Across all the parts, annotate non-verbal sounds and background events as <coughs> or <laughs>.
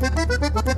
ピピピピ。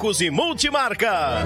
e multimarcas.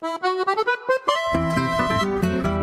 O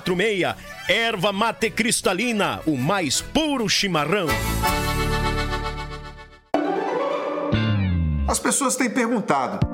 54991563146. Erva mate cristalina, o mais puro chimarrão. As pessoas têm perguntado: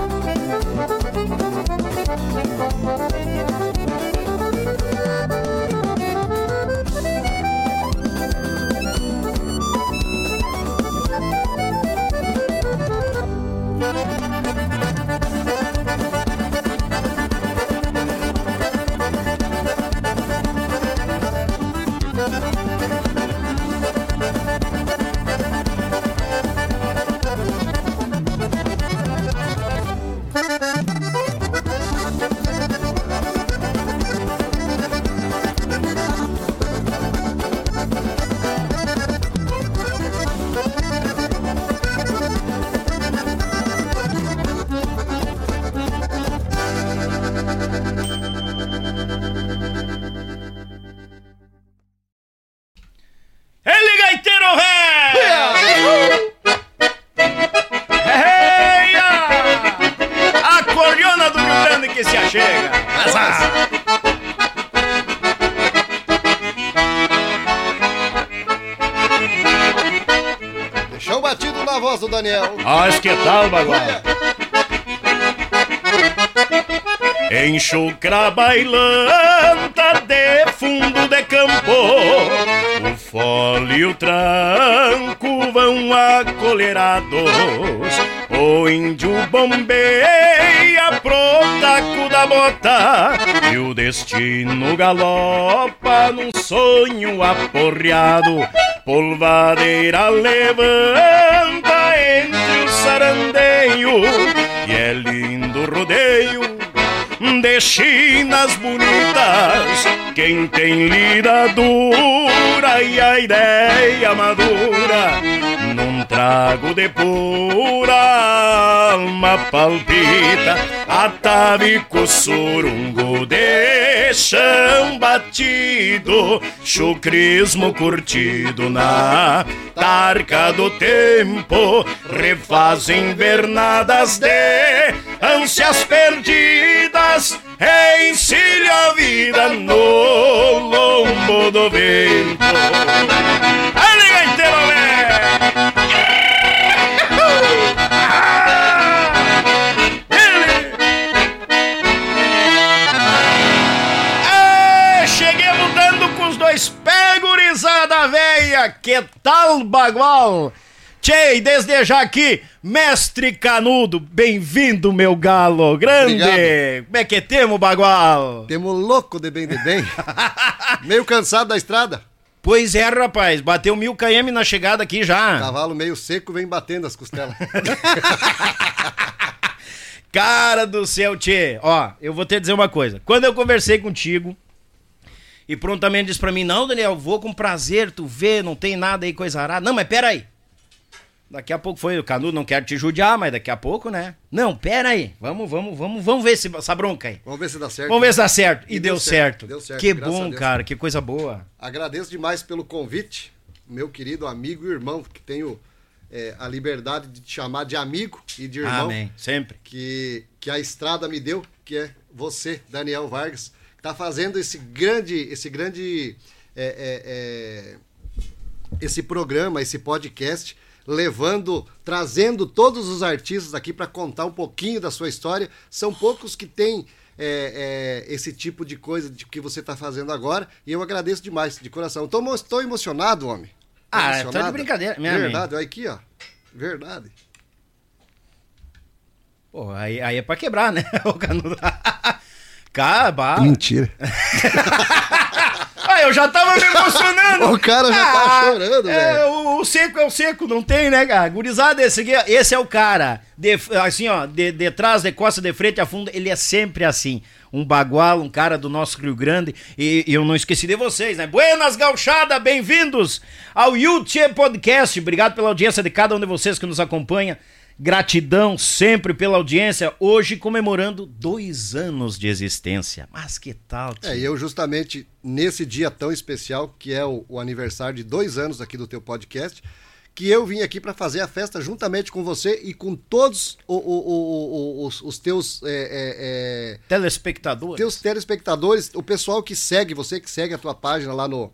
ありがとうございまし Enxucra bailanta de fundo de campo. O fole e o tranco vão acolerados O índio bombeia pro taco da bota. E o destino galopa num sonho aporreado. Polvadeira levanta chinas bonitas. Quem tem lida dura e a ideia madura, num trago de pura alma palpita, atavico surungo de chão batido, chucrismo curtido na tarca do tempo, refaz invernadas de ânsias perdidas, encilha a vida no lombo do vento. Olha, gaiteiro, Cheguei mudando com os dois pé, gurizada véia, que tal bagual? Tchê, desde já aqui, mestre Canudo, bem-vindo, meu galo grande. Obrigado. Como é que temos, bagual? Temos louco de bem de bem. <laughs> meio cansado da estrada. Pois é, rapaz, bateu mil km na chegada aqui já. Cavalo meio seco vem batendo as costelas. <laughs> Cara do céu, Tchê. Ó, eu vou te dizer uma coisa. Quando eu conversei contigo e prontamente disse pra mim, não, Daniel, vou com prazer, tu vê, não tem nada aí, coisa arada. Não, mas pera aí. Daqui a pouco foi o Canudo, não quero te judiar, mas daqui a pouco, né? Não, pera aí. Vamos, vamos, vamos, vamos ver se, essa bronca aí. Vamos ver se dá certo. Vamos ver se dá certo. E, E deu, deu certo. certo, deu certo, Que bom, cara, que coisa boa. Agradeço demais pelo convite, meu querido amigo e irmão, que tenho é, a liberdade de te chamar de amigo e de irmão. Amém. Sempre. Que, que a estrada me deu, que é você, Daniel Vargas, que está fazendo esse grande, esse grande, é, é, é, esse programa, esse podcast, levando, trazendo todos os artistas aqui para contar um pouquinho da sua história. São poucos que têm é, é, esse tipo de coisa de que você está fazendo agora e eu agradeço demais, de coração. Estou emocionado, homem. Tô Ah, tá de brincadeira, minha Verdade, olha aqui, ó. Verdade. Pô, aí, aí é pra quebrar, né, <laughs> o Canudo? <laughs> Cara, bah. Mentira. <laughs> Ah, eu já tava me emocionando. <laughs> O cara já tá chorando, é, velho. O, o seco é o seco, não tem, né, cara? Gurizada, esse aqui, esse é o cara. De- assim, ó, de, de trás, de costa, de frente, a fundo, ele é sempre assim. Um bagual, um cara do nosso Rio Grande. E, e eu não esqueci de vocês, né? Buenas gauchada, bem-vindos ao YouTube Podcast. Obrigado pela audiência de cada um de vocês que nos acompanha. Gratidão sempre pela audiência. Hoje comemorando dois anos de existência. Mas que tal, tio? É, eu justamente nesse dia tão especial, que é o, o aniversário de dois anos aqui do teu podcast, que eu vim aqui para fazer a festa juntamente com você e com todos o- o- o- os, os teus, é, é, Telespectadores. é, teus telespectadores, o pessoal que segue, você que segue a tua página lá no,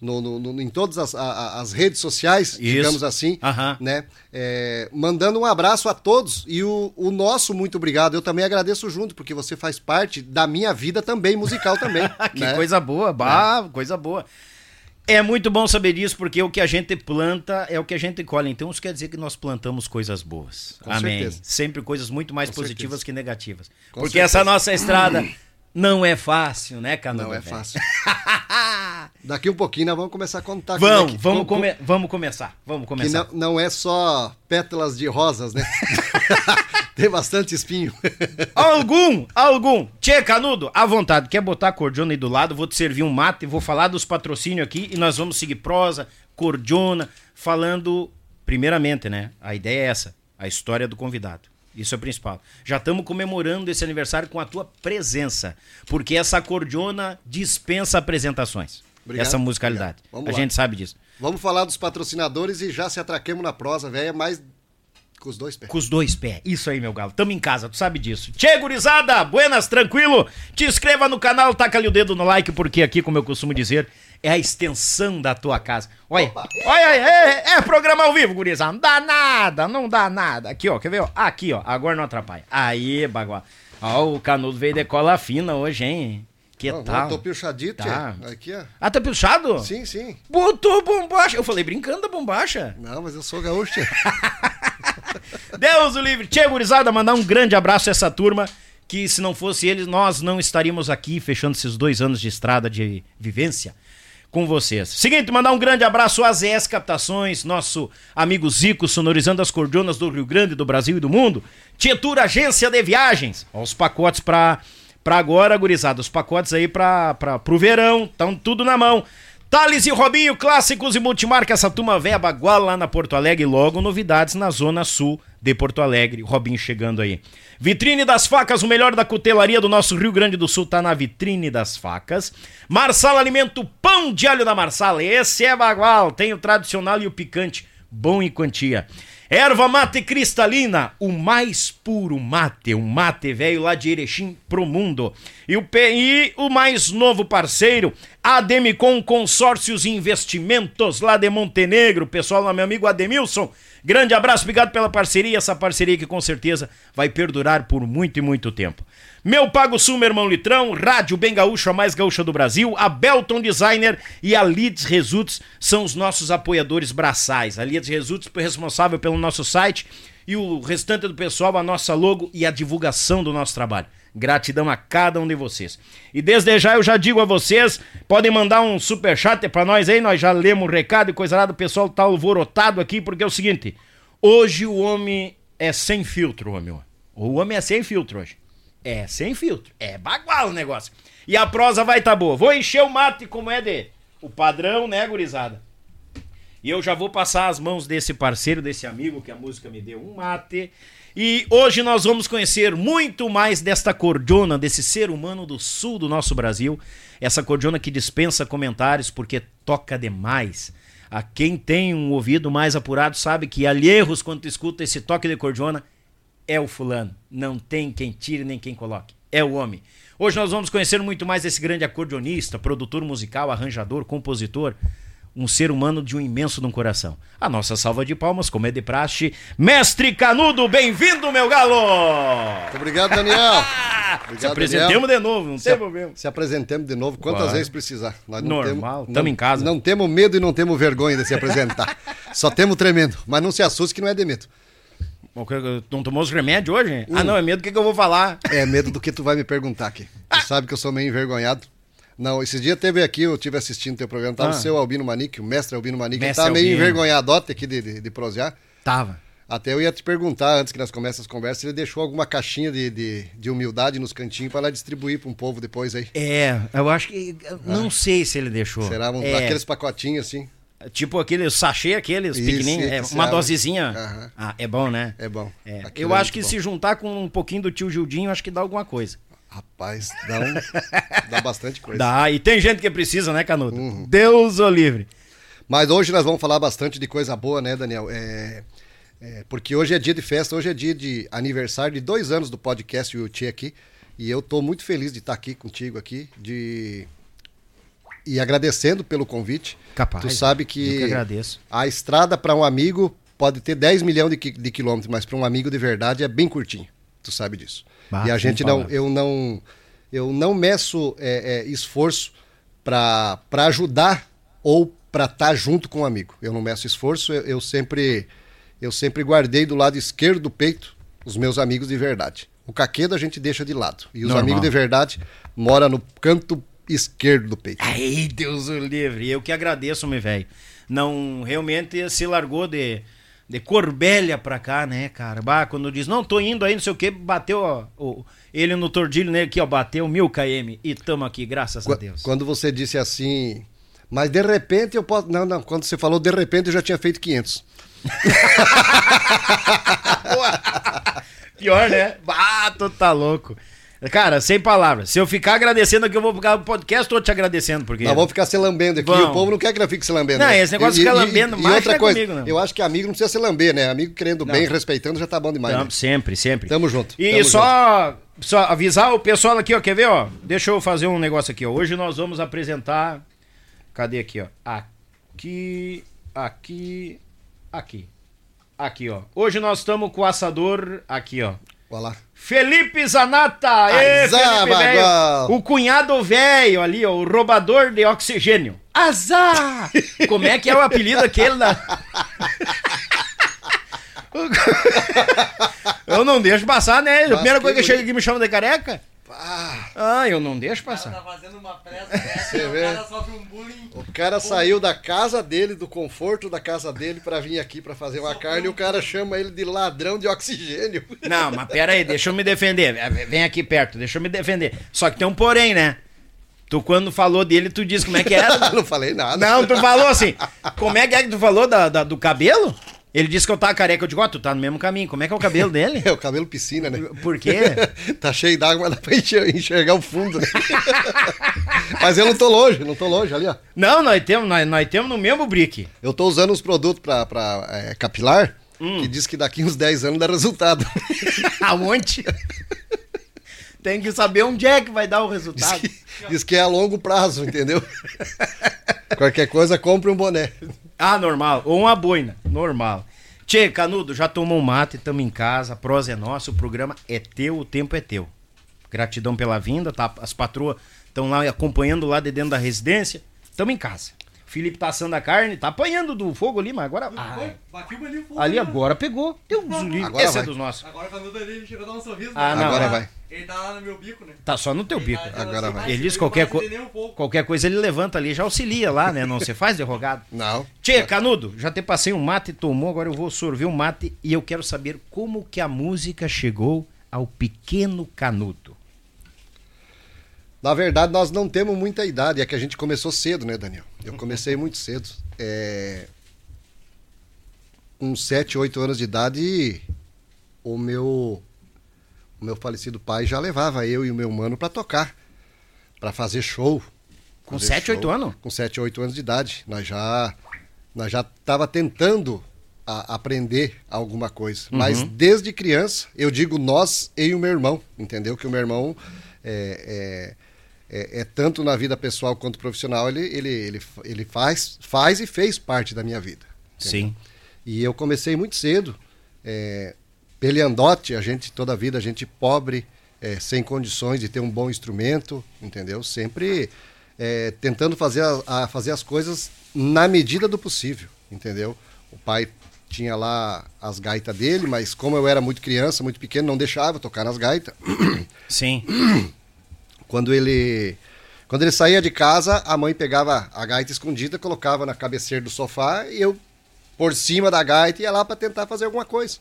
no- no- no- em todas as, a- as redes sociais, digamos assim, Aham. né? É, mandando um abraço a todos e o, o nosso muito obrigado. Eu também agradeço junto, porque você faz parte da minha vida também, musical também. <laughs> que né? coisa boa, bah, coisa boa. É muito bom saber disso, porque o que a gente planta é o que a gente colhe. Então isso quer dizer que nós plantamos coisas boas. Com Amém. certeza. Sempre coisas muito mais Com positivas certeza. que negativas. Com porque certeza. essa nossa estrada <clears throat> não é fácil, né, Canudo? Não é velho? fácil. <laughs> Daqui um pouquinho nós vamos começar a contar. Vamos, é que- vamos, como- come- vamos começar. Vamos Que começar. não, não é só pétalas de rosas, né? <laughs> Tem bastante espinho. Algum, algum. Tchê, Canudo, à vontade. Quer botar a cordiona aí do lado? Vou te servir um mate, vou falar dos patrocínios aqui e nós vamos seguir prosa, cordiona, falando, primeiramente, né? A ideia é essa, a história do convidado. Isso é o principal. Já estamos comemorando esse aniversário com a tua presença, porque essa cordiona dispensa apresentações. Obrigado, essa musicalidade. a lá. gente sabe disso. Vamos falar dos patrocinadores e já se atraquemos na prosa, velho. Mas Com os dois pés. Com os dois pés. Isso aí, meu galo. Tamo em casa, tu sabe disso. Tchê, gurizada, buenas, tranquilo? Te inscreva no canal, taca ali o dedo no like, porque aqui, como eu costumo dizer, é a extensão da tua casa. Olha, olha aí, é, é programa ao vivo, gurizada. Não dá nada, não dá nada. Aqui, ó, quer ver? ó? Aqui, ó, agora não atrapalha. Aí, bagual. Ó, o canudo veio de cola fina hoje, hein? Que tal? Eu tô pilchadito, Tá. tchê. Aqui, ó. Ah, tá pilchado? Sim, sim. Botou bombacha. Eu falei brincando da bombacha. Não, mas eu sou gaúcho. <laughs> Deus o livre. Tchê, gurizada, mandar um grande abraço a essa turma. Que se não fosse eles, nós não estaríamos aqui fechando esses dois anos de estrada de vivência com vocês. Seguinte, mandar um grande abraço às ES Captações, nosso amigo Zico, sonorizando as cordionas do Rio Grande, do Brasil e do mundo. Tietur Agência de Viagens. Ó, os pacotes pra, pra agora, gurizada. Os pacotes aí pra, pra, pro verão. Estão tudo na mão. Thales e Robinho, clássicos e multimarca, essa turma véia bagual lá na Porto Alegre. Logo, novidades na zona sul de Porto Alegre. Robinho chegando aí. Vitrine das Facas, o melhor da cutelaria do nosso Rio Grande do Sul tá na Vitrine das Facas. Marsala Alimento, pão de alho da Marsala. Esse é bagual, tem o tradicional e o picante, bom em quantia. Erva mate cristalina, o mais puro mate, um mate velho lá de Erechim pro mundo. E o, P- e o mais novo parceiro, Ademicon Consórcios Investimentos lá de Montenegro. Pessoal, meu amigo Ademilson, grande abraço, obrigado pela parceria, essa parceria que com certeza vai perdurar por muito e muito tempo. Meu Pago Sul, meu irmão Litrão, Rádio Bem Gaúcho, a mais gaúcha do Brasil, a Belton Designer e a Leads Results são os nossos apoiadores braçais. A Leads Results responsável pelo nosso site e o restante do pessoal, a nossa logo e a divulgação do nosso trabalho. Gratidão a cada um de vocês. E desde já eu já digo a vocês, podem mandar um superchat pra nós aí, nós já lemos o recado e coisa lá, o pessoal tá alvorotado aqui, porque é o seguinte, hoje o homem é sem filtro, homem. O homem é sem filtro hoje. É, sem filtro. É bagual o negócio. E a prosa vai tá boa. Vou encher o mate como é de o padrão, né, gurizada? E eu já vou passar as mãos desse parceiro, desse amigo que a música me deu um mate. E hoje nós vamos conhecer muito mais desta cordiona, desse ser humano do sul do nosso Brasil. Essa cordiona que dispensa comentários porque toca demais. A quem tem um ouvido mais apurado sabe que alheios quando escuta esse toque de cordiona é o fulano. Não tem quem tire nem quem coloque. É o homem. Hoje nós vamos conhecer muito mais desse grande acordeonista, produtor musical, arranjador, compositor, um ser humano de um imenso de um coração. A nossa salva de palmas, como é de praxe, Mestre Canudo, bem-vindo, meu galo! Muito obrigado, Daniel. <laughs> Se apresentemos de novo, não Se, tem problema. se apresentemos de novo quantas Vai. vezes precisar. Nós Normal, tamo em casa. Não temos medo e não temos vergonha de se apresentar. <laughs> Só temos tremendo. Mas não se assuste que não é de medo. Não tomou os remédios hoje? Ah, não, é medo do que, que eu vou falar. É medo do que tu vai me perguntar aqui. Tu sabe que eu sou meio envergonhado. Não, esse dia teve aqui, eu tive assistindo teu programa, tava Ah. o seu Albino Manique, o mestre Albino Manique, Mestre tava meio Albino. envergonhadote aqui de, de, de prosear. Tava. Até eu ia te perguntar, antes que nós começamos as conversas, ele deixou alguma caixinha de, de, de humildade nos cantinhos para lá distribuir para um povo depois aí. É, eu acho que. eu Não sei se ele deixou. Será um, é, aqueles pacotinhos assim? Tipo aquele sachê, aqueles pequenininhos. É, uma dosezinha. Aham. Ah, é bom, né? É bom. É. Eu é acho que bom. se juntar com um pouquinho do tio Gildinho, acho que dá alguma coisa. Rapaz, dá, um, dá bastante coisa. Dá, e tem gente que precisa, né, Canudo? Uhum. Deus o livre. Mas hoje nós vamos falar bastante de coisa boa, né, Daniel? É, é, porque hoje é dia de festa, hoje é dia de aniversário de dois anos do podcast Tchê aqui. E eu tô muito feliz de estar aqui contigo aqui, de e agradecendo pelo convite. Capaz, Tu sabe eu que que agradeço. a estrada para um amigo pode ter 10 milhões de, de quilômetros, mas para um amigo de verdade é bem curtinho. Tu sabe disso. Bah, e a gente não, palavras. eu não, eu não meço é, é, esforço para ajudar ou para estar junto com um amigo. Eu não meço esforço. Eu, eu sempre, eu sempre guardei do lado esquerdo do peito os meus amigos de verdade. O caquedo a gente deixa de lado e os Normal. amigos de verdade mora no canto esquerdo do peito. Ai, Deus o livre. Eu que agradeço, meu velho. Não, realmente se largou de, de Corbélia pra cá, né, cara? Bah, quando diz, não, tô indo aí, não sei o que, bateu ó, o, ele no tordilho nele aqui, ó, bateu mil km e tamo aqui, graças a Qu- Deus. Quando você disse assim, mas de repente eu posso. Não, não, quando você falou de repente eu já tinha feito 500. <laughs> Pior, né? Bah, tu tá louco. Cara, sem palavras. Se eu ficar agradecendo aqui, eu vou ficar no podcast, tô te agradecendo, porque. Nós vamos ficar se lambendo aqui. Vamos. O povo não quer que nós fique se lambendo. Não, né? esse negócio de ficar lambendo e, mais outra não é coisa, comigo, não. eu acho que amigo não precisa se lamber, né? Amigo querendo Não. bem, respeitando, já tá bom demais. Tamo- né? sempre, sempre. Tamo junto, E tamo só, só avisar o pessoal aqui, ó. Quer ver, ó? Deixa eu fazer um negócio aqui, ó. Hoje nós vamos apresentar. Cadê aqui, ó? Aqui, aqui, aqui. Aqui, ó. Hoje nós estamos com o assador aqui, ó. Olha lá. Felipe Zanata! Azar, Felipe bagual! O cunhado velho ali, ó, o roubador de oxigênio. Azar! <laughs> Como é que é o apelido aquele da... <laughs> Eu não deixo passar, né? A primeira coisa que bonito. chega aqui me chama de careca. Ah, Ah, eu não deixo Tá passar. fazendo uma pressa <laughs> dessa, Você o vê? cara sofre um bullying. o cara saiu da casa dele, do conforto da casa dele, pra vir aqui pra fazer uma carne e o cara chama ele de ladrão de oxigênio. <laughs> Não, mas pera aí, deixa eu me defender. Vem aqui perto, deixa eu me defender. Só que tem um porém, né? Tu quando falou dele, tu disse como é que era. <laughs> não falei nada. Não, tu falou assim. Como é que é que tu falou da, da- do cabelo? Ele disse que eu tava careca. Eu digo, ó, tu tá no mesmo caminho. Como é que é o cabelo dele? <laughs> É o cabelo piscina, né? Por quê? <laughs> tá cheio d'água, mas dá pra enxer- enxergar o fundo, né? <laughs> mas eu não tô longe, não tô longe ali, ó. Não, nós temos, nós, nós temos no mesmo brick. Eu tô usando uns produtos pra, pra é, capilar Hum. que diz que daqui uns 10 anos dá resultado. Aonde? Tem que saber onde é que vai dar o Diz resultado. que, diz que é a longo prazo, entendeu? Qualquer coisa, compre um boné. Ah, normal. Ou uma boina. Normal. Tchê, Canudo, já tomou um mate, tamo em casa, a prosa é nossa, o programa é teu, o tempo é teu. Gratidão pela vinda, tá? As patroas estão lá acompanhando lá de dentro da residência. Tamo em casa. Felipe tá assando a carne, tá apanhando do fogo ali, mas agora. Ah, Foi, bateu ali o fogo. ali né? agora pegou. Deus o livre. Agora Esse vai. é dos nossos. Agora o canudo ali, ele chegou a dar um sorriso. Ah, né? não. Agora tá- vai. Ele tá lá no meu bico, né? Tá só no teu bico. Tá- Agora vai. Ele diz não qualquer, vai co acender nem um pouco. qualquer coisa ele levanta ali, já auxilia lá, né? Não se faz derrogado. <laughs> Não. Tchê, Canudo, já te passei um mate, tomou, agora eu vou sorver um mate e eu quero saber como que a música chegou ao pequeno Canudo. Na verdade, nós não temos muita idade, é que a gente começou cedo, né, Daniel? Eu comecei muito cedo. É... Com 7, 8 anos de idade, o meu, o meu falecido pai já levava eu e o meu mano pra tocar, pra fazer show. Com Fazer 7, show. 8 anos? Com 7, 8 anos de idade. Nós já, nós já tava tentando aprender alguma coisa. Uhum. Mas desde criança, eu digo nós e o meu irmão, entendeu? Que o meu irmão é, é, é- é tanto na vida pessoal quanto profissional, ele, ele, ele, ele faz, faz e fez parte da minha vida. Sim. E eu comecei muito cedo. É, peleandote, a gente, toda a vida, a gente pobre, é, sem condições de ter um bom instrumento, entendeu? Sempre é, tentando fazer, a, a- fazer as coisas na medida do possível, entendeu? O pai tinha lá as gaitas dele, mas como eu era muito criança, muito pequeno, não deixava tocar nas gaitas. Sim. <coughs> Quando ele quando ele saía de casa, a mãe pegava a gaita escondida, colocava na cabeceira do sofá e eu por cima da gaita ia lá para tentar fazer alguma coisa.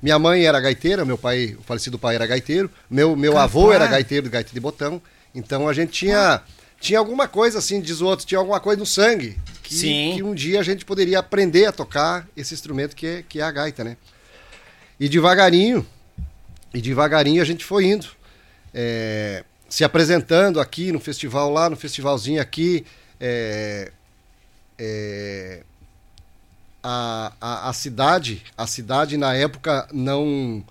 Minha mãe era gaiteira, meu pai, o falecido pai era gaiteiro, meu meu avô era gaiteiro, gaita de botão. Então a gente tinha tinha alguma coisa assim, diz o outro, tinha alguma coisa no sangue que, Sim. que um dia a gente poderia aprender a tocar esse instrumento que é, que é a gaita, né? E devagarinho, e devagarinho a gente foi indo. É, se apresentando aqui no festival lá, no festivalzinho aqui. é, é, a, a, a cidade, a cidade na época não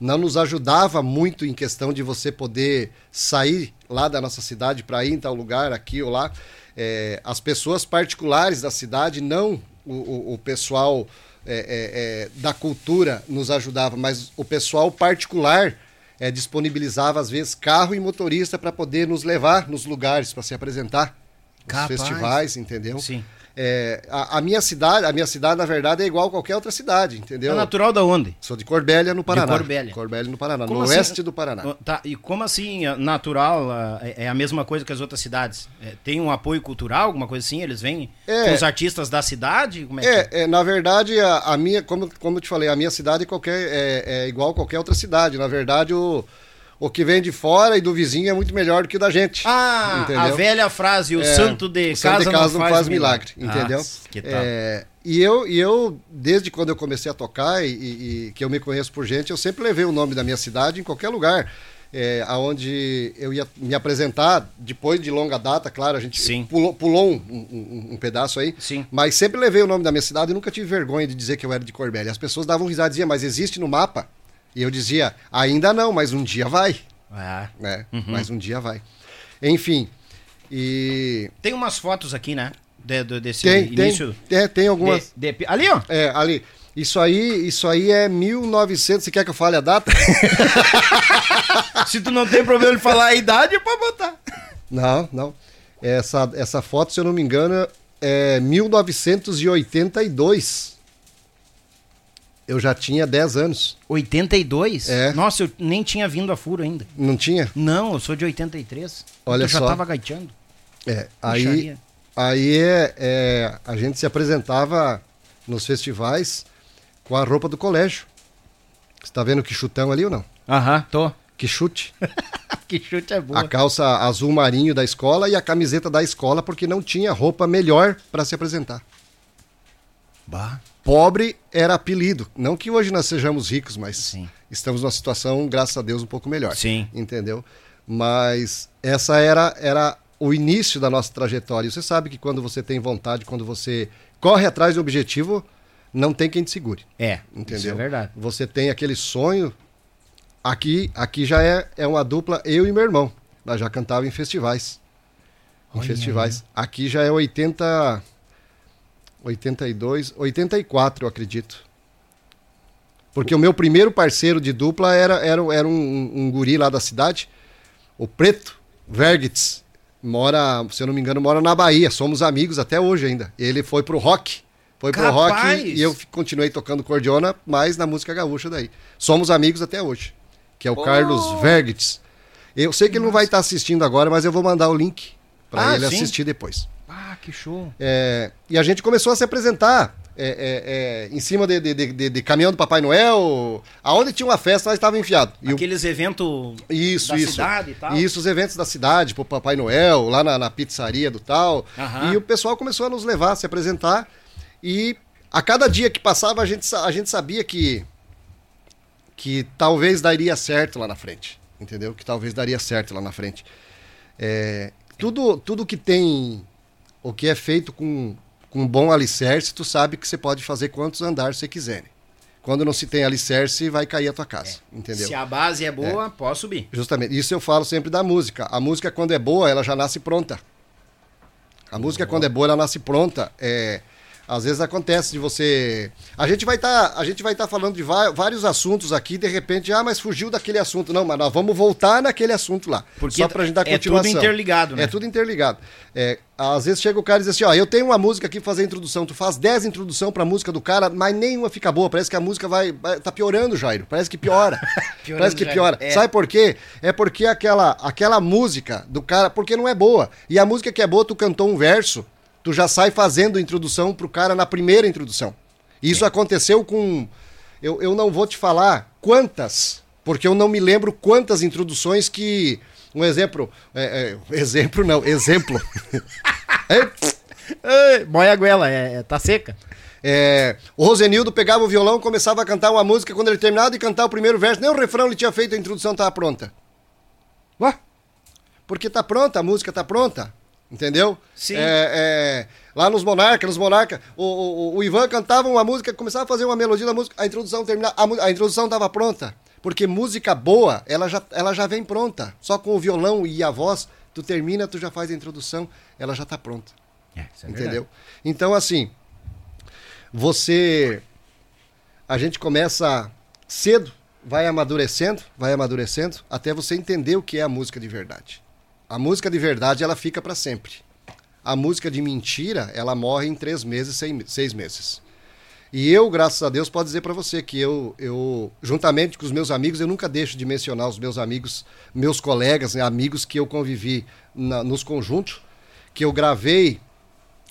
não nos ajudava muito em questão de você poder sair lá da nossa cidade para ir em tal lugar, aqui ou lá. É, as pessoas particulares da cidade, não o, o, o pessoal é, é, é, da cultura nos ajudava, mas o pessoal particular é, disponibilizava às vezes carro e motorista para poder nos levar nos lugares para se apresentar nos Capaz. festivais, entendeu? Sim. É, a, a minha cidade, a minha cidade na verdade é igual a qualquer outra cidade, entendeu? É natural da onde? Sou de Corbélia, no Paraná. Corbélia. Corbélia, no Paraná, Como no assim? oeste do Paraná. Tá, e como assim, ah, natural, é é a mesma coisa que as outras cidades? É, tem um apoio cultural, alguma coisa assim? Eles vêm É. com os artistas da cidade? Como é, que É, é, na verdade, a, a minha, como, como eu te falei, a minha cidade é, qualquer, é, é igual a qualquer outra cidade. Na verdade, o, o que vem de fora e do vizinho é muito melhor do que o da gente. Ah, a entendeu? velha frase, o É, santo de o santo casa, de casa não faz, milagre, Ah, entendeu? que tal? É, e, eu, e eu, desde quando eu comecei a tocar e, e- que eu me conheço por gente, eu sempre levei o nome da minha cidade em qualquer lugar. é, aonde eu ia me apresentar depois de longa data, claro, a gente Sim. pulou, pulou um, um- um pedaço aí. Sim. Mas sempre levei o nome da minha cidade e nunca tive vergonha de dizer que eu era de Corbélia. As pessoas davam risada e diziam, mas existe no mapa? E eu dizia, ainda não, mas um dia vai, Ah. né? Mas um dia vai. Enfim, e Tem umas fotos aqui, né? De- do- desse tem, início. tem, é, tem algumas... de- de- ali, ó. É, ali. Isso aí, isso aí é 1900. Você quer que eu fale a data? <laughs> Se tu não tem problema de falar a idade, pode botar. não, não. Essa, essa foto, se eu não me engano, é 1982. Eu já tinha 10 anos. 82? É. Nossa, eu nem tinha vindo a furo ainda. Não tinha? Não, eu sou de 83. Olha eu já só. tava gaiteando. É. Aí, Puxaria. aí é, é, a gente se apresentava nos festivais com a roupa do colégio. Você tá vendo que chutão ali ou não? Aham, tô. Que chute. <laughs> que chute é boa. a calça azul marinho da escola e a camiseta da escola, porque não tinha roupa melhor para se apresentar. Bah. Pobre era apelido. Não que hoje nós sejamos ricos, mas Sim. estamos numa situação, graças a Deus, um pouco melhor. Sim. Entendeu? Mas essa era, era o início da nossa trajetória. E você sabe que quando você tem vontade, quando você corre atrás do objetivo, não tem quem te segure. É, Entendeu? isso é verdade. Você tem aquele sonho. Aqui, aqui já é, é uma dupla, eu e meu irmão. Nós já cantava em festivais. Em Olha festivais. Aqui já é 80. 82, 84, eu acredito. Porque o meu primeiro parceiro de dupla era, era, era um, um guri lá da cidade, o Preto Vergitz. Mora, se eu não me engano, mora na Bahia. Somos amigos até hoje ainda. Ele foi pro rock. Foi pro rock Capaz! e eu continuei tocando cordiona, mas na música gaúcha daí. Somos amigos até hoje. Que é o Carlos Vergitz. Eu sei que ele não vai estar assistindo agora, mas eu vou mandar o link para Ah, ele sim? assistir depois. Que show. É, e a gente começou a se apresentar é, é, é, em cima de, de- de- de- caminhão do Papai Noel. Aonde tinha uma festa, nós estávamos enfiados. E o- Aqueles eventos isso, da isso. cidade e tal. Isso, os eventos da cidade, pro Papai Noel, lá na, na pizzaria do tal. Aham. E o pessoal começou a nos levar, a se apresentar. E a cada dia que passava, a gente, a gente sabia que, que talvez daria certo lá na frente. Entendeu? Que talvez daria certo lá na frente. É, tudo, tudo que tem, o que é feito com, com um bom alicerce, tu sabe que você pode fazer quantos andares você quiser. Quando não se tem alicerce, vai cair a tua casa. Entendeu? Se a base é boa, pode subir. Justamente. Isso eu falo sempre da música. A música, quando é boa, ela já nasce pronta. A música, quando é boa, ela nasce pronta. É, às vezes acontece de você. A gente vai estar, a gente vai estar falando de vários assuntos aqui, de repente, ah, mas fugiu daquele assunto. Não, mas nós vamos voltar naquele assunto lá. Porque só pra gente dar é tudo continuação. interligado, né? É tudo interligado. É, às vezes chega o cara e diz assim, ó, eu tenho uma música aqui pra fazer introdução. Tu faz 10 introdução pra música do cara, mas nenhuma fica boa. Parece que a música vai, vai- tá piorando, Jairo. Parece que piora. <laughs> Parece que piora. É. Sabe por quê? É porque aquela, aquela música do cara, porque não é boa. E a música que é boa, tu cantou um verso, tu já sai fazendo introdução pro cara na primeira introdução. É. Isso aconteceu com. Eu, eu não vou te falar quantas, porque eu não me lembro quantas introduções que. Um exemplo. é, é, <laughs> exemplo não, exemplo. <laughs> É, Moia a goela, é, tá seca. é, o Rosenildo pegava o violão, começava a cantar uma música, quando ele terminava de cantar o primeiro verso, nem o refrão ele tinha feito, a introdução estava pronta. Ué? Porque tá pronta, a música tá pronta. Entendeu? Sim. É, é, lá nos Monarca, nos Monarca, o, o, o Ivan cantava uma música, começava a fazer uma melodia da música, a introdução terminava, a, a introdução estava pronta. Porque música boa, ela já, ela já vem pronta. Só com o violão e a voz, tu termina, tu já faz a introdução, ela já tá pronta. É, isso é Entendeu? Então, assim, você. A gente começa cedo, vai amadurecendo, vai amadurecendo, até você entender o que é a música de verdade. A música de verdade, ela fica para sempre. A música de mentira, ela morre em três meses, seis, meses. E eu, graças a Deus, posso dizer para você que eu, eu, juntamente com os meus amigos, eu nunca deixo de mencionar os meus amigos, meus colegas, né, amigos que eu convivi na- nos conjuntos, que eu gravei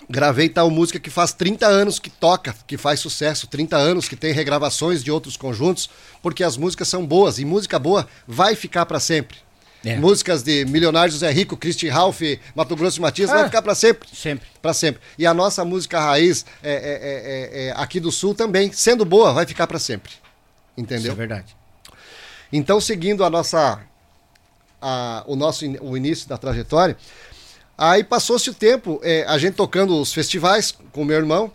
gravei tal música que faz 30 anos que toca, que faz sucesso, 30 anos que tem regravações de outros conjuntos, porque as músicas são boas e música boa vai ficar para sempre. É. Músicas de Milionário José Rico, Christian Ralph, Mato Grosso e Matias, vai Ah. ficar para sempre. Sempre. Para sempre. E a nossa música raiz é, é- é- é- é aqui do Sul também, sendo boa, vai ficar para sempre. Isso Entendeu? é verdade. Então, seguindo a nossa, a- o nosso o início da trajetória. Aí passou-se o tempo, a gente tocando os festivais com o meu irmão,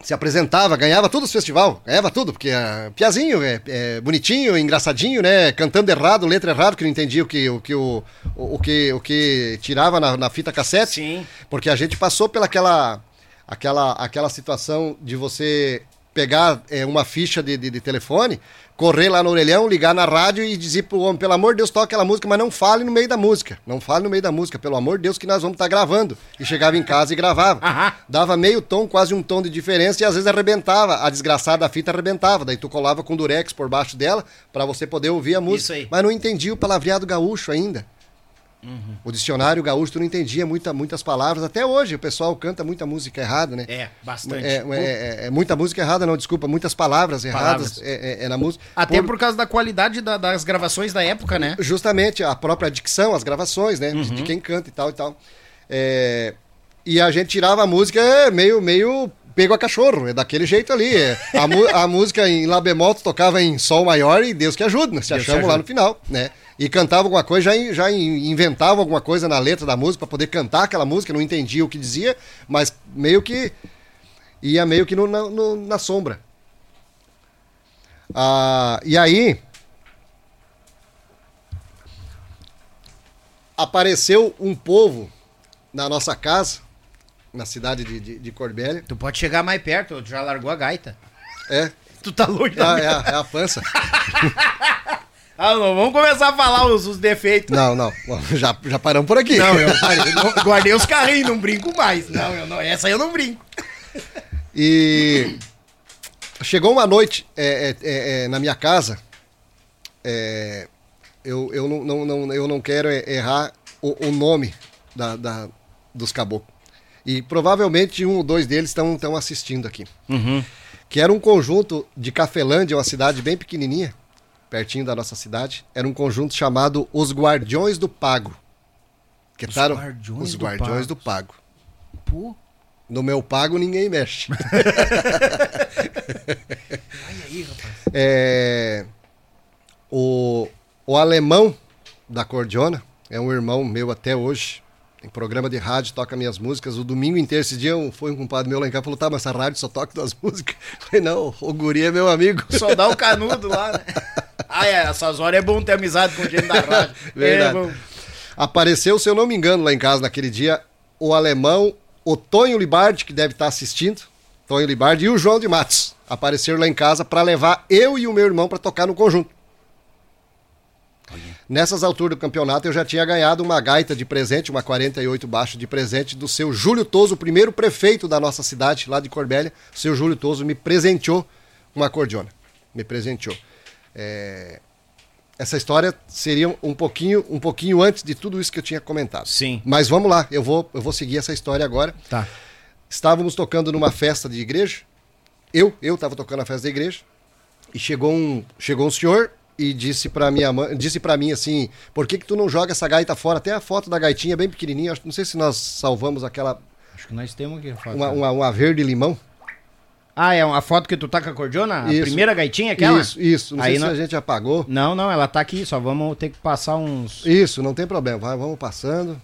se apresentava, ganhava todos os festivais, ganhava tudo, porque é piazinho, é, é bonitinho, engraçadinho, né? Cantando errado, letra errado, que não entendia o que o, que, o, o, o que, o que tirava na, na fita cassete. Sim. Porque a gente passou pela aquela, aquela, aquela situação de você pegar é, uma ficha de, de, de telefone, correr lá no orelhão, ligar na rádio e dizer pro homem, pelo amor de Deus, toca aquela música, mas não fale no meio da música. Não fale no meio da música, pelo amor de Deus, que nós vamos estar gravando. E chegava em casa e gravava. Aham. Dava meio tom, quase um tom de diferença, e às vezes arrebentava. A desgraçada da fita arrebentava. Daí tu colava com durex por baixo dela para você poder ouvir a música. Isso aí. Mas não entendia o palavreado gaúcho ainda. O dicionário gaúcho tu não entendia muita, muitas palavras. Até hoje o pessoal canta muita música errada, né? É, bastante. É, é- é- é muita música errada, não, desculpa, muitas palavras erradas é, é- é na música. Até por causa da qualidade da- das gravações da época, né? Justamente, a própria dicção, as gravações, né? De, de quem canta e tal e tal. É, e a gente tirava a música é, meio, meio pego a cachorro, é daquele jeito ali. é. A, a música em Lá bemol tocava em Sol maior e Deus que ajuda, né? Se achamos lá no final, né? E cantava alguma coisa, já, já in- inventava alguma coisa na letra da música para poder cantar aquela música, não entendia o que dizia, mas meio que ia meio que no- na, no- na sombra. Ah, e aí, apareceu um povo na nossa casa, na cidade de, de, de Corbélia. Tu pode chegar mais perto, tu já largou a gaita. É, Tu tá longe é, a- da é, a- é a pança. <laughs> Ah, não, vamos começar a falar os, os defeitos. Não, não, <laughs> já, já paramos por aqui. Não, eu guardei os carrinhos, não brinco mais. Não, eu não, essa eu não brinco. E chegou uma noite é, é, é, é, na minha casa. é, eu, eu, não, não, não- eu não quero é, errar o, o nome da, da- dos caboclos. E provavelmente um ou dois deles estão assistindo aqui. Que era um conjunto de Cafelândia, uma cidade bem pequenininha, pertinho da nossa cidade. Era um conjunto chamado Os Guardiões do Pago. Que Os taram- Guardiões Os do Guardiões Pago. do Pago. Pô, No meu pago ninguém mexe. <laughs> <laughs> aí, rapaz. É, o, o alemão da Cordiona é um irmão meu até hoje. Em programa de rádio, toca minhas músicas. O domingo inteiro, esse dia, foi um compadre meu lá em casa e falou: tá, mas essa rádio só toca tuas <laughs> músicas. Eu falei: não, o guri é meu amigo. Só dá o canudo lá, né? Ah, é, essas horas é bom ter amizade com gente da <laughs> rádio. Verdade. É bom. Apareceu, se eu não me engano, lá em casa naquele dia, o alemão, o Tonho Libardi, que deve estar assistindo, Tonho Libardi, e o João de Matos. Apareceram lá em casa para levar eu e o meu irmão para tocar no conjunto. Nessas alturas do campeonato, eu já tinha ganhado uma gaita de presente, uma 48 baixo de presente do seu Júlio Toso, o primeiro prefeito da nossa cidade, lá de Corbélia. O seu Júlio Toso me presenteou uma acordeona. Me presenteou. É, Essa história seria um pouquinho, um pouquinho antes de tudo isso que eu tinha comentado. Sim. Mas vamos lá, eu vou, eu vou seguir essa história agora. Tá. Estávamos tocando numa festa de igreja. Eu, eu estava tocando na festa da igreja. E chegou um, chegou um senhor e disse para minha mãe, disse para mim assim: "Por que que tu não joga essa gaita fora?" Até a foto da gaitinha bem pequenininha, acho- não sei se nós salvamos aquela Acho que nós temos aqui. uma, uma, uma verde limão. Ah, é uma foto que tu tá com a cordiona? A Isso. primeira gaitinha aquela? Isso, isso. Não Aí sei não- se a gente apagou. Não, não, ela tá aqui, só vamos ter que passar uns... Isso, não tem problema. Vai, vamos passando.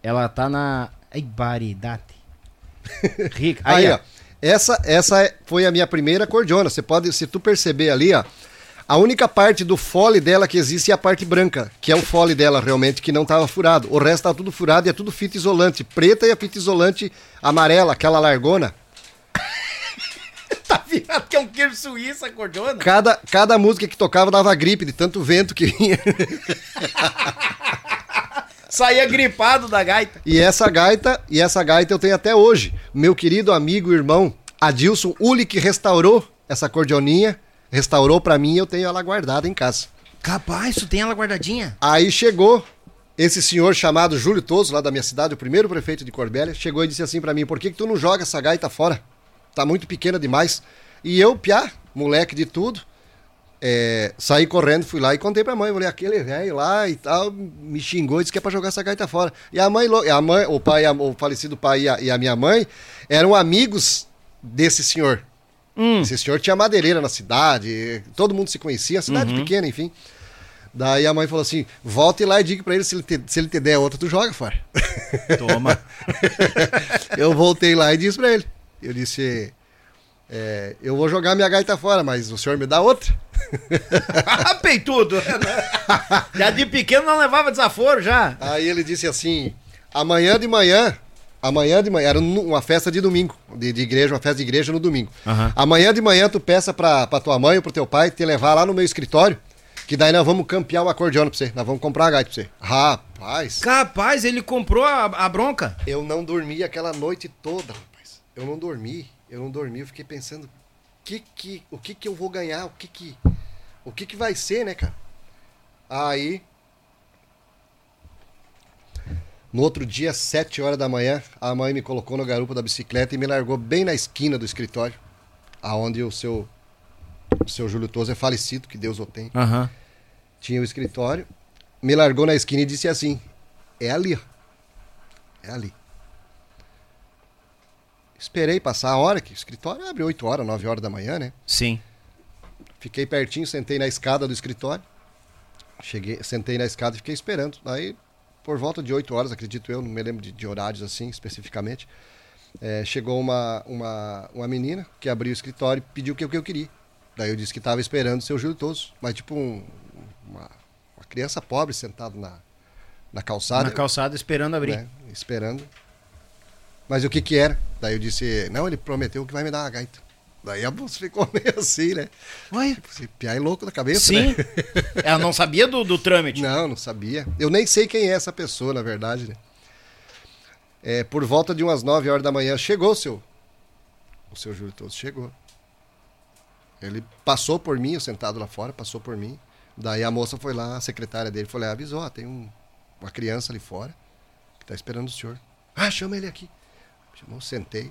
Ela tá na... Ai, baridade. <laughs> Rica. Aí, Aí, ó. Essa, essa é- foi a minha primeira cordiona. Você pode, se tu perceber ali, ó, a única parte do fole dela que existe é a parte branca, que é o fole dela realmente que não estava furado. O resto tá tudo furado e é tudo fita isolante, preta e a fita isolante amarela, aquela largona. Virado que é um queijo suíço a cordona. Cada, cada música que tocava dava gripe de tanto vento que vinha. <laughs> Saía gripado da gaita. E essa gaita, e essa gaita eu tenho até hoje. Meu querido amigo e irmão Adilson Uli que restaurou essa cordioninha, restaurou pra mim e eu tenho ela guardada em casa. Capaz, tu tem ela guardadinha? Aí chegou esse senhor chamado Júlio Toso, lá da minha cidade, o primeiro prefeito de Corbélia, chegou e disse assim pra mim: "Por que que tu não joga essa gaita fora? Tá muito pequena demais". E eu, piá, moleque de tudo, é, saí correndo, fui lá e contei pra mãe, falei, aquele velho lá e tal, me xingou e disse que é pra jogar essa gaita fora. E a mãe, a mãe o pai, o falecido pai e a, e a minha mãe eram amigos desse senhor. Esse senhor tinha madeireira na cidade, todo mundo se conhecia, cidade pequena, enfim. Daí a mãe falou assim: volte lá e diga pra ele se ele te, se ele te der outra, tu joga fora. Toma. <laughs> eu voltei lá e disse pra ele. Eu disse: é, eu vou jogar minha gaita fora, mas o senhor me dá outra? <laughs> Peitudo. <laughs> Já de pequeno não levava desaforo já. Aí ele disse assim: amanhã de manhã, amanhã de manhã, era uma festa de domingo, de, de igreja, uma festa de igreja no domingo. Aham. Amanhã de manhã tu peça pra, pra tua mãe ou pro teu pai te levar lá no meu escritório, que daí nós vamos campear o acordeão pra você, nós vamos comprar a gaita pra você. Rapaz, Capaz, ele comprou a, a bronca. eu não dormi aquela noite toda. Eu não dormi, eu não dormi, eu fiquei pensando, que que, o que que eu vou ganhar, o que que, o que que vai ser, né, cara? Aí, no outro dia, sete horas da manhã, a mãe me colocou no garupa da bicicleta e me largou bem na esquina do escritório, aonde o seu, o seu Júlio Toso é falecido, que Deus o tenha. Aham. Tinha o escritório, me largou na esquina e disse assim: É ali, ó. É ali. Esperei passar a hora, que o escritório abre 8 horas, 9 horas da manhã, né? Sim. Fiquei pertinho, sentei na escada do escritório. Cheguei, sentei na escada e fiquei esperando. Aí, por volta de 8 horas, acredito eu, não me lembro de, de horários assim especificamente. é, chegou uma, uma, uma menina que abriu o escritório e pediu o que, o que eu queria. Daí eu disse que estava esperando o seu Júlio Toso. Mas tipo um- uma, uma criança pobre sentada na, na calçada. Na calçada esperando abrir. né, esperando. Mas o que que era? Daí eu disse, não, ele prometeu que vai me dar uma gaita. Daí a moça ficou <laughs> meio assim, né? Ué? Esse piá é louco da cabeça, Sim. né? <laughs> Ela não sabia do, do trâmite. Não, não sabia. Eu nem sei quem é essa pessoa, na verdade, né? É, por volta de umas 9 horas da manhã, chegou o seu. O seu Júlio Toso chegou. Ele passou por mim, eu sentado lá fora, passou por mim. Daí a moça foi lá, a secretária dele foi lá e avisou: ó, tem um- uma criança ali fora que tá esperando o senhor. Ah, chama ele aqui. Chamou, sentei.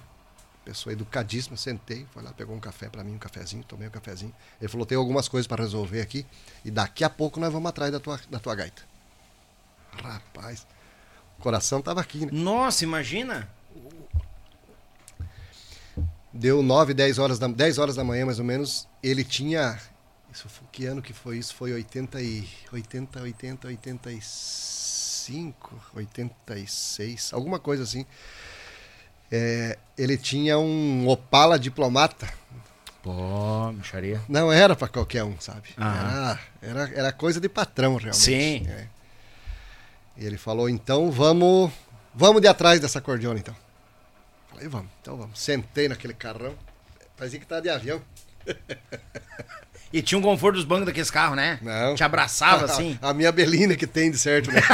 Pessoa educadíssima, sentei, foi lá, pegou um café pra mim, um cafezinho, tomei um cafezinho. Ele falou: tem algumas coisas pra resolver aqui e daqui a pouco nós vamos atrás da tua, da tua gaita. Rapaz, o coração tava aqui, né? Nossa, imagina. Deu 9, 10 horas da, 10 horas da manhã, mais ou menos. Ele tinha. Isso foi, que ano que foi isso? Foi 80 e. 80, 80, 85, 86, alguma coisa assim. É, ele tinha um Opala diplomata. Pô, micharia. Não era pra qualquer um, sabe? Aham. Era, era, era coisa de patrão, realmente. Sim. É. E ele falou, então vamos. Vamos de atrás dessa cordiona, então. Falei, vamos, então vamos. Sentei naquele carrão. Parecia que tava de avião. E tinha um conforto dos bancos daqueles carros, né? Não. Te abraçava <laughs> assim. A minha Belina que tem de certo, né? <laughs>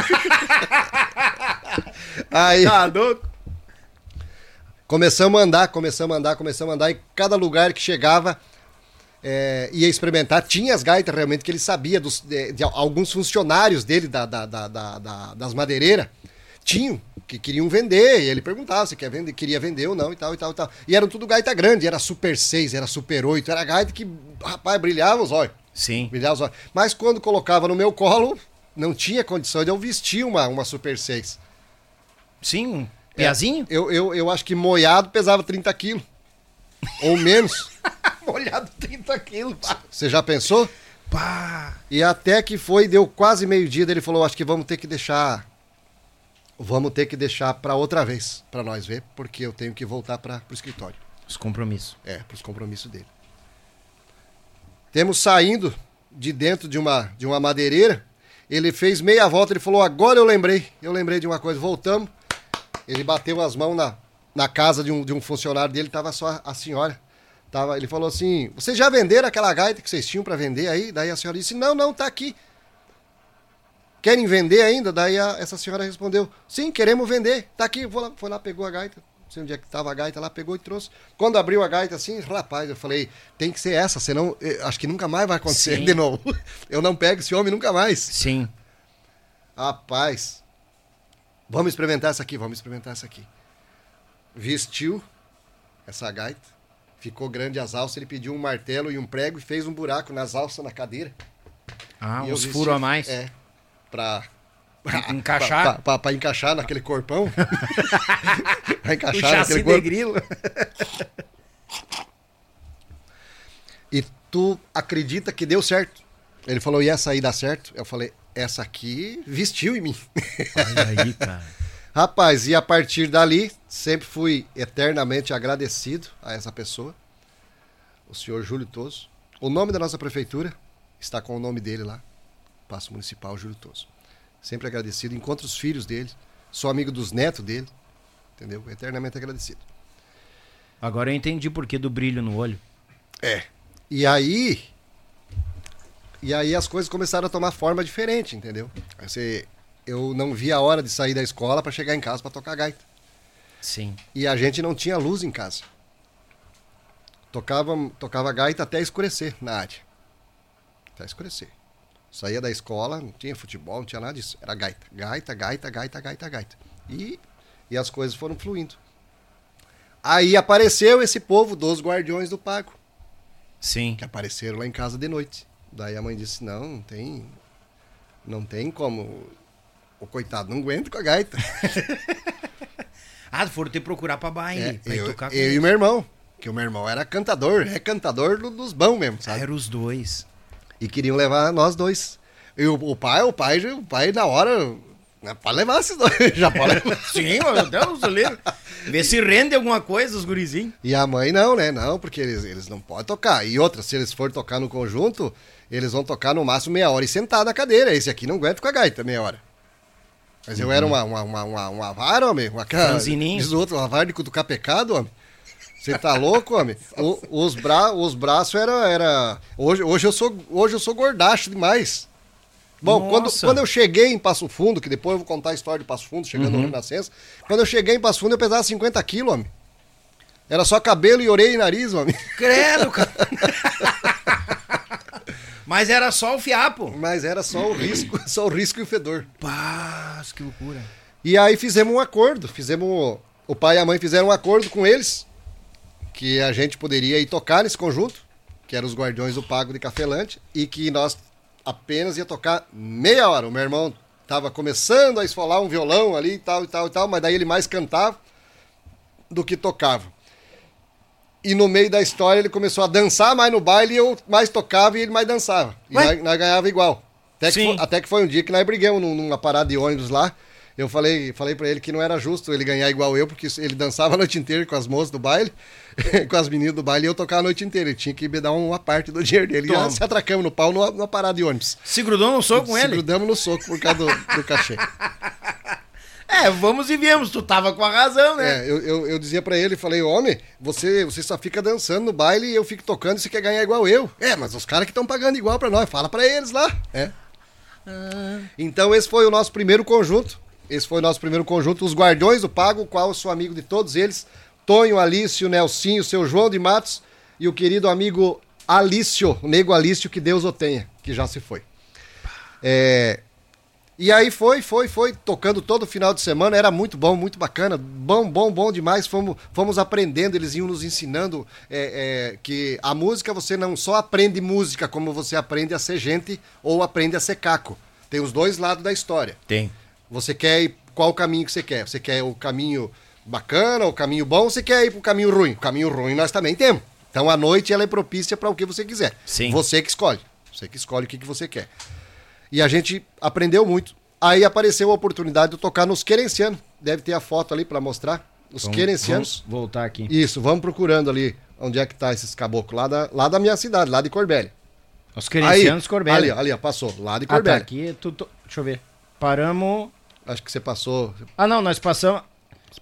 Aí Tá louco? Começamos a andar, começamos a andar, começamos a andar. E cada lugar que chegava é, ia experimentar. Tinha as gaitas realmente que ele sabia dos, de, de alguns funcionários dele da, da- da- da- da- das madeireiras. Tinham, que queriam vender. E ele perguntava se quer vender, queria vender ou não e tal, e tal, e tal. E eram tudo gaita grande, era Super 6, era Super 8, era gaita que, rapaz, brilhava os olhos. Sim. Brilhava os olhos. Mas quando colocava no meu colo, não tinha condição de eu vestir uma, uma Super 6. Sim, um piazinho? Eu, eu, eu acho que moiado pesava 30 quilos. Ou menos. <laughs> Molhado 30 quilos. Você já pensou? Pá. E até que foi, deu quase meio-dia, ele falou, acho que vamos ter que deixar... Vamos ter que deixar para outra vez, para nós ver, porque eu tenho que voltar para o escritório. Os compromissos. É, para os compromissos dele. Temos saindo de dentro de uma, de uma madeireira. Ele fez meia volta, ele falou: Agora eu lembrei, eu lembrei de uma coisa. Voltamos. Ele bateu as mãos na, na casa de um, de um funcionário dele, tava só a senhora. Tava, ele falou assim: Vocês já venderam aquela gaita que vocês tinham para vender aí? Daí a senhora disse: Não, não, tá aqui. Querem vender ainda? Daí a- essa senhora respondeu: Sim, queremos vender. Tá aqui. Vou lá, foi lá, pegou a gaita. Não sei onde é que tava a gaita lá, pegou e trouxe. Quando abriu a gaita assim, rapaz, eu falei: Tem que ser essa, senão eh, acho que nunca mais vai acontecer Sim. de novo. <laughs> Eu não pego esse homem nunca mais. Sim. Rapaz, vamos experimentar essa aqui, vamos experimentar essa aqui. Vestiu essa gaita, ficou grande as alças, ele pediu um martelo e um prego e fez um buraco nas alças na cadeira. Ah, E uns furos a mais. É, pra... <laughs> Encaixar. Pra, pra- pra encaixar naquele corpão. <laughs> pra encaixar naquele de corpo. grilo. <laughs> E tu acredita que deu certo. Ele falou, e essa aí dá certo? Eu falei, essa aqui vestiu em mim. Olha aí, <laughs> cara. Rapaz, e a partir dali, sempre fui eternamente agradecido a essa pessoa, o senhor Júlio Toso. O nome da nossa prefeitura está com o nome dele lá, Passo Municipal Júlio Toso. Sempre agradecido, encontro os filhos dele, sou amigo dos netos dele, entendeu? Eternamente agradecido. Agora eu entendi por que do brilho no olho. É. E aí. E aí as coisas começaram a tomar forma diferente, entendeu? Você, eu não via a hora de sair da escola para chegar em casa para tocar gaita. Sim. E a gente não tinha luz em casa. Tocava, tocava gaita até escurecer na área. Até escurecer. Saía da escola, não tinha futebol, não tinha nada disso. Era gaita. Gaita, gaita, gaita, gaita, gaita. E, e as coisas foram fluindo. Aí apareceu esse povo dos guardiões do pago, Sim. que apareceram lá em casa de noite. Daí a mãe disse: "Não, não tem não tem como o coitado não aguenta com a gaita". <laughs> Ah, foram te procurar pra baile. É, pra eu, tocar com eu e meu irmão, que o meu irmão era cantador, é cantador do- dos bons mesmo, Ah, sabe? eram os dois. E queriam levar nós dois. E o, o pai, o pai, o pai na hora, né, pode levar esses dois, <laughs> já pode levar. <laughs> Sim, meu Deus. Vê se rende alguma coisa os gurizinhos. E a mãe não, né? Não, porque eles, eles não podem tocar. E outra, se eles forem tocar no conjunto, eles vão tocar no máximo meia hora e sentar na cadeira. Esse aqui não aguenta com a gaita meia hora. Mas eu era uma, uma, uma, uma, uma vara, homem. Uma cara. Diz outro, uma vara de cutucar pecado, homem. Você tá louco, homem? O- os, bra, os braços era. era... Hoje, hoje, eu sou, hoje eu sou gordacho demais. Bom, quando, Nossa. quando eu cheguei em Passo Fundo, que depois eu vou contar a história de Passo Fundo, chegando no Renascença, quando eu cheguei em Passo Fundo eu pesava 50 quilos, homem. Era só cabelo e orelha e nariz, homem. Credo, cara. <laughs> Mas era só o fiapo. Mas era só o risco, <laughs> só o risco e o fedor. Paz, que loucura. E aí fizemos um acordo, fizemos o pai e a mãe fizeram um acordo com eles que a gente poderia ir tocar nesse conjunto, que eram os Guardiões do Pago de Cafelante, e que nós apenas ia tocar meia hora. O meu irmão estava começando a esfolar um violão ali e tal e tal e tal, mas daí ele mais cantava do que tocava. E no meio da história ele começou a dançar mais no baile e eu mais tocava e ele mais dançava. E Ué? nós, nós ganhava igual. Até que, foi, até que foi um dia que nós brigamos num- numa parada de ônibus lá. Eu falei, falei para ele que não era justo ele ganhar igual eu, porque ele dançava a noite inteira com as moças do baile, <laughs> com as meninas do baile, e eu tocava a noite inteira. Ele tinha que me dar uma parte do dinheiro dele. E Toma. nós se atracamos no pau numa, numa parada de ônibus. Se grudou no soco com se ele? grudamos no soco por causa do, do cachê. <laughs> É, vamos e viemos. Tu tava com a razão, né? É, eu, eu, eu dizia pra ele, falei, homem, você, você só fica dançando no baile e eu fico tocando e você quer ganhar igual eu. É, mas os caras que estão pagando igual pra nós, fala pra eles lá. É. Então esse foi o nosso primeiro conjunto. Esse foi o nosso primeiro conjunto, os Guardiões do Pago, o qual eu sou amigo de todos eles. Tonho, Alício, Nelsinho, seu João de Matos e o querido amigo Alício, o nego Alício, que Deus o tenha, que já se foi. É, e aí foi, foi, foi, tocando todo final de semana, era muito bom, muito bacana, bom, bom, bom demais, fomos, fomos aprendendo, eles iam nos ensinando é, é, que a música você não só aprende música, como você aprende a ser gente ou aprende a ser caco. Tem os dois lados da história. Tem. Você quer ir, qual o caminho que você quer? Você quer o caminho bacana, o caminho bom, ou você quer ir pro caminho ruim? O caminho ruim nós também temos. Então a noite ela é propícia para o que você quiser. Sim. Você que escolhe. Você que escolhe o que, que você quer. E a gente aprendeu muito. Aí apareceu a oportunidade de tocar nos Querencianos. Deve ter a foto ali para mostrar. Os Querencianos. Vamos voltar aqui. Isso, vamos procurando ali onde é que tá esses caboclos. Lá da, lá da minha cidade, lá de Corbélia. Os querencianos Corbélia. Ali, ali, ó, passou. Lá de Ah, tá aqui. Tu, tu- deixa eu ver. Paramos. Acho que você passou. Ah, não, nós passamos.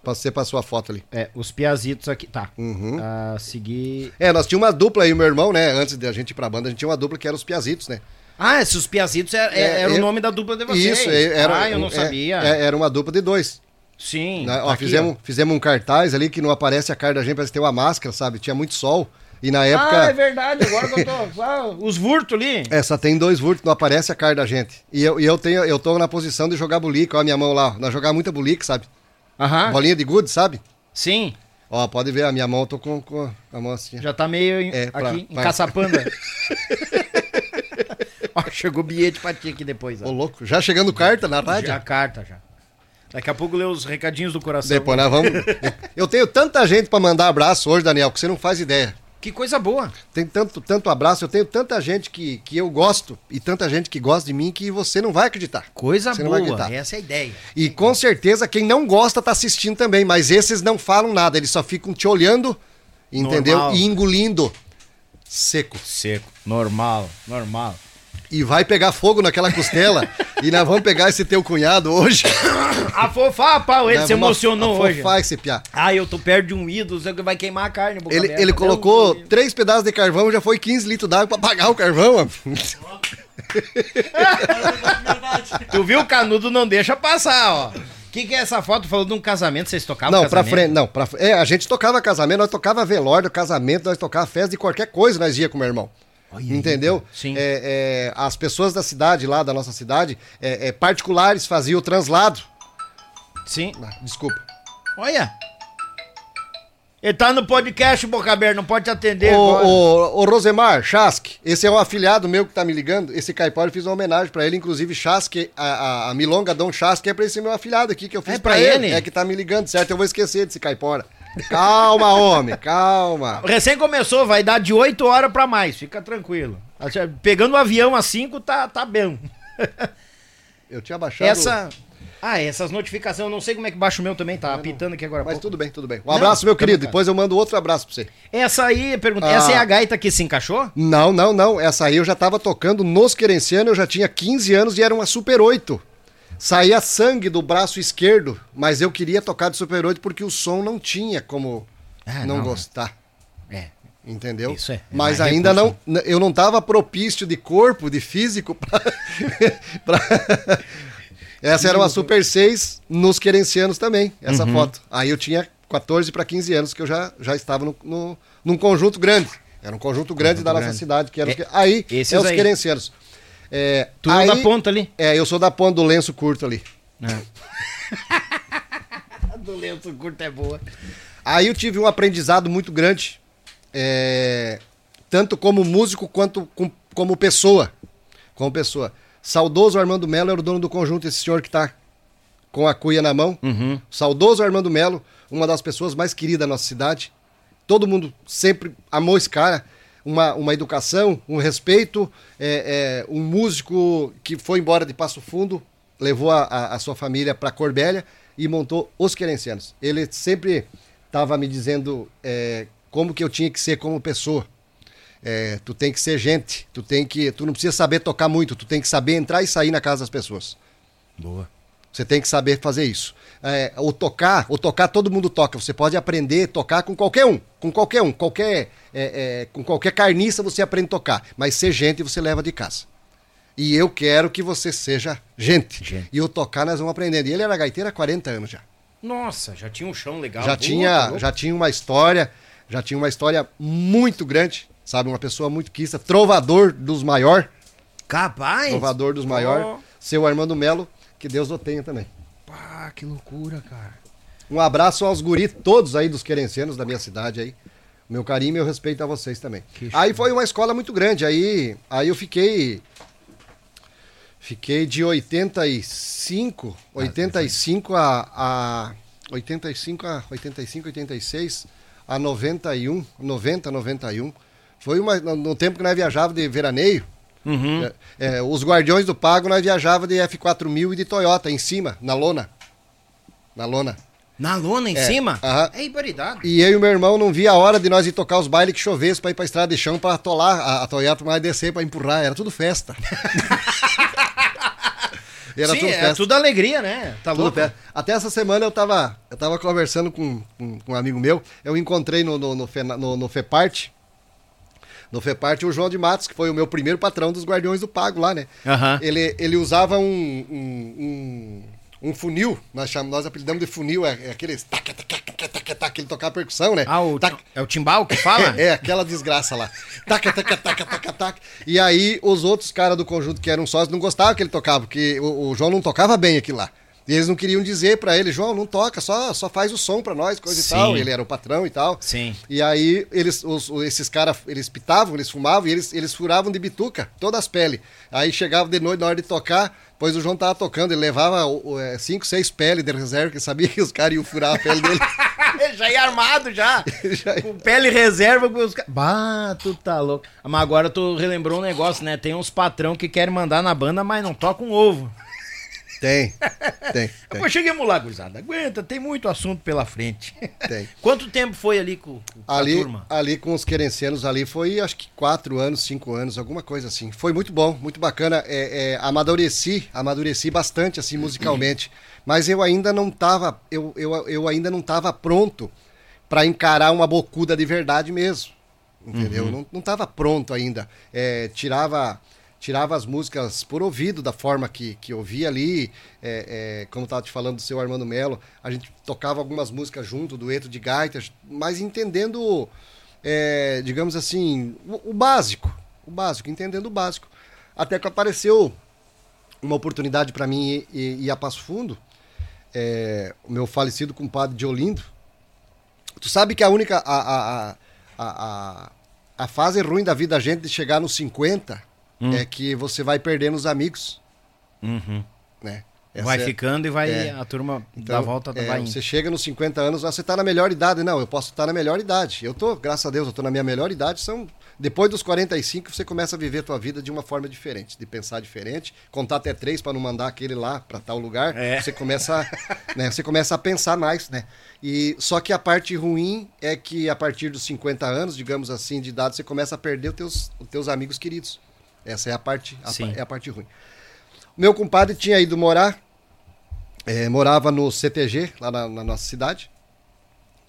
Você passou a foto ali. É, os piazitos aqui. Tá. Uhum. A seguir. É, nós tínhamos uma dupla aí, meu irmão, né? Antes da gente ir pra banda, a gente tinha uma dupla que era os Piazitos, né? Ah, esses piazitos é, é- É, era eu- o nome da dupla de vocês. Isso, é- era. Ah, eu não é- sabia. é- era uma dupla de dois. Sim. né? tá Ó, aqui, fizemos, ó. fizemos um cartaz ali que não aparece a cara da gente, parece ter uma máscara, sabe? Tinha muito sol. E na Ah, é época. verdade. Agora que eu tô. <laughs> Ah, os vurtos ali. É, só tem dois vurtos, não aparece a cara da gente. E eu, e eu tenho, eu tô na posição de jogar bulica, ó, a minha mão lá. Nós jogar muita bulica, sabe? Aham. Bolinha de gude, sabe? Sim. Ó, pode ver, a minha mão, eu tô com, com a mão assim. Já tá meio em- É, aqui, pra- caçapanda. <laughs> ó, chegou bilhete pra ti aqui depois. Ó. Ô, louco, já chegando carta na rádio? Já carta já. Daqui a pouco lê os recadinhos do coração. Depois nós vamos. Eu tenho tanta gente pra mandar abraço hoje, Daniel, que você não faz ideia. Que coisa boa. Tem tanto, tanto abraço, eu tenho tanta gente que, que eu gosto e tanta gente que gosta de mim que você não vai acreditar. Coisa Você boa. acreditar. Essa é a ideia. E com certeza quem não gosta tá assistindo também, mas esses não falam nada, eles só ficam te olhando, entendeu? Normal. E engolindo seco. Seco. Normal, normal. E vai pegar fogo naquela costela e nós vamos pegar esse teu cunhado hoje. Afofar, pau, ele Nós se emocionou hoje. afofar esse piá. Ah, eu tô perto de um ídolo, que vai queimar a carne. boca Ele, aberta. ele colocou três pedaços de carvão, já foi 15 litros d'água pra apagar o carvão. <laughs> Tu viu? O canudo não deixa passar, ó. O que, que é essa foto? Falou de um casamento, vocês tocavam Não, pra casamento? frente, não. Pra, é, a gente tocava casamento, nós tocava velório, casamento, nós tocava festa de qualquer coisa, nós ia com meu irmão. Entendeu? Sim. É, é, as pessoas da cidade, lá da nossa cidade, é, é, particulares, faziam o translado. Sim. Ah, desculpa. Olha. Ele tá no podcast, Boca Aberta, não pode te atender Ô, agora. ô, ô, Rosemar, Chask, esse é um afiliado meu que tá me ligando. Esse caipora eu fiz uma homenagem pra ele, inclusive Chask, a, a, a Milonga Dom Chask é pra esse meu afiliado aqui que eu fiz É pra, pra ele. ele? É que tá me ligando, certo? Eu vou esquecer desse caipora. Calma, homem, calma. Recém começou, vai dar de 8 horas pra mais, fica tranquilo. Pegando o avião às 5, tá, tá bem. <laughs> Eu tinha baixado. Essa. Ah, essas notificações, eu não sei como é que baixa o meu também, tá apitando aqui agora. Mas pouco. tudo bem, tudo bem. Um abraço, meu tamo querido. Depois eu mando outro abraço pra você. Essa aí, pergunta, Ah. essa é a gaita que se encaixou? Não, não, não. Essa aí eu já tava tocando nos Querencianos, eu já tinha 15 anos e era uma Super 8. Saía sangue do braço esquerdo, mas eu queria tocar de Super 8 porque o som não tinha como Ah, não, não, gostar. É. Entendeu? Isso é, é Mas ainda recurso, não. Eu não tava propício de corpo, de físico <laughs> pra. pra- Essa era uma Super 6 nos Querencianos também, essa Uhum. foto. Aí eu tinha 14 para 15 anos, que eu já, já estava no, no- num conjunto grande. Era um conjunto grande da nossa grande. cidade, que era os É, que- aí esses é os aí. Querencianos. É, Tu é da ponta ali? É, eu sou da ponta do lenço curto ali. A <laughs> do lenço curto é boa. Aí eu tive um aprendizado muito grande, é, tanto como músico quanto com- como pessoa. Como pessoa. Saudoso Armando Melo era o dono do conjunto, esse senhor que está com a cuia na mão. Saudoso Armando Melo, uma das pessoas mais queridas da nossa cidade. Todo mundo sempre amou esse cara. Uma, uma educação, um respeito, é, é, um músico que foi embora de Passo Fundo, levou a, a- a sua família para Corbélia e montou os Querencianos. Ele sempre estava me dizendo é, como que eu tinha que ser como pessoa. É, tu tem que ser gente, tu tem que, tu não precisa saber tocar muito, tu tem que saber entrar e sair na casa das pessoas. Boa. Você tem que saber fazer isso. É, o tocar, o tocar todo mundo toca. Você pode aprender a tocar com qualquer um, com qualquer um, qualquer, é, é, com qualquer carniça você aprende a tocar. Mas ser gente você leva de casa. E eu quero que você seja gente. Gente. E o tocar nós vamos aprendendo. E ele era gaiteiro há 40 anos já. Nossa, já tinha um chão legal. já Boa, tinha, já tinha uma história, já tinha uma história muito grande, sabe, uma pessoa muito quista, trovador dos maior, Capaz. trovador dos maior, Oh. seu Armando Melo, que Deus o tenha também. Pá, que loucura, cara. Um abraço aos guri todos aí dos querencianos da minha cidade aí. Meu carinho e meu respeito a vocês também. Que Aí foi uma escola muito grande, aí, aí eu fiquei fiquei de 85, 85 a, a 85 a 85, 86 a 91, 90, 91. Foi uma, no, no tempo que nós viajava de veraneio. Uhum. É, é, os Guardiões do Pago nós viajava de F4000 e de Toyota em cima, na lona. Na lona. Na lona em É, cima? aham. É ibaridade. E eu e meu irmão não via a hora de nós ir tocar os bailes que chovesse pra ir pra estrada de chão pra atolar a, a Toyota, mas descer pra empurrar. Era tudo festa. <laughs> Era Sim, tudo é festa. tudo alegria, né? Tá Tudo louco? Até essa semana eu tava, eu tava conversando com, com, com um amigo meu. Eu encontrei no, no, no, no, no FEPART. No FEPART o João de Matos, que foi o meu primeiro patrão dos Guardiões do Pago lá, né? Aham. Ele, ele usava um, um, um, um funil, nós, chamamos, nós apelidamos de funil, é, é aqueles tac, tac, tac, tac, tac, tac, que ele tocava percussão, né? Ah, o, Tac, é o timbal que fala? é, aquela desgraça lá. Taca, taca, taca, taca, taca. E aí os outros caras do conjunto que eram sócios não gostavam que ele tocava, porque o, o João não tocava bem aquilo lá. E eles não queriam dizer pra ele, João, não toca, só, só faz o som pra nós, coisa Sim. e tal. Ele era o patrão e tal. Sim. E aí eles, os- esses caras, eles pitavam, eles fumavam e eles, eles furavam de bituca, todas as peles. Aí chegava de noite na hora de tocar, pois o João tava tocando, ele levava é, cinco, seis peles de reserva, que sabia que os caras iam furar a pele dele. <laughs> já ia armado já. <laughs> Já- Com pele reserva. Com os... Bah, tu tá louco. Mas agora tu relembrou um negócio, né? Tem uns patrão que querem mandar na banda, mas não tocam ovo. Tem, tem, <laughs> tem. Pô, cheguemos lá, gurizada. Aguenta, tem muito assunto pela frente. Tem. <laughs> Quanto tempo foi ali com, com a Ali, turma? ali com os querencianos ali foi acho que quatro anos, cinco anos, alguma coisa assim. Foi muito bom, muito bacana. É, é, amadureci, amadureci bastante assim musicalmente. <clears throat> Mas eu ainda não tava, eu, eu, eu ainda não tava pronto para encarar uma bocuda de verdade mesmo. Entendeu? Não, não tava pronto ainda. É, tirava tirava as músicas por ouvido da forma que, que eu via ali, é, é, como estava te falando do seu Armando Melo, a gente tocava algumas músicas junto, dueto de gaitas, mas entendendo, é, digamos assim, o, o básico, o básico, entendendo o básico. Até que apareceu uma oportunidade para mim ir, ir, a Passo Fundo, é, o meu falecido compadre de Olindo. Tu sabe que a única, a, a, a, a, a fase ruim da vida da gente de chegar nos 50 é que você vai perdendo os amigos, Uhum. né? Essa Vai é- ficando e vai é. a turma então, volta, é, vai. Você chega nos 50 anos, você tá na melhor idade. Não, eu posso estar na melhor idade. Eu tô, graças a Deus, eu tô na minha melhor idade. São depois dos 45 você começa a viver a tua vida de uma forma diferente, de pensar diferente, contar até três para não mandar aquele lá para tal lugar. É. Você começa, <laughs> né, você começa a pensar mais, né? E só que a parte ruim é que a partir dos 50 anos, digamos assim, de idade, você começa a perder os teus, os teus amigos queridos. Essa é a parte, a, é a parte ruim. Meu compadre tinha ido morar é, morava no CTG, lá na, na nossa cidade,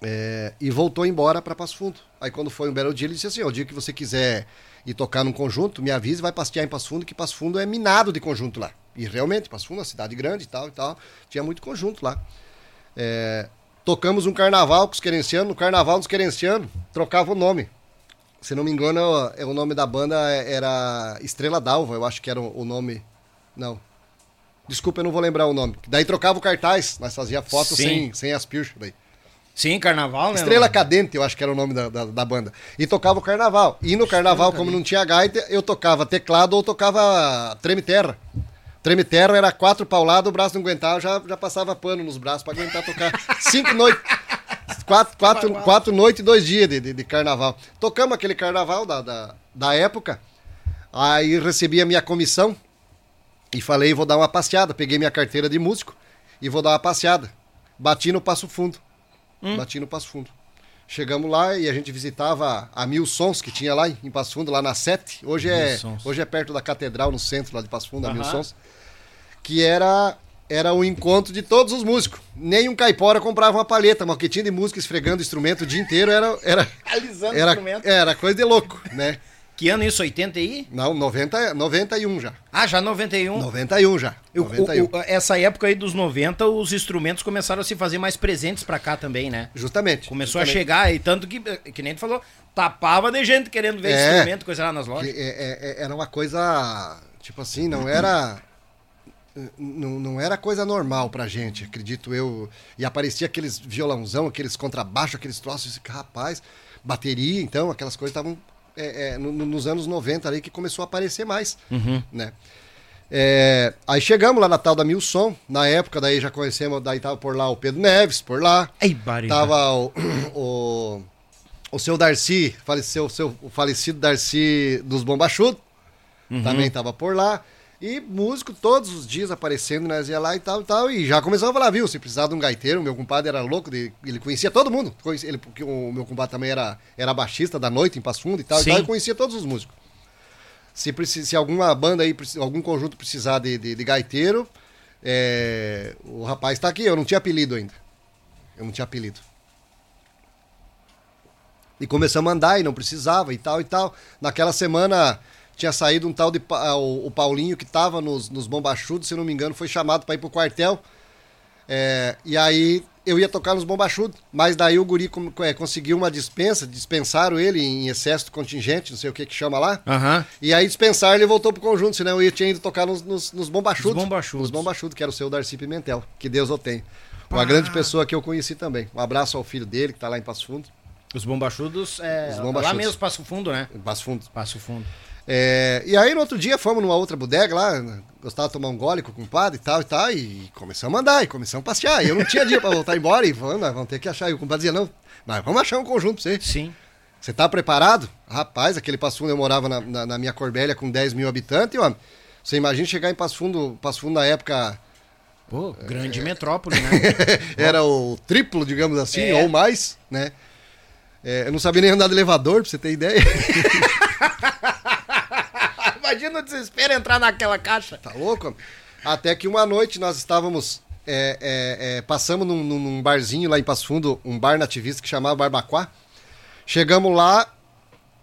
é, e voltou embora para Passo Fundo. Aí quando foi um belo dia, ele disse assim, o dia que você quiser ir tocar num conjunto, me avise e vai passear em Passo Fundo, que Passo Fundo é minado de conjunto lá. E realmente, Passo Fundo é uma cidade grande e tal e tal, tinha muito conjunto lá. É, tocamos um carnaval com os querencianos, no carnaval dos querencianos, trocava o nome. Se não me engano, é o nome da banda era Estrela d'Alva, eu acho que era o nome. Não. Desculpa, eu não vou lembrar o nome. Daí trocava o cartaz, nós fazia foto Sim. sem, sem as pirchas daí. Sim, carnaval, né? Estrela Não- Cadente, eu acho que era o nome da, da, da banda. E tocava o carnaval. E no carnaval, como não tinha gaita, eu tocava teclado ou tocava treme terra. Treme terra era quatro pauladas, o braço não aguentava, já, já passava pano nos braços pra aguentar tocar. <laughs> Cinco noites. Quatro, quatro, quatro noites e dois dias de, de, de carnaval. Tocamos aquele carnaval da, da, da época. Aí recebi a minha comissão e falei, vou dar uma passeada. Peguei minha carteira de músico e vou dar uma passeada. Bati no Passo Fundo. Bati no Passo Fundo. Chegamos lá e a gente visitava a Mil Sons que tinha lá em Passo Fundo, lá na Sete. Hoje é, hoje é perto da Catedral, no centro lá de Passo Fundo, a Mil. Sons. Que era, era o encontro de todos os músicos. Nem um caipora comprava uma palheta, mas o que tinha de música esfregando instrumento o dia inteiro era, era, Alisando o era, instrumento. era coisa de louco, né? Que ano isso? 80 aí? Não, 90, 91 já. Ah, já 91. 91 já. Eu- 91. o- o- essa época aí dos 90, os instrumentos começaram a se fazer mais presentes pra cá também, né? Justamente. Começou justamente. a chegar, e tanto que, que nem tu falou, tapava de gente querendo ver É. instrumento, coisa lá nas Que lojas. é- é- é- era uma coisa, tipo assim, não era. Não, não era coisa normal pra gente, acredito eu. E aparecia aqueles violãozão, aqueles contrabaixo, aqueles troços, rapaz, bateria, então, aquelas coisas estavam é, é, no- no- nos anos 90 ali que começou a aparecer mais, né? É, aí chegamos lá na tal da Milson, na época daí já conhecemos, daí tava por lá o Pedro Neves, por lá. Ei. Tava o, <clears throat> o, o seu Darcy, faleceu, o, seu, o falecido Darcy dos Bombachudos, também tava por lá. E músico todos os dias aparecendo, nós ia lá e tal e tal. E já começamos a falar, viu? Se precisar de um gaiteiro, meu compadre era louco, de- ele conhecia todo mundo. Ele, porque o meu compadre também era, era baixista da noite em Passo Fundo e tal, e tal. E conhecia todos os músicos. Se, se alguma banda aí, algum conjunto precisar de, de, de gaiteiro, é, o rapaz tá aqui. Eu não tinha apelido ainda. Eu não tinha apelido. E começamos a andar e não precisava e tal e tal. Naquela semana tinha saído um tal de. Ah, O, o Paulinho que tava nos, nos bombachudos, se não me engano, foi chamado para ir pro quartel. É, e aí eu ia tocar nos bombachudos. Mas daí o Guri é, conseguiu uma dispensa, dispensaram ele em excesso de contingente, não sei o que que chama lá. Aham. E aí dispensaram ele voltou pro conjunto, senão eu tinha ido tocar nos, nos, nos bombachudos. Nos bombachudos. Nos bombachudos, que era o seu Darcy Pimentel. Que Deus o tenha. Uma grande pessoa que eu conheci também. Um abraço ao filho dele, que tá lá em Passo Fundo. Os bombachudos, é, Os lá bombachudos. mesmo, Passo Fundo, né? Passo Fundo. Passo Fundo. É, e aí no outro dia fomos numa outra bodega lá, gostava de tomar um gole com o compadre e tal e tal, e começamos a andar, e começamos a passear. E eu não tinha dia pra voltar embora, e vamos, nós vamos ter que achar. E o compadre dizia, não, mas vamos achar um conjunto pra você. Sim. Você tá preparado? Rapaz, aquele Passo Fundo eu morava na, na, na minha Corbélia com 10 mil habitantes, ó. Você imagina chegar em Passo Fundo, Passo Fundo na época Pô, grande metrópole, né? <laughs> era o triplo, digamos assim, É. ou mais, né? É, eu não sabia nem andar de elevador, pra você ter ideia. <laughs> Imagina o desespero entrar naquela caixa. Tá louco? Até que uma noite nós estávamos. é, é, é, passamos num, num- num barzinho lá em Passo Fundo, um bar nativista que chamava Barbacoa. Chegamos lá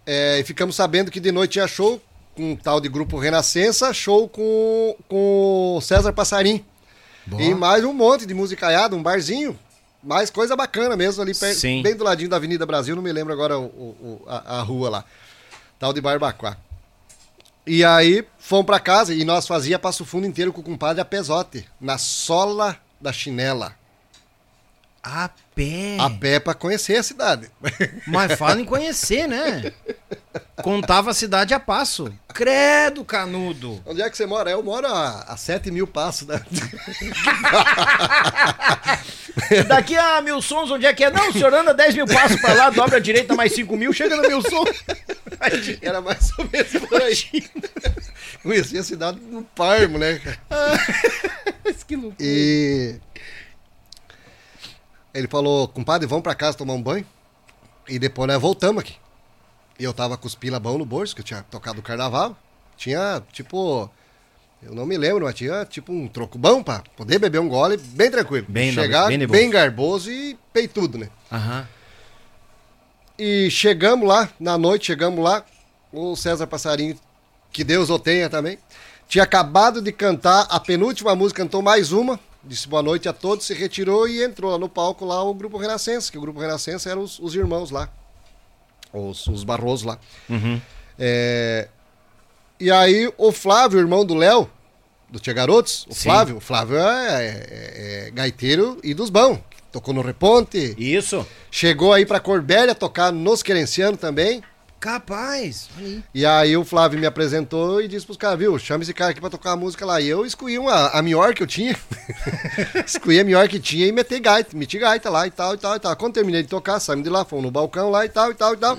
é, e ficamos sabendo que de noite tinha show com um tal de grupo Renascença, show com, com o César Passarim. E mais um monte de musicaiada, um barzinho. Mais coisa bacana mesmo ali perto, Sim. bem do ladinho da Avenida Brasil, não me lembro agora o- o- o- a, a rua lá. Tal de Barbacoa. E aí fomos pra casa e nós fazia Passo Fundo inteiro com o compadre a pesote, na sola da chinela. A pé. A pé pra conhecer a cidade. Mas fala em conhecer, né? Contava a cidade a passo. Credo, canudo. Onde é que você mora? Eu moro a, a 7 mil passos. Né? <laughs> Daqui a mil sons, onde é que é? Não, o senhor anda 10 mil passos pra lá, dobra a direita mais 5 mil, chega no mil sons. <laughs> Era mais ou menos por aí. Conheci a cidade no Parmo, né, cara? <laughs> que loucura. E ele falou, compadre, vamos pra casa tomar um banho. E depois nós voltamos aqui. E eu tava com os pila bom no bolso, que eu tinha tocado o carnaval. Tinha, tipo, eu não me lembro, mas tinha tipo um troco bom pra poder beber um gole bem tranquilo. Bem, Chegar bem bem, garboso e peitudo, né? Aham. E chegamos lá, na noite chegamos lá, o César Passarinho, que Deus o tenha também, tinha acabado de cantar a penúltima música, cantou mais uma, disse boa noite a todos, se retirou e entrou lá no palco lá o Grupo Renascença, que o Grupo Renascença eram os, os irmãos lá, os, os lá. É, e aí o Flávio, irmão do Léo, do Tia Garotos, o Sim. Flávio, o Flávio é, é- é gaiteiro e dos bons, tocou no Reponte, Isso. Chegou aí pra Corbélia tocar nos Querenciano também. Capaz. Aí. E aí o Flávio me apresentou e disse pros caras, viu, chama esse cara aqui pra tocar a música lá. E eu escolhi uma, a melhor que eu tinha. <laughs> escolhi a melhor que tinha e meti gaita, meti gaita lá e tal, e tal, e tal. Quando terminei de tocar, saímos de lá, fomos no balcão lá e tal, e tal, e tal.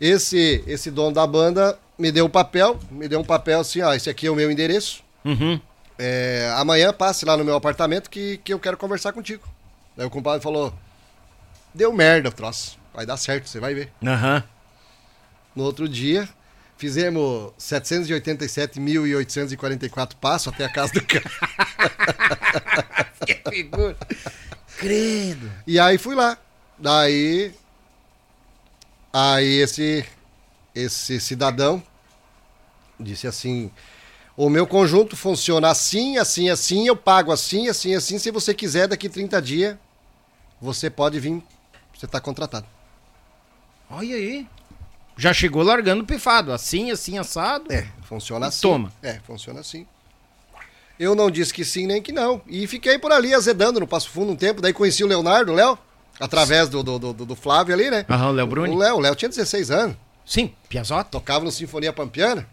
Esse, esse dono da banda me deu um papel, me deu um papel assim, ó, esse aqui é o meu endereço. Uhum. É, amanhã passe lá no meu apartamento que, que eu quero conversar contigo. Daí o compadre falou, deu merda o troço, vai dar certo, você vai ver. Aham. No outro dia, fizemos 787.844 passos até a casa do cara. <laughs> Que figura. Credo. E aí fui lá. Daí. Aí esse. Esse cidadão disse assim: O meu conjunto funciona assim, assim, assim, eu pago assim, assim, assim. Se você quiser, daqui 30 dias, você pode vir. Você está contratado. Olha aí. Já chegou largando pifado. Assim, assim, assado. É, funciona assim. toma. É, funciona assim. Eu não disse que sim nem que não. E fiquei por ali azedando no Passo Fundo um tempo. Daí conheci o Leonardo, o Léo, através do, do, do, do Flávio ali, né? Aham, o Léo Bruni. O Léo, o Léo tinha 16 anos. Sim, Piazotto. Tocava no Sinfonia Pampiana.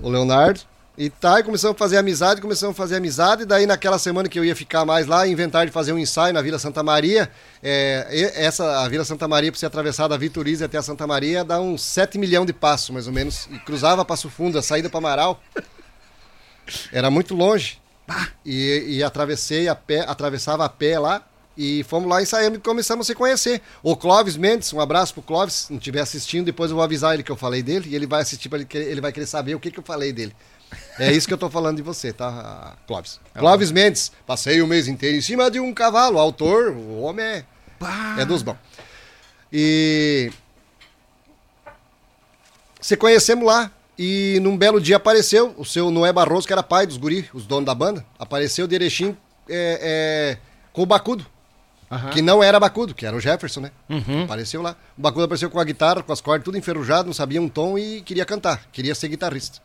O Leonardo. E tá, e começamos a fazer amizade, começamos a fazer amizade. E daí, naquela semana que eu ia ficar mais lá, inventar de fazer um ensaio na Vila Santa Maria. É, essa, a Vila Santa Maria, para ser atravessar da Viturize até a Santa Maria, dá uns 7 milhões de passos, mais ou menos. E cruzava Passo Fundo, a saída para Amaral. Era muito longe. E, e atravessei a pé, atravessava a pé lá. E fomos lá ensaiando e começamos a se conhecer. O Clóvis Mendes, um abraço pro Clóvis, se não estiver assistindo, depois eu vou avisar ele que eu falei dele. E ele vai assistir, ele, ele vai querer saber o que, que eu falei dele. É isso que eu tô falando de você, tá, Clóvis? Clóvis Mendes, passei o mês inteiro em cima de um cavalo. Autor, o homem é, é dos bons. E. Se conhecemos lá. E num belo dia apareceu o seu Noé Barroso, que era pai dos guri, os donos da banda. Apareceu o Derechim é, é, com o Bacudo. Que não era Bacudo, que era o Jefferson, né? Apareceu lá. O Bacudo apareceu com a guitarra, com as cordas tudo enferrujado, não sabia um tom e queria cantar, queria ser guitarrista.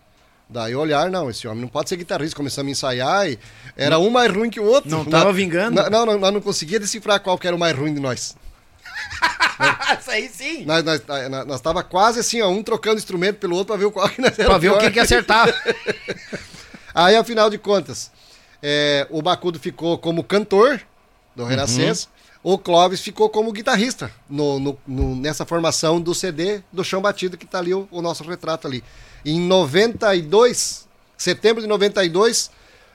Daí olhar, não, esse homem não pode ser guitarrista. Começamos a ensaiar e era um mais ruim que o outro. Não tava Nós- vingando? Não, não, não, nós não conseguia decifrar qual que era o mais ruim de nós. <laughs> Isso aí sim. Nós, nós, nós, nós tava quase assim, ó, um trocando instrumento pelo outro pra ver o qual que nós era Pra ver o que que acertava. <laughs> Aí, afinal de contas, é, o Bacudo ficou como cantor do Renascença, o Clóvis ficou como guitarrista no, no- no- nessa formação do CD do Chão Batido, que tá ali o, o nosso retrato ali. Em 92, setembro de 92,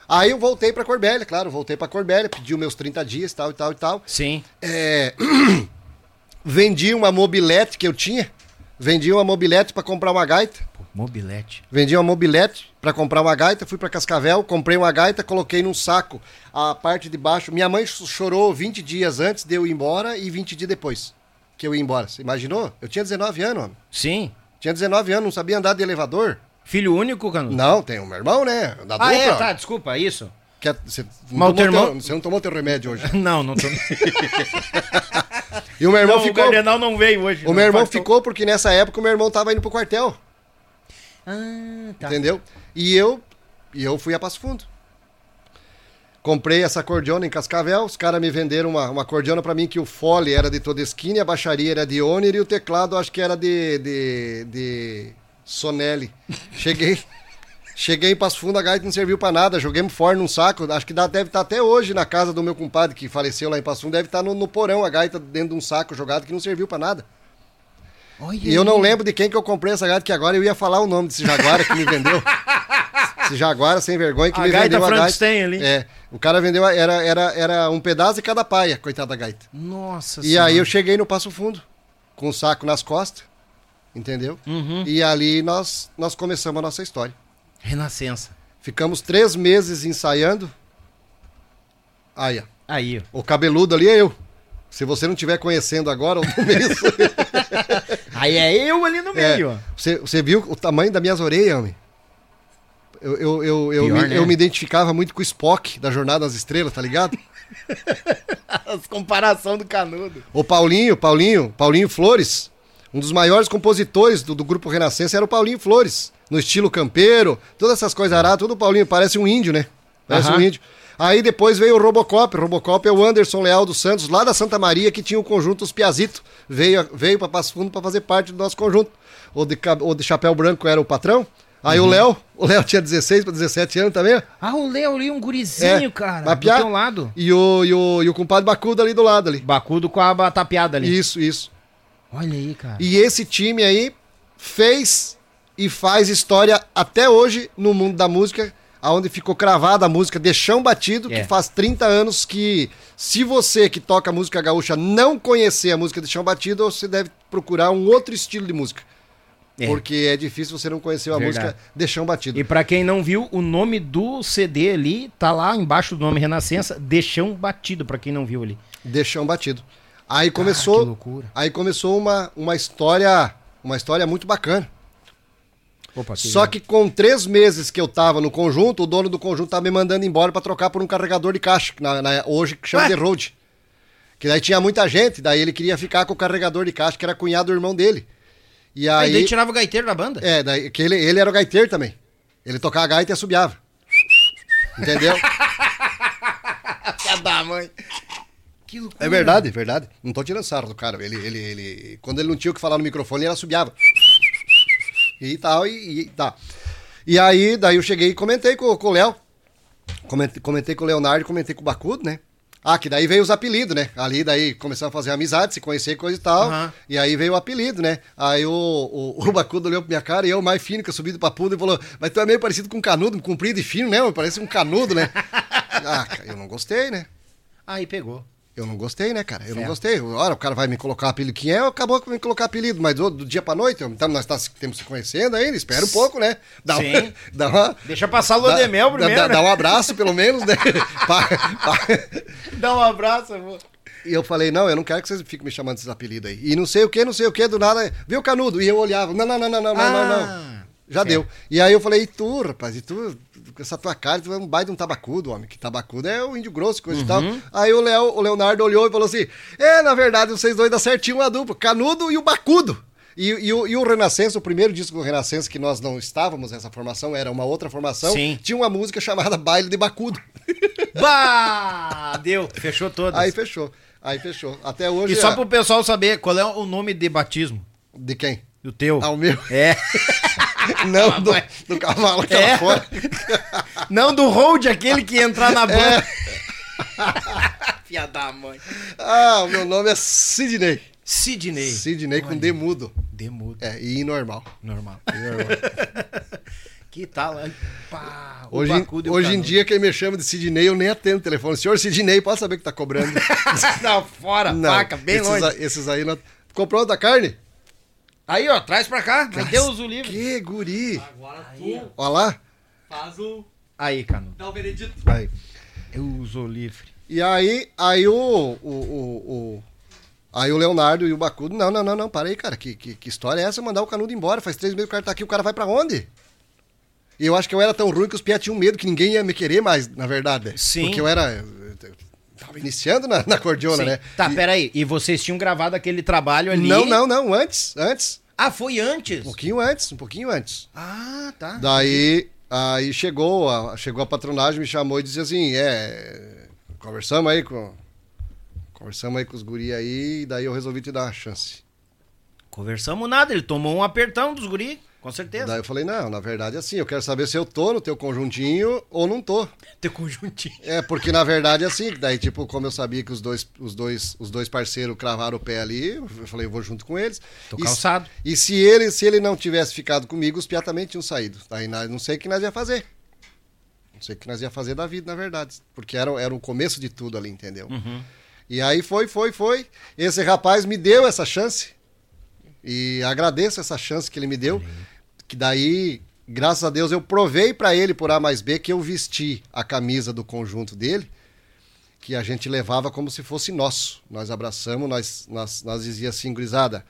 aí eu voltei pra Corbélia, claro, voltei pra Corbélia, pedi os meus 30 dias, tal e tal e tal. Sim. É, <clears throat> vendi uma mobilete que eu tinha, vendi uma mobilete pra comprar uma gaita. Pô, mobilete. Vendi uma mobilete pra comprar uma gaita, fui pra Cascavel, comprei uma gaita, coloquei num saco a parte de baixo. Minha mãe ch- chorou 20 dias antes de eu ir embora e 20 dias depois que eu ia embora. Você imaginou? Eu tinha 19 anos, homem. Sim. Tinha 19 anos, não sabia andar de elevador. Filho único, Canudo? Não, tem o meu irmão, né? Da Ah, é, dupla. tá, desculpa, isso. Que é- você, não o tomou teu irmão- teu- você não tomou teu remédio hoje. <laughs> Não, não tô. <laughs> E o meu irmão Não, o ficou. Cardenal não veio hoje. O meu irmão ficou porque nessa época o meu irmão tava indo pro quartel. Ah, tá. Entendeu? E eu, e eu fui a Passo Fundo. Comprei essa cordiona em Cascavel, os caras me venderam uma, uma cordiona pra mim que o fole era de Todeskine, a baixaria era de Oner e o teclado acho que era de, de, de Sonelli. <laughs> Cheguei, cheguei em Passo Fundo, a gaita não serviu pra nada, joguei fora num saco, acho que dá- deve estar até hoje na casa do meu compadre que faleceu lá em Passo Fundo, deve estar no, no porão a gaita dentro de um saco jogado que não serviu pra nada. Olha E eu não lembro de quem que eu comprei essa gaita, que agora eu ia falar o nome desse jaguara que me vendeu. <laughs> Esse jaguara sem vergonha que A me gaita vendeu a gaita. Ali. É, o cara vendeu, a- era, era, era um pedaço de cada paia, coitada da gaita. Nossa E aí eu cheguei no Passo Fundo, com o saco nas costas, entendeu? Uhum. E ali nós, nós começamos a nossa história. Renascença. Ficamos três meses ensaiando. Aí, ó. Aí, ó. O cabeludo ali é eu. Se você não estiver conhecendo agora, eu meio... <laughs> Aí é eu ali no É, meio, ó. você, você viu o tamanho das minhas orelhas, homem? Eu, eu, eu, eu, Pior, me, né? eu me identificava muito com o Spock da Jornada das Estrelas, tá ligado? <laughs> As comparação do canudo. O Paulinho, Paulinho, Paulinho Flores, um dos maiores compositores do, do grupo Renascença era o Paulinho Flores, no estilo campeiro, todas essas coisas aradas, tudo o Paulinho, parece um índio, né? Parece Aham. um índio. Aí depois veio o Robocop, o Robocop é o Anderson Leal dos Santos, lá da Santa Maria, que tinha o conjunto Os Piazito, veio, veio para Passo Fundo para fazer parte do nosso conjunto. O de, o de chapéu branco era o patrão, aí Uhum. o Léo, o Léo tinha 16 para 17 anos também, Ah, o Léo ali, um gurizinho, cara. Do mapear. teu lado. E o, e, o, e o compadre Bacudo ali do lado ali. Bacudo com a tapeada ali. Isso, isso. Olha aí, cara. E esse time aí fez e faz história até hoje no mundo da música, aonde ficou cravada a música de chão batido, É. que faz 30 anos que se você que toca música gaúcha não conhecer a música de chão batido, você deve procurar um outro estilo de música. É. Porque é difícil você não conhecer a Verdade. música de chão batido. E pra quem não viu, o nome do CD ali tá lá embaixo do nome Renascença, Deixão Batido, pra quem não viu ali. De chão batido. Aí que começou, loucura. aí começou uma, uma história, uma história muito bacana. Opa, Só que com três meses que eu tava no conjunto, o dono do conjunto tava me mandando embora pra trocar por um carregador de caixa, que na, na- hoje que chama Ué? de road. Que daí tinha muita gente, daí ele queria ficar com o carregador de caixa, que era cunhado do irmão dele. E Aí, aí. daí tirava o gaiteiro da banda? É, daí, que ele, ele era o gaiteiro também. Ele tocava a gaita e assobiava. Entendeu? <laughs> da mãe. Que loucura. É verdade, verdade. Não tô tirando sarro do cara. Ele, ele, ele, quando ele não tinha o que falar no microfone, ele assobiava. E tal, e, e tá. E aí, daí eu cheguei e comentei com, com o Léo. Comentei, comentei com o Leonardo, comentei com o Bacudo, né? Ah, que daí veio os apelidos, né? Ali daí começamos a fazer amizade, se conhecer, coisa e tal. Aham. E aí veio o apelido, né? Aí o, o, <laughs> o Bacudo olhou pra minha cara e eu, mais fino que eu subi do papudo, e falou: Mas tu é meio parecido com um canudo, comprido e fino, né? Parece um canudo, né? <laughs> ah, eu não gostei, né? Aí pegou. Eu não gostei, né, cara? Eu certo. não gostei. Ora, o cara vai me colocar apelido. Quem é? Acabou com me colocar apelido, mas do, do dia pra noite, então nós tá, estamos se conhecendo ainda, espera um pouco, né? Dá Sim. <laughs> Dá uma, Deixa passar o Lodemel primeiro. Dá, dá, um né? abraço, pelo menos, né? <laughs> dá um abraço, amor. E eu falei, não, eu não quero que vocês fiquem me chamando desses apelidos aí. E não sei o que, não sei o que, do nada. Viu, Canudo? E eu olhava, não, não, não, não, não, ah, não, não. Ah, Já certo. deu. E aí eu falei, e tu, rapaz, e tu essa tua cara, tu é um baita de um tabacudo, homem. Que tabacudo é o índio grosso, coisa e tal. Aí o, Léo, o Leonardo olhou e falou assim: é, na verdade, vocês dois dão certinho uma dupla, canudo e o bacudo. E, e o, e o Renascença, o primeiro disco do Renascença que nós não estávamos nessa formação, era uma outra formação, Sim. tinha uma música chamada Baile de Bacudo. <laughs> Bah! Deu, fechou todas. Aí fechou. Aí fechou. Até hoje. e só é- pro pessoal saber, qual é o nome de batismo? De quem? Do teu? Ah, o meu? É. <laughs> <laughs> Não, do, do cavalo que É. lá fora. <laughs> Não do hold, aquele que ia entrar É. na <laughs> banda. Filha da mãe. Ah, o meu nome é Sidney. Sidney. Sidney com D mudo. Demudo. É, e normal. Normal. que tal? hein? Pá, Hoje, e hoje em dia, quem me chama de Sidney, eu nem atendo o telefone. Senhor Sidney, pode saber que tá cobrando. Não, fora, faca, bem esses, longe. a- esses aí não. Comprou da carne? Aí, ó, traz pra cá. Mas Deus o livre. Que guri. Agora tu Olha lá. faz o. Aí, Canudo. dá o veredito. Aí. Eu uso livre. E aí, aí o, o, o, o- Aí o Leonardo e o Bacudo, não, não, não, não, para aí, cara. Que, que, que história é essa? Mandar o canudo embora. Faz três meses que o cara tá aqui, o cara vai pra onde? E eu acho que eu era tão ruim que os piá tinham medo que ninguém ia me querer mais, na verdade. Sim. Porque eu era. Iniciando na, na cordiona, Sim. né? Tá, E- peraí. E vocês tinham gravado aquele trabalho ali? Não, não, não, antes, antes. Ah, foi antes? Um pouquinho antes, um pouquinho antes. Ah, tá. Daí, aí chegou a, chegou a patronagem, me chamou e disse assim, é, conversamos aí com, conversamos aí com os guri aí, e daí eu resolvi te dar uma chance. Conversamos nada, ele tomou um apertão dos guri, com certeza. Daí eu falei, não, na verdade é assim, eu quero saber se eu tô no teu conjuntinho ou não tô. <laughs> Teu conjuntinho. É, porque na verdade é assim, daí tipo, como eu sabia que os dois, os dois, os dois parceiros cravaram o pé ali, eu falei, eu vou junto com eles. Tô E calçado. E se ele, se ele não tivesse ficado comigo, os piá também tinham saído. Daí nós não sei o que nós ia fazer. Não sei o que nós ia fazer da vida, na verdade. Porque era, era o começo de tudo ali, entendeu? E aí foi, foi, foi. Esse rapaz me deu essa chance. E agradeço essa chance que ele me deu. Que daí, graças a Deus, eu provei pra ele por A mais B que eu vesti a camisa do conjunto dele. Que a gente levava como se fosse nosso. Nós abraçamos, nós, nós, nós dizia assim, gurizada,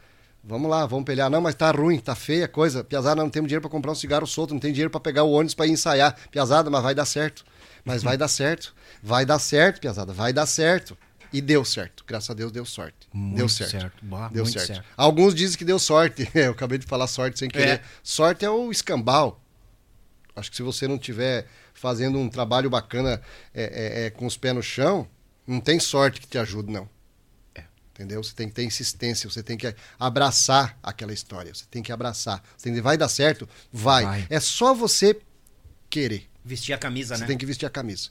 vamos lá, vamos pelear. Não, mas tá ruim, tá feia a coisa. Piazada, não temos dinheiro pra comprar um cigarro solto, não tem dinheiro pra pegar o ônibus ir ensaiar. Piazada, mas vai dar certo. Mas vai dar certo. Vai dar certo, Piazada, vai dar certo. E deu certo. Graças a Deus deu sorte. Muito deu certo. certo. Bah, deu muito certo. certo. Alguns dizem que deu sorte. <laughs> Eu acabei de falar sorte sem querer. É. Sorte é o escambau. Acho que se você não tiver fazendo um trabalho bacana é, é, é, com os pés no chão, não tem sorte que te ajude, não. Entendeu? Você tem que ter insistência, você tem que abraçar aquela história. Você tem que abraçar. Você tem que, vai dar certo? Vai. Vai. É só você querer. Vestir a camisa, Você né? tem que vestir a camisa.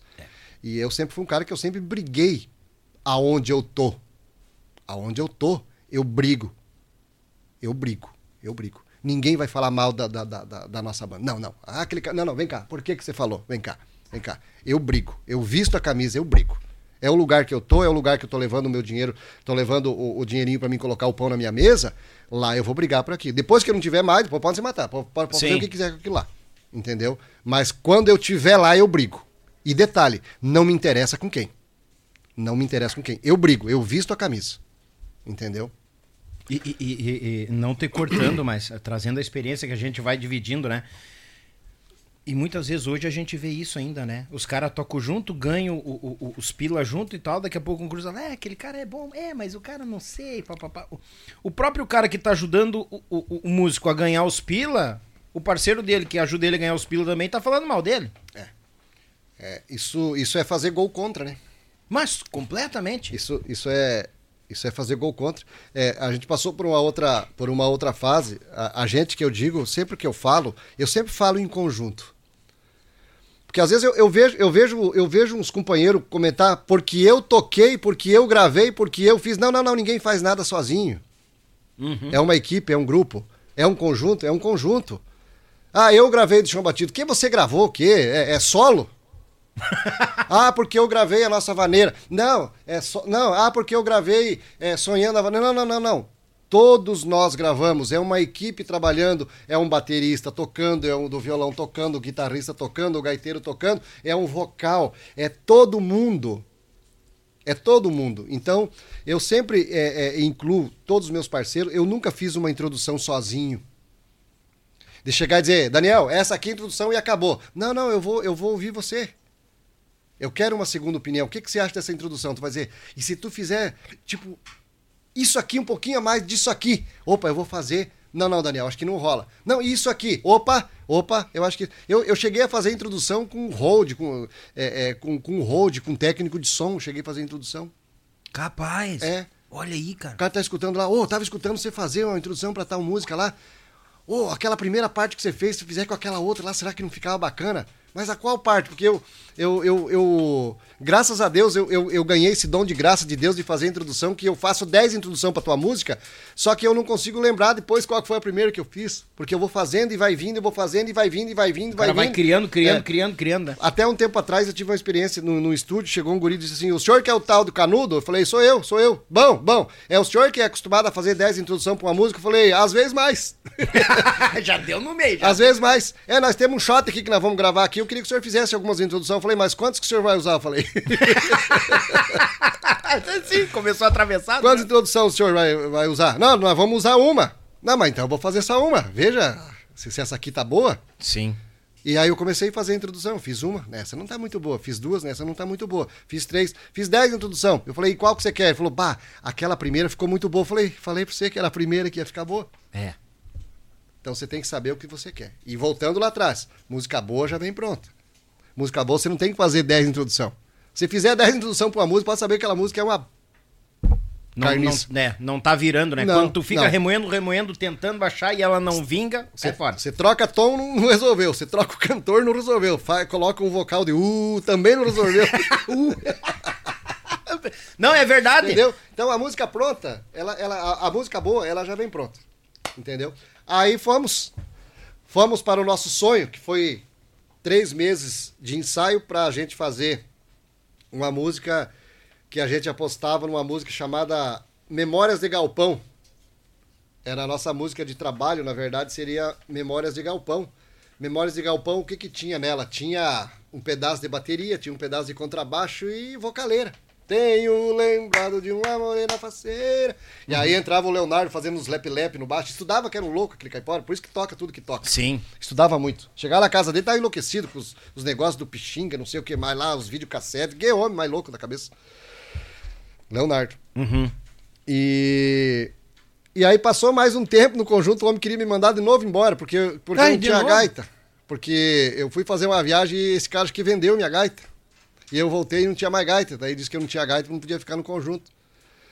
E eu sempre fui um cara que eu sempre briguei aonde eu tô. Aonde eu tô, eu brigo. Eu brigo. Eu brigo. Ninguém vai falar mal da, da, da, da- nossa banda. Não, não. Ah, aquele cara. Não, não, vem cá. Por que, que você falou? Vem cá. Vem cá. Eu brigo. Eu visto a camisa, eu brigo. É o lugar que eu tô, é o lugar que eu tô levando o meu dinheiro, tô levando o, o dinheirinho pra mim colocar o pão na minha mesa. Lá eu vou brigar por aqui. Depois que eu não tiver mais, pode se matar. Pode, pode fazer o que quiser com aquilo lá. Entendeu? Mas quando eu tiver lá, eu brigo. E detalhe, não me interessa com quem. Não me interessa com quem. Eu brigo, eu visto a camisa. Entendeu? E, e- e- e não te cortando, mas eh, trazendo a experiência que a gente vai dividindo, né? E muitas vezes hoje a gente vê isso ainda, né? Os caras tocam junto, ganham o- o- os pila junto e tal, daqui a pouco um cruza, é, aquele cara é bom, é, mas o cara não sei, papapá. O- O próprio cara que tá ajudando o, o- músico a ganhar os pila, o parceiro dele que ajuda ele a ganhar os pila também tá falando mal dele. É, isso, isso é fazer gol contra, né? Mas completamente. Isso, isso é isso é fazer gol contra. É, a gente passou por uma outra por uma outra fase. A, a gente que eu digo, sempre que eu falo, eu sempre falo em conjunto. Porque às vezes eu, eu vejo eu vejo eu vejo uns companheiros comentar porque eu toquei, porque eu gravei, porque eu fiz. Não, não, não, ninguém faz nada sozinho. É uma equipe, é um grupo, é um conjunto, é um conjunto. Ah, eu gravei do chão batido. Que você gravou o quê? É, é solo? <laughs> ah, porque eu gravei a nossa vaneira. Não, é só. Não, ah, porque eu gravei é, sonhando a vaneira. Não, não, não, não. Todos nós gravamos. É uma equipe trabalhando. É um baterista tocando, é um do violão tocando, o guitarrista tocando, o gaiteiro tocando. É um vocal. É todo mundo. É todo mundo. Então, eu sempre é, é, incluo todos os meus parceiros. Eu nunca fiz uma introdução sozinho. De chegar e dizer, Daniel, essa aqui é a introdução e acabou. Não, não, eu vou, eu vou ouvir você. Eu quero uma segunda opinião. O que, que você acha dessa introdução? Tu vai dizer, e se tu fizer, tipo, isso aqui um pouquinho a mais disso aqui? Opa, eu vou fazer Não, não, Daniel, acho que não rola. Não, isso aqui. Opa, opa, eu acho que. Eu, eu cheguei a fazer a introdução com hold, com, é, é, com, com hold, com técnico de som. Cheguei a fazer a introdução. Capaz. É. Olha aí, cara. O cara tá escutando lá, ô, tava escutando você fazer uma introdução pra tal música lá. Ô, aquela primeira parte que você fez, se fizer com aquela outra lá, será que não ficava bacana? Mas a qual parte? Porque eu, eu, eu, eu graças a Deus, eu, eu, eu ganhei esse dom de graça de Deus de fazer a introdução, que eu faço 10 introdução pra tua música, só que eu não consigo lembrar depois qual foi a primeira que eu fiz. Porque eu vou fazendo e vai vindo, eu vou fazendo e vai vindo e vai vindo, O vai vindo. vai criando, criando, É. criando, criando. né? Até um tempo atrás eu tive uma experiência no, no estúdio, chegou um guri e disse assim, o senhor que é o tal do canudo? Eu falei, sou eu, sou eu. Bom, bom, é o senhor que é acostumado a fazer 10 introdução pra uma música? Eu falei, às vezes mais. <laughs> já deu no meio, já. Às vezes mais. É, nós temos um shot aqui que nós vamos gravar aqui, queria que o senhor fizesse algumas introduções. Eu falei, mas quantos que o senhor vai usar? Eu falei, <laughs> Sim, começou a atravessar. quantas introduções o senhor vai, vai usar? Não, nós vamos usar uma. Não, mas então eu vou fazer só uma. Veja se, se essa aqui tá boa. Sim. E aí eu comecei a fazer a introdução, fiz uma, nessa não tá muito boa, fiz duas, nessa não tá muito boa, fiz três, fiz dez introdução. Eu falei, e qual que você quer? Ele falou, bah, aquela primeira ficou muito boa. Eu falei, falei pra você que era a primeira que ia ficar boa. É. Então você tem que saber o que você quer. E voltando lá atrás, música boa já vem pronta. Música boa você não tem que fazer 10 introdução. Se fizer 10 introdução pra uma música, pode saber que aquela música é uma. Não, não, né, não tá virando, né? Não, Quando tu fica não. remoendo, remoendo, tentando baixar e ela não vinga, Você, sai fora. você troca tom, não não resolveu. Você troca o cantor, não resolveu. Fa- coloca um vocal de uh, também não resolveu. <laughs> uh, Não, é verdade. entendeu? Então a música pronta, ela, ela, a, a música boa, ela já vem pronta. Entendeu? Aí fomos. Fomos para o nosso sonho, que foi três meses de ensaio para a gente fazer uma música que a gente apostava numa música chamada Memórias de Galpão. Era a nossa música de trabalho, na verdade, seria Memórias de Galpão. Memórias de Galpão, o que que tinha nela? Tinha um pedaço de bateria, tinha um pedaço de contrabaixo e vocaleira. Tenho lembrado de uma morena faceira. E aí entrava o Leonardo fazendo uns lep-lep no baixo. Estudava que era um louco aquele caipora, por isso que toca tudo que toca. Sim. Estudava muito. Chegar na casa dele, tava enlouquecido com os, os negócios do Pixinga, não sei o que mais lá, os videocassetes. Que homem mais louco da cabeça. Leonardo. Uhum. E. E aí passou mais um tempo no conjunto, o homem queria me mandar de novo embora, porque, porque Ai, não tinha novo? gaita. Porque eu fui fazer uma viagem e esse cara que vendeu minha gaita. E eu voltei e não tinha mais gaita. Daí disse que eu não tinha gaita não podia ficar no conjunto.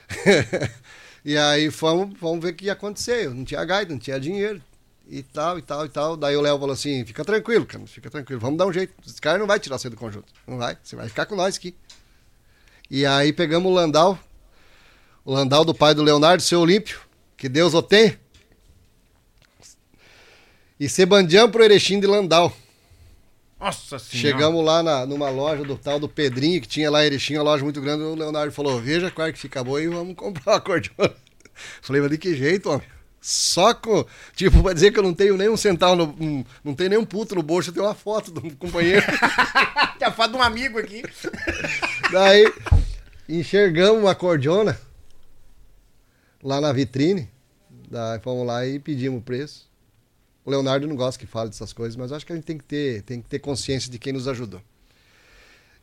<laughs> e aí fomos, fomos ver o que ia acontecer. Eu não tinha gaita, não tinha dinheiro. E tal, e tal, e tal. Daí o Léo falou assim: fica tranquilo, cara, fica tranquilo, vamos dar um jeito. Esse cara não vai tirar você do conjunto. Não vai, você vai ficar com nós aqui. E aí pegamos o Landau, o Landau do pai do Leonardo, seu Olímpio, que Deus o tenha. E Sebandião pro Erechim de Landau. Nossa senhora. Chegamos lá na, numa loja do tal do Pedrinho, que tinha lá em Erechim, uma loja muito grande. O Leonardo falou: Veja qual é que fica boa e vamos comprar uma acordeona. Falei, mas de que jeito, homem? Só com. Tipo, pra dizer que eu não tenho nem um centavo, no, um- não tenho nem um puto no bolso, eu tenho uma foto do companheiro. <laughs> Tem a foto de um amigo aqui. <laughs> Daí enxergamos uma acordeona lá na vitrine. Daí fomos lá e pedimos o preço. O Leonardo não gosta que fale dessas coisas, mas acho que a gente tem que ter, tem que ter consciência de quem nos ajudou.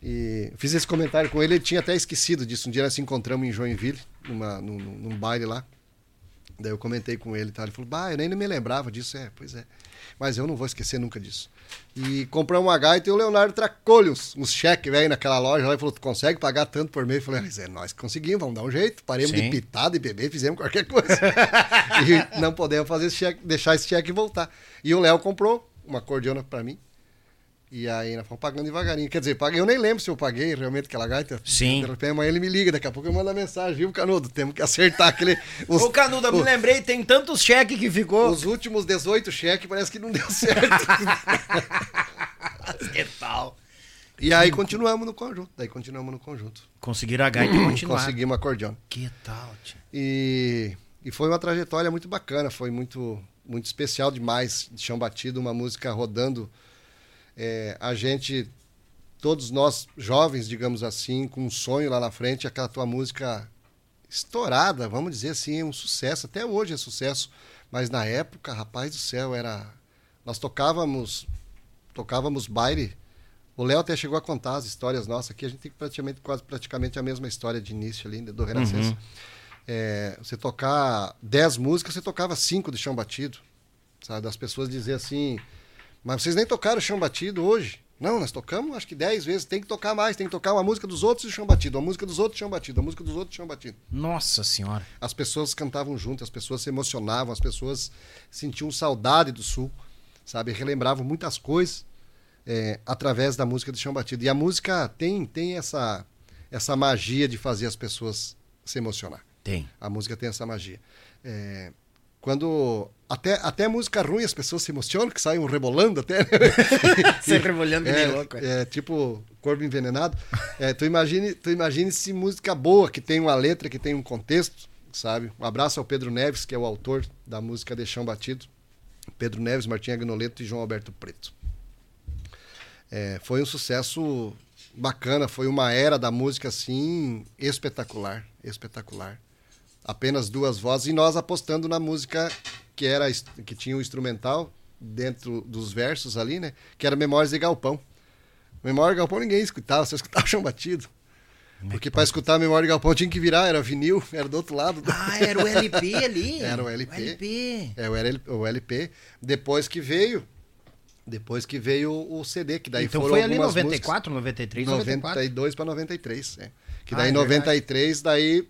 E fiz esse comentário com ele, ele tinha até esquecido disso. Um dia nós se encontramos em Joinville, numa, num, num num baile lá. Daí eu comentei com ele, tá? ele falou, bah, eu nem me lembrava disso. É, pois é. Mas eu não vou esquecer nunca disso. E compramos uma gaita e o Leonardo tracou-lhe uns, cheques, velho, naquela loja lá e falou, tu consegue pagar tanto por mês? Eu falei, mas é nós conseguimos, vamos dar um jeito. Paremos Sim. de pitar, de beber, fizemos qualquer coisa. <laughs> e não podemos fazer esse cheque, deixar esse cheque voltar. E o Léo comprou uma cordiona pra mim. E aí nós fomos pagando devagarinho. Quer dizer, paguei, eu nem lembro se eu paguei realmente aquela gaita. Sim. Amanhã ele me liga, daqui a pouco eu mando a mensagem, viu, Canudo? Temos que acertar aquele. <laughs> os- Ô, Canudo, eu me lembrei, tem tantos cheques que ficou. os últimos 18 cheques parece que não deu certo. <laughs> Que tal? e aí continuamos no conjunto. Daí continuamos no conjunto. Conseguiram a gaita e continuar. Conseguimos acordeon. Que tal, tio? E, e foi uma trajetória muito bacana, foi muito, muito especial demais. De chão batido, uma música rodando. É, a gente, todos nós jovens, digamos assim, com um sonho lá na frente, aquela tua música estourada, vamos dizer assim, um sucesso. Até hoje é sucesso. Mas na época, rapaz do céu, era. Nós tocávamos, tocávamos baile. O Léo até chegou a contar as histórias nossas aqui. A gente tem praticamente, quase praticamente a mesma história de início ali, do Renascença. é, você tocar 10 músicas, você tocava 5 de chão batido. Sabe? Das pessoas dizer assim, mas vocês nem tocaram chão batido hoje. Não, nós tocamos acho que 10 vezes, tem que tocar mais, tem que tocar uma música dos outros e chão batido, uma música dos outros chão batido, a música dos outros chão batido. Nossa senhora. As pessoas cantavam junto, as pessoas se emocionavam, as pessoas sentiam saudade do sul, sabe? Relembravam muitas coisas é, através da música de chão batido. E a música tem, tem essa, essa magia de fazer as pessoas se emocionar. Tem. A música tem essa magia. É, quando até, até música ruim as pessoas se emocionam, que saem rebolando até. né? <laughs> Que é, louco. é. é, tipo corpo envenenado. É, tu, imagine, tu imagine se música boa, que tem uma letra, que tem um contexto, sabe? Um abraço ao Pedro Neves, que é o autor da música De Chão Batido. Pedro Neves, Martim Agnoleto e João Alberto Preto. É, foi um sucesso bacana, foi uma era da música assim espetacular, espetacular. Apenas duas vozes e nós apostando na música que era que tinha o instrumental dentro dos versos ali, né? Que era Memórias de Galpão. Memória de Galpão ninguém escutava, só escutava chão batido. Porque para escutar Memória de Galpão tinha que virar, era vinil, <laughs> era do outro lado. Ah, era o LP ali. <laughs> Era o LP. O LP. É o LP, o LP. Depois que veio, depois que veio o CD, que daí então foram foi ali algumas 94, 93, 94. 92 para 93, é. Que Ah, daí é em verdade. 93, daí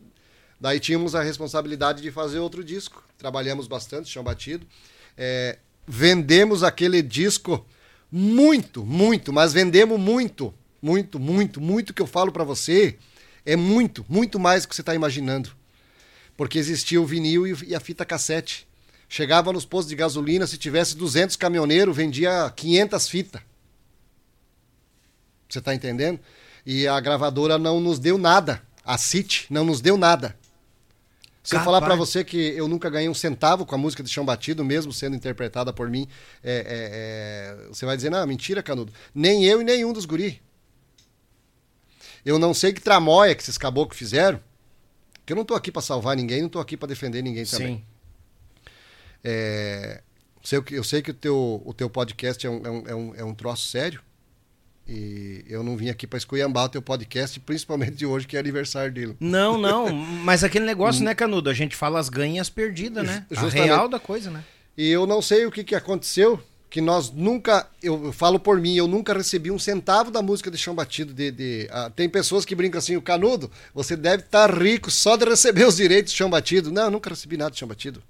daí tínhamos a responsabilidade de fazer outro disco. Trabalhamos bastante, chão batido. É, vendemos aquele disco muito, muito, mas vendemos muito, muito, muito, muito que eu falo para você é muito, muito mais do que você está imaginando. Porque existia o vinil e a fita cassete. Chegava nos postos de gasolina, se tivesse 200 caminhoneiros, vendia 500 fitas. Você está entendendo? E a gravadora não nos deu nada. A City não nos deu nada. Se eu Capaz. falar pra você que eu nunca ganhei um centavo com a música de chão batido, mesmo sendo interpretada por mim, é, é, é, você vai dizer, não, mentira, Canudo. Nem eu e nenhum dos guri. Eu não sei que tramóia que esses caboclos fizeram, que eu não tô aqui pra salvar ninguém, não tô aqui pra defender ninguém também. Sim. É, sei que- eu sei que o teu, o teu podcast é um, é, um, é, um, é um troço sério. E eu não vim aqui para esculhambar o teu podcast, principalmente de hoje, que é aniversário dele. Não, não, <laughs> mas aquele negócio, né, Canudo? A gente fala as ganhas perdidas, né? A Justamente. real da coisa, né? E eu não sei o que, que aconteceu, que nós nunca, eu, eu falo por mim, eu nunca recebi um centavo da música de chão batido. De, de- ah, tem pessoas que brincam assim, o Canudo, você deve estar rico só de receber os direitos de chão batido. Não, eu nunca recebi nada de chão batido.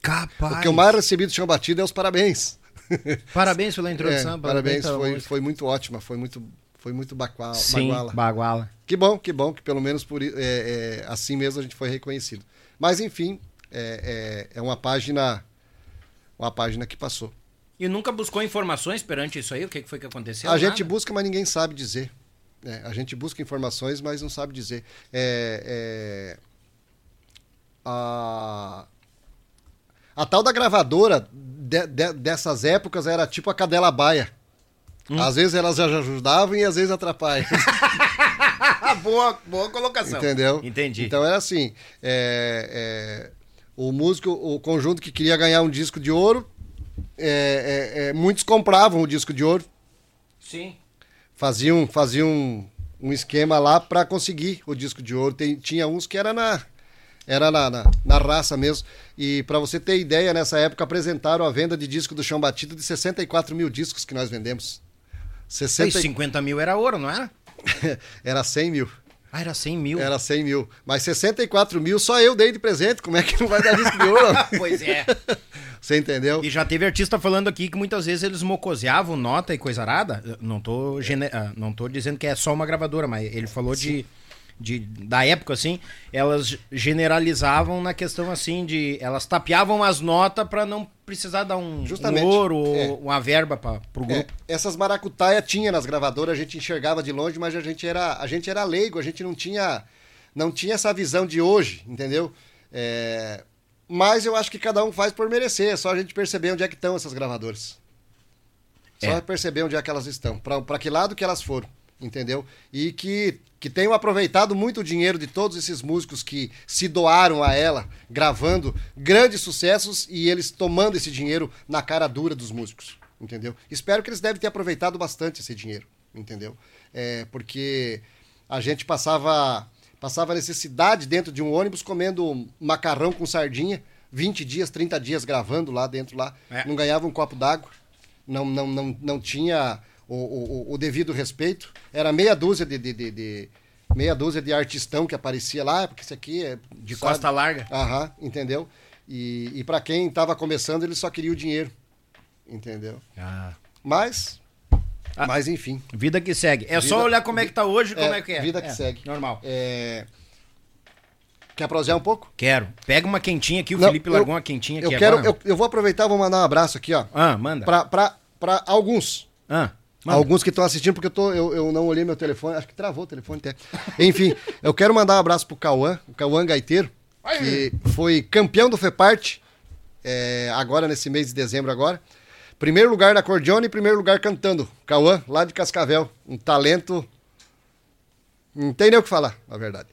Capaz. O que eu mais recebi de chão batido é os parabéns. <laughs> Parabéns pela introdução. É, parabéns, pela foi, foi muito ótima, foi muito, foi muito bacua- Sim, baguala. baguala. Que bom, que bom que pelo menos por, é, é, assim mesmo a gente foi reconhecido. Mas enfim, é, é, é uma página, uma página que passou. E nunca buscou informações perante isso aí? O que foi que aconteceu? a gente Nada? busca, mas ninguém sabe dizer. É, a gente busca informações, mas não sabe dizer. É, é, a, a tal da gravadora de- de- dessas épocas era tipo a cadela baia. Hum. Às vezes elas já ajudavam e às vezes atrapalham. <laughs> boa, boa colocação. Entendeu? Entendi. Então era assim: é, é, o músico, o conjunto que queria ganhar um disco de ouro, é, é, é, muitos compravam o disco de ouro, Sim. faziam, faziam um esquema lá para conseguir o disco de ouro. Tem- tinha uns que era na era na, na, na raça mesmo. E para você ter ideia, nessa época apresentaram a venda de disco do Chão Batido de 64 mil discos que nós vendemos. E 60... 50 mil era ouro, não era? <laughs> era 100 mil. Ah, era 100 mil. Era 100 mil. Mas 64 mil só eu dei de presente. Como é que não vai dar disco de ouro? <laughs> pois é. <laughs> Você entendeu? E já teve artista falando aqui que muitas vezes eles mocoseavam nota e coisa arada. Não tô, gene- ah, não tô dizendo que é só uma gravadora, mas ele falou de, de. Da época, assim, elas generalizavam na questão assim de. Elas tapeavam as notas pra não precisar dar um, um Justamente. ouro ou É. uma verba pra, pro É, grupo. essas maracutaia tinha nas gravadoras, a gente enxergava de longe, mas a gente era, a gente era leigo, a gente não tinha, não tinha essa visão de hoje, entendeu? É, mas eu acho que cada um faz por merecer, é só a gente perceber onde é que estão essas gravadoras. Só É. perceber onde é que elas estão, para que lado que elas foram, entendeu? E que, que tenham aproveitado muito o dinheiro de todos esses músicos que se doaram a ela, gravando grandes sucessos e eles tomando esse dinheiro na cara dura dos músicos, entendeu? Espero que eles devem ter aproveitado bastante esse dinheiro, entendeu? É, porque a gente passava Passava necessidade dentro de um ônibus comendo macarrão com sardinha, 20 dias, 30 dias gravando lá dentro lá. É. Não ganhava um copo d'água, não, não, não, não tinha o, o, o devido respeito. Era meia dúzia de, de, de- de- meia dúzia de artistão que aparecia lá, porque isso aqui é De costa larga. Aham, entendeu? E, e para quem tava começando, ele só queria o dinheiro. Entendeu? Ah. Mas. Ah. Mas enfim. Vida que segue. É Vida- só olhar como é que tá hoje e como É, é que é. vida que É, segue. Normal. É... Quer prosear um pouco? Quero. Pega uma quentinha aqui, o Não, Felipe eu- largou uma quentinha aqui Eu quero. agora. Eu, eu vou aproveitar e vou mandar um abraço aqui, ó. Ah, manda. Pra, pra, pra alguns. Ah, manda. Alguns que estão assistindo, porque eu, tô, eu, eu não olhei meu telefone, acho que travou o telefone até. Enfim, eu quero mandar um abraço pro Cauã, o Cauã Gaiteiro, que foi campeão do FEPART, é, agora nesse mês de dezembro agora. Primeiro lugar na cordiona e primeiro lugar cantando. Cauã, lá de Cascavel. Um talento. Não tem nem o que falar, na verdade.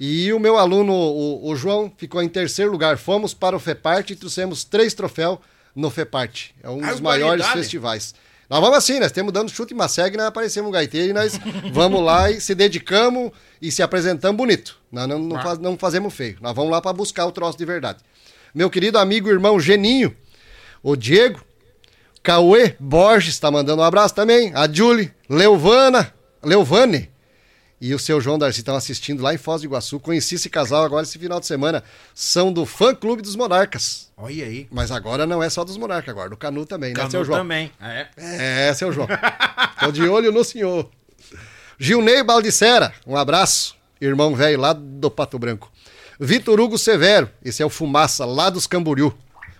E o meu aluno, o, o João, ficou em terceiro lugar. Fomos para o FEPART e trouxemos três troféus no FEPART. É um dos maiores festivais. Nós vamos assim, nós temos dando chute e massegue, nós aparecemos um gaiteiro e nós <laughs> vamos lá e se dedicamos e se apresentamos bonito. Nós não, não, faz- não fazemos feio. Nós vamos lá para buscar o troço de verdade. Meu querido amigo e irmão Geninho, o Diego, Cauê Borges está mandando um abraço também. A Julie, Leovana, Leovane e o seu João Darcy estão assistindo lá em Foz do Iguaçu. Conheci esse casal agora esse final de semana. São do fã clube dos Monarcas. Olha aí. Mas agora não é só dos Monarcas, agora do Canu também, né, Canu seu João? também. É. É, seu João. Tô de olho no senhor. Gilney Baldicera, um abraço. Irmão velho lá do Pato Branco. Vitor Hugo Severo, esse é o Fumaça, lá dos Camboriú.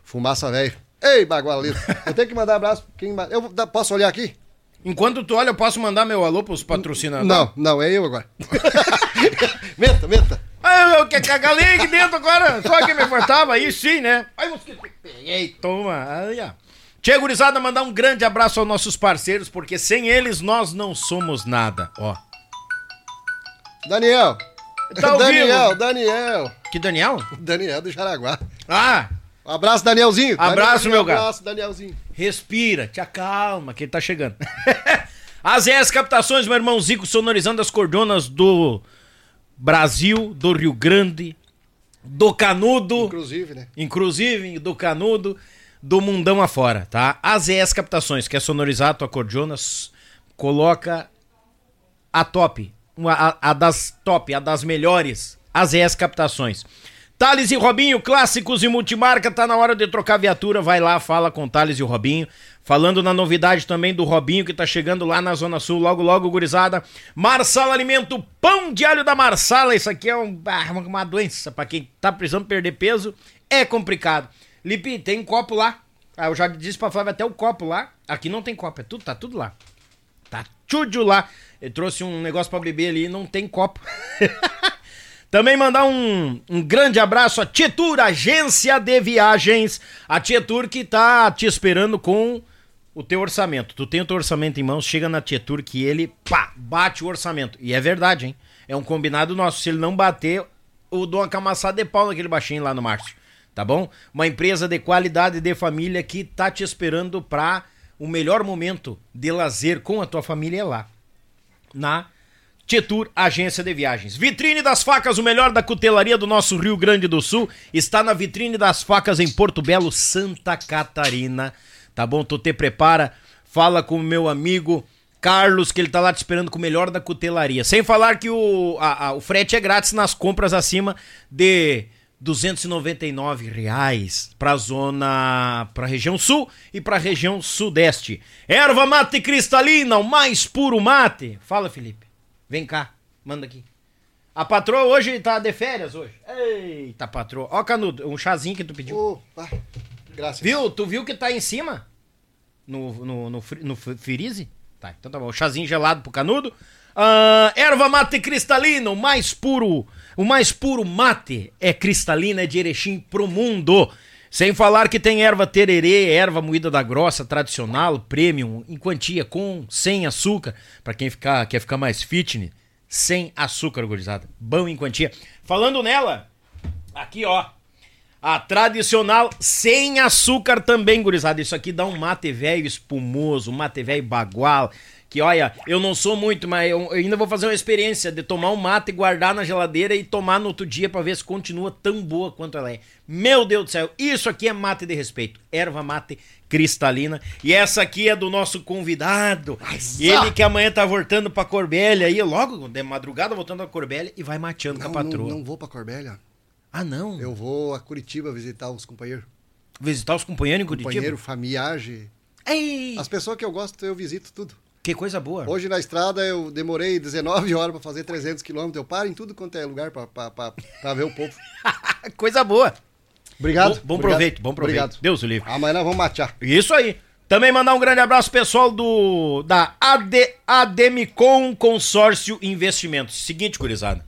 Fumaça velho. Ei, bagualito. Eu tenho que mandar abraço. Quem... ma- Eu posso olhar aqui? Enquanto tu olha, eu posso mandar meu alô pros patrocinadores? Não, não, é eu agora. <laughs> meta, meta. Ah, eu quero cagar ali aqui dentro agora. Só que me faltava aí sim, né? Ai, mosquito. Peguei, toma. Aí, ó. Tia Gurizada, mandar um grande abraço aos nossos parceiros, porque sem eles nós não somos nada. Ó. Daniel. Tá Daniel. Daniel. Que Daniel? Daniel do Jaraguá. Ah, abraço, Danielzinho. Abraço, Daniel, meu gato. Abraço, Danielzinho. respira, te acalma, que ele tá chegando. <laughs> As ES Captações, meu irmão Zico, sonorizando as cordonas do Brasil, do Rio Grande, do Canudo. Inclusive, né? inclusive do Canudo, do mundão afora, tá? As ES Captações, quer sonorizar a tua cordiona, s- coloca a top, a, a das top, a das melhores, as ES Captações. Thales e Robinho, clássicos e multimarca, tá na hora de trocar viatura, vai lá, fala com Thales e Robinho. Falando na novidade também do Robinho, que tá chegando lá na Zona Sul, logo, logo, gurizada. Marsala Alimento, pão de alho da Marsala, isso aqui é um- ah, uma, doença pra quem tá precisando perder peso, é complicado. Lipe, tem copo lá. Ah, eu já disse pra Flávia até o copo lá. Aqui não tem copo, é tudo, tá tudo lá. Tá tudo lá. Eu trouxe um negócio pra beber ali e não tem copo. <laughs> Também mandar um, um grande abraço à Tietur, agência de viagens. A Tietur que tá te esperando com o teu orçamento. Tu tem o teu orçamento em mãos, chega na Tietur que ele, pá, bate o orçamento. E é verdade, hein? É um combinado nosso. Se ele não bater, eu dou uma camaçada de pau naquele baixinho lá no Márcio. Tá bom? Uma empresa de qualidade de família que tá te esperando pra o melhor momento de lazer com a tua família é lá na Tietur Agência de Viagens. Vitrine das Facas, o melhor da cutelaria do nosso Rio Grande do Sul, está na Vitrine das Facas em Porto Belo, Santa Catarina. Tá bom? Tu te prepara, fala com o meu amigo Carlos, que ele tá lá te esperando com o melhor da cutelaria. Sem falar que o, a- a- o frete é grátis nas compras acima de 299 reais para zona, para região sul e para região sudeste. Erva mate cristalina, o mais puro mate. Fala, Felipe. Vem cá, manda aqui. A patroa hoje tá de férias hoje. Eita, patroa. Ó, Canudo, um chazinho que tu pediu. Opa, graças. Viu? Tu viu que tá em cima? No, no, no, no Firize? Tá, então tá bom. Chazinho gelado pro canudo. Ah, erva mate cristalina, o mais puro, o mais puro mate é cristalina, é de Erechim pro mundo. Sem falar que tem erva tererê, erva moída da grossa, tradicional, premium, em quantia, com, sem açúcar, pra quem ficar, quer ficar mais fitness, sem açúcar, gurizada. Bom em quantia. Falando nela, aqui ó, a tradicional sem açúcar também, gurizada. Isso aqui dá um mate velho espumoso, um mate velho bagual, Que olha, eu não sou muito, mas eu, ainda vou fazer uma experiência de tomar um mate e guardar na geladeira e tomar no outro dia pra ver se continua tão boa quanto ela é. Meu Deus do céu, isso aqui é mate de respeito. Erva mate cristalina. E essa aqui é do nosso convidado. Ele que amanhã tá voltando pra Corbélia aí, logo de madrugada voltando pra Corbélia e vai mateando Não, com a não, patroa. não vou pra Corbélia. Ah, não? Eu vou a Curitiba visitar os companheiros. Visitar os companheiros em Curitiba? Companheiro, familiagem. Ei, As pessoas que eu gosto, eu visito tudo. Que coisa boa. Hoje na estrada eu demorei 19 horas pra fazer 300 quilômetros. Eu paro em tudo quanto é lugar pra ver o povo. <laughs> coisa boa. Obrigado. Bom, bom obrigado, proveito, bom proveito. Obrigado. Deus o livre. Amanhã nós vamos matear. Isso aí. Também mandar um grande abraço pessoal do da AD, Ademicon Consórcio Investimentos. Seguinte, gurizada.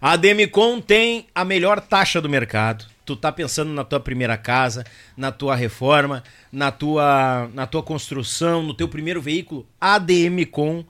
A Ademicon tem a melhor taxa do mercado. Tu tá pensando na tua primeira casa, na tua reforma, na tua, na tua construção, no teu primeiro veículo. Ademicon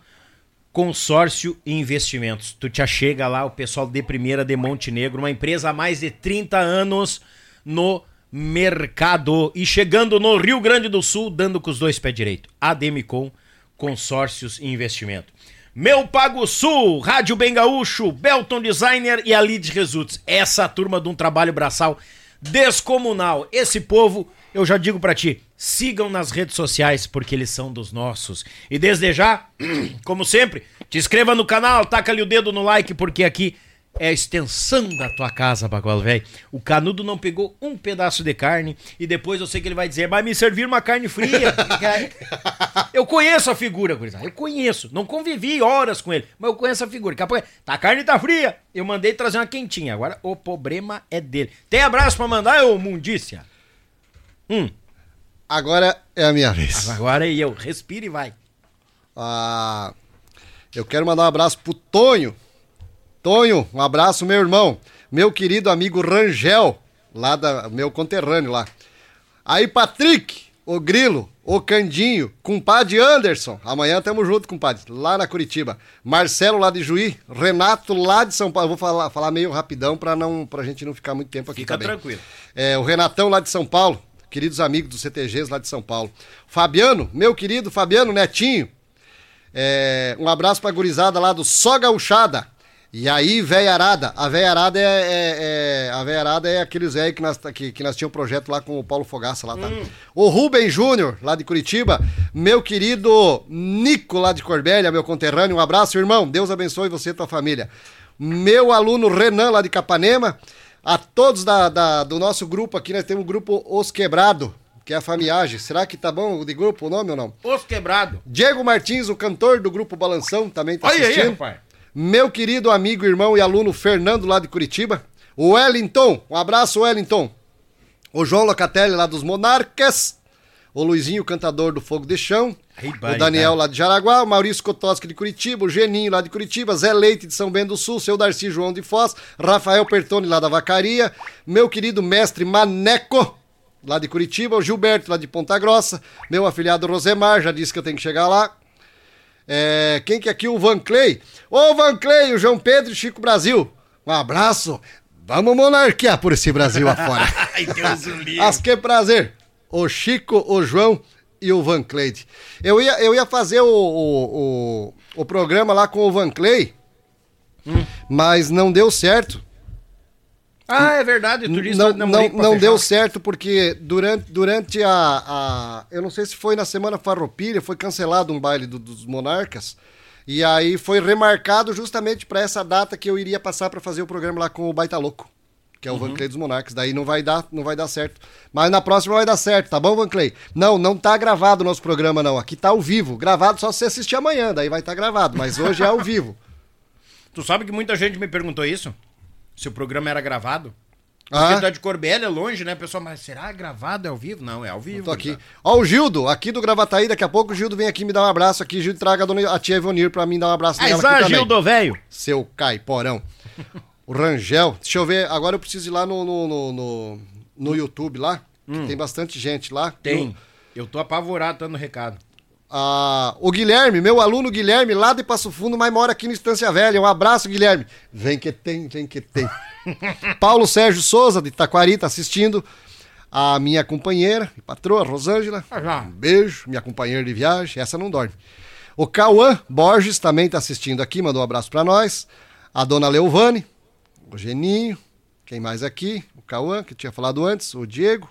Consórcio Investimentos. Tu te achega lá, o pessoal de primeira de Montenegro, uma empresa há mais de 30 anos no mercado e chegando no Rio Grande do Sul, dando com os dois pés direito. Ademicon Consórcios e Investimento. Meu Pago Sul, Rádio Bem Gaúcho, Belton Designer e a Lead Results. Essa turma de um trabalho braçal descomunal. Esse povo, eu já digo pra ti, sigam nas redes sociais porque eles são dos nossos. E desde já, <clears throat> como sempre, te inscreva no canal, taca ali o dedo no like porque aqui é a extensão da tua casa, Bagual velho. O canudo não pegou um pedaço de carne e depois eu sei que ele vai dizer, vai me servir uma carne fria. <laughs> eu conheço a figura, gurizada. Eu conheço. Não convivi horas com ele, mas eu conheço a figura. Daqui a pouco, tá, a carne tá fria. Eu mandei trazer uma quentinha. Agora o problema é dele. Tem abraço pra mandar, ô mundícia? Hum, Agora é a minha vez. agora é eu. Respira e vai. Ah, eu quero mandar um abraço pro Tonho. Tonho, um abraço, meu irmão. Meu querido amigo Rangel, lá da meu conterrâneo lá. Aí, Patrick, o Grilo, o Candinho, compadre Anderson. Amanhã tamo junto, compadre, lá na Curitiba. Marcelo lá de Juí, Renato lá de São Paulo. Vou falar, falar meio rapidão pra, não, pra gente não ficar muito tempo aqui Fica também. tranquilo. É, o Renatão lá de São Paulo, queridos amigos dos CTGs lá de São Paulo. Fabiano, meu querido Fabiano Netinho. É, um abraço pra gurizada lá do Só Gauchada. E aí, veiarada. A veiarada é, é, é- a veiarada é aqueles velhos que nós, que, que nós tínhamos um projeto lá com o Paulo Fogaça lá, tá? O Rubem Júnior, lá de Curitiba. Meu querido Nico, lá de Corbélia, meu conterrâneo. Um abraço, irmão. Deus abençoe você e tua família. Meu aluno Renan, lá de Capanema. A todos da, da- do nosso grupo aqui, nós temos o grupo Os Quebrado, que é a famiagem. Será que tá bom de grupo o nome ou não? Os quebrado. Diego Martins, o cantor do grupo Balanção, também tá Olha aí, assistindo. rapaz. Meu querido amigo, irmão e aluno Fernando, lá de Curitiba. O Wellington, um abraço, Wellington. O João Locatelli, lá dos Monarcas. O Luizinho, cantador do Fogo de Chão. O Daniel, lá de Jaraguá. O Maurício Kotoski, de Curitiba. O Geninho, lá de Curitiba. Zé Leite, de São Bento do Sul. Seu Darcy João de Foz. Rafael Pertoni, lá da Vacaria. Meu querido mestre Maneco, lá de Curitiba. O Gilberto, lá de Ponta Grossa. Meu afilhado Rosemar, já disse que eu tenho que chegar lá. É, quem que é aqui? O Van Clay. Ô Van Clay, o João Pedro e Chico Brasil. Um abraço. Vamos monarquear por esse Brasil afora. <laughs> Ai, Deus o livre. As que prazer. O Chico, o João e o Van Clay. Eu ia, eu ia fazer o, o, o, o programa lá com o Van Clay, mas não deu certo. Ah, é verdade. O turista Não, não, não fechar. deu certo porque durante, durante a, a. Eu não sei se foi na Semana Farroupilha, foi cancelado um baile do- dos Monarcas. E aí foi remarcado justamente para essa data que eu iria passar para fazer o programa lá com o Baita Louco, que é o Uhum. Van Clay dos Monarcas. Daí não vai dar, não vai dar certo. Mas na próxima vai dar certo, tá bom, Van Clay? Não, não tá gravado o nosso programa não. Aqui tá ao vivo. Gravado só se você assistir amanhã, daí vai estar gravado, mas hoje é ao vivo. <laughs> Tu sabe que muita gente me perguntou isso? Se o programa era gravado? Ah. Porque tá de Corbélia, é longe, né, pessoal? Mas será gravado? É ao vivo? Não, é ao vivo. Tô aqui. gurizada. Ó, o Gildo, aqui do Gravataí, daqui a pouco o Gildo vem aqui me dar um abraço aqui. Gildo, traga a, dona, a tia Ivonir pra mim dar um abraço Aí, nela aqui também. Gildo, velho. Seu caiporão. o Rangel. Deixa eu ver, agora eu preciso ir lá no, no, no, no- no YouTube lá, que tem bastante gente lá. Hum. Tem. No- Eu tô apavorado dando recado. Ah, o Guilherme, meu aluno Guilherme, lá de Passo Fundo, mas mora aqui no Estância Velha. Um abraço, Guilherme. Vem que tem, vem que tem. <laughs> Paulo Sérgio Souza, de Taquari, tá assistindo. A minha companheira e patroa, Rosângela. Ah. Um beijo, minha companheira de viagem. Essa não dorme. O Cauã Borges também está assistindo aqui, mandou um abraço para nós. A dona Leovane, o Geninho, quem mais aqui? O Cauã, que eu tinha falado antes, o Diego.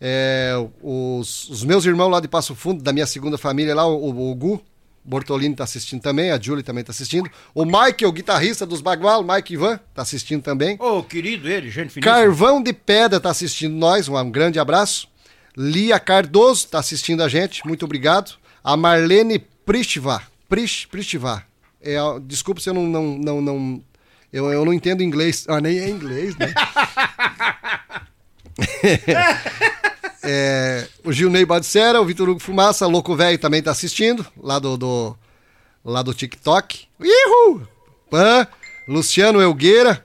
É, os, os meus irmãos lá de Passo Fundo, da minha segunda família lá, o, o Gu Bortolini tá assistindo também, a Julie também tá assistindo. O Mike, o guitarrista dos Bagual, Mike Ivan, tá assistindo também. Ô, querido ele, gente finíssima. Carvão de Pedra tá assistindo nós, um grande abraço. Lia Cardoso tá assistindo a gente, muito obrigado. A Marlene Pristiva, Prish, Pristiva. É, desculpa se eu não, não, não, não eu, eu não entendo inglês. Ah, nem é inglês, né? <laughs> É, o Gilney Badicera, o Vitor Hugo Fumaça, Louco Velho também tá assistindo, lá do, do, lá do TikTok. Ihu! Pan, Luciano Elgueira,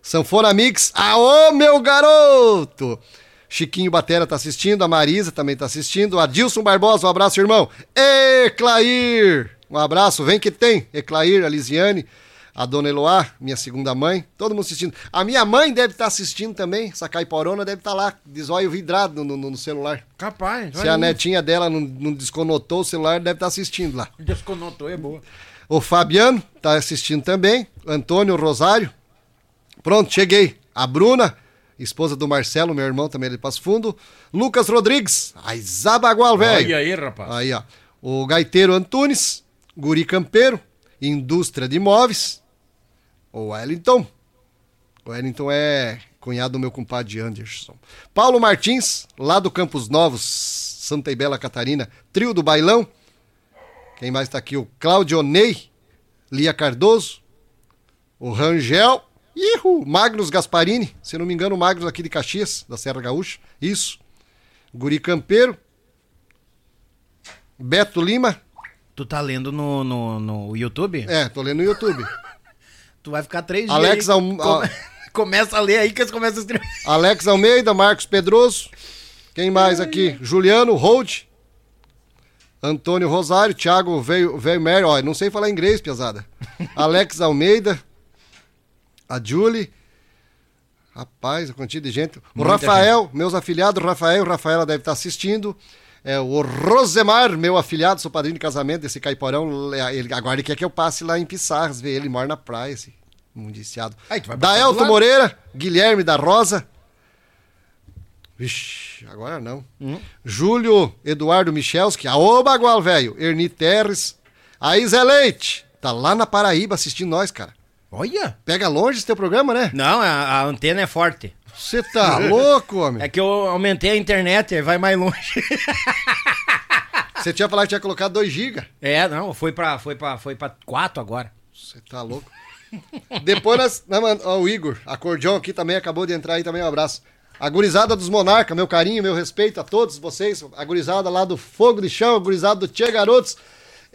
Sanfona Mix, aô meu garoto! Chiquinho Batera tá assistindo, a Marisa também tá assistindo, Adilson Barbosa, um abraço, irmão. Eclair, um abraço, vem que tem. Eclair, a Lisiane, a Dona Eloá, minha segunda mãe, todo mundo assistindo. A minha mãe deve estar assistindo também, essa caiporona deve estar lá, de zóio vidrado no, no- no celular. Capaz. Se a netinha dela não, não desconotou o celular, deve estar assistindo lá. Desconotou, é boa. O Fabiano tá assistindo também. Antônio Rosário. Pronto, cheguei. A Bruna, esposa do Marcelo, meu irmão também de Passo Fundo. Lucas Rodrigues. Zabagual, velho. Olha aí, rapaz. Aí, ó. O Gaiteiro Antunes. Guri Campeiro. Indústria de Imóveis. O Wellington. O Wellington é cunhado do meu compadre Anderson. Paulo Martins, lá do Campos Novos, Santa Ibela Catarina. Trio do Bailão. Quem mais tá aqui? O Claudio Ney, Lia Cardoso, o Rangel, Ihu, Magnus Gasparini, se não me engano, o Magnus aqui de Caxias, da Serra Gaúcha. Isso. Guri Campeiro. Beto Lima. Tu tá lendo no, no, no YouTube? É, tô lendo no YouTube. Tu vai ficar três Alex dias. aí. Alm- Come- <laughs> Começa a ler aí que eles começam a escrever. Alex Almeida, Marcos Pedroso. Quem mais aqui? Juliano Hold. Antônio Rosário, Thiago Veio Veio Mary, ó, não sei falar inglês, pesada. <laughs> Alex Almeida, a Julie. Rapaz, a quantia de gente. O Muita Rafael, meus afiliados, Rafael, Rafaela deve estar assistindo. É, o Rosemar, meu afiliado, sou padrinho de casamento desse caiporão. Ele, agora ele quer que eu passe lá em Pissarras, ver ele, mora na praia, esse mundiciado. Aí, lado. Moreira, Guilherme da Rosa. Vixe, agora não. Hum. Júlio Eduardo Michelski, aô Bagual, velho. Erni Terres. A Isa Leite, tá lá na Paraíba assistindo nós, cara. Olha! Pega longe esse teu programa, né? Não, a, a antena é forte. Você tá louco, homem. É que eu aumentei a internet, aí vai mais longe. <laughs> Você tinha falado que tinha colocado 2 GB. É, não, foi pra, foi pra, foi pra quatro agora. Você tá louco. Depois nós. Não, mano, ó, o Igor, acordeão aqui também acabou de entrar aí também, um abraço. A gurizada dos Monarca, meu carinho, meu respeito a todos vocês. A gurizada lá do Fogo de Chão, a gurizada do Tia Garotos.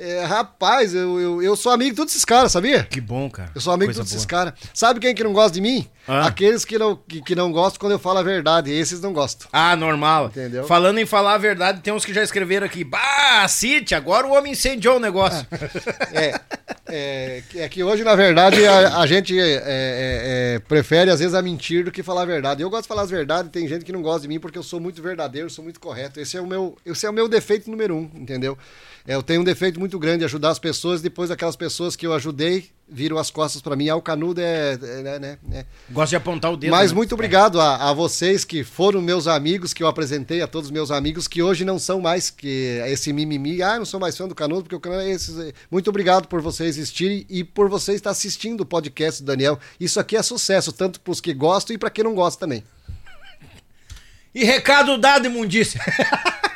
É, rapaz, eu, eu, eu sou amigo de todos esses caras, sabia? Que bom, cara. Eu sou amigo de todos esses boa. caras. Sabe quem que não gosta de mim? Ah. Aqueles que não, que, que não gostam quando eu falo a verdade. Esses não gostam. Ah, normal. Entendeu? Falando em falar a verdade, tem uns que já escreveram aqui. Bah, City, agora o homem incendiou o negócio. <laughs> É, é, que- é que hoje, na verdade, a, a gente é, é, é, prefere, às vezes, a mentir do que falar a verdade. Eu gosto de falar as verdades, tem gente que não gosta de mim porque eu sou muito verdadeiro, sou muito correto. Esse é o meu, esse é o meu defeito número um, entendeu? É, eu tenho um defeito muito grande de ajudar as pessoas, depois aquelas pessoas que eu ajudei viram as costas pra mim. Ah, o canudo é. é, né, né, né. Gosto de apontar o dedo. Mas né? muito obrigado a, a vocês que foram meus amigos, que eu apresentei a todos os meus amigos, que hoje não são mais que esse mimimi. Ah, não sou mais fã do Canudo, porque o Canudo é esse. Muito obrigado por vocês existirem e por você estar assistindo o podcast do Daniel. Isso aqui é sucesso, tanto para os que gostam e para quem não gosta também. E recado dado, imundícia. <laughs>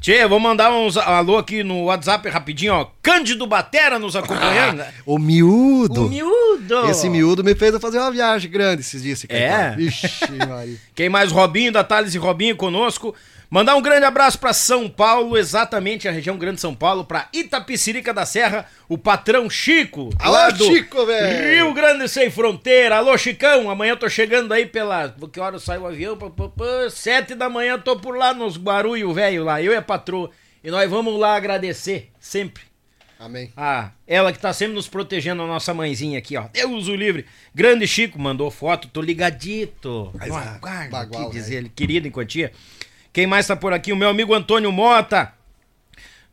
Tchê, vou mandar uns alô aqui no WhatsApp rapidinho, ó. Cândido Batera nos acompanhando. O miúdo. o miúdo. Esse miúdo me fez fazer uma viagem grande esses dias. esse É? Ixi, Maria. <laughs> Quem mais? Robinho da Thales e Robinho conosco. Mandar um grande abraço pra São Paulo, exatamente a região Grande São Paulo, pra Itapicirica da Serra, o patrão Chico. Alô, do Chico, velho! Rio Grande Sem Fronteira. Alô, Chicão, amanhã eu tô chegando aí pela. Que hora sai o avião? Pá, pá, pá, Sete da manhã eu tô por lá nos Guarulhos, velho, lá, eu e a patroa. E nós vamos lá agradecer, sempre. Amém. Ah, ela que tá sempre nos protegendo, a nossa mãezinha aqui, ó. Deus o livre. Grande Chico mandou foto, tô ligadito. Mas, ah, guarda, bagual, aqui, diz velho. ele, querido em quantia. Quem mais tá por aqui? O meu amigo Antônio Mota.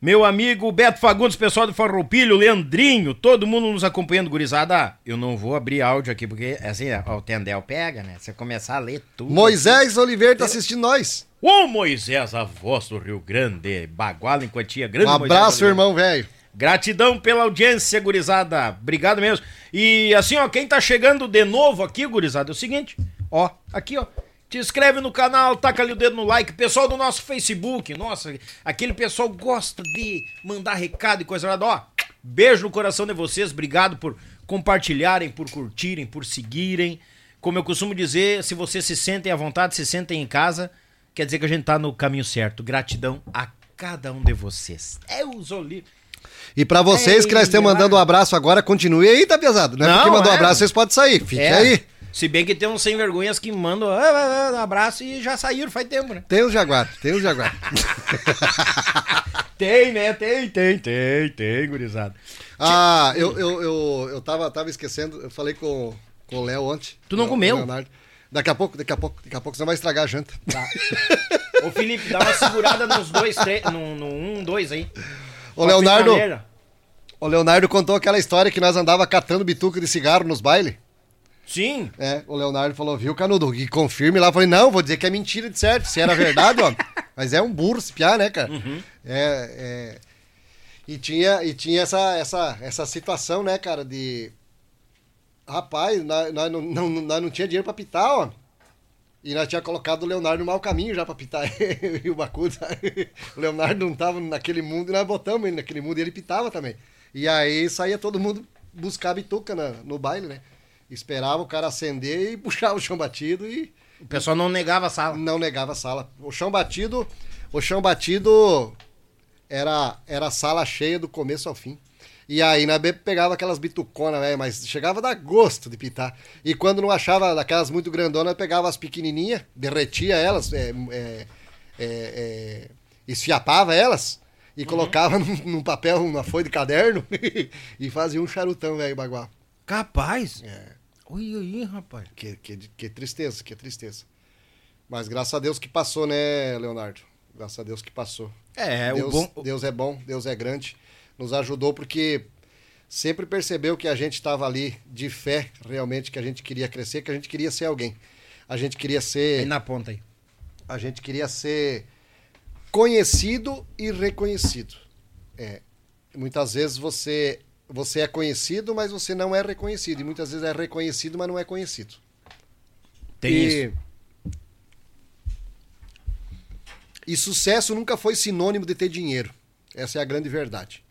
Meu amigo Beto Fagundes, pessoal do Farroupilho, Leandrinho, todo mundo nos acompanhando, gurizada. Eu não vou abrir áudio aqui, porque assim, ó, o Tendel pega, né? Você começar a ler tudo. Moisés Oliveira tá assistindo nós. Ô Moisés, a voz do Rio Grande, Baguala em quantia grande. Um abraço, irmão velho. Gratidão pela audiência, gurizada. Obrigado mesmo. E assim, ó, quem tá chegando de novo aqui, gurizada, é o seguinte, ó, aqui, ó. Te inscreve no canal, taca ali o dedo no like. Pessoal do nosso Facebook, nossa, aquele pessoal gosta de mandar recado e coisa lá. Ó, beijo no coração de vocês. Obrigado por compartilharem, por curtirem, por seguirem. Como eu costumo dizer, se vocês se sentem à vontade, se sentem em casa, quer dizer que a gente tá no caminho certo. Gratidão a cada um de vocês. É os olivos. E pra vocês que nós estamos mandando um abraço agora, continue aí, tá pesado? Não é Não, porque mandou um é. abraço, vocês podem sair. Fique É. aí. Se bem que tem uns sem vergonhas que mandam ah, ah, ah, um abraço e já saíram faz tempo, né? Tem os jaguar, tem os jaguar. <laughs> Tem, né? Tem, tem, tem, tem, gurizada. ah, eu, eu, eu, eu tava, tava esquecendo, eu falei com, com o Léo ontem. Tu não o comeu? Leonardo. Daqui a pouco, daqui a pouco, daqui a pouco, senão vai estragar a janta. Ô Felipe, dá uma segurada nos dois, três, no, no um, dois aí. Ô Leonardo, o Leonardo contou aquela história que nós andava catando bituca de cigarro nos bailes. Sim. É, o Leonardo falou, viu, Canudo? E confirme lá. Eu falei, não, vou dizer que é mentira de certo, se era verdade, ó. <laughs> Mas é um burro esse piá, né, cara? É, é... E tinha, e tinha essa, essa, essa situação, né, cara, de... Rapaz, nós, nós, não, não, nós não tinha dinheiro pra pitar, ó. E nós tinha colocado o Leonardo no mau caminho já pra pitar <laughs> e o Bacuda. O Leonardo não tava naquele mundo e nós botamos ele naquele mundo e ele pitava também. E aí saía todo mundo buscar bituca na- no baile, né? Esperava o cara acender e puxava o chão batido e O pessoal não negava a sala. não negava a sala. O chão batido, o chão batido era era a sala cheia do começo ao fim. E aí na B pegava aquelas bituconas, velho, mas chegava a dar gosto de pitar. E quando não achava daquelas muito grandonas, pegava as pequenininhas, derretia elas, é, é, é, é, esfiapava elas e colocava num, num papel, numa folha de caderno <laughs> e fazia um charutão, velho, bagual. Capaz. É. Ui, ui, rapaz. Que, que, que tristeza, que tristeza. Mas graças a Deus que passou, né, Leonardo? Graças a Deus que passou. É, Deus, o bom... Deus é bom, Deus é grande. Nos ajudou porque sempre percebeu que a gente estava ali de fé, realmente, que a gente queria crescer, que a gente queria ser alguém. A gente queria Aí ser. na ponta aí. A gente queria ser conhecido e reconhecido. É. Muitas vezes você, você é conhecido, mas você não é reconhecido. E muitas vezes é reconhecido, mas não é conhecido. Tem e... isso. E sucesso nunca foi sinônimo de ter dinheiro. Essa é a grande verdade.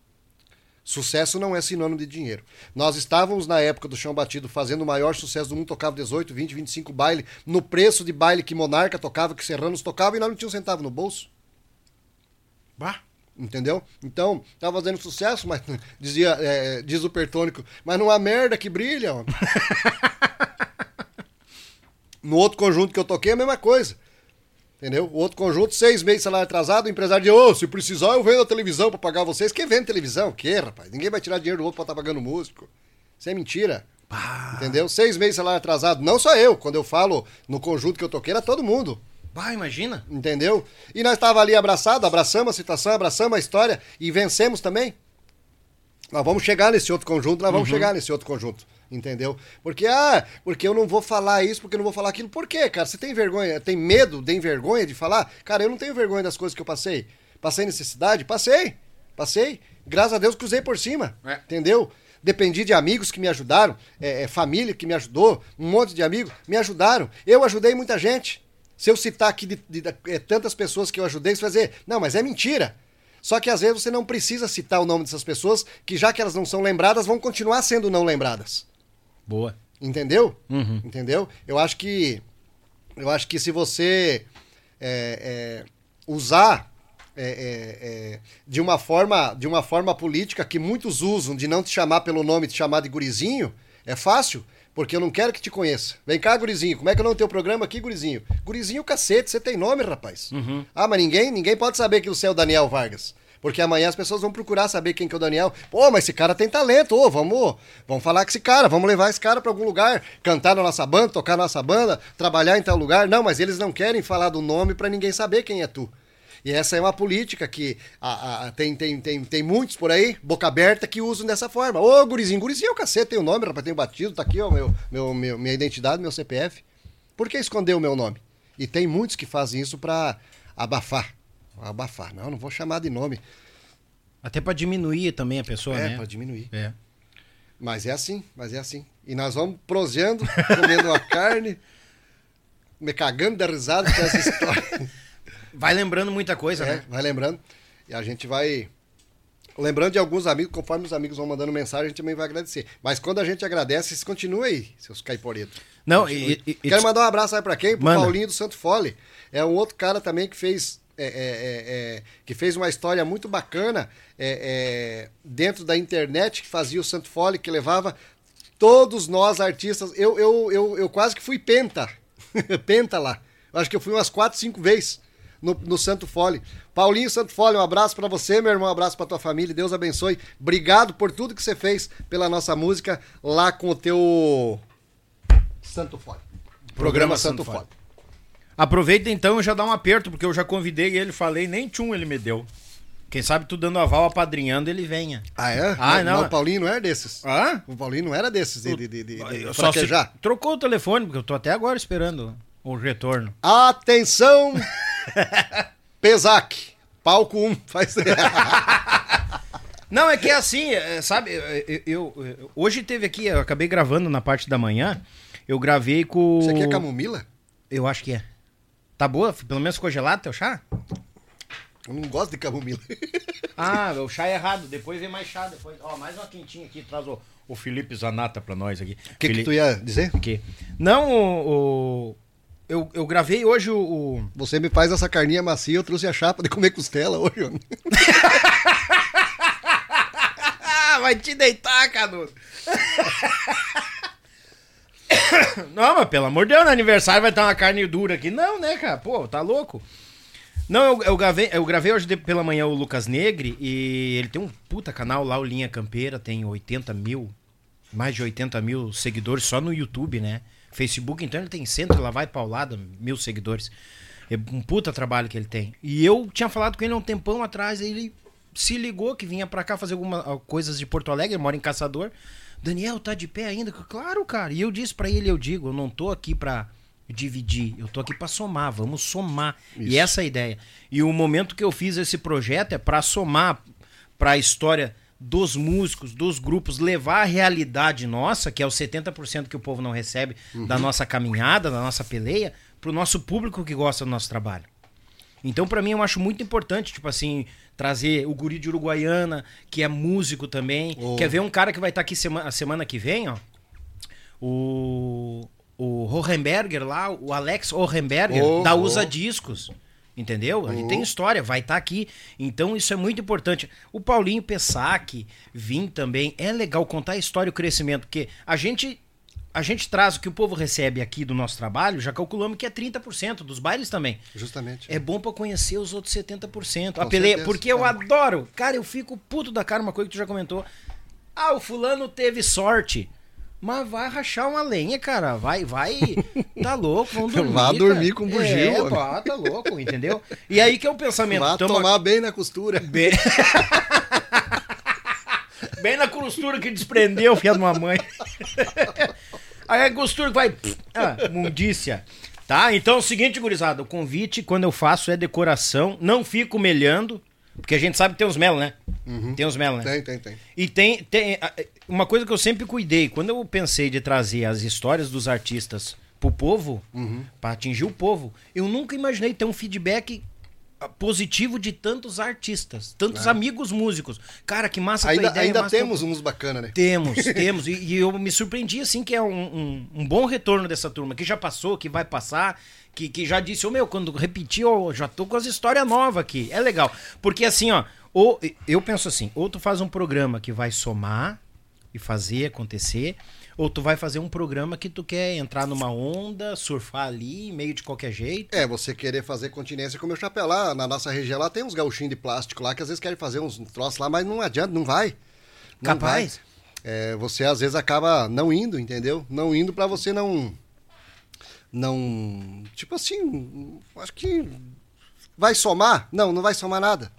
Sucesso não é sinônimo de dinheiro. Nós estávamos na época do chão batido fazendo o maior sucesso do mundo, tocava 18, 20, 25 baile, no preço de baile que Monarca tocava, que Serranos tocava e nós não tínhamos um centavo no bolso. Bah. Entendeu? Então, tava fazendo sucesso, mas <laughs> dizia, é, diz o Pertônico, mas não há merda que brilha. <laughs> no outro conjunto que eu toquei, a mesma coisa. Entendeu? O outro conjunto, seis meses de salário atrasado, o empresário diz, ô, se precisar eu vendo a televisão pra pagar vocês. Quem vende televisão? Que, rapaz? Ninguém vai tirar dinheiro do outro pra estar pagando músico. Isso é mentira. Entendeu? Seis meses de salário atrasado. Não só eu. Quando eu falo no conjunto que eu toquei, era todo mundo. Bah, imagina. Entendeu? E nós estávamos ali abraçados, abraçamos a situação, abraçamos a história e vencemos também. Nós vamos chegar nesse outro conjunto, nós vamos chegar nesse outro conjunto. Entendeu? Porque, ah, porque eu não vou falar isso, porque eu não vou falar aquilo. Por quê, cara? Você tem vergonha, tem medo, tem vergonha de falar? Cara, eu não tenho vergonha das coisas que eu passei. Passei necessidade? Passei. Passei. Graças a Deus cruzei por cima. É. Entendeu? Dependi de amigos que me ajudaram, é, é, família que me ajudou, um monte de amigos me ajudaram. Eu ajudei muita gente. Se eu citar aqui de, de- de- é, tantas pessoas que eu ajudei, você vai dizer, não, mas é mentira. Só que às vezes você não precisa citar o nome dessas pessoas, que já que elas não são lembradas, vão continuar sendo não lembradas. Boa. Entendeu? Uhum. Entendeu? Eu acho que. Eu acho que se você é, é, usar é, é, é, de uma forma de uma forma política que muitos usam de não te chamar pelo nome, te chamar de gurizinho, é fácil, porque eu não quero que te conheça. Vem cá, gurizinho. Como é que o nome do teu programa aqui, gurizinho? Gurizinho cacete, você tem nome, rapaz. Ah, mas ninguém, ninguém pode saber que você é o Daniel Vargas. Porque amanhã as pessoas vão procurar saber quem que é o Daniel. Pô, mas esse cara tem talento. Ô, vamos, vamos falar com esse cara, vamos levar esse cara pra algum lugar, cantar na nossa banda, tocar na nossa banda, trabalhar em tal lugar. Não, mas eles não querem falar do nome pra ninguém saber quem é tu. E essa é uma política que a- a- tem, tem, tem, tem muitos por aí, boca aberta, que usam dessa forma. Ô, gurizinho, gurizinho é o cacete, tem o nome, rapaz, tem o batido, tá aqui, ó, meu, meu, meu- minha identidade, meu CPF. Por que esconder o meu nome? E tem muitos que fazem isso pra abafar. Abafar. Não, não vou chamar de nome. Até pra diminuir também a pessoa, é, né? pra diminuir. É. Mas é assim, mas é assim. E nós vamos proseando, comendo uma <laughs> carne, me cagando da risada com essa história. <laughs> Vai lembrando muita coisa, É, né? vai lembrando. E a gente vai lembrando de alguns amigos, conforme os amigos vão mandando mensagem, a gente também vai agradecer. Mas quando a gente agradece, vocês continuem aí, seus caiporetos. Não, e- e- Quero mandar um abraço aí pra quem? Pro Manda. Paulinho do Santo Fole. É um outro cara também que fez. é, é, é, é, que fez uma história muito bacana é, é, dentro da internet, que fazia o Santo Fole, que levava todos nós artistas. Eu, eu, eu, eu quase que fui penta. <laughs> penta lá. Eu acho que eu fui umas quatro, cinco vezes no, no Santo Fole. Paulinho Santo Fole, um abraço pra você, meu irmão, um abraço pra tua família, Deus abençoe. Obrigado por tudo que você fez pela nossa música lá com o teu Santo Fole. Programa, Santo, Santo Fole. Aproveita então e já dá um aperto, porque eu já convidei ele, falei, nem tchum ele me deu. Quem sabe tu dando aval, apadrinhando, ele venha. Ah, é? Ah, não. O Paulinho não era desses. Hã? O Paulinho não era desses de, de, de, de, Só se fraquejar. trocou o telefone, porque eu tô até agora esperando o retorno. Atenção! <laughs> Pesac. Palco 1. <laughs> Faz... Não, é que é assim, é, sabe, eu, eu- eu- hoje teve aqui, eu acabei gravando na parte da manhã, eu gravei com... Isso aqui é camomila? Eu acho que é. Tá boa? Pelo menos ficou gelado teu chá? Eu não gosto de camomila. <laughs> Ah, o chá é errado, depois vem mais chá, depois... Ó, mais uma quentinha aqui, traz o, o Felipe Zanata pra nós aqui. O que, que tu ia dizer? Aqui. Não, o... o- eu, eu gravei hoje o... o- Você me faz essa carninha macia, eu trouxe a chapa de comer costela hoje. homem. <laughs> Vai te deitar, Canudo. <laughs> Não, mas pelo amor de Deus, no aniversário vai estar uma carne dura aqui. Não, né, cara? Pô, tá louco? Não, eu, eu gravei, eu gravei hoje de- pela manhã o Lucas Negre e ele tem um puta canal lá, o Linha Campeira, tem 80 mil, mais de 80 mil seguidores só no YouTube, né? Facebook, então ele tem centro, lá vai paulada, mil seguidores. É um puta trabalho que ele tem. E eu tinha falado com ele há um tempão atrás, ele se ligou que vinha pra cá fazer algumas ah, coisas de Porto Alegre, ele mora em Caçador. Daniel, tá de pé ainda? Claro, cara. E eu disse pra ele, eu digo, eu não tô aqui pra dividir, eu tô aqui pra somar, vamos somar. E essa é a ideia. E o momento que eu fiz esse projeto é pra somar pra história dos músicos, dos grupos, levar a realidade nossa, que é os 70% que o povo não recebe da nossa caminhada, da nossa peleia, pro nosso público que gosta do nosso trabalho. Então, pra mim, eu acho muito importante, tipo assim, trazer o guri de Uruguaiana, que é músico também. Oh. Quer ver um cara que vai estar aqui semana, a semana que vem, ó? O, o Hohenberger lá, o Alex Hohenberger, Oh, da oh. Usa Discos. Entendeu? Ele Oh. tem história, vai estar aqui. Então isso é muito importante. O Paulinho Pessac, Vim também. É legal contar a história e o crescimento, porque a gente a gente traz o que o povo recebe aqui do nosso trabalho, já calculamos que é 30% dos bailes também. Justamente. É bom pra conhecer os outros 70%. A Com peleia, certeza, porque eu é. adoro. Cara, eu fico puto da cara, uma coisa que tu já comentou. Ah, o fulano teve sorte. Mas vai rachar uma lenha, cara. Vai, vai. <laughs> Tá louco, vamos dormir. Vá cara. dormir com bugio, É, homem. pá, tá louco, entendeu? E aí que é o pensamento. Vá Tamo tomar bem na costura. Bem... <laughs> Bem na costura que desprendeu, filha de uma mãe. <laughs> Aí a costura vai. Ah, mundícia. Tá? Então é o seguinte, gurizada. O convite, quando eu faço, é decoração. Não fico melhando. Porque a gente sabe que tem os mel, né? Tem os mel, né? Tem, tem, tem. E tem, tem uma coisa que eu sempre cuidei, quando eu pensei de trazer as histórias dos artistas pro povo, pra atingir o povo, eu nunca imaginei ter um feedback positivo de tantos artistas, tantos amigos músicos. Cara, que massa Ainda, ideia, ainda temos uns bacana, né? Temos, <laughs> temos. E, e eu me surpreendi, assim, que é um, um, um bom retorno dessa turma, que já passou, que vai passar, que, que já disse, ô meu, quando repetir, eu já tô com as histórias novas aqui. É legal. Porque assim, ó, ou, eu penso assim, ou tu faz um programa que vai somar e fazer acontecer, ou tu vai fazer um programa que tu quer entrar numa onda, surfar ali, meio de qualquer jeito. É, você querer fazer continência com o meu chapéu lá, na nossa região lá tem uns gauchinhos de plástico lá que às vezes querem fazer uns troços lá, mas não adianta, não vai. Não Capaz. vai. É, você às vezes acaba não indo, entendeu? Não indo pra você não não tipo assim, acho que Vai somar? Não, não vai somar nada.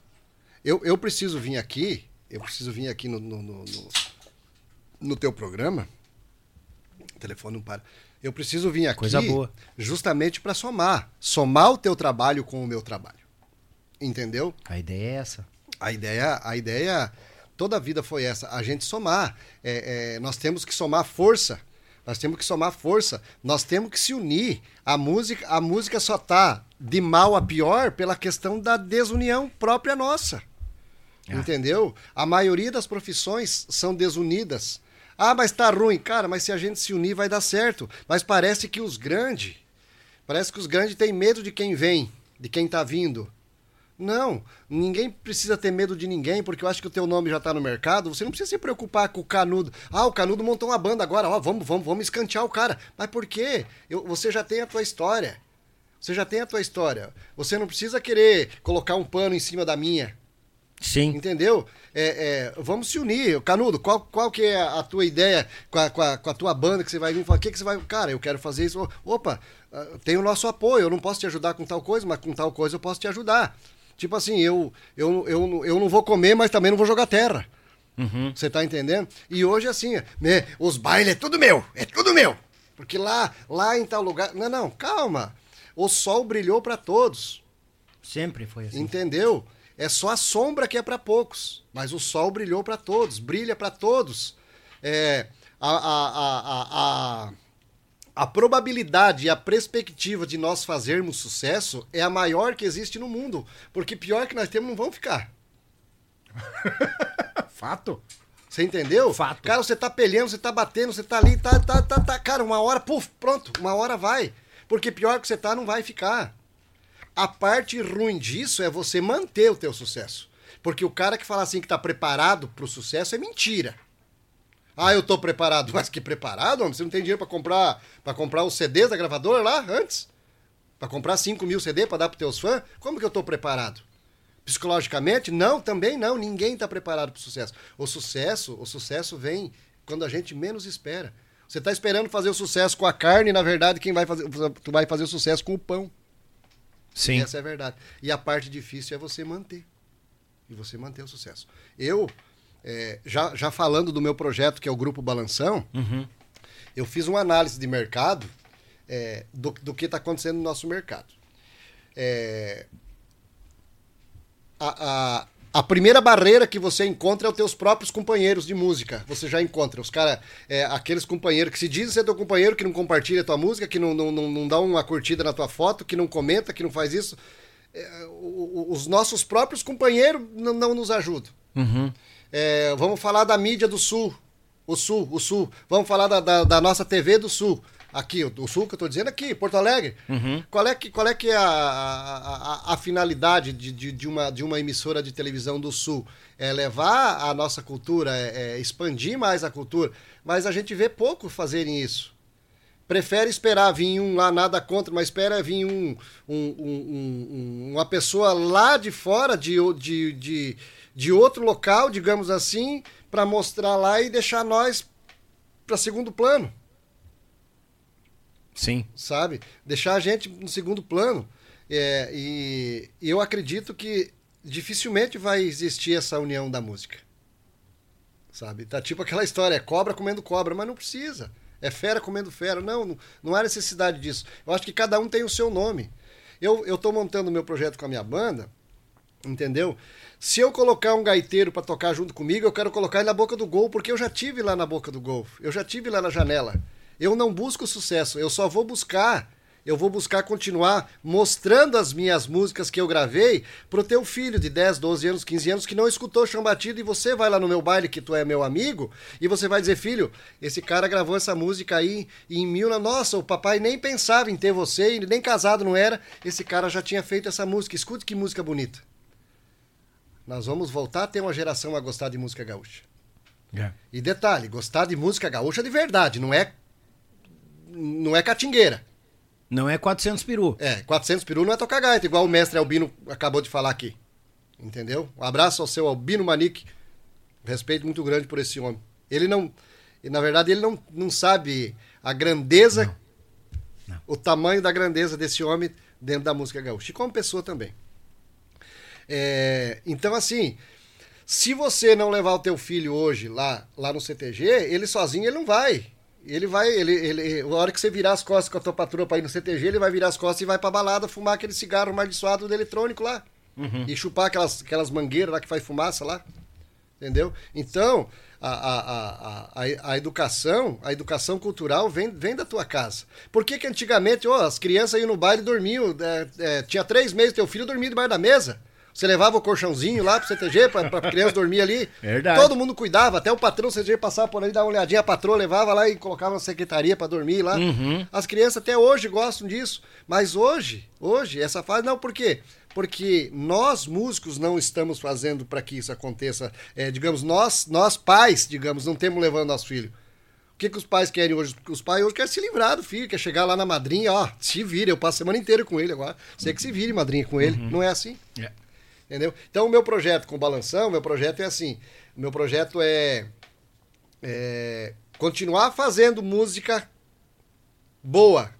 Eu, eu preciso vir aqui, eu preciso vir aqui no, no, no, no, no teu programa. O telefone não para. Eu preciso vir aqui Coisa boa. justamente para somar. Somar o teu trabalho com o meu trabalho. Entendeu? A ideia é essa. A ideia, a ideia toda a vida foi essa, a gente somar. É, é, nós temos que somar força. Nós temos que somar força. Nós temos que se unir. A música, a música só tá de mal a pior pela questão da desunião própria nossa. Entendeu? A maioria das profissões são desunidas. Ah, mas tá ruim. Cara, mas se a gente se unir vai dar certo. Mas parece que os grandes, parece que os grandes têm medo de quem vem, de quem tá vindo. Não, ninguém precisa ter medo de ninguém, porque eu acho que o teu nome já tá no mercado. Você não precisa se preocupar com o Canudo. Ah, o Canudo montou uma banda agora, ó, vamos, vamos, vamos escantear o cara. Mas por quê? Eu, você já tem a tua história. Você já tem a tua história. Você não precisa querer colocar um pano em cima da minha. Sim. Entendeu? É, é, vamos se unir. Canudo, qual, qual que é a tua ideia com a, com a, com a tua banda que você vai vir falar? O que, que você vai. Cara, eu quero fazer isso. Opa, ah, tem o nosso apoio. Eu não posso te ajudar com tal coisa, mas com tal coisa eu posso te ajudar. Tipo assim, eu, eu, eu, eu não vou comer, mas também não vou jogar terra. Você tá entendendo? E hoje, assim, né, os bailes é tudo meu, é tudo meu. Porque lá, lá em tal lugar. Não, não, calma. O sol brilhou para todos. Sempre foi assim. Entendeu? É só a sombra que é para poucos, mas o sol brilhou para todos, brilha para todos. É, a, a, a, a, a, probabilidade e a perspectiva de nós fazermos sucesso é a maior que existe no mundo, porque pior que nós temos não vão ficar. <laughs> Fato. Você entendeu? Fato. Cara, você tá pelhando, você tá batendo, você tá ali, tá, tá, tá, tá. Cara, uma hora, puf, pronto, uma hora vai. Porque pior que você tá, não vai ficar. A parte ruim disso é você manter o teu sucesso. Porque o cara que fala assim que tá preparado pro sucesso é mentira. Ah, eu tô preparado. Mas que preparado, homem? Você não tem dinheiro pra comprar para comprar os CDs da gravadora lá antes? Pra comprar 5 mil CD pra dar pros teus fãs? Como que eu tô preparado? Psicologicamente? Não, também não. Ninguém tá preparado pro sucesso. O sucesso, o sucesso vem quando a gente menos espera. Você tá esperando fazer o sucesso com a carne, na verdade, quem vai fazer, tu vai fazer o sucesso com o pão. Sim. Essa é a verdade. E a parte difícil é você manter. E você manter o sucesso. Eu, é, já, já falando do meu projeto, que é o Grupo Balanção, eu fiz uma análise de mercado é, do, do que está acontecendo no nosso mercado. É, a, a, a primeira barreira que você encontra é os teus próprios companheiros de música. Você já encontra. Os caras, é, aqueles companheiros que se dizem ser teu companheiro, que não compartilha a tua música, que não, não, não, não dá uma curtida na tua foto, que não comenta, que não faz isso. É, os nossos próprios companheiros não, não nos ajudam. É, vamos falar da mídia do Sul. O Sul, o Sul. Vamos falar da, da, da nossa TV do Sul. Aqui, o, o Sul que eu tô dizendo aqui, Porto Alegre. Qual é que, qual é, que é a, a, a- finalidade de, de, de uma, de uma emissora de televisão do Sul? É levar a nossa cultura, é, é expandir mais a cultura. Mas a gente vê pouco fazerem isso prefere esperar vir um lá, nada contra, mas espera vir um, um- um- um- uma pessoa lá de fora, de, de, de, de outro local, digamos assim, para mostrar lá e deixar nós para segundo plano, Sim. sabe? Deixar a gente no segundo plano. É, e, eu acredito que dificilmente vai existir essa união da música. Sabe? Tá tipo aquela história, é cobra comendo cobra, mas não precisa. É fera comendo fera. Não, não, não há necessidade disso. Eu acho que cada um tem o seu nome. Eu, eu tô montando meu projeto com a minha banda, entendeu? Se eu colocar um gaiteiro para tocar junto comigo, eu quero colocar ele na boca do gol, porque eu já tive lá na boca do gol. Eu já tive lá na janela. Eu não busco sucesso, eu só vou buscar eu vou buscar continuar mostrando as minhas músicas que eu gravei pro teu filho de 10, 12 anos, 15 anos que não escutou chão batido e você vai lá no meu baile que tu é meu amigo e você vai dizer, filho, esse cara gravou essa música aí em mil, nossa, o papai nem pensava em ter você, ele nem casado não era, esse cara já tinha feito essa música. Escute que música bonita. Nós vamos voltar a ter uma geração a gostar de música gaúcha. É. E detalhe, gostar de música gaúcha de verdade, não é não é catingueira. Não é 400 peru. É, 400 peru não é tocar gaita, igual o mestre Albino acabou de falar aqui. Entendeu? Um abraço ao seu Albino Manique. Respeito muito grande por esse homem. Ele não. Na verdade, ele não, não sabe a grandeza, o tamanho da grandeza desse homem dentro da música gaúcha. E como pessoa também. É, então, assim, se você não levar o teu filho hoje lá, lá no CTG, ele sozinho ele não vai. Ele vai, ele, ele, a hora que você virar as costas com a tua patroa pra ir no CTG, ele vai virar as costas e vai pra balada fumar aquele cigarro amaldiçoado do eletrônico lá. E chupar aquelas, aquelas mangueiras lá que faz fumaça lá. Entendeu? Então, a, a, a, a, a educação, a educação cultural vem, vem da tua casa. Por que, que antigamente, ó, as crianças iam no baile e dormiam? é, é, tinha três meses, teu filho dormia debaixo da mesa. Você levava o colchãozinho lá pro CTG pra, pra criança dormir ali. Verdade. Todo mundo cuidava, até o patrão CTG passava por ali, dava uma olhadinha, a patroa levava lá e colocava na secretaria pra dormir lá. As crianças até hoje gostam disso. Mas hoje, hoje, essa fase, não, por quê? Porque nós, músicos, não estamos fazendo para que isso aconteça. É, digamos, nós, nós pais, digamos, não temos levando nosso filho. O que, que os pais querem hoje? Os pais hoje querem se livrar do filho, quer chegar lá na madrinha, ó, se vira, eu passo a semana inteira com ele agora. Você que se vire, madrinha, com ele. Não é assim? É. Entendeu? Então, o meu projeto com o Balanção, meu projeto é assim. O meu projeto é, é continuar fazendo música boa.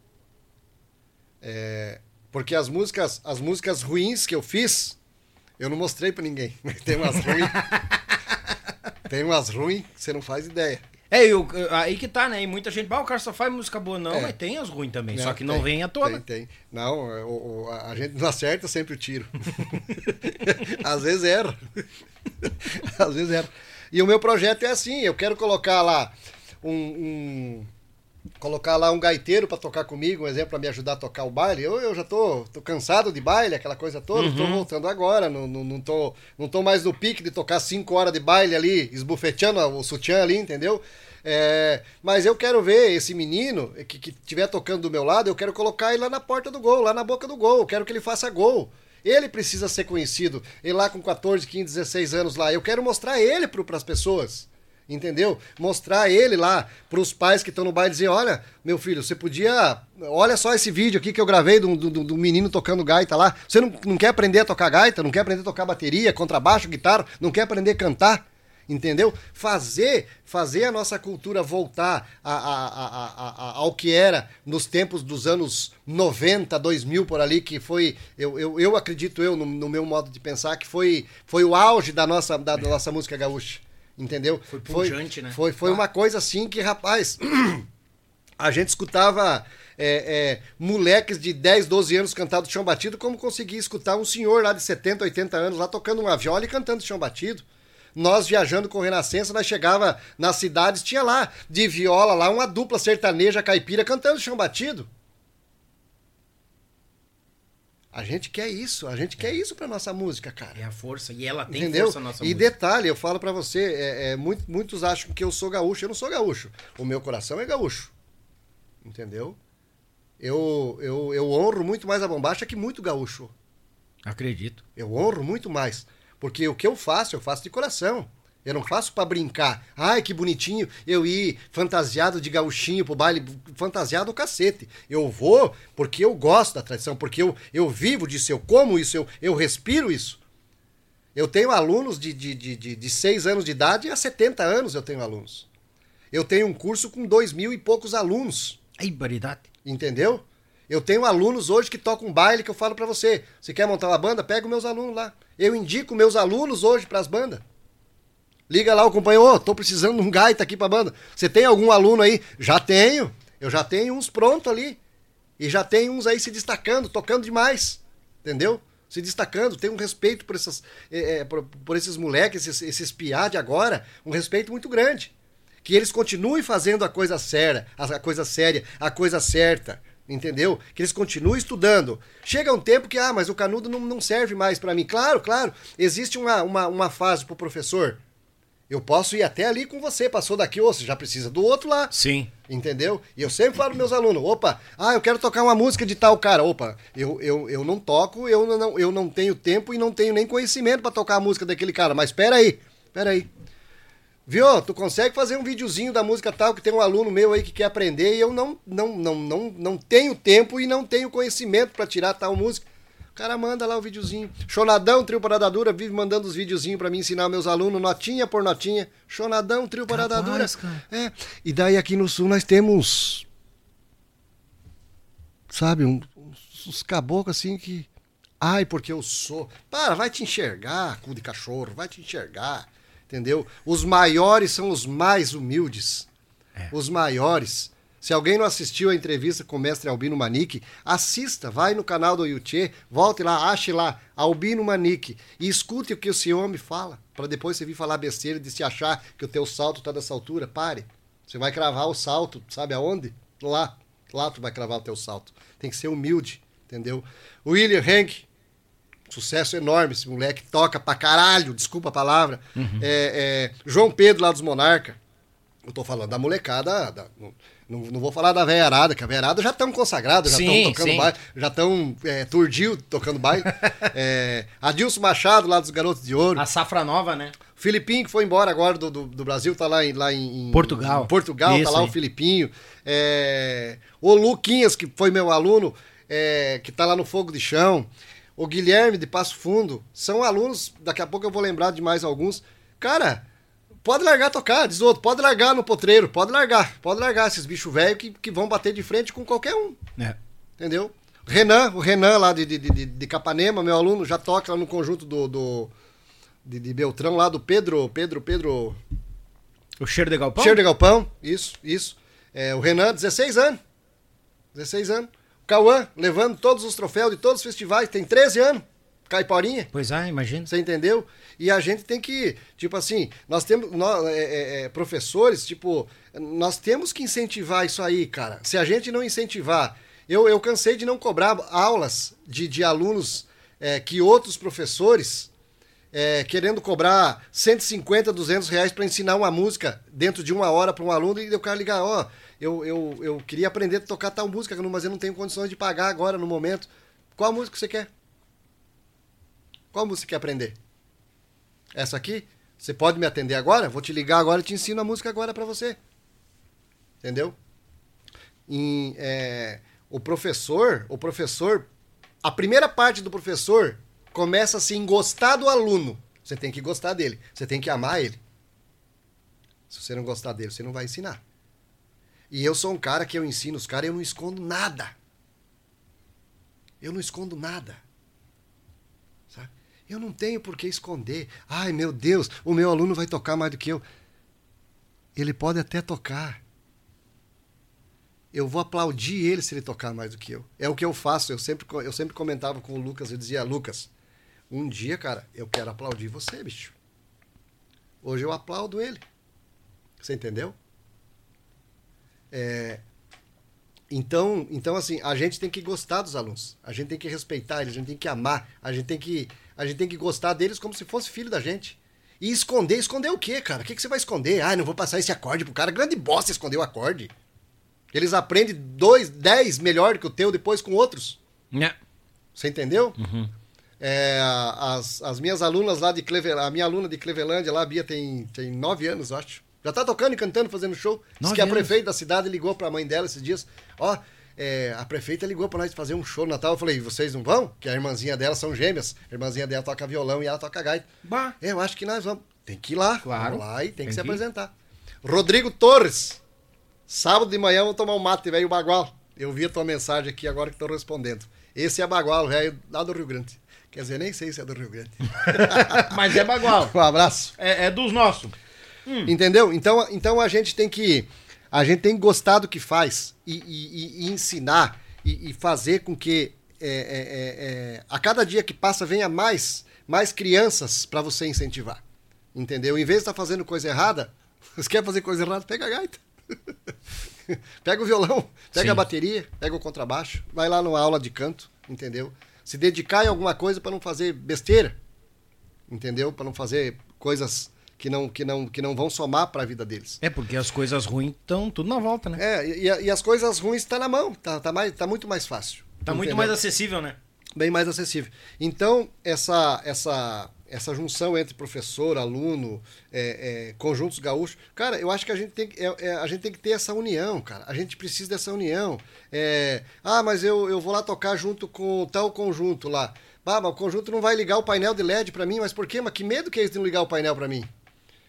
É, porque as músicas, as músicas ruins que eu fiz, eu não mostrei pra ninguém. <laughs> Tem umas ruins. <laughs> Tem umas ruins que você não faz ideia. É, eu, aí que tá, né? E muita gente, ah, o cara só faz música boa. Não, É. mas tem as ruins também, só que não tem, vem à tona. Tem, tem. Não, o- o- a a gente não acerta sempre o tiro. <laughs> Às vezes erra. <laughs> Às vezes erra. E o meu projeto é assim, eu quero colocar lá um... um- colocar lá um gaiteiro para tocar comigo, um exemplo, para me ajudar a tocar o baile. Eu, eu já tô, tô cansado de baile, aquela coisa toda, tô voltando agora, não, não, não, tô, não tô mais no pique de tocar cinco horas de baile ali, esbufeteando o sutiã ali, entendeu? É, mas eu quero ver esse menino que, que tiver tocando do meu lado, eu quero colocar ele lá na porta do gol, lá na boca do gol, eu quero que ele faça gol. Ele precisa ser conhecido. Ele lá com 14, 15, 16 anos lá, eu quero mostrar ele para as pessoas. Entendeu? Mostrar ele lá pros pais que estão no baile e dizer: olha, meu filho, você podia. Olha só esse vídeo aqui que eu gravei do, do, do menino tocando gaita lá. Você não, não quer aprender a tocar gaita, não quer aprender a tocar bateria, contrabaixo, guitarra, não quer aprender a cantar? Entendeu? Fazer, fazer a nossa cultura voltar a, a- a- ao que era nos tempos dos anos 90, 2000 por ali, que foi, eu, eu, eu acredito eu, no, no meu modo de pensar, que foi, foi o auge da nossa, da, da nossa música gaúcha. Entendeu? Foi pujante, né? Foi, foi uma coisa assim que, rapaz, <clears throat> a gente escutava é, é, moleques de 10, 12 anos cantando chão batido, como conseguia escutar um senhor lá de 70, 80 anos lá tocando uma viola e cantando chão batido. Nós viajando com Renascença, nós chegava nas cidades, tinha lá de viola lá uma dupla sertaneja caipira cantando chão batido. A gente quer isso, a gente quer isso pra nossa música, cara. É a força, e ela tem Entendeu? força nossa e música. detalhe, eu falo pra você, é, é, muito- muitos acham que eu sou gaúcho. Eu não sou gaúcho. O meu coração é gaúcho. Entendeu? Eu, eu, eu honro muito mais a bombacha que muito gaúcho. Acredito. Eu honro muito mais. Porque o que eu faço, eu faço de coração. Eu não faço pra brincar. Ai, que bonitinho eu ir fantasiado de gauchinho pro baile, fantasiado o cacete. Eu vou porque eu gosto da tradição, porque eu, eu vivo disso, eu como isso, eu, eu respiro isso. Eu tenho alunos de, de, de, de, de 6 anos de idade a 70 anos eu tenho alunos. Eu tenho um curso com dois mil e poucos alunos. Ai, baridade. Entendeu? Eu tenho alunos hoje que tocam baile que eu falo pra você. Você quer montar uma banda? Pega os meus alunos lá. Eu indico meus alunos hoje pras bandas. Liga lá o companheiro, ô, tô precisando de um gaita aqui pra banda. Você tem algum aluno aí? Já tenho. Eu já tenho uns pronto ali. E já tem uns aí se destacando, tocando demais. Entendeu? Se destacando, tem um respeito por, essas, é, por, por esses moleques, esses, esses piá de agora, um respeito muito grande. Que eles continuem fazendo a coisa séria, a coisa séria, a coisa certa. Entendeu? Que eles continuem estudando. Chega um tempo que, ah, mas o canudo não, não serve mais pra mim. Claro, claro. Existe uma, uma, uma fase pro professor. Eu posso ir até ali com você, passou daqui, ou você já precisa do outro lá. Sim. Entendeu? E eu sempre falo meus alunos, opa, ah, eu quero tocar uma música de tal cara. Opa, eu, eu, eu não toco, eu não, eu não tenho tempo e não tenho nem conhecimento pra tocar a música daquele cara. Mas espera aí, espera aí. Viu? Tu consegue fazer um videozinho da música tal que tem um aluno meu aí que quer aprender e eu não não não não, não tenho tempo e não tenho conhecimento pra tirar tal música. O cara manda lá o videozinho. Chonadão, trio Parada Dura, vive mandando os videozinhos pra mim ensinar meus alunos, notinha por notinha. Chonadão, trio Parada Dura. Cara. É. E daí aqui no sul nós temos sabe, um- uns, uns caboclos assim que Ai, porque eu sou. Para, vai te enxergar, cu de cachorro, vai te enxergar. Entendeu? Os maiores são os mais humildes. Os maiores. Se alguém não assistiu a entrevista com o mestre Albino Manique, assista, vai no canal do YouTube, volte lá, ache lá, Albino Manique, e escute o que esse homem fala, para depois você vir falar besteira de se achar que o teu salto tá dessa altura. Pare. Você vai cravar o salto, sabe aonde? Lá. Lá tu vai cravar o teu salto. Tem que ser humilde, entendeu? William Hank, sucesso enorme, esse moleque toca pra caralho, desculpa a palavra. É, é, João Pedro lá dos Monarca. Eu tô falando da molecada. da- não, não, vou falar da velha arada, que a velha arada já estão consagrados, já estão tocando sim. baile, já estão é, tocando baile. <laughs> é, Adilson Machado lá dos Garotos de Ouro. A safra nova, né? Filipinho, que foi embora agora do, do, do Brasil, tá lá em, lá em Portugal. em Portugal, Isso tá lá aí. o Filipinho. É, o Luquinhas, que foi meu aluno, é, que tá lá no Fogo de Chão. O Guilherme de Passo Fundo. São alunos, daqui a pouco eu vou lembrar de mais alguns. Cara, pode largar tocar, diz outro, pode largar no potreiro, pode largar, pode largar esses bichos velhos que, que vão bater de frente com qualquer um. É. Entendeu? Renan, o Renan lá de, de, de, de Capanema, meu aluno, já toca lá no conjunto do, do de, de Beltrão lá do Pedro, Pedro, Pedro, O cheiro de galpão? Cheiro de Galpão, isso, isso. É, o Renan, 16 anos. 16 anos. O Cauã, levando todos os troféus de todos os festivais, tem 13 anos. Caiporinha. Pois é, imagina. Você entendeu? E a gente tem que, tipo assim, nós temos nós, é, é, é, professores, tipo, nós temos que incentivar isso aí, cara. Se a gente não incentivar, eu, eu cansei de não cobrar aulas de, de alunos é, que outros professores, é, querendo cobrar 150, 200 reais para ensinar uma música dentro de uma hora para um aluno e o cara ligar, ó, eu, eu, eu queria aprender a tocar tal música, mas eu não tenho condições de pagar agora no momento. Qual música você quer? Qual música quer aprender? Essa aqui? Você pode me atender agora? Vou te ligar agora e te ensino a música agora para você. Entendeu? Em, é, o professor, o professor, a primeira parte do professor começa assim, gostar do aluno. Você tem que gostar dele, você tem que amar ele. Se você não gostar dele, você não vai ensinar. E eu sou um cara que eu ensino os caras e eu não escondo nada. Eu não escondo nada. Eu não tenho por que esconder. Ai, meu Deus, o meu aluno vai tocar mais do que eu. Ele pode até tocar. Eu vou aplaudir ele se ele tocar mais do que eu. É o que eu faço. Eu sempre, eu sempre comentava com o Lucas, eu dizia, Lucas, um dia, cara, eu quero aplaudir você, bicho. Hoje eu aplaudo ele. Você entendeu? É, então, então, assim, a gente tem que gostar dos alunos. A gente tem que respeitar eles, a gente tem que amar, a gente tem que, a gente tem que gostar deles como se fosse filho da gente. E esconder, esconder o quê, cara? O que, que você vai esconder? Ah, não vou passar esse acorde pro cara. Grande bosta esconder o acorde. Eles aprendem dois, dez melhor que o teu depois com outros. É. Você entendeu? É, as, as minhas alunas lá de Cleveland, a minha aluna de Clevelândia lá, a Bia, tem, tem nove anos, acho. Já tá tocando e cantando, fazendo show. Diz que a anos? prefeita da cidade ligou pra mãe dela esses dias. Ó, é, a prefeita ligou pra nós fazer um show no Natal. Eu falei, vocês não vão? Que a irmãzinha dela são gêmeas. A irmãzinha dela toca violão e ela toca gaita. Bah. É, eu acho que nós vamos. Tem que ir lá. Claro. Vamos lá e tem, Tem que se que ir. apresentar. Rodrigo Torres. Sábado de manhã vamos tomar um mate, velho Bagual. Eu vi a tua mensagem aqui agora que estou respondendo. Esse é Bagual, velho, lá do Rio Grande. Quer dizer, nem sei se é do Rio Grande. <laughs> Mas é bagual. <laughs> Um abraço. É, é dos nossos. Entendeu? Então, então a gente tem que a gente tem que gostar do que faz e, e- e- ensinar e, e fazer com que é, é, é, é, a cada dia que passa venha mais mais crianças para você incentivar. Entendeu? Em vez de estar fazendo coisa errada, <laughs> você quer fazer coisa errada, pega a gaita. <laughs> pega o violão, pega Sim. a bateria, pega o contrabaixo, vai lá numa aula de canto, entendeu? Se dedicar em alguma coisa para não fazer besteira entendeu? Para não fazer coisas que não, que não, que não vão somar para a vida deles. É porque as coisas ruins estão tudo na volta, né? É, e, e as coisas ruins tá na mão, tá, tá, mais, tá muito mais fácil. Tá muito mais acessível, né? bem mais acessível. Então, essa, essa, essa junção entre professor, aluno, é, é, conjuntos gaúchos, cara, eu acho que a gente, tem, que- é, é, a gente tem que ter essa união, cara. A gente precisa dessa união. É, ah, mas eu, eu vou lá tocar junto com tal conjunto lá. Ah, mas o conjunto não vai ligar o painel de LED pra mim, mas por quê? Mas que medo que é eles de não ligar o painel pra mim?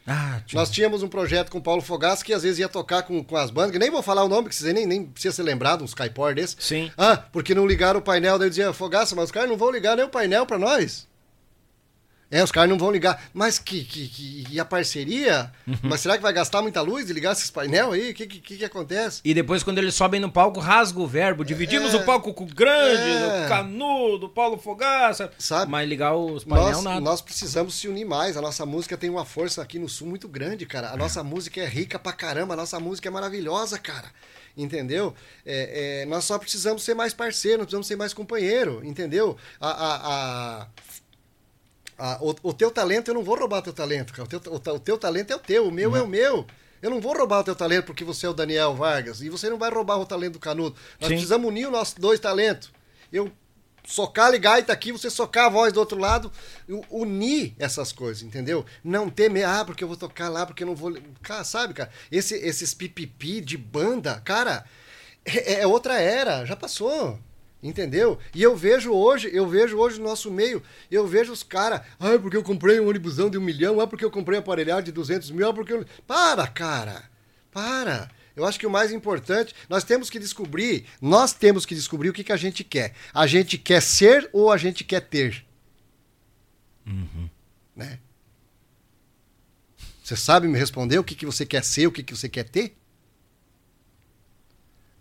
Ah. Nós tínhamos um projeto com o Paulo Fogaça que às vezes ia tocar com, com as bandas, que nem vou falar o nome, que vocês nem, nem precisa ser lembrado, uns caipor desses. Sim. Ah, porque não ligaram o painel, daí eu dizia, Fogaça, mas os caras não vão ligar nem o painel pra nós. É, os caras não vão ligar. Mas que, que, que- e a parceria? Uhum. Mas será que vai gastar muita luz de ligar esses painel aí? O que, que, que acontece? E depois, quando eles sobem no palco, rasga o verbo. Dividimos É. o palco com o grande, É. o canudo, o Paulo Fogaça. Sabe? Mas ligar os painel, Nós, nada. nós precisamos se unir mais. A nossa música tem uma força aqui no sul muito grande, cara. A nossa música é rica pra caramba, a nossa música é maravilhosa, cara. Entendeu? É, é, nós só precisamos ser mais parceiro, nós precisamos ser mais companheiro, entendeu? A, a, a- a- o, o teu talento, eu não vou roubar teu talento, cara. O teu, o, o teu talento é o teu, o meu é o meu. Eu não vou roubar o teu talento porque você é o Daniel Vargas. E você não vai roubar o talento do Canudo. Nós Sim. precisamos unir os nossos dois talentos. Eu socar e gaita aqui, você socar a voz do outro lado, unir essas coisas, entendeu? Não ter medo, ah, porque eu vou tocar lá, porque eu não vou. Cara, sabe, cara? Esse, esses pipipi de banda, cara, é, é outra era, já passou. Entendeu? E eu vejo hoje, eu vejo hoje no nosso meio, eu vejo os caras, ah, porque eu comprei um ônibusão de um milhão, ah, porque eu comprei um aparelhado de 200 mil, ah, porque eu... Para, cara! Para! Eu acho que o mais importante, nós temos que descobrir, nós temos que descobrir o que, que a gente quer. A gente quer ser ou a gente quer ter? Né? Você sabe me responder o que, que você quer ser, o que, que você quer ter?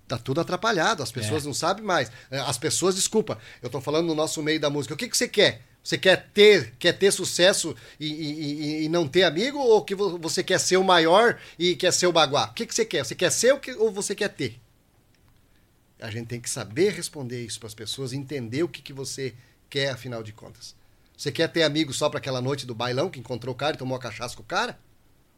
Tá tudo atrapalhado, as pessoas não sabem mais. É, As pessoas, desculpa, eu tô falando no nosso meio da música. O que, que você quer? Você quer ter, quer ter sucesso e, e- e- não ter amigo? Ou que vo- você quer ser o maior e quer ser o baguá? O que, que você quer? Você quer ser o que- ou você quer ter? A gente tem que saber responder isso para as pessoas, entender o que, que você quer, afinal de contas. Você quer ter amigo só para aquela noite do bailão que encontrou o cara e tomou a cachaça com o cara?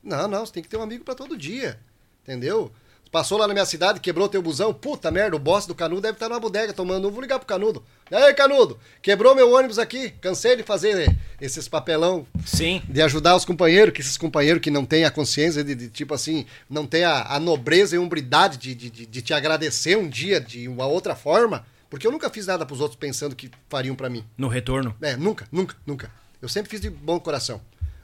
Não, não, você tem que ter um amigo para todo dia. Entendeu? Passou lá na minha cidade, quebrou teu busão, puta merda, o boss do Canudo deve estar numa bodega tomando. um, Vou ligar pro Canudo. E aí, Canudo, quebrou meu ônibus aqui. Cansei de fazer esses papelão Sim. de ajudar os companheiros, que esses companheiros que não têm a consciência de, de, tipo assim, não têm a, a nobreza e hombridade de, de, de- de te agradecer um dia de uma outra forma, porque eu nunca fiz nada pros outros pensando que fariam pra mim. No retorno. É, nunca, nunca, nunca. Eu sempre fiz de bom coração.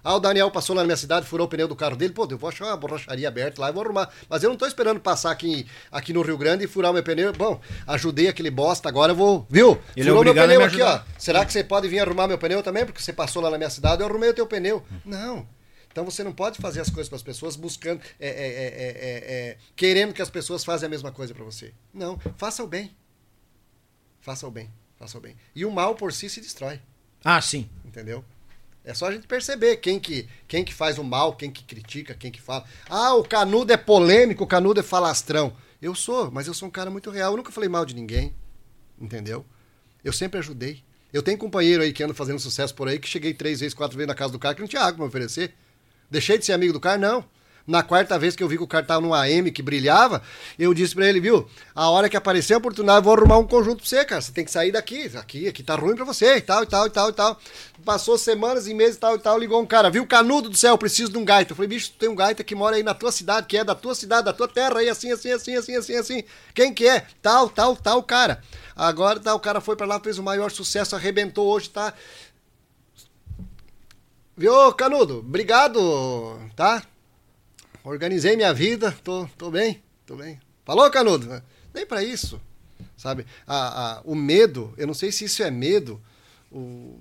Ah, o Daniel passou lá na minha cidade, furou o pneu do carro dele. Pô, eu vou achar uma borracharia aberta lá e vou arrumar. Mas eu não tô esperando passar aqui, aqui no Rio Grande e furar o meu pneu. Bom, ajudei aquele bosta, agora eu vou. Viu? Ele é Furou meu obrigado a pneu me aqui, ó. Será que você pode vir arrumar meu pneu também? Porque você passou lá na minha cidade, eu arrumei o teu pneu. Não. Então você não pode fazer as coisas para as pessoas buscando, é, é, é, é, é, é, querendo que as pessoas façam a mesma coisa para você. Não. Faça o bem. Faça o bem. Faça o bem. E o mal por si se destrói Ah, sim. entendeu? É só a gente perceber quem que, quem que faz o mal, quem que critica, quem que fala. Ah, o Canudo é polêmico, o Canudo é falastrão. Eu sou, mas eu sou um cara muito real. Eu nunca falei mal de ninguém, entendeu? Eu sempre ajudei. Eu tenho companheiro aí que anda fazendo sucesso por aí, que cheguei três vezes, quatro vezes na casa do cara que não tinha água pra me oferecer. Deixei de ser amigo do cara? Não. Na quarta vez que eu vi que o cara tava num AM que brilhava, eu disse pra ele, viu? A hora que aparecer a oportunidade, eu vou arrumar um conjunto pra você, cara. Você tem que sair daqui. Aqui, aqui tá ruim pra você, e tal, e tal, e tal, e tal. Passou semanas e meses tal, e tal. Ligou um cara, viu? Canudo do céu, preciso de um gaita. Eu falei, bicho, tu tem um gaita que mora aí na tua cidade, que é da tua cidade, da tua terra, aí assim, assim, assim, assim, assim, assim. Quem que é? Tal, tal, tal, cara. Agora, tá, o cara foi pra lá, fez o maior sucesso, arrebentou hoje, tá? Viu, Canudo? Obrigado, tá? Organizei minha vida, tô, tô bem, tô bem. Falou, Canudo? Nem pra isso, sabe? A, a- o medo, eu não sei se isso é medo, o-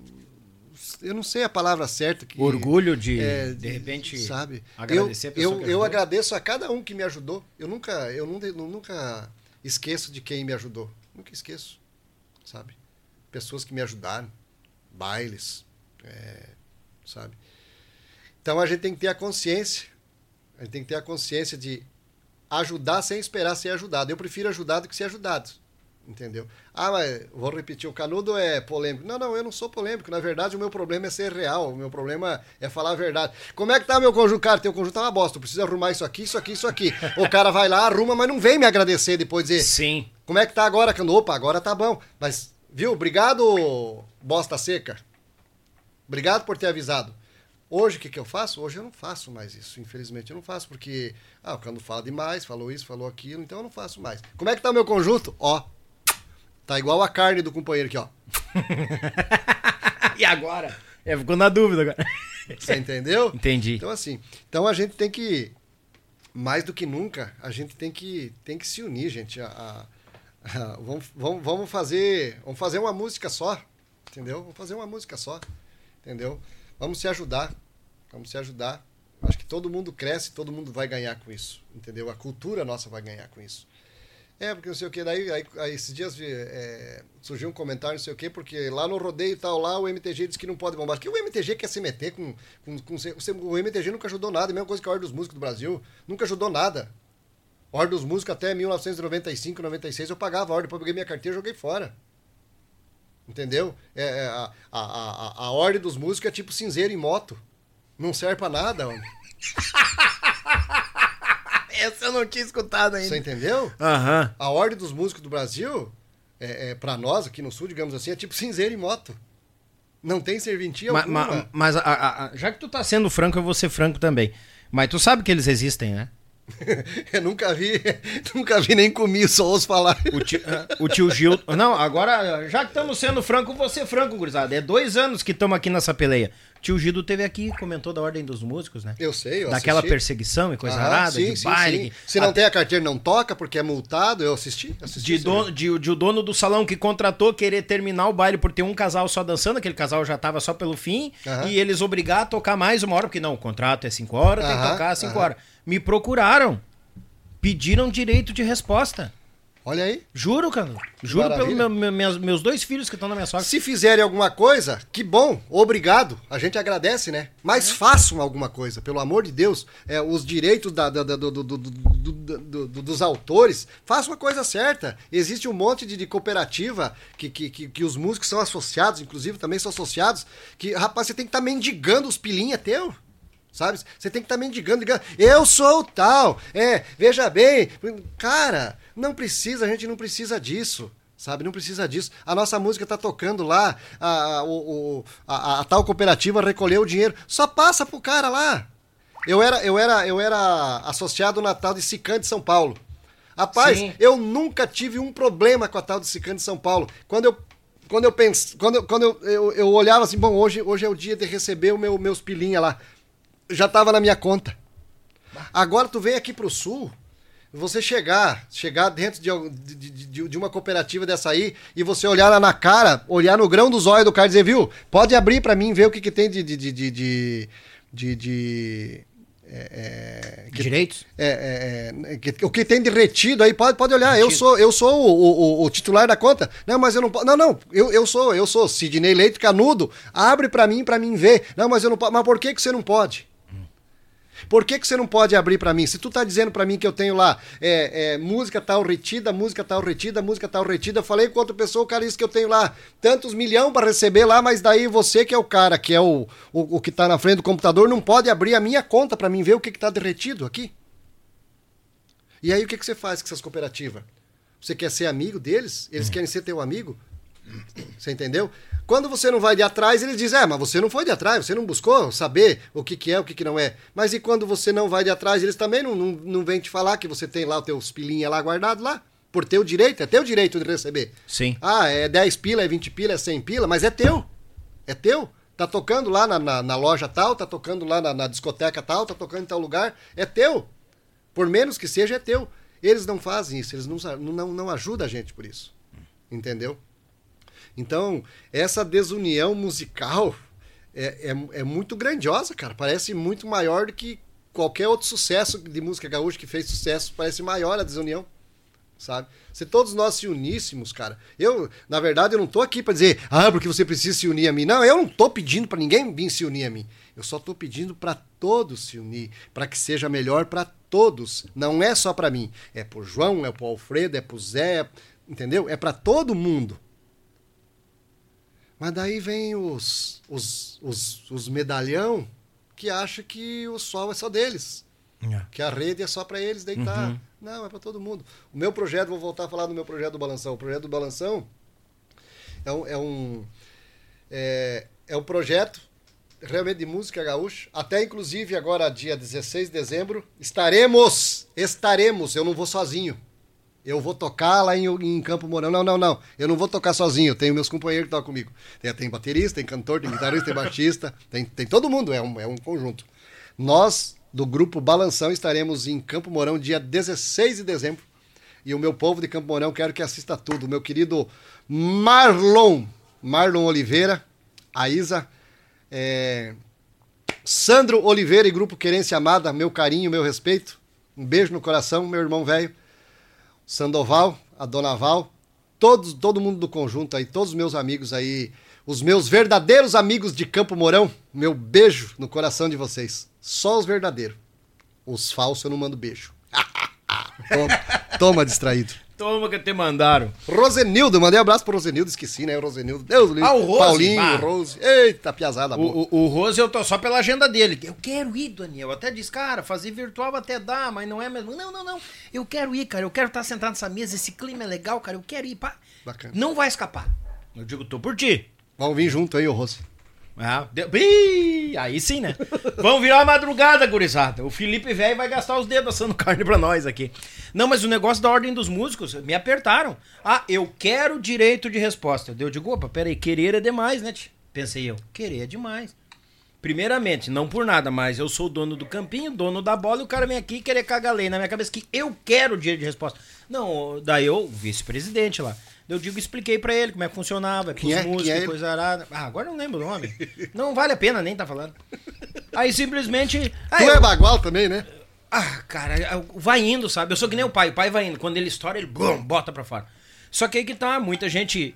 eu não sei a palavra certa. Que, Orgulho de, é, de repente, sabe? agradecer a eu, pessoa eu, que eu agradeço a cada um que me ajudou. Eu nunca, eu nunca, eu nunca esqueço de quem me ajudou. Nunca esqueço, sabe? Pessoas que me ajudaram, bailes, é, sabe? Então a gente tem que ter a consciência, a gente tem que ter a consciência de ajudar sem esperar ser ajudado. Eu prefiro ajudar do que ser ajudado. Entendeu? Ah, mas vou repetir, o canudo é polêmico. Não, não, eu não sou polêmico. Na verdade, o meu problema é ser real. O meu problema é falar a verdade. Como é que tá meu conjunto? Cara, teu conjunto tá uma bosta. Eu preciso arrumar isso aqui, isso aqui, isso aqui. O cara vai lá, arruma, mas não vem me agradecer depois dizer. Sim. Como é que tá agora, Cano? Opa, agora tá bom. Mas, viu? Obrigado, bosta seca. Obrigado por ter avisado. Hoje, o que, que eu faço? Hoje eu não faço mais isso. Infelizmente, eu não faço, porque... Ah, o Cano fala demais, falou isso, falou aquilo, então eu não faço mais. Como é que tá o meu conjunto? Ó, tá igual a carne do companheiro aqui, ó. <laughs> E agora? É, ficou na dúvida agora. Você entendeu? Entendi. Então, assim, então a gente tem que, mais do que nunca, a gente tem que, tem que se unir, gente. A- a- a- vamos, vamos, vamos fazer, vamos fazer uma música só, entendeu? Vamos fazer uma música só, entendeu? Vamos se ajudar, vamos se ajudar. Acho que todo mundo cresce, todo mundo vai ganhar com isso, entendeu? A cultura nossa vai ganhar com isso. É, porque não sei o que, daí aí, aí esses dias é, surgiu um comentário, não sei o que, porque lá no rodeio e tal, lá o MTG disse que não pode bombar. Que o MTG quer se meter com. com, com o- MTG nunca ajudou nada, a mesma coisa que a Ordem dos Músicos do Brasil. Nunca ajudou nada. Ordem dos Músicos até 1995, 96 eu pagava a ordem, depois peguei minha carteira e joguei fora. Entendeu? É, é, a, a, a, a Ordem dos Músicos é tipo cinzeiro em moto. Não serve pra nada, homem. <laughs> Essa eu não tinha escutado Você entendeu? Aham. A Ordem dos Músicos do Brasil, é, é, para nós aqui no sul, digamos assim, é tipo cinzeiro em moto. Não tem serventia Ma- alguma. ma- mas a- a- a- já que tu tá sendo franco, eu vou ser franco também. Mas tu sabe que eles existem, né? <laughs> Eu nunca vi, <laughs> nunca vi nem comi, só ouço falar. O tio, o tio Gil. Não, agora, já que estamos sendo franco, ser franco, gurizada. É dois anos que estamos aqui nessa peleia. Tio Gildo teve aqui, comentou da Ordem dos Músicos, né? Eu sei, eu Daquela assisti. perseguição e coisa Aham, arada, sim, de sim, baile. sim. Se não até tem a carteira, não toca porque é multado. Eu assisti. assisti de, dono, de, de o dono do salão que contratou querer terminar o baile por ter um casal só dançando, aquele casal já tava só pelo fim, Aham. e eles obrigar a tocar mais uma hora, porque não, o contrato é cinco horas, tem que Aham, tocar cinco aham. horas. Me procuraram. Pediram direito de resposta. Olha aí. Juro, cara. Juro pelos meu, meu, meus dois filhos que estão na minha sogra. Se fizerem alguma coisa, que bom, obrigado. A gente agradece, né? Mas é. façam alguma coisa, pelo amor de Deus. É, os direitos da, da, da, do, do, do, dos autores, façam a coisa certa. Existe um monte de, de cooperativa que, que, que, que, os músicos são associados, inclusive também são associados, que, rapaz, você tem que estar tá mendigando os pilinha é teu sabe? Você tem que estar tá mendigando, ligando, eu sou o tal, é, veja bem, cara, não precisa, a gente não precisa disso. Sabe? Não precisa disso. A nossa música tá tocando lá, a, a, o- o- a- a tal cooperativa recolheu o dinheiro. Só passa pro cara lá. Eu era, eu era, eu era associado na tal de Sican de São Paulo. Rapaz, Sim. eu nunca tive um problema com a tal de Sican de São Paulo. Quando eu quando eu penso, quando, eu, quando eu, eu, eu olhava assim, bom, hoje, hoje é o dia de receber o meu, meus pilinha lá. Já tava na minha conta. Agora tu vem aqui pro sul, você chegar, chegar dentro de, de, de- uma cooperativa dessa aí e você olhar lá na cara, olhar no grão dos olhos do cara e dizer, viu, pode abrir pra mim ver o que, que tem de. de, de, de, de, é, é, que- Direitos? é, é, é, que- o que tem de retido aí, pode, pode olhar. Eu sou, eu sou o, o- o- titular da conta. Não, mas eu não posso. Não, não, eu, eu sou, eu sou Sidney Leite Canudo. Abre pra mim, pra mim ver. Não, mas eu não posso. Mas por que, que você não pode? Por que, que você não pode abrir pra mim? Se tu tá dizendo pra mim que eu tenho lá é, é, música tal retida, música tal retida, música tal retida, eu falei com outra pessoa, o cara disse que eu tenho lá tantos milhão pra receber lá, mas daí você que é o cara, que é o, o, o que tá na frente do computador, não pode abrir a minha conta pra mim ver o que, que tá derretido aqui. E aí o que, que você faz com essas cooperativas? Você quer ser amigo deles? Eles querem ser teu amigo? Você entendeu? Quando você não vai de atrás, eles dizem, é, mas você não foi de atrás, você não buscou saber o que, que é, o que, que não é. Mas e quando você não vai de atrás, eles também não, não, não vêm te falar que você tem lá os teus pilinha lá guardado lá? Por teu direito, é teu direito de receber. Sim. Ah, é 10 pila, é 20 pila, é 100 pila, mas é teu. É teu. Tá tocando lá na, na, na loja tal, tá tocando lá na, na discoteca tal, tá tocando em tal lugar, é teu. Por menos que seja, é teu. Eles não fazem isso, eles não, não, não ajudam a gente por isso. Entendeu? Então, essa desunião musical é, é, é muito grandiosa, cara. Parece muito maior do que qualquer outro sucesso de música gaúcha que fez sucesso. Parece maior a desunião, sabe? Se todos nós se uníssemos, cara. Eu, na verdade, eu não tô aqui para dizer, ah, porque você precisa se unir a mim. Não, eu não tô pedindo para ninguém vir se unir a mim. Eu só tô pedindo para todos se unir, para que seja melhor para todos. Não é só para mim. É pro João, é pro Alfredo, é pro Zé, entendeu? É para todo mundo. Mas daí vem os, os, os, os medalhão que acham que o sol é só deles. Que a rede é só para eles deitar. Não, é para todo mundo. O meu projeto, vou voltar a falar do meu projeto do Balanção. O projeto do Balanção é um. É um, é, é um projeto realmente de música gaúcha. Até inclusive agora, dia 16 de dezembro, estaremos. Estaremos. Eu não vou sozinho. Eu vou tocar lá em, em Campo Mourão. Não, não, não. Eu não vou tocar sozinho. Eu tenho meus companheiros que tocam comigo. Tem, tem baterista, tem cantor, tem guitarrista, tem baixista. Tem, tem todo mundo. É um, é um conjunto. Nós, do grupo Balanção, estaremos em Campo Mourão dia 16 de dezembro. E o meu povo de Campo Mourão quero que assista tudo. Meu querido Marlon, Marlon Oliveira, a Isa, é, Sandro Oliveira e Grupo Querência Amada, meu carinho, meu respeito. Um beijo no coração, meu irmão velho. Sandoval, a Dona Val, todos, todo mundo do conjunto aí, todos os meus amigos aí, os meus verdadeiros amigos de Campo Mourão, meu beijo no coração de vocês. Só os verdadeiros. Os falsos eu não mando beijo. <laughs> toma, toma distraído. Toma que te mandaram. Rosenildo, mandei um abraço pro Rosenildo, esqueci, né? O Rosenildo. Deus livre. Ah, o Rose, Paulinho, bah. Rose. Eita, piazada boa. O, o, o Rose eu tô só pela agenda dele. Eu quero ir, Daniel. Eu até disse, cara, fazer virtual até dá, mas não é mesmo. Não, não, não. Eu quero ir, cara. Eu quero estar sentado nessa mesa. Esse clima é legal, cara. Eu quero ir. Pá. Bacana. Não vai escapar. Eu digo, tô por ti. Vamos vir junto aí, ô Rose. Ah, deu- Ih, aí sim, né? Vamos virar a madrugada, gurizada. O Felipe velho vai gastar os dedos assando <laughs> carne pra nós aqui. Não, mas o negócio da ordem dos músicos, me apertaram. Ah, eu quero direito de resposta. Eu digo, opa, peraí, querer é demais, né? tch? Pensei eu, querer é demais. Primeiramente, não por nada, mas eu sou dono do campinho, dono da bola, e o cara vem aqui querer cagar lei na minha cabeça que eu quero direito de resposta. Não, daí eu, vice-presidente lá. Eu digo, expliquei pra ele como é que funcionava, pros é? Músicos, é coisa arada. Ah, agora eu não lembro o nome. Não vale a pena nem tá falando. Aí simplesmente. Ah, tu eu- é bagual também, né? ah, cara, vai indo, sabe? Eu sou que nem o pai. O pai vai indo. Quando ele estoura, ele blum, bota pra fora. Só que aí que tá, muita gente.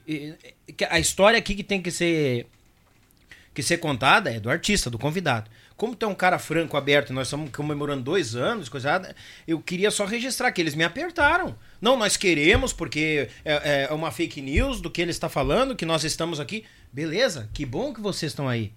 A história aqui que tem que ser. Que ser contada é do artista, do convidado. Como tu é um cara franco, aberto, nós estamos comemorando dois anos, coisa eu queria só registrar que eles me apertaram. Não, nós queremos, porque é, é uma fake news do que ele está falando, que nós estamos aqui. Beleza, que bom que vocês estão aí.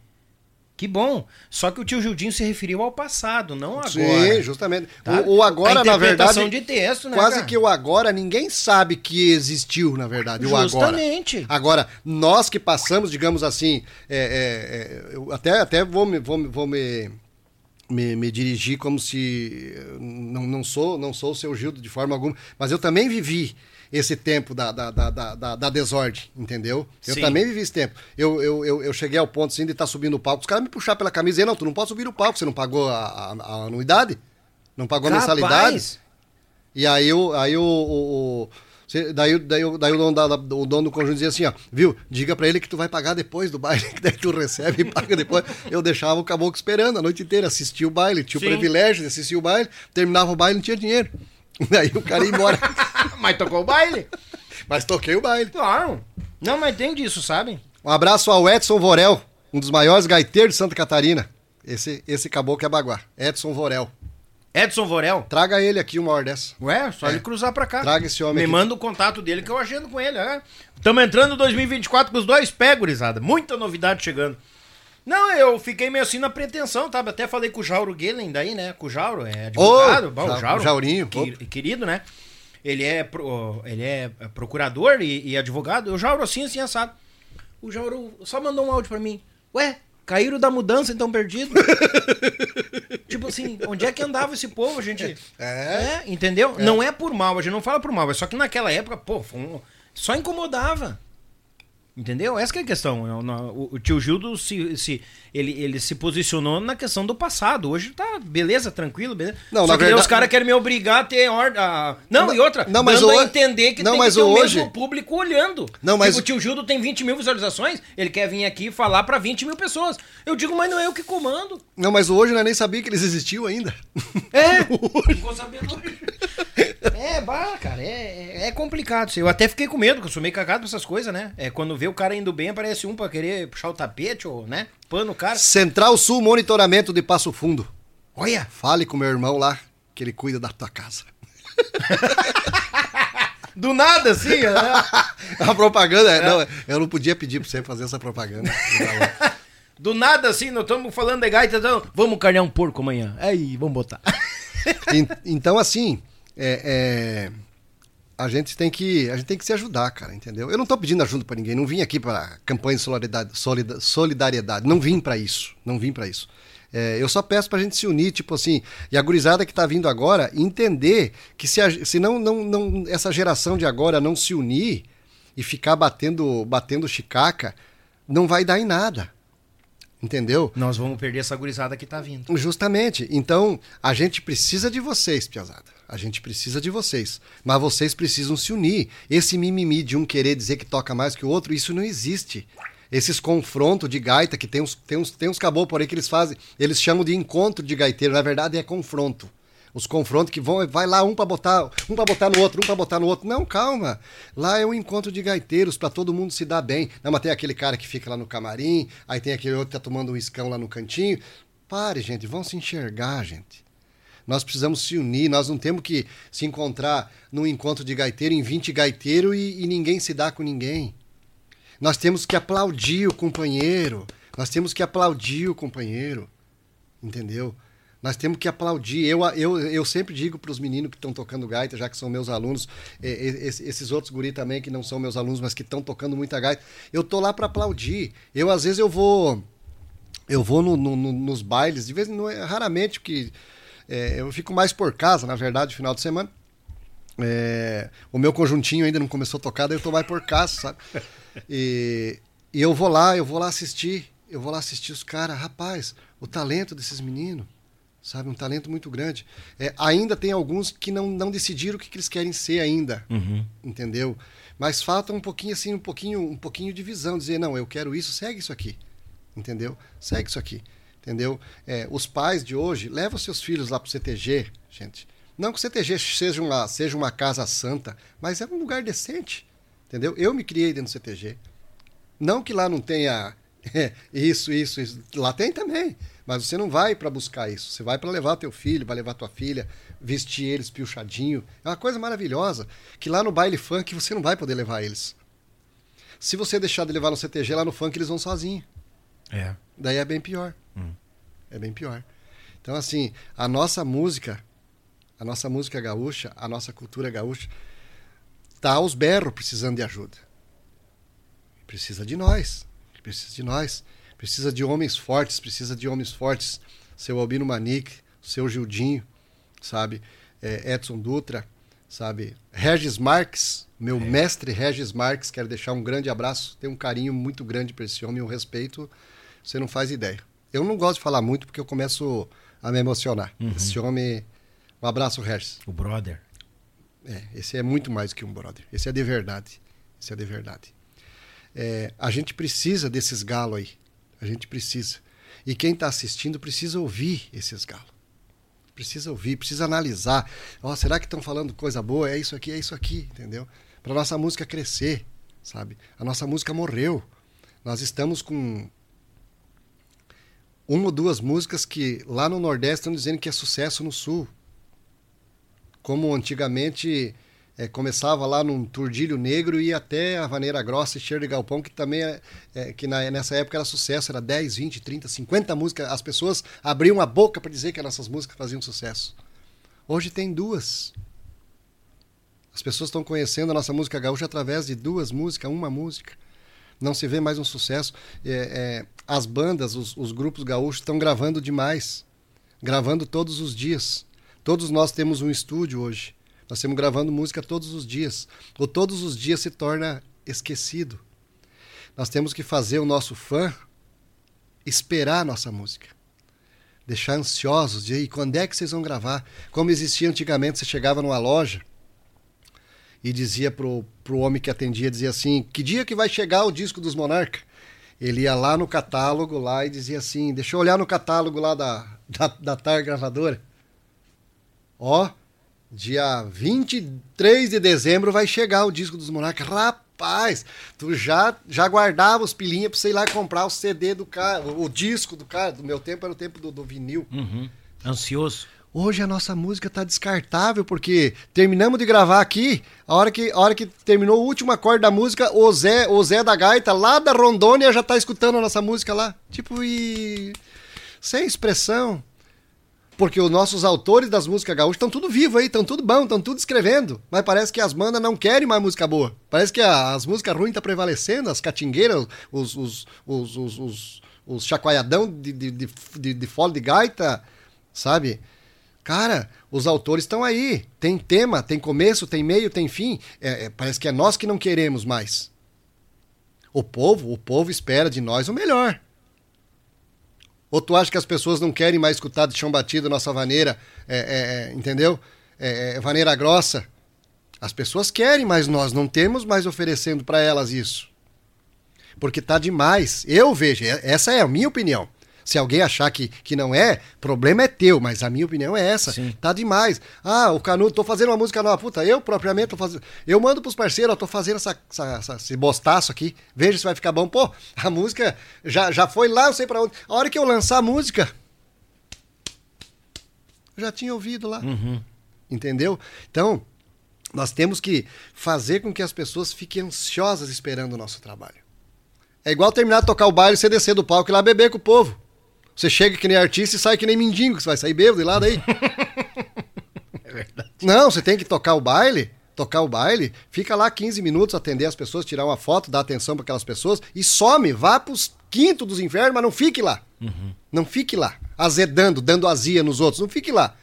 Que bom. Só que o tio Gildinho se referiu ao passado, não agora. Sim, justamente. Tá? O, o agora, na verdade. de texto, né, Quase cara? que o agora ninguém sabe que existiu, na verdade. O agora. Justamente. Agora, nós que passamos, digamos assim, é, é, é, eu até, até vou me. Vou, me- vou me me, me dirigir como se eh, não, não sou não sou o seu Gildo de forma alguma, mas eu também vivi esse tempo da, da, da, da, da- desordem, entendeu? Eu Sim. também vivi esse tempo. Eu, eu, eu, eu cheguei ao ponto assim, de estar subindo o palco, os caras me puxar pela camisa e não, tu não pode subir o palco, você não pagou a, a- a anuidade? Não pagou a mensalidade? E aí, o, aí o, o- o- daí, daí, o- daí o, dono da- da- o dono do conjunto dizia assim, ó, viu, diga pra ele que tu vai pagar depois do baile, <laughs> que daí tu recebe e paga depois. Eu deixava o caboclo esperando a noite inteira, assistia o baile, tinha o Sim. privilégio de assistir o baile, terminava o baile e não tinha dinheiro. <laughs> Daí o cara ia embora. <laughs> Mas tocou o baile? Mas toquei o baile. Claro. Não, mas tem disso, sabe? Um abraço ao Edson Vorel, um dos maiores gaiteiros de Santa Catarina. Esse, esse caboclo é baguá. Edson Vorel. Edson Vorel. Traga ele aqui uma hora dessa. Ué, só É. ele cruzar pra cá. Traga esse homem Me aqui. manda o contato dele que eu agendo com ele. É. Estamos entrando em 2024 com os dois pés, gurizada. Muita novidade chegando. Não, eu fiquei meio assim na pretensão, tá? Até falei com o Jauro Gelen daí, né? Com o Jauro, é advogado. Ô, Bom, Ja- o Jauro, Jaurinho, que- querido, né? Ele é, pro- ele é procurador e, e advogado. O Jauro assim, assim, assado. O Jauro só mandou um áudio pra mim. Ué, caíram da mudança, então perdido? <laughs> tipo assim, onde é que andava esse povo, gente? É. entendeu? Não é por mal, a gente não fala por mal, é só que naquela época, pô, foi um- só incomodava. Entendeu? Essa que é a questão. O, o tio Gildo se, se, ele, ele se posicionou na questão do passado. Hoje tá beleza, tranquilo, beleza. Não, Só na que verdade- os caras querem me obrigar a ter ordem. a- Não, Não, e outra, não, mas dando o- a entender que não, tem mas que ter o o hoje- mesmo público olhando. Não, mas- Tipo, o tio Gildo tem 20 mil visualizações, ele quer vir aqui falar pra 20 mil pessoas. Eu digo, mas não é eu que comando. Não, mas hoje eu nem sabia que eles existiam ainda. É, <laughs> ficou sabendo hoje. É, bah, cara, é, é- é complicado. Eu até fiquei com medo, porque eu sou meio cagado pra essas coisas, né? É, quando vê o cara indo bem, aparece um pra querer puxar o tapete, ou, né? Pano o cara. Central Sul Monitoramento de Passo Fundo. Olha, Fale com meu irmão lá, que ele cuida da tua casa. <laughs> do nada, assim, né? <laughs> A propaganda, é, não, eu não podia pedir pra você fazer essa propaganda. <laughs> Do nada, assim, nós estamos falando de gaita, então, vamos carnear um porco amanhã. Aí, vamos botar. En- então, assim, é, é, a gente tem que a gente tem que se ajudar, cara, entendeu? Eu não tô pedindo ajuda pra ninguém, não vim aqui pra campanha de solidariedade, solida- solidariedade, não vim pra isso, não vim pra isso. É, eu só peço pra gente se unir, tipo assim, e a gurizada que tá vindo agora, entender que se, a- se não, não, não, essa geração de agora não se unir e ficar batendo, batendo chicaca, não vai dar em nada. Entendeu? Nós vamos perder essa gurizada que tá vindo. Justamente. Então, a gente precisa de vocês, Piazada. A gente precisa de vocês. Mas vocês precisam se unir. Esse mimimi de um querer dizer que toca mais que o outro, isso não existe. Esses confrontos de gaita, que tem uns, tem uns, tem uns caboclos por aí que eles fazem, eles chamam de encontro de gaiteiro. Na verdade, é confronto. Os confrontos que vão, vai lá um pra botar, um para botar no outro, um pra botar no outro. Não, calma. Lá é um encontro de gaiteiros pra todo mundo se dar bem. Não, mas tem aquele cara que fica lá no camarim, aí tem aquele outro que tá tomando um escão lá no cantinho. Pare, gente, vão se enxergar, gente. Nós precisamos se unir, nós não temos que se encontrar num encontro de gaiteiro em 20 gaiteiros e, e ninguém se dá com ninguém. Nós temos que aplaudir o companheiro. Nós temos que aplaudir o companheiro. Entendeu? Nós temos que aplaudir. Eu, eu, eu sempre digo para os meninos que estão tocando gaita, já que são meus alunos, esse- esses outros guri também que não são meus alunos, mas que estão tocando muita gaita, eu tô lá para aplaudir. Eu, às vezes, eu vou eu vou no- no- no- nos bailes, de vez em raramente, porque é, eu fico mais por casa, na verdade, final de semana. É, o meu conjuntinho ainda não começou a tocar, daí eu tô mais por casa, sabe? E, e eu vou lá, eu vou lá assistir, eu vou lá assistir os caras, rapaz, o talento desses meninos, sabe? Um talento muito grande. É, ainda tem alguns que não, não decidiram o que, que eles querem ser ainda, entendeu? Mas falta um pouquinho assim, um pouquinho, um pouquinho de visão, dizer, não, eu quero isso, segue isso aqui entendeu? Segue isso aqui, entendeu? É, os pais de hoje levam seus filhos lá pro CTG, gente. Não que o CTG seja uma, seja uma casa santa, mas é um lugar decente, entendeu? Eu me criei dentro do CTG. Não que lá não tenha <laughs> isso, isso, isso. Lá tem também. Mas você não vai para buscar isso. Você vai para levar teu filho, vai levar tua filha, vestir eles piochadinho. É uma coisa maravilhosa. Que lá no baile funk você não vai poder levar eles. Se você deixar de levar no CTG, lá no funk eles vão sozinhos. É. Daí é bem pior. É bem pior. Então, assim, a nossa música, a nossa música gaúcha, a nossa cultura gaúcha, tá aos berros precisando de ajuda. Precisa de nós. Precisa de nós. Precisa de homens fortes, precisa de homens fortes. Seu Albino Manique, seu Gildinho, sabe? É, Edson Dutra, sabe? Regis Marques, meu mestre Regis Marques, quero deixar um grande abraço. Tenho um carinho muito grande por esse homem, um respeito, você não faz ideia. Eu não gosto de falar muito porque eu começo a me emocionar. Esse homem. Um abraço, Regis. O brother. É, esse é muito mais que um brother. Esse é de verdade. Esse é de verdade. É, a gente precisa desses galos aí. A gente precisa. E quem está assistindo precisa ouvir esses galos. Precisa ouvir, precisa analisar. Ó, será que estão falando coisa boa? É isso aqui, é isso aqui, entendeu? Para nossa música crescer, sabe? A nossa música morreu. Nós estamos com uma ou duas músicas que lá no Nordeste estão dizendo que é sucesso no Sul como antigamente eh, começava lá num Turdilho Negro e ia até a Vaneira Grossa e Cheiro de Galpão, que também é, é, que na- nessa época era sucesso, era 10, 20, 30, 50 músicas. As pessoas abriam a boca para dizer que as nossas músicas faziam sucesso. Hoje tem duas. As pessoas estão conhecendo a nossa música gaúcha através de duas músicas, uma música. Não se vê mais um sucesso. É, é, as bandas, os, os grupos gaúchos estão gravando demais. Gravando todos os dias. Todos nós temos um estúdio hoje. Nós estamos gravando música todos os dias. Ou todos os dias se torna esquecido. Nós temos que fazer o nosso fã esperar a nossa música. Deixar ansiosos de "E quando é que vocês vão gravar? Como existia antigamente, você chegava numa loja e dizia pro, pro homem que atendia, dizia assim, que dia que vai chegar o disco dos Monarca? Ele ia lá no catálogo lá e dizia assim, deixa eu olhar no catálogo lá da, da, da TAR gravadora. Ó, dia 23 de dezembro vai chegar o disco dos Monarca. Rapaz, tu já, já guardava os pilinhas pra você ir lá comprar o CD do cara, o, disco do cara. Do meu tempo era o tempo do, do vinil. Ansioso. Hoje a nossa música tá descartável, porque terminamos de gravar aqui, a hora que, a hora que terminou o último acorde da música, o Zé, o Zé da Gaita, lá da Rondônia, já tá escutando a nossa música lá. Tipo, e. Sem expressão. Porque os nossos autores das músicas gaúchas estão tudo vivo aí, estão tudo bom, estão tudo escrevendo. Mas parece que as bandas não querem mais música boa. Parece que as músicas ruins estão prevalecendo, as catingueiras, os, os, os, os, chacoalhadão de, de, de, de, de gaita, sabe? Cara, os autores estão aí. Tem tema, tem começo, tem meio, tem fim. É, é, parece que é nós que não queremos mais. O povo, o povo espera de nós o melhor. Ou tu acha que as pessoas não querem mais escutar de chão batido nossa vaneira, é, é, é, entendeu? É, vaneira grossa. As pessoas querem, mas nós não temos mais oferecendo para elas isso. Porque tá demais. Eu vejo, essa é a minha opinião. Se alguém achar que, que não é, problema é teu, mas a minha opinião é essa. Sim. Tá demais. Ah, o Canudo, tô fazendo uma música nova. Puta, eu propriamente tô fazendo. Eu mando pros parceiros, ó, tô fazendo essa, essa- essa- esse bostaço aqui. Veja se vai ficar bom. Pô, a música já, já foi lá, eu sei pra onde. A hora que eu lançar a música, eu já tinha ouvido lá. Entendeu? Então, nós temos que fazer com que as pessoas fiquem ansiosas esperando o nosso trabalho. É igual terminar de tocar o baile, você descer do palco e ir lá beber com o povo. Você chega que nem artista e sai que nem mendigo, você vai sair bêbado de lá daí. <laughs> É verdade. Não, você tem que tocar o baile, tocar o baile, fica lá 15 minutos, atender as pessoas, tirar uma foto, dar atenção para aquelas pessoas e some, vá pros quinto dos infernos, mas não fique lá. Não fique lá, azedando, dando azia nos outros, não fique lá.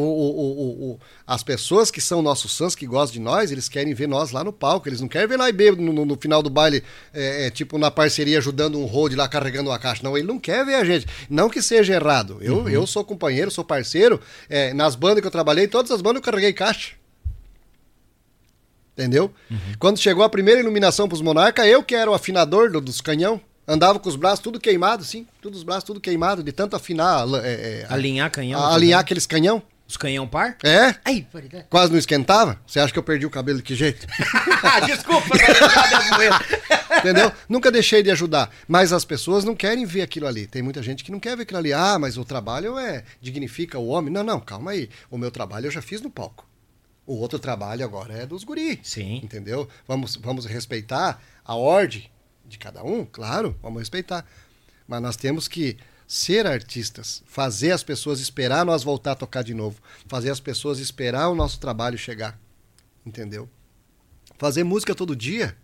O, o- o- as pessoas que são nossos fãs, que gostam de nós, eles querem ver nós lá no palco. Eles não querem ver nós bêbado no, no- final do baile, é, é, tipo na parceria, ajudando um road lá, carregando uma caixa. Não, ele não quer ver a gente. Não que seja errado. Eu, eu sou companheiro, sou parceiro. é, nas bandas que eu trabalhei, todas as bandas eu carreguei caixa. Entendeu? Quando chegou a primeira iluminação pros Monarca, eu que era o afinador do- dos canhão. Andava com os braços tudo queimado, sim. Todos os braços tudo queimado, de tanto afinar. é, é, Alinhar canhão. a- alinhar aqueles canhão. Os canhão par? É, paridade. quase não esquentava. Você acha que eu perdi o cabelo de que jeito? <laughs> Desculpa, tá <laughs> Entendeu? Nunca deixei de ajudar. Mas as pessoas não querem ver aquilo ali. Tem muita gente que não quer ver aquilo ali. Ah, mas o trabalho é dignifica o homem. Não, não, calma aí. O meu trabalho eu já fiz no palco. O outro trabalho agora é dos guri. Sim. Entendeu? Vamos, vamos respeitar a ordem de cada um, claro, vamos respeitar. Mas nós temos que ser artistas, fazer as pessoas esperar nós voltar a tocar de novo, fazer as pessoas esperar o nosso trabalho chegar. Entendeu? Fazer música todo dia,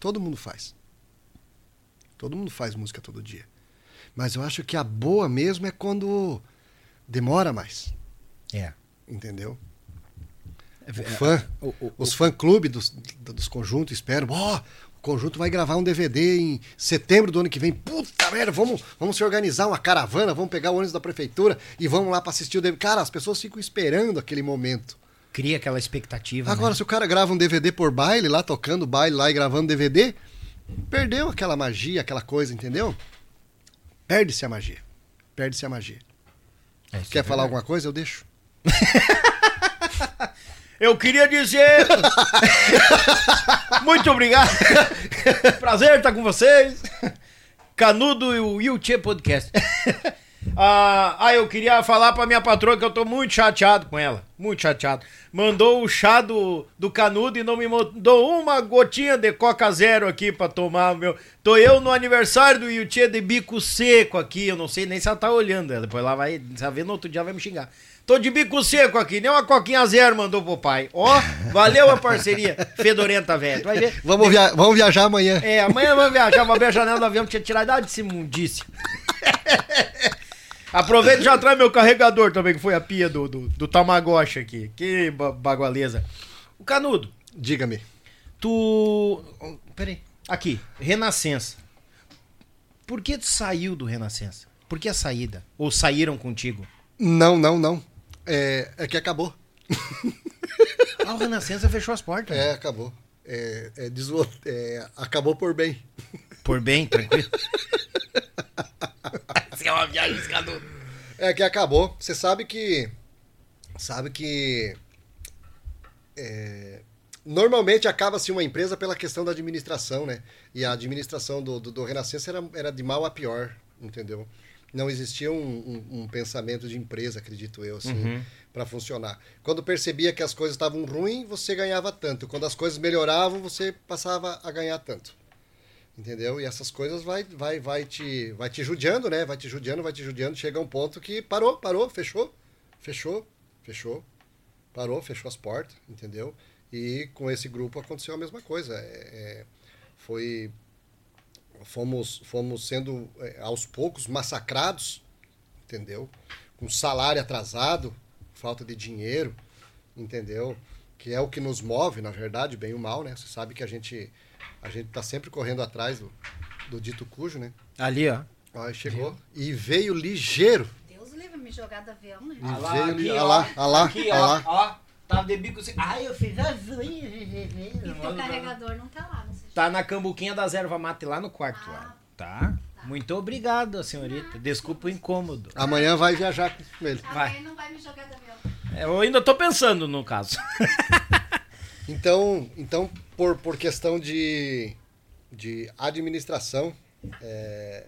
todo mundo faz. Todo mundo faz música todo dia. Mas eu acho que a boa mesmo é quando demora mais, É. entendeu? É, O fã, o- o- os fã-clube dos, dos conjuntos esperam. Ó, o conjunto vai gravar um DVD em setembro do ano que vem. Puta merda, vamos, vamos se organizar uma caravana, vamos pegar o ônibus da prefeitura e vamos lá pra assistir o DVD. Cara, as pessoas ficam esperando aquele momento. Cria aquela expectativa. Agora, né? se o cara grava um DVD por baile, lá tocando baile lá e gravando DVD, perdeu aquela magia, aquela coisa, entendeu? Perde-se a magia. Perde-se a magia. É, Quer é falar verdade. alguma coisa? Eu deixo. <laughs> Eu queria dizer. Muito obrigado. Prazer estar com vocês. Canudo e o Yuchê Podcast. Ah, ah, eu queria falar pra minha patroa que eu tô muito chateado com ela. Muito chateado. Mandou o chá do, do canudo e não me mandou uma gotinha de Coca Zero aqui pra tomar. Meu. Tô eu no aniversário do Yuchê de bico seco aqui. Eu não sei nem se ela tá olhando. Ela Depois ela vai saber no outro dia ela vai me xingar. Tô de bico seco aqui, nem uma coquinha zero mandou pro pai. Ó, valeu a parceria. <laughs> Fedorenta, velho. Vai ver. Vamos, via vamos viajar amanhã. É, amanhã vamos viajar, vou abrir a janela do avião pra tirar idade desse imundício. <laughs> Aproveita e já traz meu carregador também, que foi a pia do, do, do Tamagotchi aqui. Que ba- bagualeza. O Canudo, Diga-me. tu. Peraí. Aqui, Renascença. Por que tu saiu do Renascença? Por que a saída? Ou saíram contigo? Não, não, não. É, é que acabou. <laughs> Ah, o Renascença fechou as portas. É, acabou. É, é, desvo- é, acabou por bem. Por bem, tranquilo. <laughs> Isso é uma viagem, Canudo. É que acabou. Você sabe que. Sabe que. é, normalmente acaba-se uma empresa pela questão da administração, né? E a administração do, do, do Renascença era, era de mal a pior, entendeu? Não existia um, um- um pensamento de empresa, acredito eu, assim, para funcionar. Quando percebia que as coisas estavam ruins, você ganhava tanto. Quando as coisas melhoravam, você passava a ganhar tanto. Entendeu? E essas coisas vai, vai, vai, te, vai te judiando, né? Vai te judiando, vai te judiando. Chega um ponto que parou, parou, fechou, fechou, fechou, parou, fechou as portas, entendeu? E com esse grupo aconteceu a mesma coisa. É, é, foi, fomos, fomos sendo é, aos poucos massacrados, entendeu? Com salário atrasado, falta de dinheiro, entendeu? Que é o que nos move, na verdade, bem ou mal, né? Você sabe que a gente a gente tá sempre correndo atrás do, do dito cujo, né? Ali, ó. Aí chegou e veio ligeiro. Deus livre me jogar do avião, né? E veio li- olha lá, olha lá, aqui, olha ó, lá. ó. Tá de bico assim. Ai, eu fiz azul. <laughs> E teu carregador não tá lá. Tá na cambuquinha das erva mate lá no quarto. Ah. lá. Tá? Muito obrigado, senhorita. Desculpa o incômodo. Amanhã vai viajar com ele. Vai. Também não vai me jogar. É, Eu ainda tô pensando no caso. <laughs> Então, então por, por questão de, de administração, é,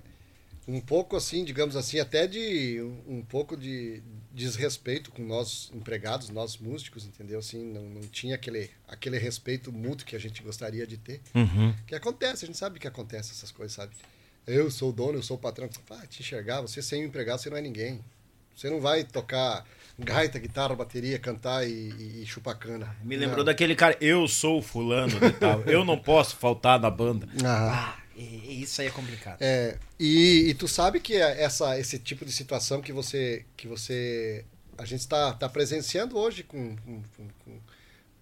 um pouco assim, digamos assim, até de um, um pouco de desrespeito com nós empregados, nós músicos, entendeu? Assim, não, não tinha aquele, aquele respeito mútuo que a gente gostaria de ter. Que acontece, a gente sabe que acontece essas coisas, sabe? Eu sou o dono, eu sou o patrão. Ah, te enxergar, você sem um empregado, você não é ninguém. Você não vai tocar gaita, guitarra, bateria, cantar e, e, e chupar cana. Me lembrou Não. daquele cara, eu sou fulano de tal. Eu não posso faltar na banda. <laughs> Ah. Ah, e- isso aí é complicado. É, e, e tu sabe que é essa, esse tipo de situação que você que você a gente está tá presenciando hoje com, com, com-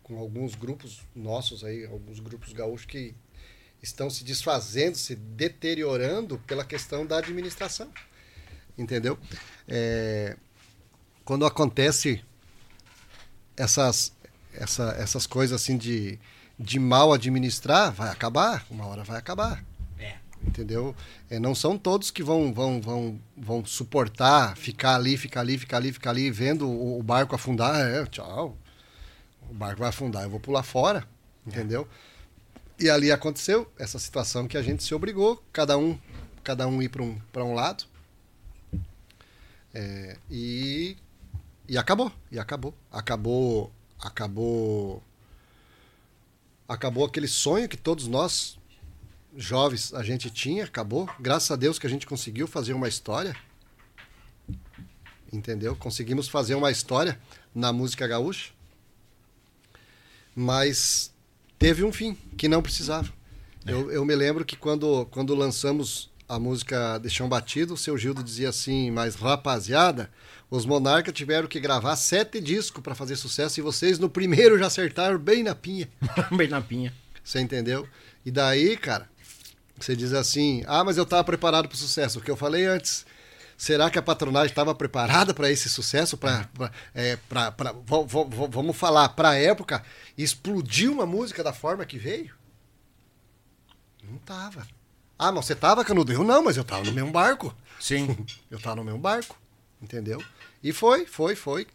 com, alguns grupos nossos aí, alguns grupos gaúchos que estão se desfazendo, se deteriorando pela questão da administração, entendeu? É, quando acontece essas, essa, essas coisas assim de, de mal administrar, vai acabar, uma hora vai acabar. Entendeu? É, não são todos que vão, vão, vão, vão suportar ficar ali, ficar ali, ficar ali, ficar ali, vendo o, o barco afundar. É, tchau. O barco vai afundar, eu vou pular fora, entendeu? E ali aconteceu essa situação que a gente se obrigou, cada um, cada um ir para um, um lado. É, e, e acabou, e acabou. Acabou, acabou, acabou aquele sonho que todos nós jovens a gente tinha, acabou. Graças a Deus que a gente conseguiu fazer uma história. Entendeu? Conseguimos fazer uma história na música gaúcha. Mas teve um fim que não precisava. Eu, eu me lembro que quando, quando lançamos a música De Chão Batido, o seu Gildo dizia assim: Mas rapaziada, os Monarca tiveram que gravar sete discos para fazer sucesso e vocês no primeiro já acertaram bem na pinha. <laughs> Bem na pinha. Você entendeu? E daí, cara, você diz assim: ah, mas eu estava preparado para o sucesso. O que eu falei antes. Será que a patronagem estava preparada para esse sucesso? Pra, pra, é, pra, pra- vamos falar, para a época, explodiu uma música da forma que veio? Não tava. Ah, mas você tava, Canudo? Eu não, mas eu tava no mesmo barco. Sim. <laughs> Eu tava no mesmo barco, entendeu? E foi, foi, foi.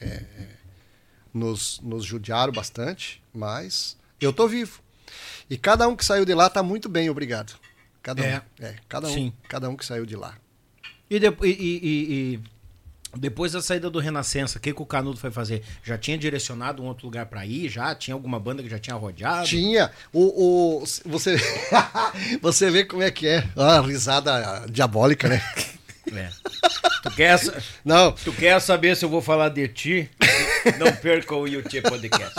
É, é, nos, nos judiaram bastante, mas eu tô vivo. E cada um que saiu de lá tá muito bem, obrigado. Cada É. um. É, cada um. Sim. Cada um que saiu de lá. E, depo- e- e- e- depois da saída do Renascença, o que, que o Canudo foi fazer? Já tinha direcionado um outro lugar pra ir? Já? Tinha alguma banda que já tinha rodeado? Tinha. O, o, você, <laughs> você vê como é que é. Ah, risada diabólica, né? É. Tu quer, Não, tu quer saber se eu vou falar de ti? Não perca o YouTube Podcast.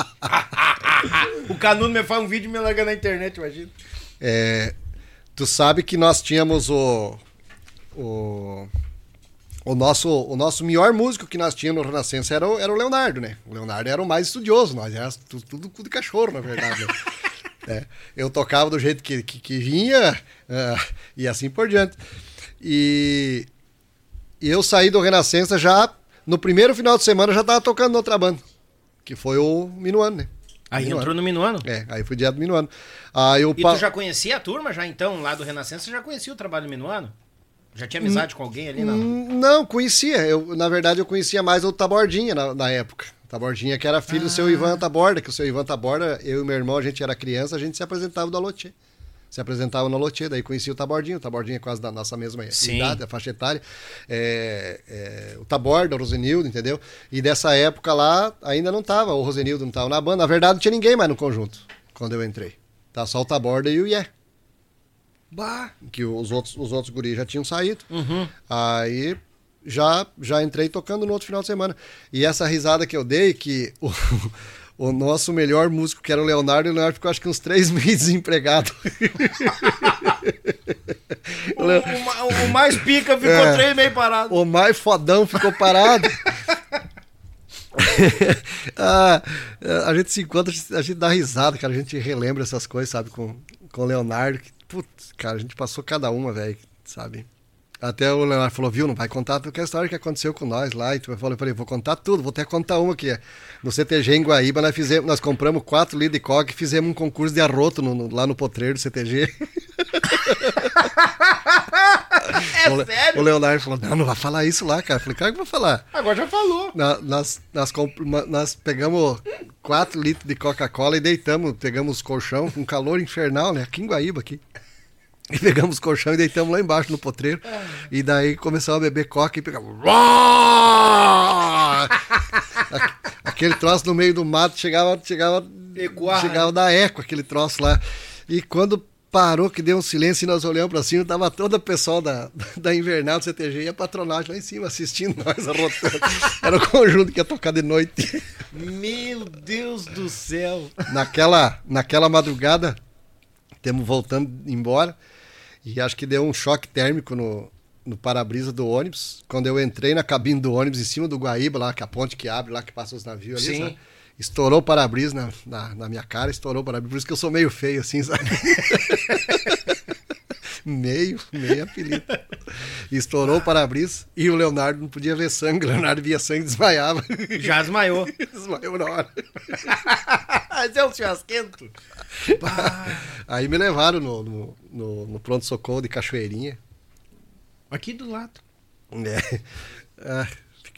o Canudo me faz um vídeo e me larga na internet, imagina. É, tu sabe que nós tínhamos o, o, o, nosso, o nosso melhor músico que nós tínhamos no Renascença era o, era o Leonardo, né? O Leonardo era o mais estudioso, nós era tudo, tudo cu de cachorro, na verdade. né? <laughs> É, eu tocava do jeito que, que, que vinha ah, e assim por diante. E, e eu saí do Renascença já, no primeiro final de semana, eu já tava tocando outra banda, que foi o Minuano, né? Aí Minuano. entrou no Minuano. É, aí fui direto do Minuano. Aí o E pa- tu já conhecia a turma já então, lá do Renascença? Você já conhecia o trabalho do Minuano? Já tinha amizade com alguém ali? Não. Hum, Não, conhecia. Eu, na verdade, eu conhecia mais o Tabordinha na, na época. Tabordinha, que era filho do seu Ivan Taborda, que o seu Ivan Taborda, eu e meu irmão, a gente era criança, a gente se apresentava no Alotê. Se apresentava no Alotê, daí conhecia o Tabordinho. O Tabordinha é quase da nossa mesma Sim. idade, a faixa etária. É, é, o Taborda, o Rosenildo, entendeu? E dessa época lá, ainda não tava, o Rosenildo não tava na banda. Na verdade, não tinha ninguém mais no conjunto, quando eu entrei. Tá só o Taborda e o Ié Bah. que os outros, os outros guris já tinham saído. Uhum. Aí já já entrei tocando no outro final de semana. E essa risada que eu dei, que o, o nosso melhor músico, que era o Leonardo, e o Leonardo ficou acho que uns três <laughs> meses desempregado. O, o o mais pica ficou É. três meio parado. O mais fodão ficou parado. <laughs> Ah, a gente se encontra, a gente dá risada, cara. A gente relembra essas coisas, sabe? Com, com o Leonardo. Que, putz, cara, a gente passou cada uma, velho, sabe? Até o Leonardo falou, viu, não vai contar porque a história que aconteceu com nós lá. E tu falou, eu falei, vou contar tudo, vou até contar uma aqui. No CTG em Guaíba, nós, fizemos, nós compramos quatro litros de coque e fizemos um concurso de arroto no- no- lá no potreiro do CTG. <laughs> É o, sério? o Leonardo falou, não, não vai falar isso lá, cara. Eu falei, claro que eu vou falar. Agora já falou. Na- nós, nós, nós pegamos 4 litros de Coca-Cola e deitamos, pegamos os colchão, um calor infernal, né? Aqui em Guaíba, aqui. <laughs> E pegamos os colchão e deitamos lá embaixo no potreiro. E daí começamos a beber coca e pegamos. <laughs> Aque- Aquele troço no meio do mato chegava, chegava, Ecoar, chegava a dar eco, aquele troço lá. E quando parou, que deu um silêncio e nós olhamos pra cima, tava todo o pessoal da, <laughs> da Invernal do CTG e a patronagem lá em cima assistindo nós arrotando. Era o conjunto que ia tocar de noite. Meu Deus do céu. Naquela, naquela madrugada, temos voltando embora e acho que deu um choque térmico no, no para-brisa do ônibus. Quando eu entrei na cabine do ônibus, em cima do Guaíba, lá, que é a ponte que abre, lá que passa os navios ali, Sim. sabe? Estourou o para-brisa na, na, na minha cara, estourou o para-brisa. Por isso que eu sou meio feio, assim, sabe? <laughs> meio, meio apelido. Estourou o para-brisa e o Leonardo não podia ver sangue. O Leonardo via sangue e desmaiava. Já desmaiou. <laughs> Desmaiou na hora. Mas é um churrasquento. Aí me levaram no, no, no- no pronto-socorro de Cachoeirinha. Aqui do lado. É. Ah,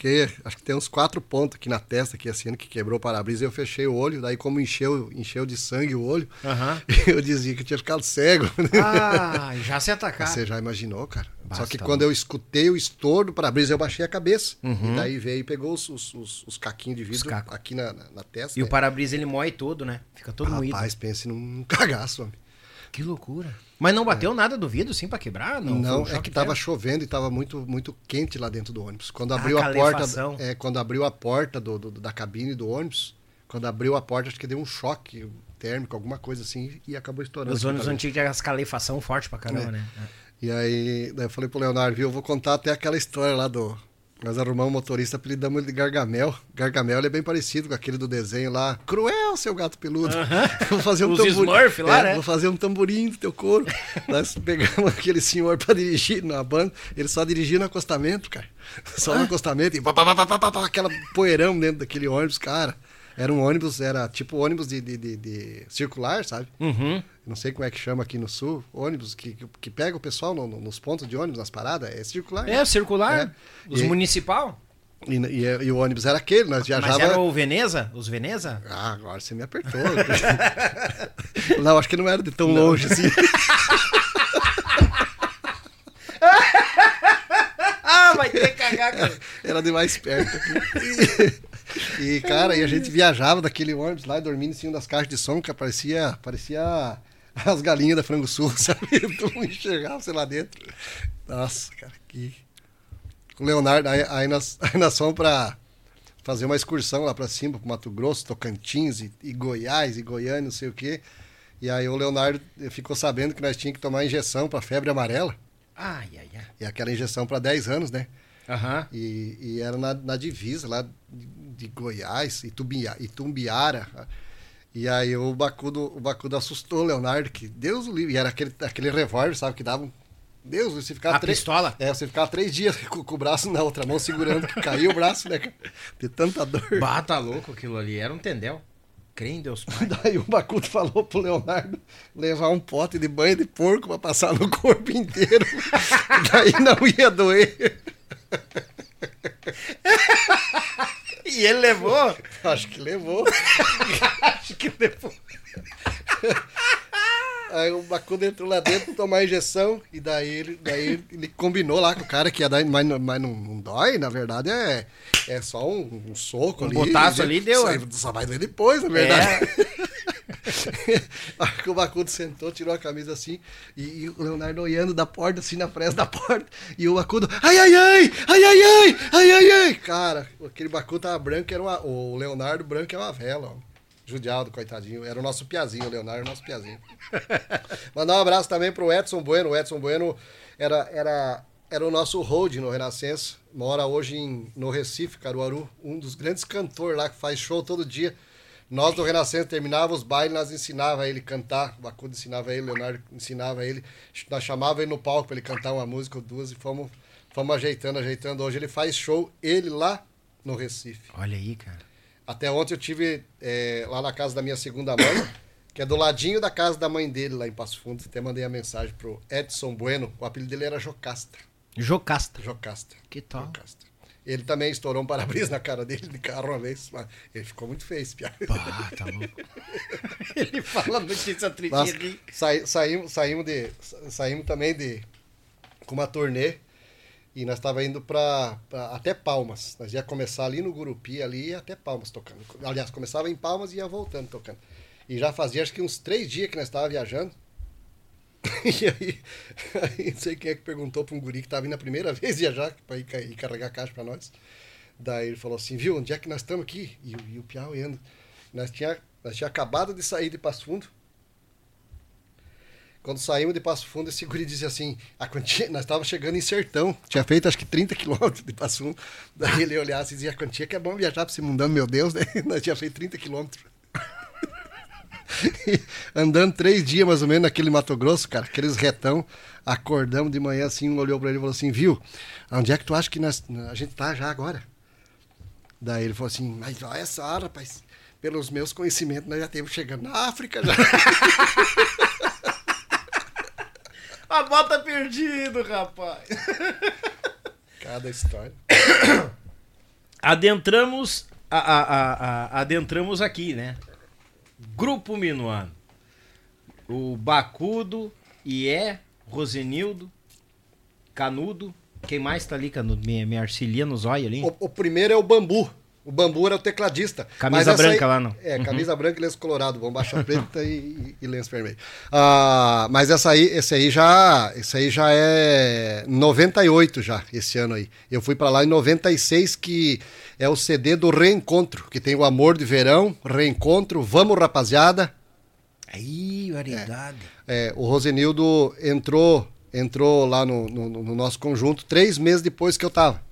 fiquei, acho que tem uns quatro pontos aqui na testa, aqui assim, que quebrou o para-brisa. Eu fechei o olho, daí como encheu, encheu de sangue o olho, Aham. <laughs> eu dizia que eu tinha ficado cego. Ah, já se atacar. Você já imaginou, cara? Só que quando eu escutei o estouro do para-brisa, eu baixei a cabeça. Uhum. E daí veio e pegou os, os, os- os caquinhos de vidro aqui na, na, na testa. E o né? para-brisa ele moe todo, né? Fica todo moído. Rapaz, pense num <laughs> cagaço, homem. Que loucura. Mas não bateu nada do vidro, sim, pra quebrar? Não, Não, um é que tava térmico? chovendo e tava muito, muito quente lá dentro do ônibus. Quando Ah, abriu a porta, é, quando abriu a porta do, do- da cabine do ônibus, quando abriu a porta, acho que deu um choque térmico, alguma coisa assim, e acabou estourando. Os ônibus antigos tinham as calefação forte pra caramba, É. né? E aí, eu falei pro Leonardo, viu, eu vou contar até aquela história lá do. Nós arrumamos um motorista, apelidamos ele de Gargamel. Gargamel ele é bem parecido com aquele do desenho lá. Cruel, seu gato peludo. <laughs> Vou fazer um Os tamborim. Smurf lá, É, né? Vou fazer um tamborim do teu couro. <laughs> Nós pegamos aquele senhor pra dirigir na banda. Ele só dirigia no acostamento, cara. Só no acostamento. E pá, pá, pá, pá, pá, pá, aquela poeirão dentro daquele ônibus, cara. Era um ônibus, era tipo ônibus de, de, de- de circular, sabe? Uhum. não sei como é que chama aqui no sul, ônibus que, que, que pega o pessoal no- no- nos pontos de ônibus, nas paradas, é circular. É, o circular. É. Os E- municipal. E, e- e o ônibus era aquele, nós Mas viajava... era o Veneza? Os Veneza? Ah, agora você me apertou. <laughs> não, acho que não era de tão longe assim. <laughs> Ah, vai ter que cagar, cara. Era de mais perto. <laughs> E, e, cara, e a gente viajava daquele ônibus lá, dormindo em cima das caixas de som, que parecia, parecia as galinhas da Frango Sul, <laughs> sabe? Tu não enxergava, sei lá dentro. Nossa, cara, que... O Leonardo, aí, aí, nós, <laughs> aí nós fomos pra fazer uma excursão lá pra cima, pro Mato Grosso, Tocantins e, e Goiás e Goiânia, não sei o quê. E aí o Leonardo ficou sabendo que nós tínhamos que tomar injeção pra febre amarela. Ai, ai, ai. E aquela injeção pra 10 anos, né? Aham. E, e era na, na divisa lá de, Goiás, Itubia, Itumbiara. E aí o Bacudo, o Bacudo assustou o Leonardo, que Deus o livre. E era aquele, aquele revólver, sabe, que dava um. Deus, você ficava A três. pistola? É, você ficava três dias <laughs> com, com o braço na outra mão segurando, que caiu o braço, né, cara? De tanta dor. Bata louco aquilo ali. Era um tendel. Crê em Deus Pai. <laughs> Daí o Bacudo falou pro Leonardo levar um pote de banho de porco pra passar no corpo inteiro. <laughs> Daí não ia doer. E ele levou? <laughs> Acho que levou. <laughs> Acho que levou. <laughs> Aí o Bacudo entrou lá dentro tomar a injeção e daí ele, daí ele combinou lá com o cara que ia dar, mas, não- mas não, não dói, na verdade é, é só um, um soco Um ali. botaço ali, deu, Só, é. só vai doer depois, na verdade. <laughs> Aí que o Bacudo sentou, tirou a camisa assim, e, e o Leonardo olhando da porta, assim, na fresta da <laughs> porta, e o Bacudo, ai, ai, ai, ai, ai, ai, ai, ai, ai. Cara, aquele Bacudo tava branco, era uma, o Leonardo branco é uma vela, ó. Judiado, coitadinho. Era o nosso piazinho, o Leonardo o nosso piazinho. <laughs> Mandar um abraço também pro Edson Bueno. O Edson Bueno era, era, era o nosso hold no Renascença. Mora hoje em, no Recife, Caruaru. Um dos grandes cantores lá que faz show todo dia. Nós do Renascença terminava os bailes, nós ensinava ele cantar. O Bacudo ensinava ele, o Leonardo ensinava ele. Nós chamava ele no palco para ele cantar uma música ou duas e fomos, fomos ajeitando, ajeitando. Hoje ele faz show, ele lá no Recife. Olha aí, cara. Até ontem eu tive é, lá na casa da minha segunda mãe, que é do ladinho da casa da mãe dele, lá em Passo Fundo. Até mandei a mensagem pro Edson Bueno. O apelido dele era Jocasta. Jocasta. Jocasta. Que tal? Jocasta. Ele também estourou um para-brisa na cara dele de carro uma vez. Mas ele ficou muito feio, esse piada. Ah, tá louco. <laughs> ele fala notícia triste. Ele- sai- saímos, saímos, de, saímos também de com uma turnê e nós estava indo para até Palmas. Nós ia começar ali no Gurupi, ali e até Palmas tocando. Aliás, começava em Palmas e ia voltando tocando. E já fazia acho que uns três dias que nós estávamos viajando. <laughs> E aí, não sei quem é que perguntou para um guri que estava vindo a primeira <laughs> vez viajar para ir, ca- ir carregar caixa para nós. Daí ele falou assim, viu, onde é que nós estamos aqui? E, e o Piau indo. Nós tinha, nós tinha acabado de sair de Passo Fundo. Quando saímos de Passo Fundo, esse guri disse assim, a quantia, nós estávamos chegando em Sertão, tinha feito acho que 30 quilômetros de Passo Fundo. Daí ele olhasse e dizia, a quantia que é bom viajar para esse mundão, meu Deus, né? <laughs> Nós tinha feito 30 quilômetros. <laughs> Andando três dias mais ou menos naquele Mato Grosso, cara, aqueles retão, acordamos de manhã assim, um olhou para ele e falou assim, viu, onde é que tu acha que nós, a gente tá já agora? Daí ele falou assim, mas olha essa hora, rapaz, pelos meus conhecimentos, nós já temos chegando na África já. <laughs> A bota perdido, rapaz. <laughs> Cada história. <coughs> Adentramos, a- a- a- adentramos aqui, né? Grupo Minuano. O Bacudo, Ié, Rosenildo, Canudo. Quem mais tá ali, Canudo? Minha, minha arcilia no zóio ali. O, o primeiro é o Bambu. O Bambu era o tecladista. Camisa branca lá, não. É, camisa branca e lenço colorado, bombacha preta e, e- lenço vermelho. Ah, mas essa aí, esse aí já, esse aí já é 98 já, esse ano aí. Eu fui pra lá em 96 que é o CD do Reencontro, que tem o Amor de Verão, Reencontro, Vamos Rapaziada. Aí, variedade. É, o Rosenildo entrou, entrou lá no, no- no nosso conjunto três meses depois que eu tava.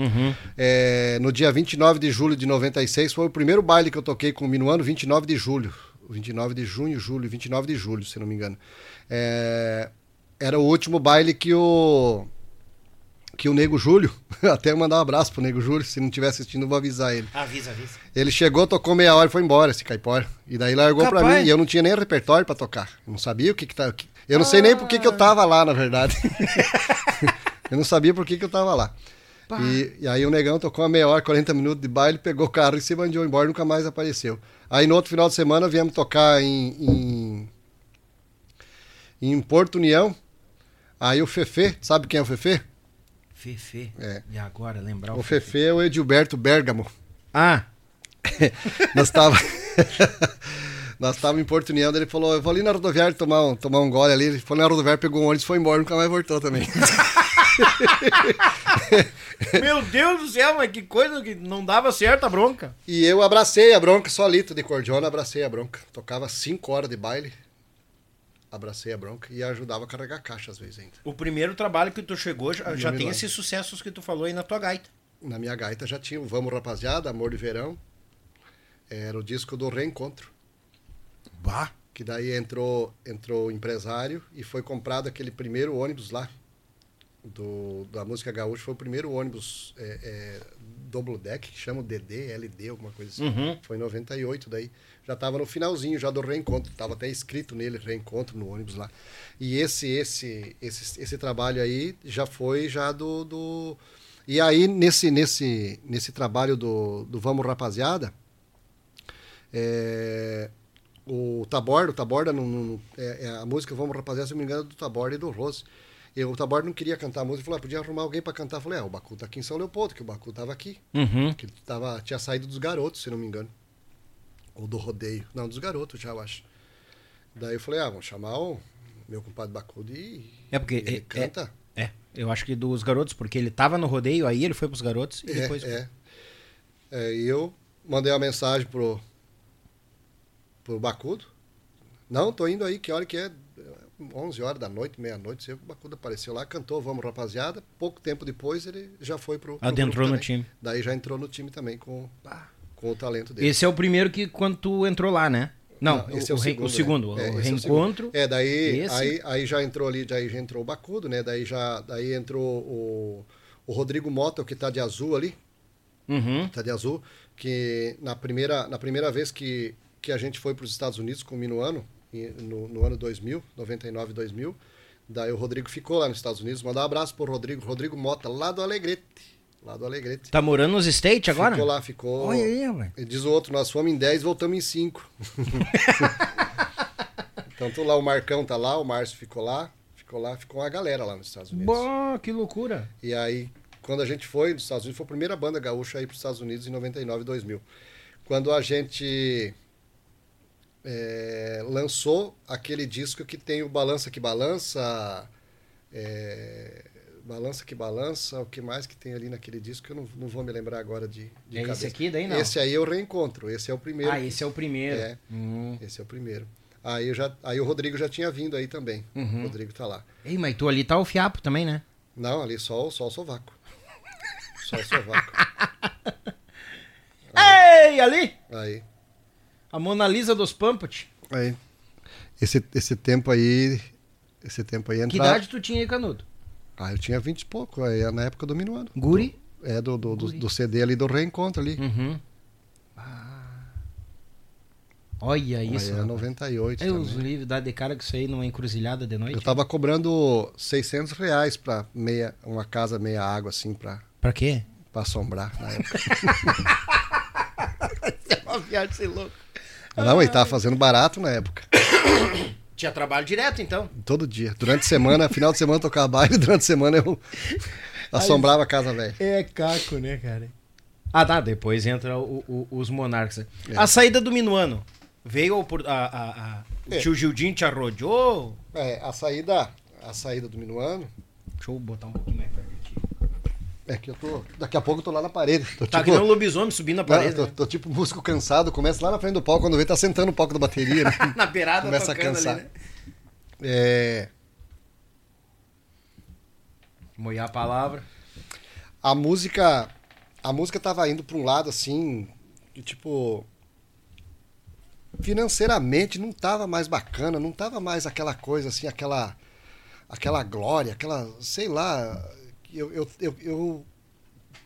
Uhum. É, no dia 29 de julho de 96 foi o primeiro baile que eu toquei com o Minuano, 29 de julho. 29 de junho, julho, 29 de julho, se não me engano. É, era o último baile que o que o Nego Júlio, <laughs> até mandar um abraço pro Nego Júlio, se não estiver assistindo, eu vou avisar ele. Avisa, avisa. Ele chegou, tocou meia hora e foi embora, esse caipora. E daí largou pra Capaz. mim, e eu não tinha nem repertório pra tocar. Eu não sabia o que que tá... Eu não sei nem por que que eu tava lá, na verdade. <laughs> eu não sabia por que que eu tava lá. E, e aí o negão tocou uma meia hora, 40 minutos de baile, pegou o carro e se mandou embora, nunca mais apareceu. Aí no outro final de semana viemos tocar em, em, em Porto União. Aí o Fefe, sabe quem é o Fefe? Fefe. É. E agora, lembrar O Fefe é o Edilberto Bergamo. Ah, <laughs> Nós estava <laughs> Nós estávamos em Porto União, ele falou, eu vou ali na rodoviária tomar um, tomar um gole ali. Ele foi na rodoviária, pegou um ônibus, foi embora, nunca mais voltou também. <laughs> <laughs> meu Deus do céu, mas que coisa que não dava certo a bronca. e eu abracei a bronca, solito de cordiona, abracei a bronca. Tocava cinco horas de baile, abracei a bronca e ajudava a carregar caixa às vezes ainda. O primeiro trabalho que tu chegou já, já tem esses sucessos que tu falou aí na tua gaita. Na minha gaita já tinha o Vamos Rapaziada, Amor de Verão. Era o disco do Reencontro. Bah. Que daí entrou, entrou o empresário e foi comprado aquele primeiro ônibus lá. Do, da música gaúcha foi o primeiro ônibus é, é, double deck, que chama DD, LD, alguma coisa assim. Uhum. Foi em 98 daí. Já estava no finalzinho já do reencontro, estava até escrito nele reencontro no ônibus lá. E esse esse esse, esse trabalho aí já foi já do, do... E aí nesse nesse nesse trabalho do, do Vamos Rapaziada, é, o Taborda, o Taborda, não, não- é, é a música Vamos Rapaziada, se não me engano, é do Taborda e do Rose. E o Taborda não queria cantar a música, falou, ah, podia arrumar alguém para cantar. Eu falei, é, o Bacu tá aqui em São Leopoldo, que o Bacu tava aqui. Uhum. Que ele tava, tinha saído dos garotos, se não me engano. Ou do rodeio. Não, dos garotos já, eu acho. Daí eu falei, ah, vamos chamar o meu compadre Bacudo e É porque ele é- canta. É, eu acho que dos garotos, porque ele tava no rodeio, aí ele foi pros garotos e É, depois. é. É, e eu mandei uma mensagem pro, pro Bacudo. Não, tô indo aí, que hora que é? 11 horas da noite, meia-noite, o Bacudo apareceu lá, cantou Vamos Rapaziada. Pouco tempo depois ele já foi pro, pro Adentrou no time. Daí já entrou no time também com, com o talento dele. Esse é o primeiro que quando tu entrou lá, né? Não, o, esse é o re- o segundo, né? O é reencontro. segundo. É, daí Esse? aí, aí já entrou ali, daí já entrou o Bacudo, né? Daí já daí entrou o, o Rodrigo Mota, o que tá de azul ali, Uhum. tá de azul, que na primeira, na primeira vez que, que a gente foi para os Estados Unidos com o Minuano, no, no ano 2000, 99, 2000, daí o Rodrigo ficou lá nos Estados Unidos. Mandar um abraço pro Rodrigo, Rodrigo Mota, lá do Alegrete, lá do Alegrete. Tá morando nos States agora? Ficou lá, ficou. Olha aí, velho. E diz o outro, nós fomos em 10 voltamos em 5. <laughs> então tô lá, o Marcão tá lá, o Márcio ficou lá, ficou lá, ficou uma galera lá nos Estados Unidos. Bom, que loucura. E aí, quando a gente foi nos Estados Unidos, foi a primeira banda gaúcha a ir para os Estados Unidos em 99 e 2000. Quando a gente é, lançou aquele disco que tem o Balança que Balança, é, Balança que Balança, o que mais que tem ali naquele disco, que eu não, não vou me lembrar agora de, de É esse cabeça. aqui daí não? Esse aí eu reencontro, esse é o primeiro. Ah, esse é o primeiro. É. Hum. Esse é o primeiro. Aí, eu já, aí o Rodrigo já tinha vindo aí também. Uhum. O Rodrigo tá lá. Ei, mas tu ali tá o fiapo também, né? Não, ali só, só o sovaco. Só o sovaco. <laughs> Ei, ali! Aí. A Mona Lisa dos Pampot. Aí. Esse, esse tempo aí. Esse tempo aí Que entrava. idade tu tinha aí, Canudo? Ah, eu tinha 20 e pouco, aí é na época do Minuano. Guri? É do, do, do, do CD ali do reencontro ali. Uhum. Olha Aí isso. é rapaz. 98 É os livros dá de cara que isso aí numa encruzilhada de noite. Eu tava cobrando 600 reais pra meia, uma casa meia água assim pra, Pra quê? pra assombrar na época. <laughs> É uma viagem sem louco. Não, ele tava fazendo barato na época. <coughs> Tinha trabalho direto, então. Todo dia. Durante a semana, final de semana eu tocava baile, durante a semana eu <laughs> assombrava a casa velha. É caco, né, cara? Ah, tá. Depois entra o- o- os monarcas. A saída do Minuano. Veio a, a- a- o É. tio Gildinho te arrodeou? É, a saída, a saída do Minuano, Deixa eu botar um pouquinho mais perto. É que eu tô. Daqui a pouco eu tô lá na parede. Tô, Tá tipo, que nem um lobisomem subindo não, parede. tô, né? tô tipo músico cansado, começa lá na frente do palco, quando vê, tá sentando o palco da bateria. Né? <laughs> Na beirada Começa a cansar. ali, né? É, Moiar a palavra. a música. A música tava indo pra um lado assim. Que tipo. Financeiramente não tava mais bacana, não tava mais aquela coisa assim, aquela. Aquela glória, aquela. Sei lá. Eu, eu, eu, eu-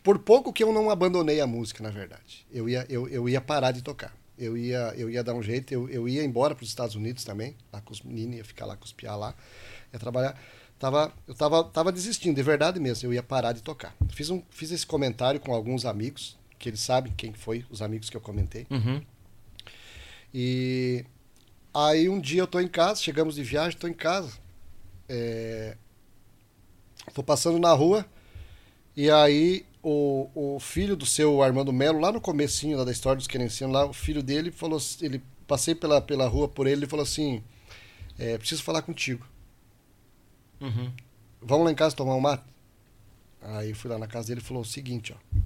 por pouco que eu não abandonei a música, na verdade. Eu ia, eu, eu ia parar de tocar. Eu ia, eu ia dar um jeito, eu, eu ia embora para os Estados Unidos também, lá com os meninos, ia ficar lá com os piá lá, ia trabalhar. Tava, eu tava, tava desistindo, de verdade mesmo, eu ia parar de tocar. Fiz, um, fiz esse comentário com alguns amigos, que eles sabem quem foi, os amigos que eu comentei. Uhum. E aí um dia eu tô em casa, chegamos de viagem, tô em casa. É, tô passando na rua e aí o, o filho do seu Armando Melo, lá no comecinho da história dos querencianos, lá, o filho dele falou, ele passei pela, pela rua por ele e falou assim, é, preciso falar contigo. Uhum. Vamos lá em casa tomar um mate? Aí eu fui lá na casa dele e falou o seguinte, ó.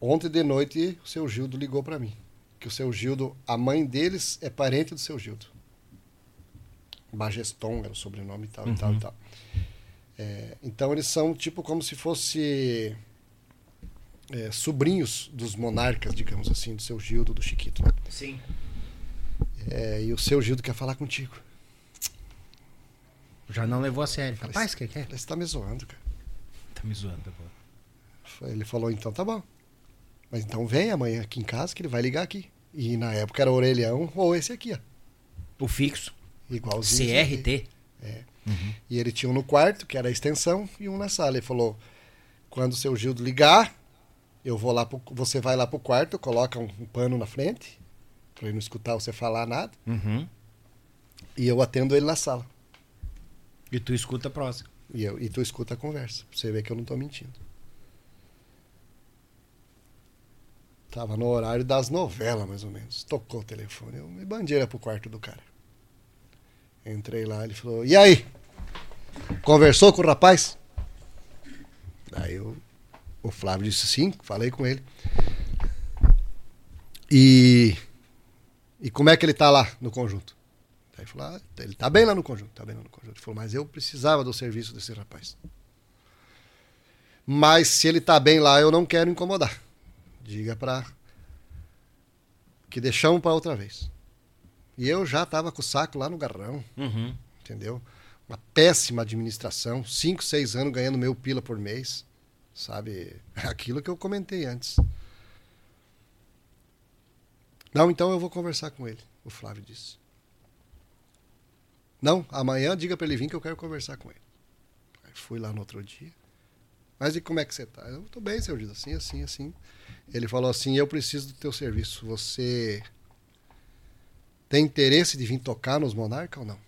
Ontem de noite o seu Gildo ligou pra mim. Que o seu Gildo, a mãe deles é parente do seu Gildo. Bageston era o sobrenome e tal, e tal, e tal. É, então eles são tipo como se fosse é, sobrinhos dos monarcas, digamos assim, do seu Gildo, do Chiquito. né? Sim. É, e o seu Gildo quer falar contigo. Já não levou a sério. Rapaz, o que que é? Você tá me zoando, cara. Tá me zoando, pô. Ele falou, então tá bom. Mas então vem amanhã aqui em casa que ele vai ligar aqui. E na época era o orelhão ou esse aqui, ó. O fixo. Igualzinho. esse aqui. CRT. E ele tinha um no quarto, que era a extensão, e um na sala. Ele falou: quando o seu Gildo ligar, eu vou lá pro, você vai lá pro quarto, coloca um, um pano na frente, pra ele não escutar você falar nada, Uhum. e eu atendo ele na sala. E tu escuta a próxima. E, eu, e tu escuta a conversa, pra você ver que eu não tô mentindo. Tava no horário das novelas, mais ou menos. Tocou o telefone. Eu me bandeira pro quarto do cara. Entrei lá, ele falou: E aí? Conversou com o rapaz? Daí eu, o Flávio disse sim, falei com ele. E E como é que ele tá lá no conjunto? Aí ele falou, ah, ele tá bem lá no conjunto, tá bem lá no conjunto. Ele falou, mas eu precisava do serviço desse rapaz. Mas se ele tá bem lá, eu não quero incomodar. Diga pra que deixamos para outra vez. E eu já tava com o saco lá no garrão, Uhum. entendeu? Uma péssima administração, cinco, seis anos ganhando meu pila por mês, sabe? <laughs> Aquilo que eu comentei antes. Não, então eu vou conversar com ele, o Flávio disse. Não, amanhã diga para ele vir que eu quero conversar com ele. Aí fui lá no outro dia. Mas e como é que você tá? Eu tô bem, seu assim, assim, assim. Ele falou assim: eu preciso do teu serviço. Você tem interesse de vir tocar nos Monarca ou não?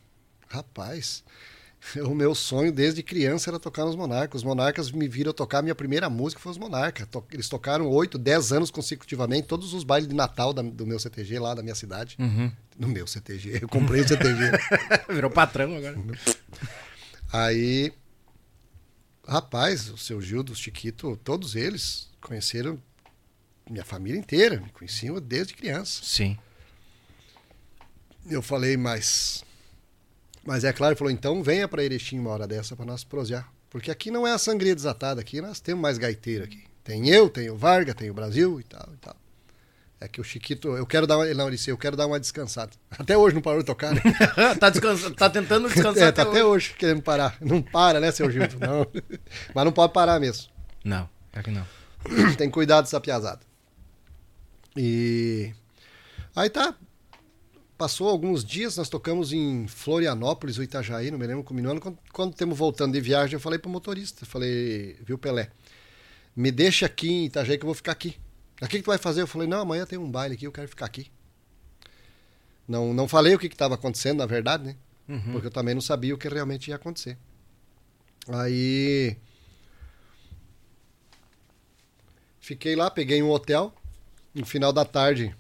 Rapaz, <laughs> o meu sonho desde criança era tocar nos Monarcas. Os Monarcas me viram tocar, minha primeira música foi os Monarcas. Eles tocaram 8, 10 anos consecutivamente, todos os bailes de Natal da- do meu CTG lá da minha cidade. Uhum. No meu CTG, eu comprei o CTG. <laughs> Virou patrão agora. Aí, rapaz, o seu Gildo, o Chiquito, todos eles conheceram minha família inteira, me conheciam desde criança. Sim. Eu falei, mas. Mas é claro, ele falou, então venha para Erechim uma hora dessa para nós prosear. Porque aqui não é a sangria desatada, aqui nós temos mais gaiteiro aqui. Tem eu, tem o Varga, tem o Brasil e tal e tal. É que o Chiquito, eu quero dar uma. Não, disse, eu quero dar uma descansada. Até hoje não parou de tocar, né? <laughs> tá, descansa... tá tentando descansar <laughs> É, tá até hoje querendo parar. Não para, né, seu Gildo? Não. <laughs> Mas não pode parar mesmo. Não, é que não. Tem que cuidar dessa piazada. E aí tá. Passou alguns dias, nós tocamos em Florianópolis, ou Itajaí, não me lembro como ano. Quando, quando temos voltando de viagem, eu falei pro motorista, falei, viu, Pelé, me deixa aqui em Itajaí que eu vou ficar aqui. O que, que tu vai fazer? Eu falei, não, amanhã tem um baile aqui, eu quero ficar aqui. Não, não falei o que estava acontecendo, na verdade, né? Porque eu também não sabia o que realmente ia acontecer. Aí Fiquei lá, peguei um hotel. No final da tarde,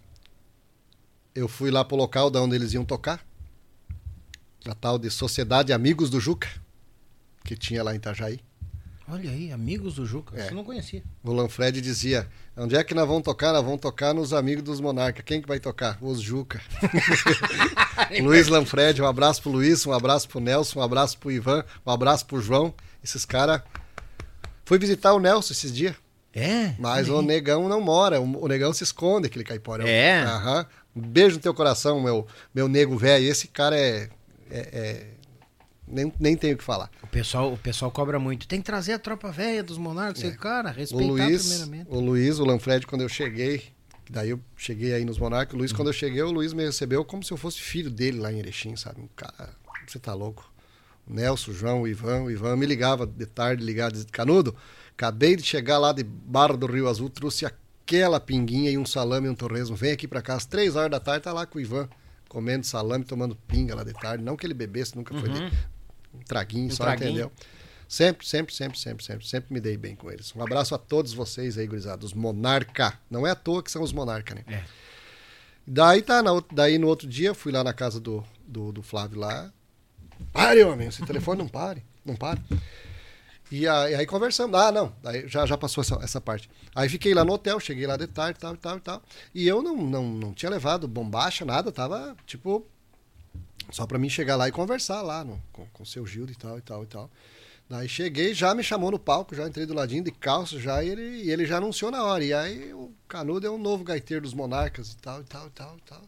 eu fui lá pro local da onde eles iam tocar. A tal de Sociedade Amigos do Juca, que tinha lá em Itajaí. Olha aí, amigos do Juca. É. Isso eu não conhecia. O Lanfred dizia: Onde é que nós vamos tocar? Nós vamos tocar nos Amigos dos Monarca. Quem que vai tocar? Os Juca. <laughs> Luiz Lanfred, um abraço pro Luiz, um abraço pro Nelson, um abraço pro Ivan, um abraço pro João. Esses caras. Fui visitar o Nelson esses dias. É? Mas olha o negão não mora, o negão se esconde, aquele caipora. É? Aham. Um beijo no teu coração, meu, meu nego velho. Esse cara é. é- é- Nem, nem tenho o que falar. O pessoal, o pessoal cobra muito. Tem que trazer a tropa velha dos monarcas. É. Cara, O respeitar Luiz, primeiramente. o Luiz, o Lanfred, quando eu cheguei, daí eu cheguei aí nos Monarcas, o Luiz, quando eu cheguei, o Luiz me recebeu como se eu fosse filho dele lá em Erechim, sabe? Cara, você tá louco. O Nelson, o João, o Ivan, o Ivan me ligava de tarde, ligado, dizia, Canudo, acabei de chegar lá de Barra do Rio Azul, trouxe aquela pinguinha e um salame e um torresmo, vem aqui pra cá, às três horas da tarde, tá lá com o Ivan, comendo salame, tomando pinga lá de tarde, não que ele bebesse, nunca foi de um traguinho, Um só traguinho. entendeu? Sempre, sempre, sempre, sempre, sempre, sempre me dei bem com eles. Um abraço a todos vocês aí, gurizada, os Monarca. Não é à toa que são os Monarca, né? É. Daí tá, na daí no outro dia, fui lá na casa do, do, do Flávio lá. Pare, homem, esse telefone não pare, não pare. E aí, aí conversamos. Ah, não, daí já, já passou essa, essa parte. Aí fiquei lá no hotel, cheguei lá de tarde, tal, e tal, e tal. E eu não, não, não tinha levado bombacha, nada, tava tipo só pra mim chegar lá e conversar lá no, com, com o seu Gildo e tal, e tal, e tal. Daí cheguei, já me chamou no palco, já entrei do ladinho de calça já e ele, e ele já anunciou na hora. E aí o Canudo é um novo gaiteiro dos Monarcas e tal, e tal, e tal, e tal.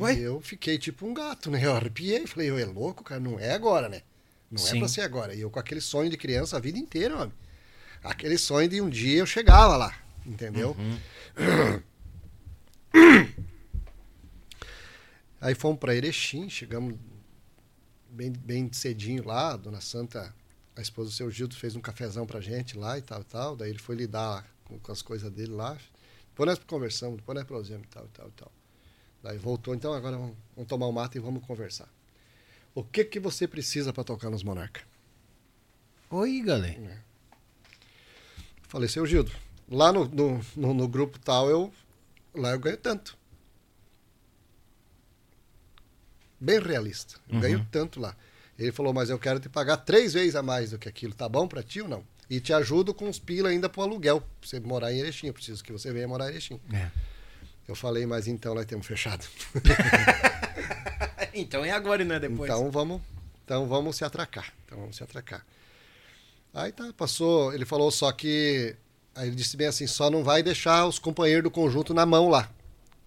Ué? E eu fiquei tipo um gato, né? Eu arrepiei, falei, eu é louco, cara, não é agora, né? Não Sim. é pra ser agora. E eu com aquele sonho de criança a vida inteira, homem. Aquele sonho de um dia eu chegava lá, entendeu? Aí fomos para Erechim, chegamos bem, bem cedinho lá, a dona Santa, a esposa do seu Gildo, fez um cafezão pra gente lá e tal e tal. Daí ele foi lidar com, com as coisas dele lá. Depois nós conversamos, depois nós prosemos e tal e tal e tal. Daí voltou, então agora vamos, vamos tomar um mato e vamos conversar. O que que você precisa para tocar nos Monarca? Oi, galera. Falei, seu Gildo, lá no, no, no, no grupo tal, eu lá eu ganho tanto. Bem realista. Eu ganho tanto lá. Ele falou, mas eu quero te pagar três vezes a mais do que aquilo. Tá bom pra ti ou não? E te ajudo com os pila ainda pro aluguel. Pra você morar em Erechim. Eu preciso que você venha morar em Erechim. É. Eu falei, mas então nós temos fechado. <laughs> Então é agora e não é depois. Então vamos, então vamos se atracar. Então vamos se atracar. Aí tá, passou. Ele falou só que. Aí ele disse bem assim: só não vai deixar os companheiros do conjunto na mão lá.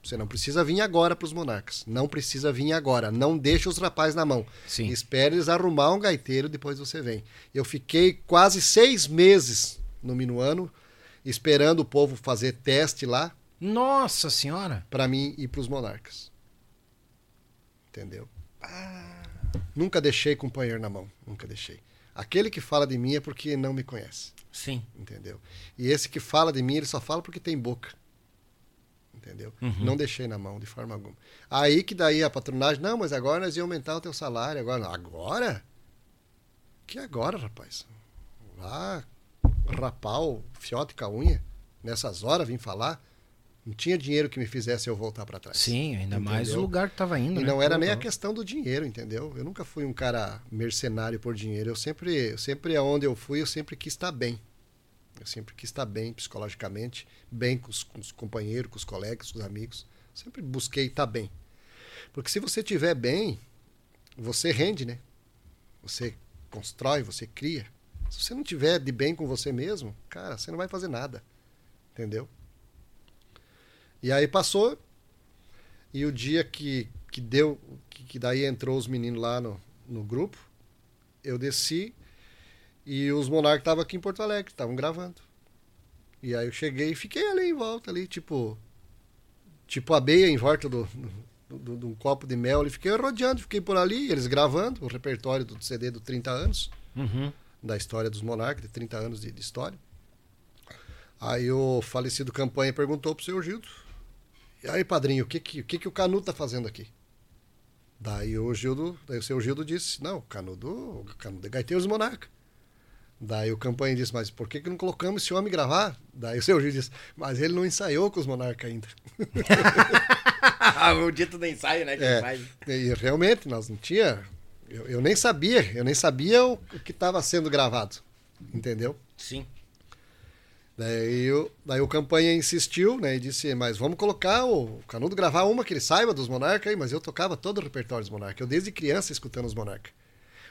Você não precisa vir agora para os Monarcas. Não precisa vir agora. Não deixa os rapazes na mão. Sim. Espere eles arrumar um gaiteiro, depois você vem. Eu fiquei quase seis meses no Minuano, esperando o povo fazer teste lá Nossa senhora! para mim ir para os Monarcas. Entendeu? Nunca deixei companheiro na mão. Nunca deixei. Aquele que fala de mim é porque não me conhece. Sim. Entendeu? E esse que fala de mim, ele só fala porque tem boca. Entendeu? Não deixei na mão de forma alguma. Aí que daí a patronagem, não, mas agora nós íamos aumentar o teu salário. Agora, agora? Que agora, rapaz? Lá, rapar o fiote com a unha, nessas horas vim falar. Não tinha dinheiro que me fizesse eu voltar para trás. Sim, ainda mais o Entendeu? lugar que tava indo. E né? não era nem a questão do dinheiro, entendeu? Eu nunca fui um cara mercenário por dinheiro. Eu sempre, sempre aonde eu fui, eu sempre quis estar bem. Eu sempre quis estar bem psicologicamente, bem com os, com os companheiros, com os colegas, com os amigos. Sempre busquei estar bem. Porque se você estiver bem, você rende, né? Você constrói, você cria. Se você não tiver de bem com você mesmo, cara, você não vai fazer nada. Entendeu? E aí passou, e o dia que, que deu, que, que daí entrou os meninos lá no, no grupo, eu desci e os monarcas estavam aqui em Porto Alegre, estavam gravando. E aí eu cheguei e fiquei ali em volta, ali, tipo. Tipo abeia em volta do, do, do- de um copo de mel. E fiquei rodeando, fiquei por ali, eles gravando o repertório do CD do 30 anos, Uhum. da história dos monarcas, de 30 anos de, de história. Aí o falecido campanha perguntou pro seu Gildo. E aí, padrinho, o que que, o, que que o Canudo tá fazendo aqui? Daí o Gildo, daí o seu Gildo disse, não, o Canudo, o Canudo é gaiteiro dos monarca. Daí o campanha disse, mas por que, que não colocamos esse homem gravar? Daí o seu Gildo disse, mas ele não ensaiou com os monarcas ainda. <laughs> o dito do ensaio, né? Que É, faz. e realmente, nós não tinha. Eu, eu nem sabia, eu nem sabia o, o que estava sendo gravado. Entendeu? Sim. Daí, o- daí o campanha insistiu, né? E disse, mas vamos colocar o Canudo gravar uma que ele saiba dos Monarca aí, mas eu tocava todo o repertório dos Monarca. Eu desde criança escutando os Monarca.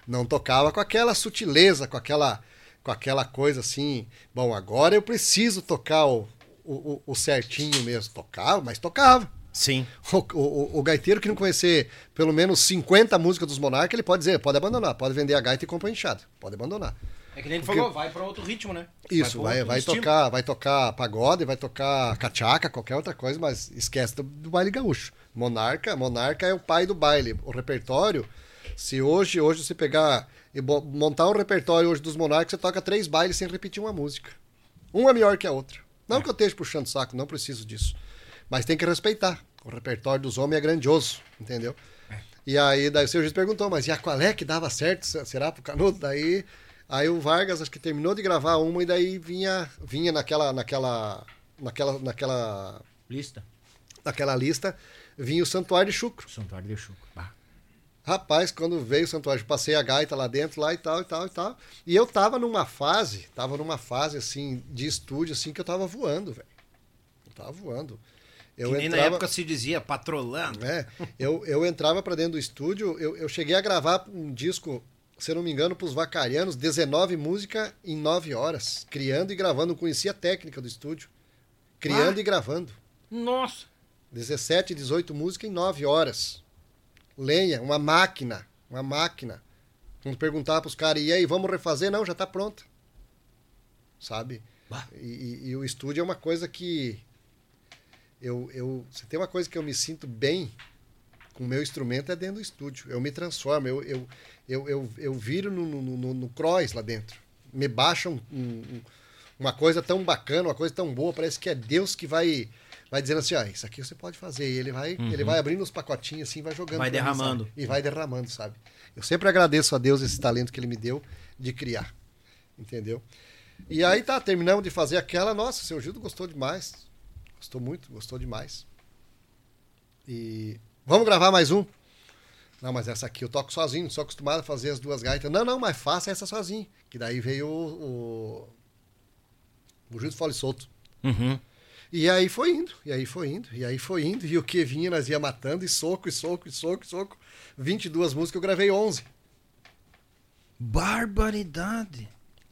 Não tocava com aquela sutileza, com aquela, com aquela coisa assim. Bom, agora eu preciso tocar o, o, o- certinho mesmo. Tocava, mas tocava. Sim. O, o- o gaiteiro que não conhecer pelo menos 50 músicas dos Monarca, ele pode dizer, pode abandonar, pode vender a gaita e comprar inchado, pode abandonar. É que nem ele Porque- falou, vai pra outro ritmo, né? Isso, vai, vai, estilo. tocar, vai tocar pagode, vai tocar cachaca, qualquer outra coisa, mas esquece do, do baile gaúcho. Monarca, Monarca é o pai do baile. O repertório, se hoje, hoje você pegar e montar um repertório hoje dos Monarcas, você toca três bailes sem repetir uma música. Uma é melhor que a outra. Não que eu esteja puxando saco, não preciso disso. Mas tem que respeitar. O repertório dos homens é grandioso, entendeu? E aí, daí o seu juiz perguntou, mas e a qual é que dava certo? Se- Será pro Canudo? Daí, aí o Vargas acho que terminou de gravar uma e daí vinha, vinha naquela, naquela, naquela, naquela, Lista. naquela lista, vinha o Santuário de Chucro. Santuário de Chuco. Bah. Rapaz, quando veio o Santuário, passei a gaita lá dentro, lá e tal, e tal, e tal. E eu tava numa fase, tava numa fase, assim, de estúdio, assim, que eu tava voando, velho. Eu tava voando. Eu que nem na época se dizia patrolando. É, eu, eu entrava pra dentro do estúdio, eu, eu cheguei a gravar um disco, se eu não me engano, pros Vacarianos, 19 músicas em 9 horas, criando e gravando, não conhecia a técnica do estúdio. Criando Ah. e gravando. Nossa. 17, 18 músicas em 9 horas. Lenha, uma máquina, uma máquina. Quando perguntar pros caras, e aí, vamos refazer? Não, já tá pronta. Sabe? E, e- e o estúdio é uma coisa que. Eu, eu, se tem uma coisa que eu me sinto bem com o meu instrumento é dentro do estúdio. Eu me transformo, eu, eu, eu, eu, eu viro no, no, no, no cross lá dentro. Me baixa um- um- um- uma coisa tão bacana, uma coisa tão boa, parece que é Deus que vai vai dizendo assim, ó, isso aqui você pode fazer. E ele vai, ele vai abrindo os pacotinhos assim, vai jogando. Vai mim, derramando. sabe? E vai derramando, sabe? Eu sempre agradeço a Deus esse talento que ele me deu de criar. Entendeu? E aí tá, terminamos de fazer aquela, nossa, o seu Gildo gostou demais. Gostou muito, gostou demais. E vamos gravar mais um? Não, mas essa aqui eu toco sozinho, não sou acostumado a fazer as duas gaitas. Não, não, mas faça essa sozinho. Que daí veio o. O, o Gildo Fole Solto. Uhum. E aí foi indo, e aí foi indo, e aí foi indo, e o que vinha nós ia matando, e soco, e soco, e soco, e soco. 22 músicas, eu gravei 11. Barbaridade.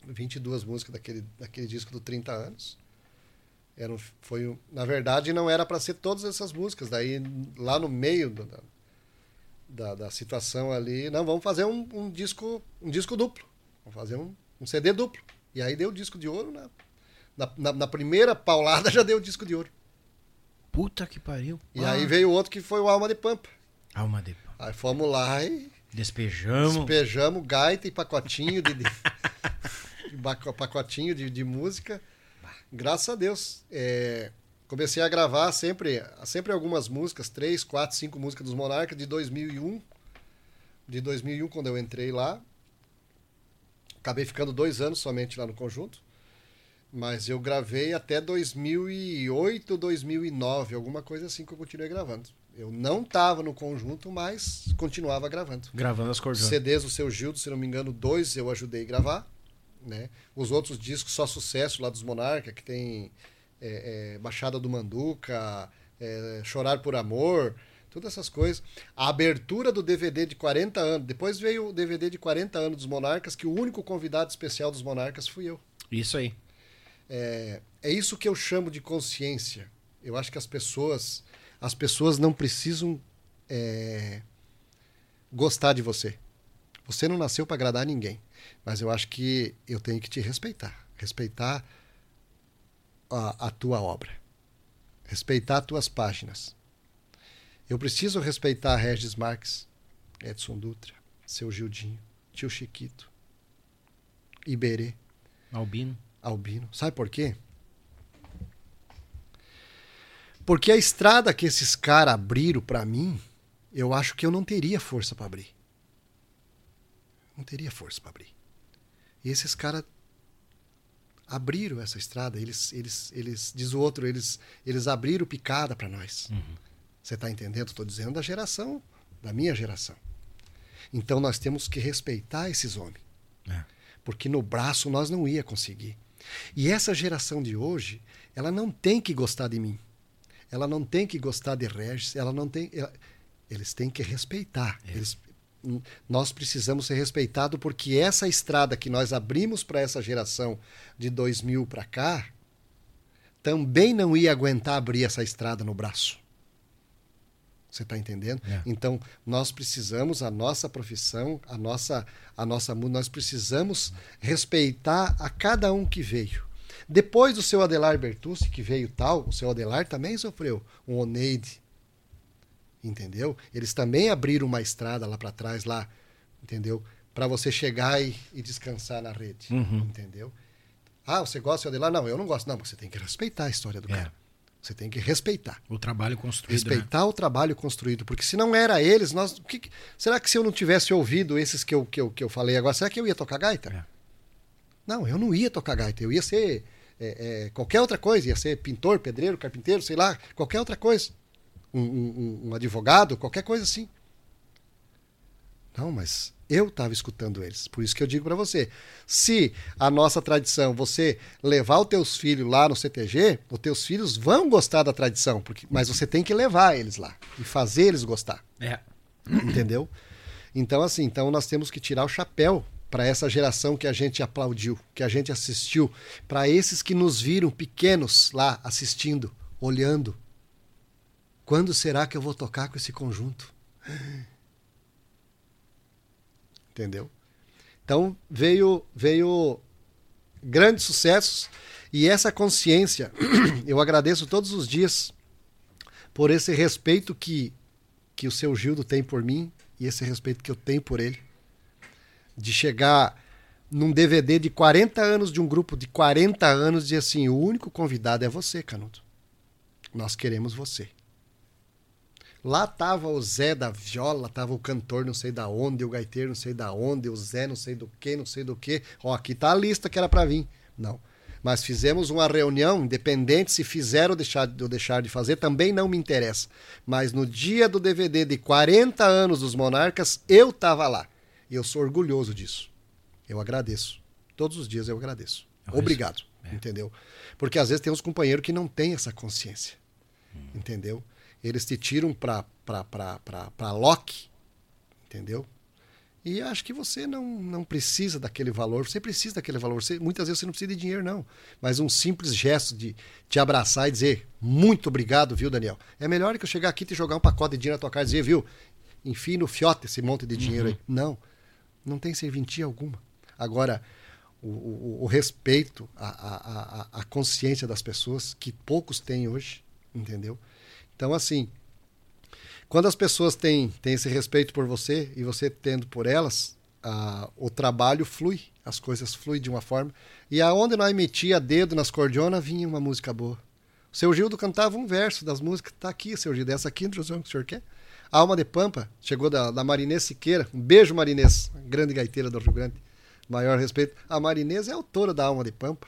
22 músicas daquele, daquele disco do 30 anos. Era, foi, na verdade, não era para ser todas essas músicas. Daí, lá no meio do- da, da, situação ali, não, vamos fazer um, um disco um disco duplo. Vamos fazer um, um CD duplo. E aí deu o disco de ouro. Na, na, na- na primeira paulada <laughs> já deu o disco de ouro. Puta que pariu. E Ah, aí veio outro que foi o Alma de Pampa. Alma de Aí fomos lá e Despejamos. Despejamos gaita e pacotinho de, de- <laughs> de pacotinho de, de música. Graças a Deus. É, comecei a gravar sempre, sempre algumas músicas, três, quatro, cinco músicas dos Monarcas de 2001. De 2001, quando eu entrei lá. Acabei ficando dois anos somente lá no conjunto. Mas eu gravei até 2008, 2009, alguma coisa assim que eu continuei gravando. Eu não estava no conjunto, mas continuava gravando. Gravando as Os cordonas. CDs do seu Gildo, se não me engano, dois eu ajudei a gravar. Né? Os outros discos só sucesso lá dos Monarca, que tem é, é, Baixada do Manduca, é, Chorar por Amor, todas essas coisas. A abertura do DVD de 40 anos. Depois veio o DVD de 40 anos dos Monarcas, que o único convidado especial dos Monarcas fui eu. Isso aí. É, é isso que eu chamo de consciência. Eu acho que as pessoas, as pessoas não precisam é, gostar de você. Você não nasceu para agradar ninguém, mas eu acho que eu tenho que te respeitar, respeitar a, a tua obra, respeitar as tuas páginas. Eu preciso respeitar Regis Marques, Edson Dutra, seu Gildinho, tio Chiquito, Iberê. Albino. Albino. Sabe por quê? Porque a estrada que esses caras abriram pra mim, eu acho que eu não teria força pra abrir. Não teria força pra abrir. E esses caras abriram essa estrada, eles eles eles diz o outro, eles eles abriram picada pra nós. Você tá entendendo? Estou dizendo da geração, da minha geração. Então nós temos que respeitar esses homens. É. Porque no braço nós não ia conseguir. E essa geração de hoje, ela não tem que gostar de mim. Ela não tem que gostar de Regis, ela não tem. ela- eles têm que respeitar. Eles, n- nós precisamos ser respeitados porque essa estrada que nós abrimos para essa geração de 2000 para cá também não ia aguentar abrir essa estrada no braço. Você está entendendo? É. Então, nós precisamos, a nossa profissão, a nossa, a nossa nós precisamos respeitar a cada um que veio. Depois do seu Adelar Bertucci, que veio tal, o seu Adelar também sofreu um Oneide. Entendeu? Eles também abriram uma estrada lá para trás, lá, entendeu? Para você chegar e, e descansar na rede. Entendeu? Ah, você gosta seu Adelar? Não, eu não gosto. Não, você tem que respeitar a história do É. cara. Você tem que respeitar. O trabalho construído. né? Respeitar o trabalho construído, porque se não era eles, nós. que- será que se eu não tivesse ouvido esses que eu, que, eu, que eu falei agora, será que eu ia tocar gaita? É. Não, eu não ia tocar gaita, eu ia ser é, é, qualquer outra coisa, ia ser pintor, pedreiro, carpinteiro, sei lá, qualquer outra coisa. Um, um- advogado, qualquer coisa assim. Não, mas eu estava escutando eles. Por isso que eu digo para você, se a nossa tradição, você levar os teus filhos lá no CTG, os teus filhos vão gostar da tradição, porque, mas você tem que levar eles lá e fazer eles gostar, É. entendeu? Então assim, então nós temos que tirar o chapéu para essa geração que a gente aplaudiu, que a gente assistiu, para esses que nos viram pequenos lá assistindo, olhando. Quando será que eu vou tocar com esse conjunto? Entendeu? Então veio veio grandes sucessos e essa consciência, <clears throat> eu agradeço todos os dias por esse respeito que que o seu Gildo tem por mim e esse respeito que eu tenho por ele. De chegar num DVD de 40 anos de um grupo de 40 anos e assim, o único convidado é você, Canuto. Nós queremos você. Lá tava o Zé da viola, tava o cantor não sei da onde, o gaiteiro não sei da onde, o Zé não sei do que, não sei do que. Ó, aqui tá a lista que era para vir. Não. Mas fizemos uma reunião, independente se fizeram ou deixar, ou deixar de fazer, também não me interessa. Mas no dia do DVD de 40 anos dos Monarcas, eu tava lá. E eu sou orgulhoso disso. Eu agradeço. Todos os dias eu agradeço. Obrigado. Entendeu? Porque às vezes tem uns companheiros que não têm essa consciência. Entendeu? Eles te tiram pra Loki, entendeu? E acho que você não, não precisa daquele valor. Você precisa daquele valor. Você, muitas vezes você não precisa de dinheiro, não. Mas um simples gesto de te abraçar e dizer muito obrigado, viu, Daniel? É melhor que eu chegar aqui e te jogar um pacote de dinheiro na tua cara e dizer, viu, enfim, no fiote esse monte de dinheiro aí. Não. Não tem serventia alguma. Agora, o, o- o respeito, a, a, a, a consciência das pessoas, que poucos têm hoje, entendeu? Então, assim, quando as pessoas têm, têm esse respeito por você e você tendo por elas, ah, o trabalho flui, as coisas fluem de uma forma. E aonde nós metia dedo nas cordionas, vinha uma música boa. O seu Gildo cantava um verso das músicas. Tá aqui, seu Gildo, essa aqui, a introdução que o senhor quer. Alma de Pampa, chegou da, da Marinês Siqueira. Um beijo, Marinês, grande gaiteira do Rio Grande. Maior respeito. A Marinês é autora da Alma de Pampa.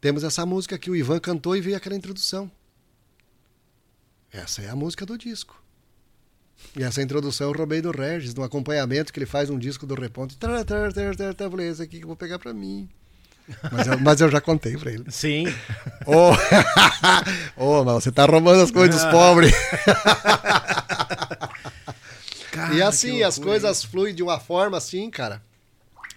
Temos essa música que o Ivan cantou e veio aquela introdução. Essa é a música do disco. E essa introdução eu roubei do Regis, no acompanhamento que ele faz um disco do Reponte. Tar, tar, tar, tar, tar. Falei, esse aqui que eu vou pegar pra mim. Mas eu, mas eu já contei pra ele. Sim. Ô, <laughs> Ô, mas você tá roubando as coisas dos pobres. e assim, as coisas fluem de uma forma assim, cara.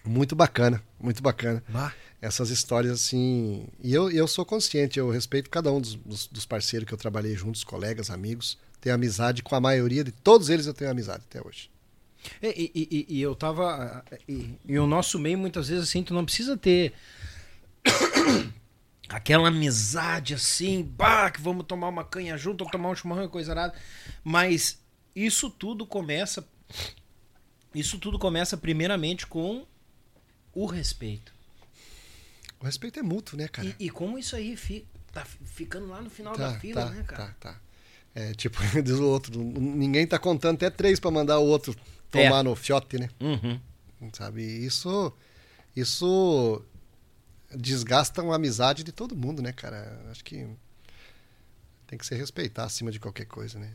Muito bacana, muito bacana. Bah. Essas histórias assim. E eu, eu sou consciente, eu respeito cada um dos, dos, parceiros que eu trabalhei juntos, colegas, amigos. Tenho amizade com a maioria de todos eles, eu tenho amizade até hoje. E, e- e- e eu tava. E, e o nosso meio, muitas vezes, assim, tu não precisa ter <coughs> aquela amizade assim, bah, que vamos tomar uma canha junto, ou tomar um chimarrão e coisa nada. Mas isso tudo começa. Isso tudo começa primeiramente com o respeito. O respeito é mútuo, né, cara? E, e como isso aí fi- tá fi- ficando lá no final Tá, da fila, tá, né, cara? tá, tá. É, tipo, <laughs> diz o outro, ninguém tá contando até três pra mandar o outro tomar É. no fiote, né? Uhum. Sabe? Isso, isso desgasta uma amizade de todo mundo, né, cara? Acho que tem que se respeitar acima de qualquer coisa, né?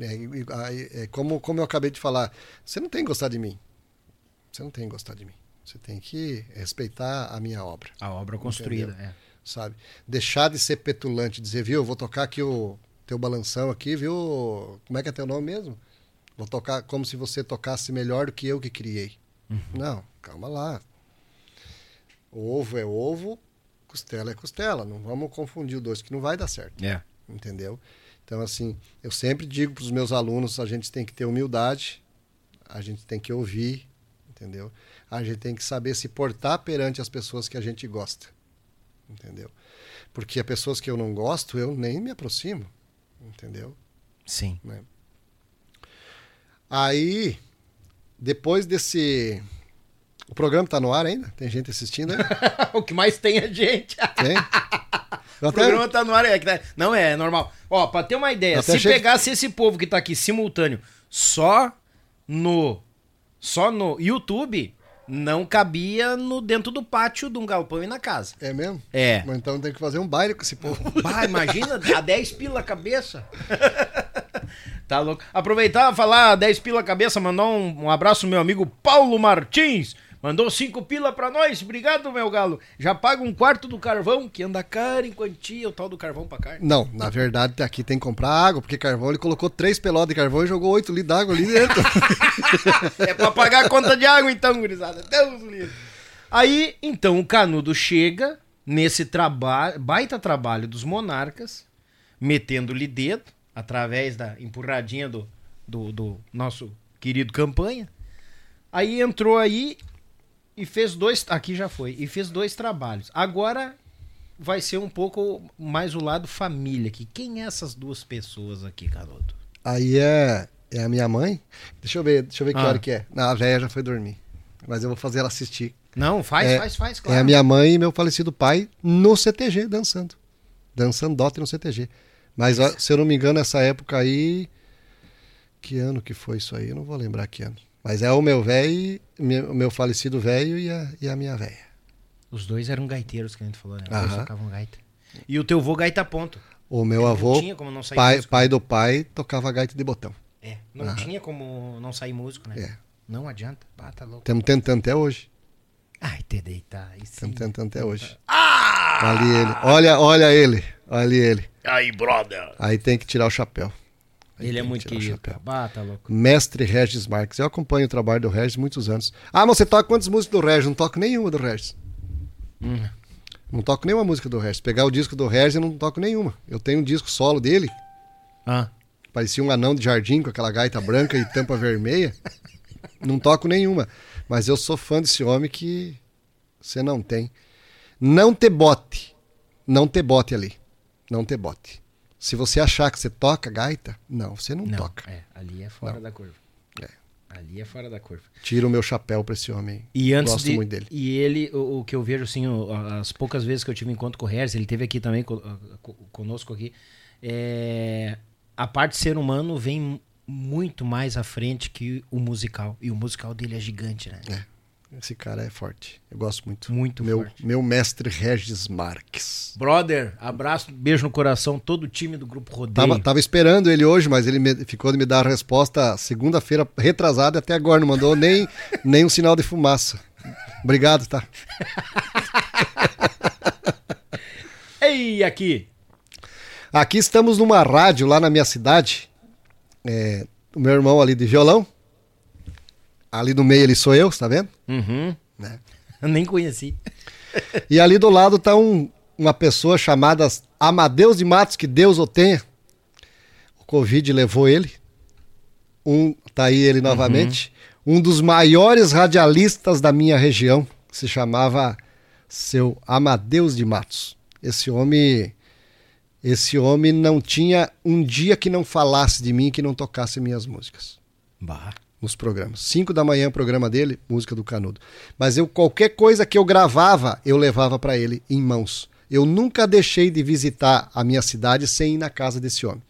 É, é como, como eu acabei de falar, você não tem que gostar de mim. Você não tem que gostar de mim. Você tem que respeitar a minha obra A obra construída, é. sabe? Deixar de ser petulante, dizer, viu, vou tocar aqui o teu balanção aqui, viu? Como é que é teu nome mesmo? Vou tocar como se você tocasse melhor do que eu que criei. Não, calma lá. Ovo é ovo, costela é costela. Não vamos confundir os dois, que não vai dar certo É. entendeu? Então, assim, eu sempre digo para os meus alunos, a gente tem que ter humildade, a gente tem que ouvir, entendeu? A gente tem que saber se portar perante as pessoas que a gente gosta, entendeu? Porque as pessoas que eu não gosto, eu nem me aproximo, entendeu? Sim. Aí, depois desse... O programa tá no ar ainda? Tem gente assistindo aí? <laughs> o que mais tem é gente. Tem? <laughs> Eu O até- programa tá no ar. É, que tá- Não, é normal. Ó, pra ter uma ideia, se achei pegasse esse povo que tá aqui simultâneo só no só no YouTube, não cabia no dentro do pátio de um galpão e na casa. É mesmo? É. Mas então tem que fazer um baile com esse povo. <laughs> Bah, imagina, dá 10 pila a cabeça. <laughs> tá louco. Aproveitar e falar 10 pila a cabeça, mandar um, um abraço meu amigo Paulo Martins. Mandou 5 pila pra nós. Obrigado, meu galo. Já paga um quarto do carvão, que anda caro em quantia, o tal do carvão pra carne. Não, na verdade aqui tem que comprar água, porque carvão ele colocou três pelotas de carvão e jogou oito litros d'água ali dentro. <laughs> É pra pagar a conta de água, então, gurizada. Deus livre. Aí, então, o Canudo chega nesse trabalho, baita trabalho dos monarcas, metendo-lhe dedo, através da empurradinha do, do, do nosso querido campanha. Aí entrou aí e fez dois. Aqui já foi. E fez dois trabalhos. Agora vai ser um pouco mais o lado família aqui. Quem é essas duas pessoas aqui, Canudo? Aí é, é a minha mãe. Deixa eu ver, deixa eu ver que Ah. hora que é. Não, a velha já foi dormir. Mas eu vou fazer ela assistir. Não, faz, É- faz, faz, claro. É a minha mãe e meu falecido pai no CTG dançando. Dançando dote no CTG. Mas se eu não me engano, essa época aí. Que ano que foi isso aí? Eu não vou lembrar que ano. Mas é o meu velho, o meu falecido velho e a, e a minha velha. Os dois eram gaiteiros, que a gente falou, né? Aham. dois tocavam gaita. E o teu vô gaita ponto. O meu Não avô, tinha como não sair pai, músico. pai do pai, tocava gaita de botão. É, não tinha como não sair músico, né? É. Não adianta. Ah, tá louco. Estamos tentando até hoje. Ai, te deitar. Estamos tentando até hoje. Ali ele. Olha, olha ele. Olha ele. Aí, brother. Aí tem que tirar o chapéu. Aí Ele é muito querido. Bata, louco. Mestre Regis Marques. Eu acompanho o trabalho do Regis há muitos anos. Ah, mas você toca quantas músicas do Regis? Não toco nenhuma do Regis. Hum. Não toco nenhuma música do Regis. Pegar o disco do Regis, eu não toco nenhuma. Eu tenho um disco solo dele. Ah, Parecia um anão de jardim com aquela gaita branca e tampa vermelha. Não toco nenhuma. Mas eu sou fã desse homem que você não tem. Não te bote. Não te bote ali. Não te bote. Se você achar que você toca gaita, não, você não, não. toca. É, ali é fora Não. da curva. É. Ali é fora da curva. Tira o meu chapéu pra esse homem. E antes Gosto de, muito dele. E ele, o, o que eu vejo, assim, o- as poucas vezes que eu tive encontro com o Regis, ele teve aqui também co- co- conosco aqui, é, a parte ser humano vem muito mais à frente que o musical. E o musical dele é gigante, né? Esse cara é forte. Eu gosto muito. Muito meu, forte. Meu mestre Regis Marques. Brother, abraço, beijo no coração, todo o time do Grupo Rodeio. Tava, tava esperando ele hoje, mas ele me- ficou de me dar a resposta segunda-feira retrasada até agora não mandou nem, <laughs> nem um sinal de fumaça. Obrigado, tá? <laughs> Ei, aqui! Aqui estamos numa rádio lá na minha cidade. É, o meu irmão ali de violão. Ali no meio ele sou eu, tá vendo? Uhum. Né? Eu <laughs> nem conheci. E ali do lado tá um- uma pessoa chamada Amadeus de Matos, que Deus o tenha. O Covid levou ele. Um, tá aí ele novamente. Um dos maiores radialistas da minha região. Se chamava seu Amadeus de Matos. Esse homem. Esse homem não tinha um dia que não falasse de mim, que não tocasse minhas músicas Bah. Nos programas. 5 da manhã, programa dele, música do Canudo. Mas eu qualquer coisa que eu gravava, eu levava para ele em mãos. Eu nunca deixei de visitar a minha cidade sem ir na casa desse homem.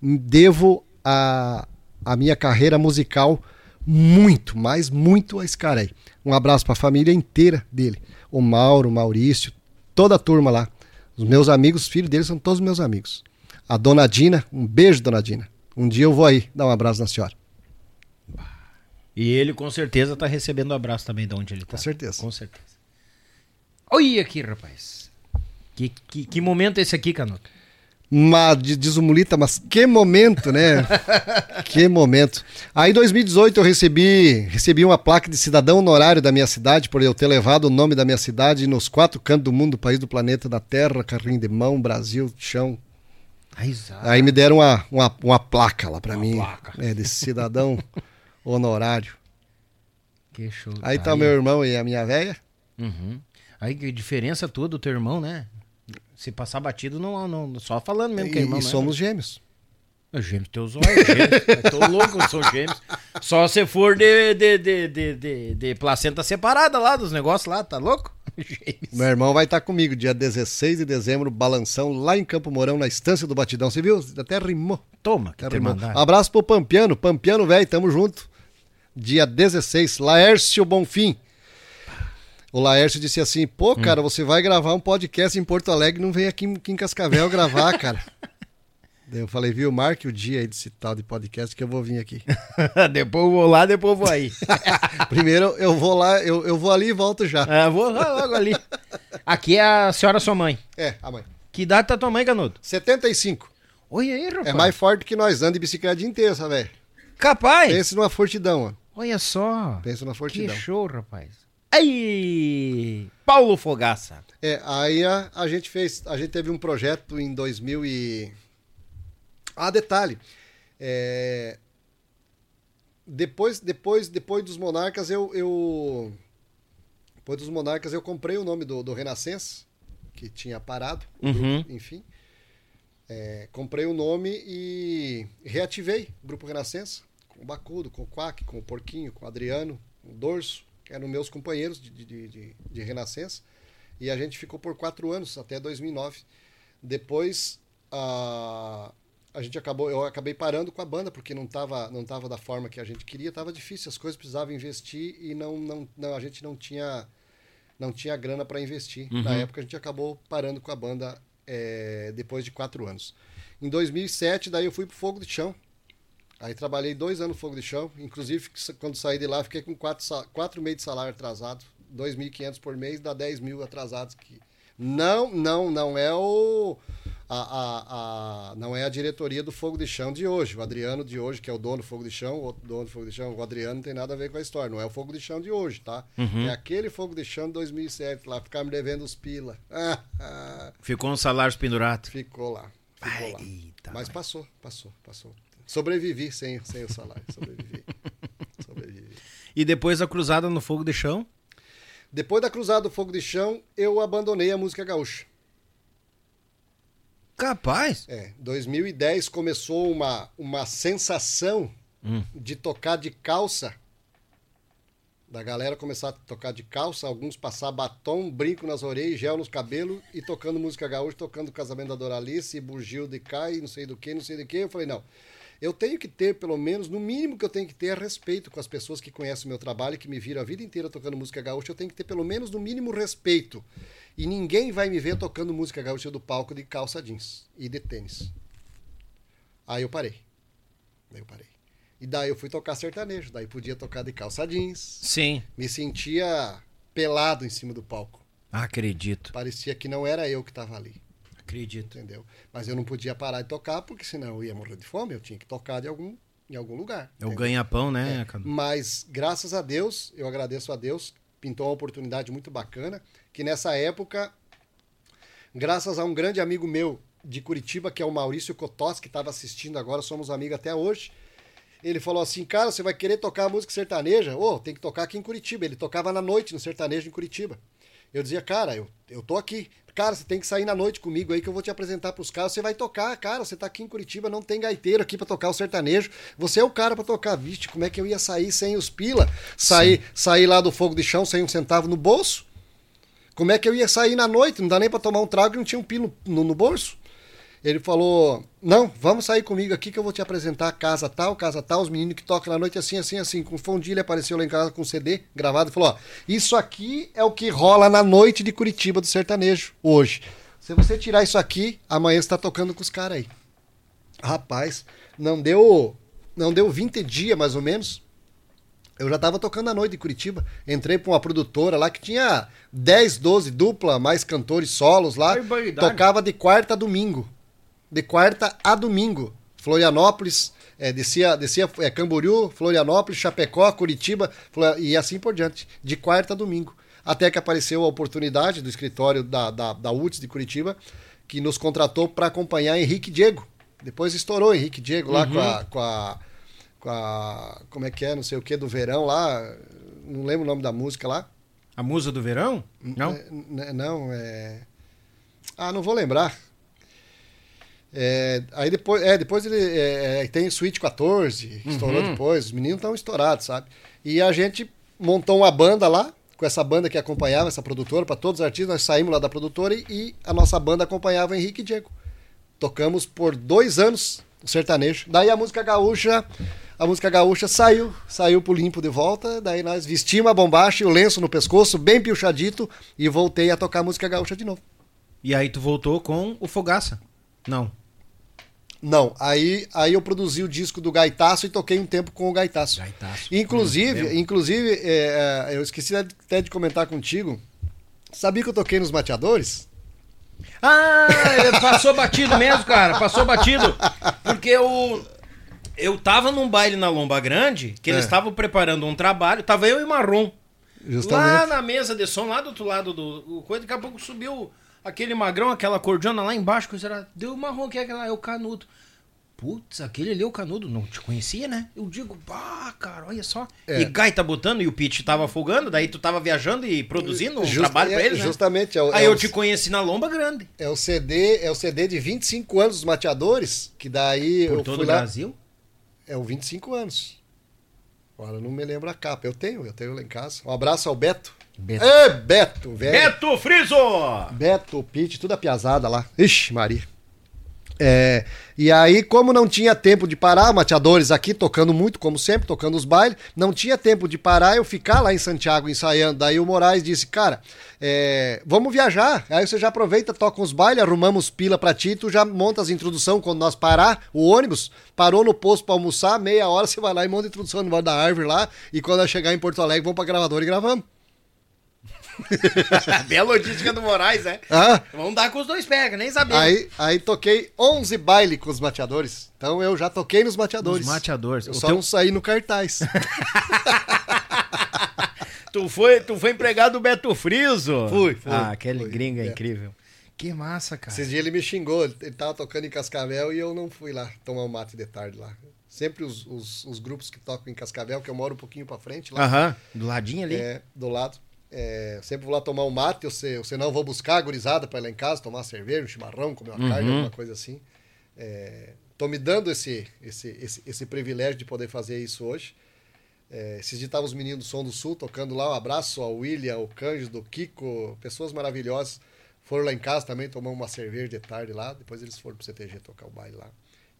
Devo a, a minha carreira musical muito, mas muito a esse cara aí. Um abraço para a família inteira dele. O Mauro, o Maurício, toda a turma lá. Os meus amigos, os filhos dele são todos meus amigos. A dona Dina, um beijo, dona Dina. Um dia eu vou aí dar um abraço na senhora. E ele com certeza tá recebendo abraço também de onde ele tá. Com certeza. Com certeza. Olha aqui, rapaz. Que, que, que momento é esse aqui, Canuto? Mas, di- diz o Mulita, mas que momento, né? <laughs> que momento. Aí em 2018 eu recebi, recebi uma placa de cidadão honorário da minha cidade, por eu ter levado o nome da minha cidade nos quatro cantos do mundo, país do planeta, da terra, carrinho de mão, Brasil, chão. Zá. Aí me deram uma, uma, uma placa lá pra Uma mim. placa. É, de cidadão <laughs> honorário. Que show. Aí tá o meu irmão e a minha velha. Uhum. Aí que diferença toda do teu irmão, né? Se passar batido, não, não só falando mesmo que é E, irmão, e né? somos gêmeos. Gêmeos teus olhos, gêmeos. <laughs> Eu tô louco, eu sou gêmeos. Só se for de, de, de, de, de, de placenta separada lá dos negócios lá, tá louco? <laughs> Gêmeos. Meu irmão vai estar comigo dia 16 de dezembro, balanção lá em Campo Mourão, na estância do Batidão. Você viu? Até rimou. Toma, que Até rimou. mandar. Abraço pro Pampiano. Pampiano, velho, tamo junto. Dia 16, Laércio Bonfim. O Laércio disse assim: pô, Hum. cara, você vai gravar um podcast em Porto Alegre, não vem aqui, em- aqui em Cascavel gravar, <laughs> cara. Daí eu falei, viu, marque o dia aí desse tal de podcast que eu vou vir aqui. <laughs> depois eu vou lá, depois eu vou aí. <laughs> Primeiro eu vou lá, eu, eu vou ali e volto já. Ah, vou lá logo ali. Aqui é a senhora sua mãe. É, a mãe. Que idade tá tua mãe, Canudo? 75. Olha aí, rapaz. É mais forte que nós, anda de bicicleta o dia inteiro, essa velho. Capaz. Pense numa fortidão, ó. Olha só. Pensa na Que fortidão. show, rapaz. Aí, Paulo Fogaça. É, aí a, a gente fez, a gente teve um projeto em 2000 e... Ah, detalhe, é, depois, depois, depois dos Monarcas eu, eu, depois dos Monarcas eu comprei o nome do, do Renascença, que tinha parado, Uhum. grupo, enfim. É, comprei o nome e reativei o Grupo Renascença, com o Bacudo, com o Quack, com o Porquinho, com o Adriano, com o Dorso, que eram meus companheiros de, de, de, de Renascença. E a gente ficou por quatro anos, até 2009. Depois, a, a gente acabou, eu acabei parando com a banda, porque não estava não tava da forma que a gente queria, estava difícil, as coisas precisavam investir e não, não, não, a gente não tinha, não tinha grana para investir. Na época, a gente acabou parando com a banda é, depois de quatro anos. Em 2007, daí eu fui pro Fogo de Chão. Aí trabalhei dois anos no Fogo de Chão. Inclusive, quando saí de lá, fiquei com quatro, quatro meses de salário atrasado 2.500 por mês, dá 10 mil atrasados que não, não, não é o a, a, a- não é a diretoria do Fogo de Chão de hoje. O Adriano de hoje, que é o dono do Fogo de Chão, o outro dono do Fogo de Chão, o Adriano não tem nada a ver com a história. Não é o Fogo de Chão de hoje, tá? É aquele Fogo de Chão de 2007 lá, ficar me devendo os pila. Ah, <laughs> ah, Ficou um salário pendurado. ficou lá. Ficou lá. Eita, Mas passou, passou, passou. Sobrevivi sem, sem o salário. Sobrevivi. <laughs> Sobrevivi. E depois a cruzada no fogo de chão? Depois da Cruzada do Fogo de Chão, eu abandonei a música gaúcha. Capaz. É, 2010 começou uma, uma sensação de tocar de calça. Da galera começar a tocar de calça, alguns passar batom, brinco nas orelhas, gel nos cabelos e tocando música gaúcha, tocando o casamento da Doralice, bugio de cai, não sei do que, não sei do que. Eu falei, não, eu tenho que ter, pelo menos, no mínimo que eu tenho que ter é respeito com as pessoas que conhecem o meu trabalho e que me viram a vida inteira tocando música gaúcha. Eu tenho que ter, pelo menos, no mínimo, respeito. E ninguém vai me ver tocando música gaúcha do palco de calça jeans e de tênis. Aí eu parei. Aí eu parei. E daí eu fui tocar sertanejo. Daí podia tocar de calça jeans. Sim. Me sentia pelado em cima do palco. Acredito. Parecia que não era eu que estava ali, Acredito. entendeu? Mas eu não podia parar de tocar porque senão eu ia morrer de fome. Eu tinha que tocar de algum, em algum lugar. É o ganha-pão, né, Cadu? Mas graças a Deus, eu agradeço a Deus, pintou uma oportunidade muito bacana, que nessa época, graças a um grande amigo meu de Curitiba, que é o Maurício Cotós, que estava assistindo agora, somos amigos até hoje. Ele falou assim, cara, você vai querer tocar música sertaneja? Ô, tem que tocar aqui em Curitiba. Ele tocava na noite no sertanejo em Curitiba. Eu dizia, cara, eu, eu tô aqui. Cara, você tem que sair na noite comigo aí que eu vou te apresentar pros caras. Você vai tocar, cara. Você tá aqui em Curitiba, não tem gaiteiro aqui pra tocar o sertanejo. Você é o cara pra tocar. Vixe, como é que eu ia sair sem os pila? Sair, sair lá do fogo de chão sem um centavo no bolso? Como é que eu ia sair na noite? Não dá nem pra tomar um trago e não tinha um pilo no, no bolso? Ele falou: Não, vamos sair comigo aqui que eu vou te apresentar casa tal, casa tal, os meninos que tocam na noite assim, assim, assim. Com fondilha ele apareceu lá em casa com um CD gravado e falou: Ó, isso aqui é o que rola na noite de Curitiba do sertanejo hoje. Se você tirar isso aqui, amanhã você tá tocando com os caras aí. Rapaz, não deu. Não deu 20 dias mais ou menos. Eu já tava tocando à noite em Curitiba. Entrei pra uma produtora lá que tinha 10, 12 dupla, mais cantores solos lá. Tocava de quarta a domingo. De quarta a domingo. Florianópolis, é, descia, descia é, Camboriú, Florianópolis, Chapecó, Curitiba Flor- e assim por diante. De quarta a domingo. Até que apareceu a oportunidade do escritório da, da, da UTS de Curitiba, que nos contratou para acompanhar Henrique Diego. Depois estourou Henrique Diego lá com a- com a com a. Como é que é? Não sei o que do verão lá. Não lembro o nome da música lá. A musa do verão? Não? É, não, é. Ah, não vou lembrar. É, aí depois, é, depois ele é, é, tem Suite 14, que estourou depois, os meninos estão estourados, sabe? E a gente montou uma banda lá, com essa banda que acompanhava essa produtora, para todos os artistas, nós saímos lá da produtora e, e a nossa banda acompanhava o Henrique e Diego. Tocamos por dois anos o sertanejo. Daí a música gaúcha, a música gaúcha saiu, saiu pro limpo de volta. Daí nós vestimos a bombacha e o lenço no pescoço, bem piochadito, e voltei a tocar música gaúcha de novo. E aí tu voltou com o Fogaça? Não. Não, aí, aí eu produzi o disco do Gaitaço e toquei um tempo com o Gaitaço. Gaitaço. Inclusive, inclusive é, é, eu esqueci até de comentar contigo. Sabia que eu toquei nos Mateadores? Ah, passou batido mesmo, cara. Passou batido. Porque eu. Eu tava num baile na Lomba Grande, que eles É. estavam preparando um trabalho. Tava eu e Marrom. Lá Justamente. na mesa de som, lá do outro lado do. coisa, daqui a pouco subiu aquele magrão, aquela cordiona lá embaixo. Coisa era, deu marrom, que é aquela? É o canudo. Putz, aquele ali é o canudo. Não te conhecia, né? Eu digo, pá, cara, olha só. É. E gaita botando e o Pete tava folgando, daí tu tava viajando e produzindo um Just- trabalho pra é, eles, né? Justamente. É o, Aí é eu o- te conheci na Lomba Grande. É o CD, é o CD de 25 anos dos Mateadores, que daí Por eu todo fui o lá. Brasil? É o 25 anos. Agora não me lembro a capa. Eu tenho, eu tenho lá em casa. Um abraço ao Beto. Beto. Ê, Beto, velho. Beto Friso! Beto, Pete, tudo a piazada lá. Ixi, Maria. É, e aí, como não tinha tempo de parar, mateadores aqui tocando muito, como sempre, tocando os bailes, não tinha tempo de parar eu ficar lá em Santiago ensaiando. Daí o Moraes disse, cara, é, vamos viajar. Aí você já aproveita, toca uns bailes, arrumamos pila pra ti, tu já monta as introdução quando nós parar, o ônibus parou no posto pra almoçar, meia hora <laughs> você vai lá e monta a introdução no bar da árvore lá, e quando eu chegar em Porto Alegre, vamos pra gravadora e gravamos. <laughs> Bela logística do Moraes, né? Ah, Vamos dar com os dois pega, nem sabia. aí, aí toquei 11 baile com os mateadores. Então eu já toquei nos mateadores. Os mateadores. Eu O só teu- não saí no cartaz. <laughs> Tu foi, tu foi empregado do Beto Friso? Fui, fui, Ah, aquele fui. gringo é É. incrível. Que massa, cara. Esses dias ele me xingou, ele ele tava tocando em Cascavel e eu não fui lá tomar um mate de tarde lá. Sempre os, os, os grupos que tocam em Cascavel, que eu moro um pouquinho pra frente lá, Aham, do ladinho ali. é, do lado. É, sempre vou lá tomar um mate, eu sei, eu sei não, vou buscar a gurizada pra ir lá em casa, tomar uma cerveja, um chimarrão, comer uma carne, alguma coisa assim. É, tô me dando esse, esse, esse, esse privilégio de poder fazer isso hoje. É, esses dias estavam os meninos do Som do Sul tocando lá. Um abraço ao William, ao Cândido, Kiko, pessoas maravilhosas. Foram lá em casa também, tomamos uma cerveja de tarde lá. Depois eles foram pro CTG tocar o baile lá.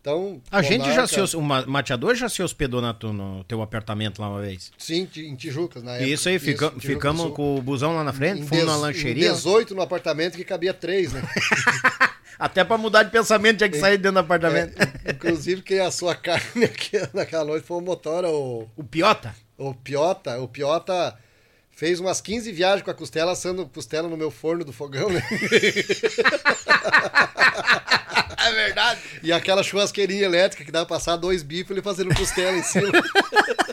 Então. A gente já se o ma- mateador já se hospedou na tu- no teu apartamento lá uma vez. Sim, em Tijucas, na época. Isso aí, fica- do ficamos com o busão lá na frente, Em fomos na lancheria. Em 18 no apartamento que cabia três, né? <laughs> Até pra mudar de pensamento tinha que sair dentro do apartamento. É, inclusive, quem assou a <laughs> carne aqui naquela noite foi o Motora, o, O Piota? o Piota. O Piota fez umas 15 viagens com a costela, assando costela no meu forno do fogão, né? <laughs> <laughs> É verdade. E aquela churrasqueirinha elétrica que dá pra passar dois bifes ele fazendo costela em cima. <laughs>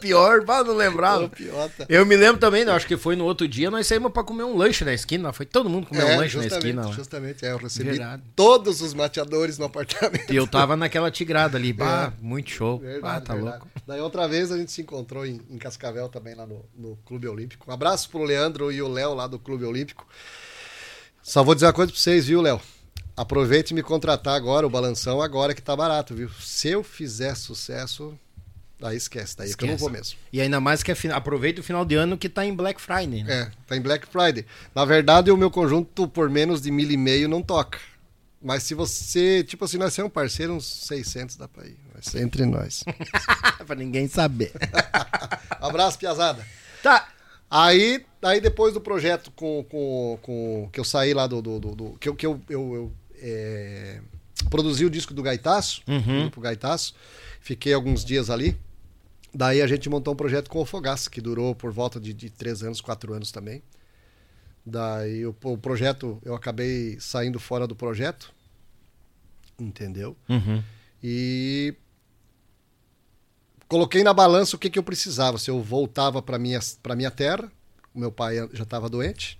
Pior, pra não Piota. Eu me lembro também, né, acho que foi no outro dia, nós saímos pra comer um lanche na esquina. Foi todo mundo comer um lanche na esquina lá. justamente, é, eu recebi Verdade. todos os mateadores no apartamento. E eu tava naquela tigrada ali. Bah, muito show. É. Verdade, ah, tá verdade. louco. Daí outra vez a gente se encontrou em, em Cascavel também, lá no, no Clube Olímpico. Um abraço pro Leandro e o Léo lá do Clube Olímpico. Só vou dizer uma coisa pra vocês, viu, Léo? Aproveite e me contratar agora, o balanção agora que tá barato, viu? Se eu fizer sucesso, aí esquece, daí é que eu não vou mesmo. E ainda mais que é fi- aproveita o final de ano que tá em Black Friday, né? É, tá em Black Friday. Na verdade, o meu conjunto por menos de mil e meio não toca. Mas se você, tipo assim, nós somos um parceiro, uns 600 dá pra ir. Vai ser entre nós. <laughs> pra ninguém saber. <laughs> Abraço, piazada. tá. Aí, aí depois do projeto com, com, com que eu saí lá do. do, do- do- que eu, que eu, eu, eu, é, produzi o disco do Gaitaço, Uhum. grupo Gaitaço. Fiquei alguns dias ali. Daí a gente montou um projeto com o Fogaça, que durou por volta de, de três anos, quatro anos também. Daí o, o projeto, eu acabei saindo fora do projeto. Entendeu? Uhum. E coloquei na balança o que, que eu precisava. Se eu voltava para minha para minha terra, meu pai já estava doente,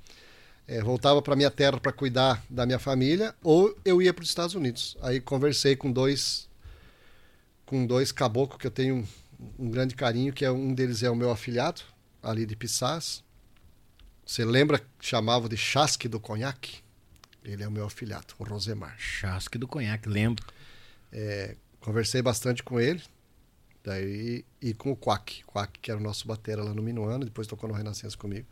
eh, voltava para minha terra para cuidar da minha família, ou eu ia para os Estados Unidos. Aí conversei com dois com dois caboclos que eu tenho um, um grande carinho, que é um deles é o meu afilhado ali de Pissás. Você lembra que chamava de Chasque do Conhaque? Ele é o meu afilhado, o Rosemar. Chasque do conhaque, lembro. Conversei bastante com ele. Daí, e com o Quack. Quack, que era o nosso batera lá no Minuano, depois tocou no Renascença comigo.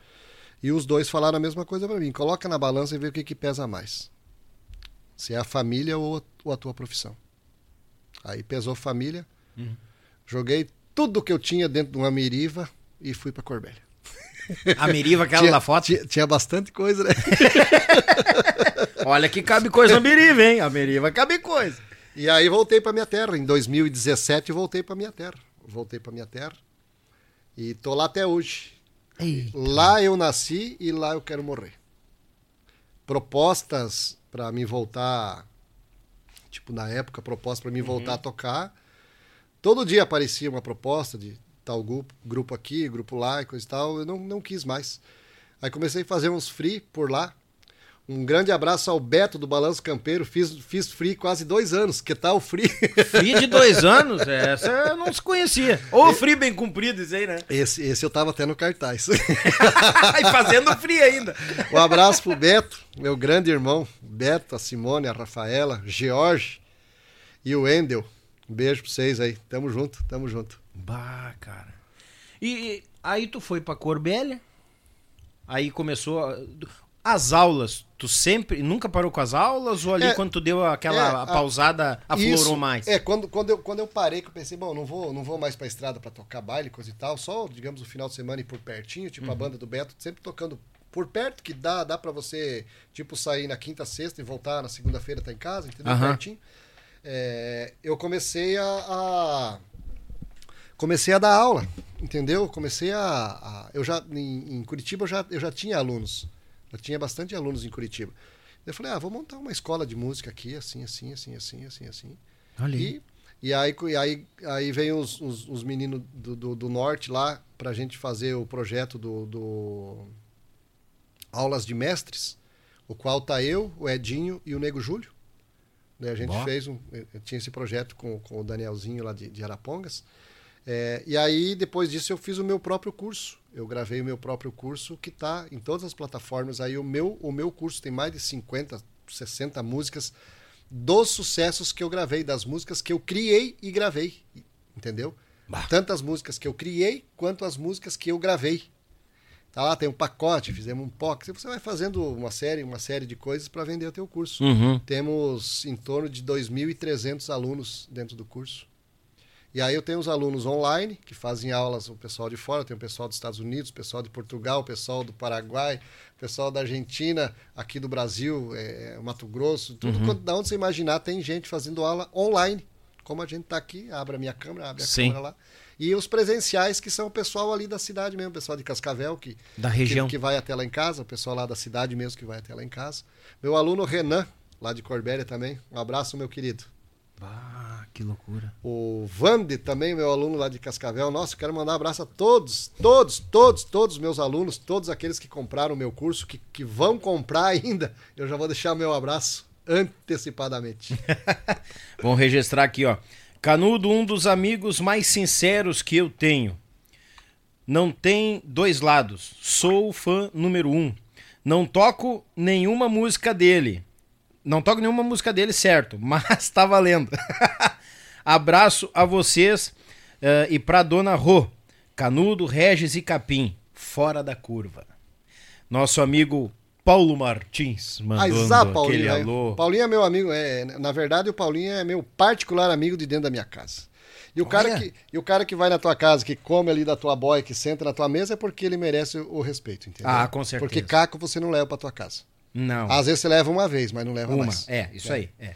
E os dois falaram a mesma coisa pra mim. Coloca na balança e vê o que, que pesa mais. Se é a família ou a, tua profissão. Aí pesou família. Joguei tudo que eu tinha dentro de uma miriva e fui pra Corbélia. <laughs> A Meriva, aquela tinha, da foto. Tinha, tinha bastante coisa, né? <laughs> Olha que cabe coisa na Meriva, hein? A Meriva cabe coisa. E aí voltei para minha terra. Em 2017 voltei para minha terra. Voltei para minha terra. E tô lá até hoje. Lá eu nasci e lá eu quero morrer. Propostas para mim voltar, tipo na época, proposta para mim voltar a tocar. Todo dia aparecia uma proposta de tal grupo, grupo aqui, grupo lá e coisa e tal. Eu não, não quis mais. Aí comecei a fazer uns free por lá. Um grande abraço ao Beto do Balanço Campeiro. Fiz, fiz free quase dois anos. Que tal o free? Free de <laughs> dois anos, essa eu não se conhecia. Ou free bem cumprido, isso aí, né? Esse, esse eu tava até no cartaz. <laughs> e fazendo free ainda. Um abraço pro Beto, meu grande irmão. Beto, a Simone, a Rafaela, George e o Wendel. Um beijo pra vocês aí. Tamo junto, tamo junto. Bah, cara. E aí tu foi pra Corbélia, aí começou as aulas. Tu sempre, nunca parou com as aulas ou ali É, quando tu deu aquela é, a- pausada aflorou Isso, mais? É, quando, quando, eu, quando eu parei, que eu pensei, bom, não vou, não vou mais pra estrada pra tocar baile, coisa e tal, só, digamos, o final de semana e por pertinho, tipo Uhum. a banda do Beto, sempre tocando por perto, que dá, dá pra você, tipo, sair na quinta, sexta e voltar na segunda-feira, tá em casa, entendeu? Aham. Pertinho. É, eu comecei a, a- comecei a dar aula, entendeu? Comecei a. a- eu já, em, em Curitiba, eu já, eu já tinha alunos. Já tinha bastante alunos em Curitiba. Eu falei, ah, vou montar uma escola de música aqui, assim, assim, assim, assim, assim, assim. Olha aí. E, e aí, e aí, aí vem os, os, os meninos do, do, do norte lá pra gente fazer o projeto do, do Aulas de Mestres, o qual tá eu, o Edinho e o Nego Júlio. Né, a gente Bom. fez um. Eu tinha esse projeto com, com o Danielzinho lá de, de Arapongas. É, e aí, depois disso, eu fiz o meu próprio curso. Eu gravei o meu próprio curso, que está em todas as plataformas. Aí, o meu, o meu curso tem mais de 50, 60 músicas dos sucessos que eu gravei, das músicas que eu criei e gravei. Entendeu? Tantas músicas que eu criei, quanto as músicas que eu gravei. Tá lá, tem um pacote, fizemos um POC. Você vai fazendo uma série, uma série de coisas para vender o teu curso. Uhum. Temos em torno de 2.300 alunos dentro do curso. E aí eu tenho os alunos online, que fazem aulas, o pessoal de fora, tem o pessoal dos Estados Unidos, o pessoal de Portugal, o pessoal do Paraguai, o pessoal da Argentina, aqui do Brasil, é, Mato Grosso, tudo quanto, da onde você imaginar, tem gente fazendo aula online. Como a gente está aqui, abre a minha câmera, abre a Sim. câmera lá. E os presenciais, que são o pessoal ali da cidade mesmo, o pessoal de Cascavel, que, Da região. que, que vai até lá em casa, o pessoal lá da cidade mesmo que vai até lá em casa. Meu aluno Renan, lá de Corbélia também. Um abraço, meu querido. Ah, que loucura. O Vande também, meu aluno lá de Cascavel. Nossa, quero mandar um abraço a todos, todos, todos, todos os meus alunos, todos aqueles que compraram o meu curso, que, que vão comprar ainda. Eu já vou deixar meu abraço antecipadamente. <laughs> Vamos registrar aqui, ó. Canudo, um dos amigos mais sinceros que eu tenho. Não tem dois lados. Sou o fã número um. Não toco nenhuma música dele. Não toco nenhuma música dele, certo, <laughs> mas tá valendo. <laughs> Abraço a vocês eh, e pra dona Rô, Canudo, Regis e Capim, fora da curva. Nosso amigo Paulo Martins mandando ah, aquele Paulinho, né? alô. Paulinho é meu amigo, é, na verdade o Paulinho é meu particular amigo de dentro da minha casa. E o, cara que, e o cara que vai na tua casa, que come ali da tua boia, que senta na tua mesa, é porque ele merece o, o respeito, entendeu? Ah, com certeza. Porque caco você não leva pra tua casa. Não. Às vezes você leva uma vez, mas não leva Uma. mais. É, isso aí. É.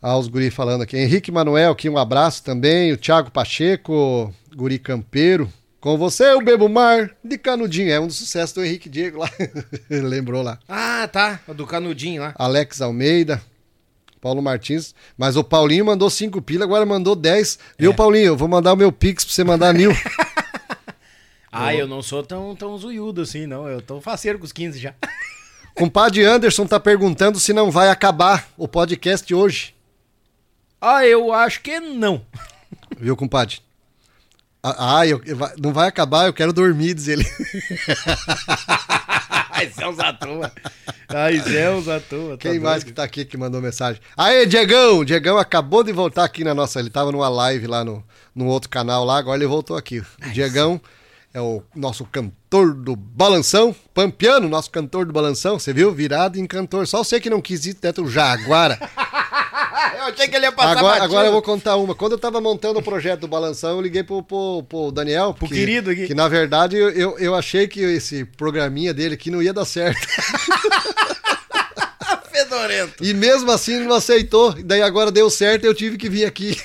Ah, os guri falando aqui. Henrique Manuel, aqui um abraço também. O Thiago Pacheco, guri campeiro. Com você, o Bebo Mar, de Canudinho. É um dos sucessos do Henrique Diego lá. <laughs> Lembrou lá. Ah, tá. O do canudinho lá. Alex Almeida, Paulo Martins. Mas o Paulinho mandou 5 pila, agora mandou 10. Viu, Paulinho? Eu vou mandar o meu Pix pra você mandar mil. <laughs> Ah, eu não sou tão, tão zoiudo assim, não. Eu tô faceiro com os 15 já. <laughs> Compadre Anderson tá perguntando se não vai acabar o podcast hoje. Ah, eu acho que não. Viu, compadre? Ah, ah, eu, não vai acabar, eu quero dormir, diz ele. Ai, céus à toa. Ai, céus à toa. tá Quem mais doido. que tá aqui que mandou mensagem? Aê, Diegão! Diegão acabou de voltar aqui na nossa. Ele tava numa live lá no, no outro canal lá, agora ele voltou aqui. O Diegão é o nosso cantor do balanção, Pampiano, nosso cantor do balanção. Você viu? Virado em cantor. Só você que não quis ir dentro do Jaguara. <laughs> Eu achei que ele ia passar Agora, batido. agora eu vou contar uma. Quando eu tava montando o projeto do Balanção, eu liguei pro, pro, pro Daniel. Pro querido aqui. Que na verdade eu, eu, eu achei que esse programinha dele aqui não ia dar certo. <laughs> Fedorento. E mesmo assim ele não aceitou. E daí agora deu certo e eu tive que vir aqui.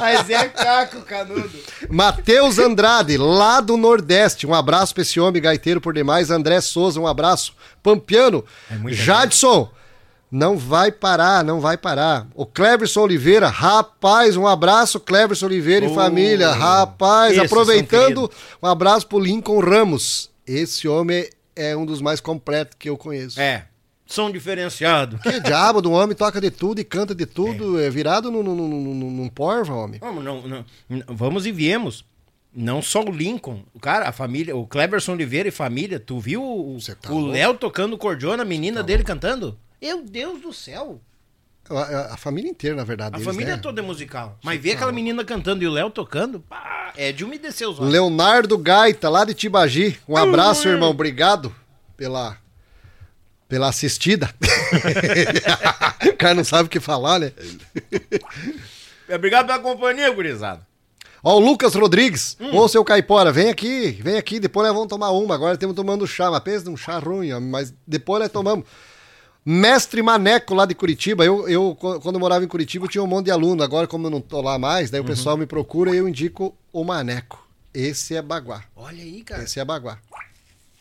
Mas é caco, canudo. Matheus Andrade, lá do Nordeste. Um abraço pra esse homem gaiteiro por demais. André Souza, um abraço. Pampiano. É Jadson. Não vai parar, não vai parar. O Cleverson Oliveira, rapaz, um abraço, Cleverson Oliveira e Oh, família. Rapaz, são aproveitando, um abraço pro Lincoln Ramos. Esse homem é um dos mais completos que eu conheço. É. Som diferenciado. Que diabo do homem toca de tudo e canta de tudo, é, virado num, num, num, num- porva, homem. Vamos, não, não, vamos e viemos. Não só o Lincoln, o cara, a família, o Cleverson Oliveira e família, tu viu o tá o louco. Tá Léo tocando cordiona, a menina dele cantando? Meu Deus do céu. A, a- a família inteira, na verdade. A deles, família né? toda é musical. Mas ver aquela menina cantando e o Léo tocando, pá, é de umedecer os olhos. Leonardo Gaita, lá de Tibagi. Um abraço, irmão. Obrigado pela, pela assistida. <laughs> o cara não sabe o que falar, né? <laughs> Obrigado pela companhia, gurizada. Ó, o Lucas Rodrigues. Hum. Ô, seu Caipora, vem aqui, vem aqui. Depois nós vamos tomar uma. Agora temos tomando chá. Mas pensa num chá ruim, ó, mas depois nós tomamos. Mestre Maneco, lá de Curitiba. Eu, eu, qu- quando eu morava em Curitiba, tinha um monte de aluno. Agora, como eu não tô lá mais, daí o pessoal me procura e eu indico o Maneco. Esse é Baguá. Olha aí, cara. Esse é Baguá.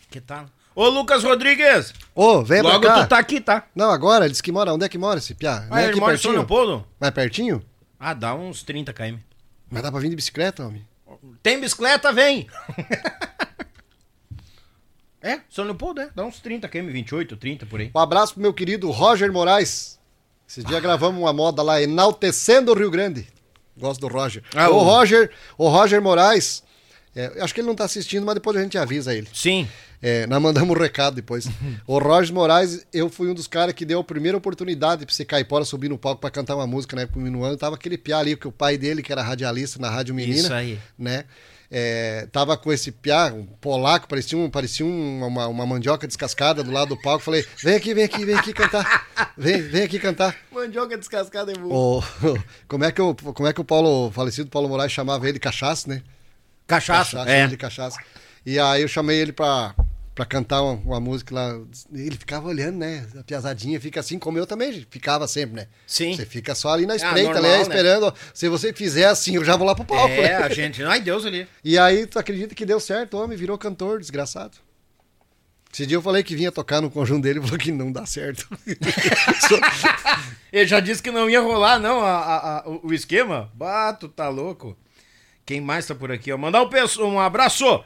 Que tal? Ô, Lucas Rodrigues! Ô, vem Logo pra cá. tu tá aqui, tá? Não, agora, ele disse que mora. Onde é que mora esse piá? Ah, é ele mora em São pertinho? Leopoldo? Mais pertinho? Ah, dá uns 30 km. Mas dá pra vir de bicicleta, homem? Tem bicicleta, vem! <laughs> é, São Leopoldo, é. Dá uns 30 km, 28, 30 por aí. Um abraço pro meu querido Roger Moraes. Esse dia gravamos uma moda lá, enaltecendo o Rio Grande. Gosto do Roger. Ah, o o- Roger, o Roger Moraes, é, acho que ele não tá assistindo, mas depois a gente avisa ele. Sim. É, nós mandamos um recado depois. <laughs> o Roger Moraes, eu fui um dos caras que deu a primeira oportunidade pra esse caipora subir no palco pra cantar uma música na época do Minuano. Tava aquele piá ali, que o pai dele, que era radialista na Rádio Menina. Isso aí. Né? É, tava com esse piá, um polaco, parecia, um, parecia um- uma, uma mandioca descascada do lado do palco. Falei, vem aqui, vem aqui, vem aqui cantar. Vem, vem aqui cantar. Mandioca descascada é O, como, é que o, como é que o Paulo, o falecido Paulo Moraes chamava ele? Cachaça, né? Cachaça, Cachaça, é. ele de cachaça. E aí eu chamei ele pra, pra cantar uma, uma música lá. Ele ficava olhando, né? A piazadinha fica assim, como eu também ficava sempre, né? Sim. Você fica só ali na espreita, normal, né? né? Esperando. Se você fizer assim, eu já vou lá pro palco. É, né? a gente. Ai, Deus ali. E aí, tu acredita que deu certo? O homem virou cantor, desgraçado. Esse dia eu falei que vinha tocar no conjunto dele, ele falou que não dá certo. <laughs> Ele já disse que não ia rolar, não, a- a- a- o- esquema. Bato, tá louco. Quem mais tá por aqui, ó? Mandar um, um abraço.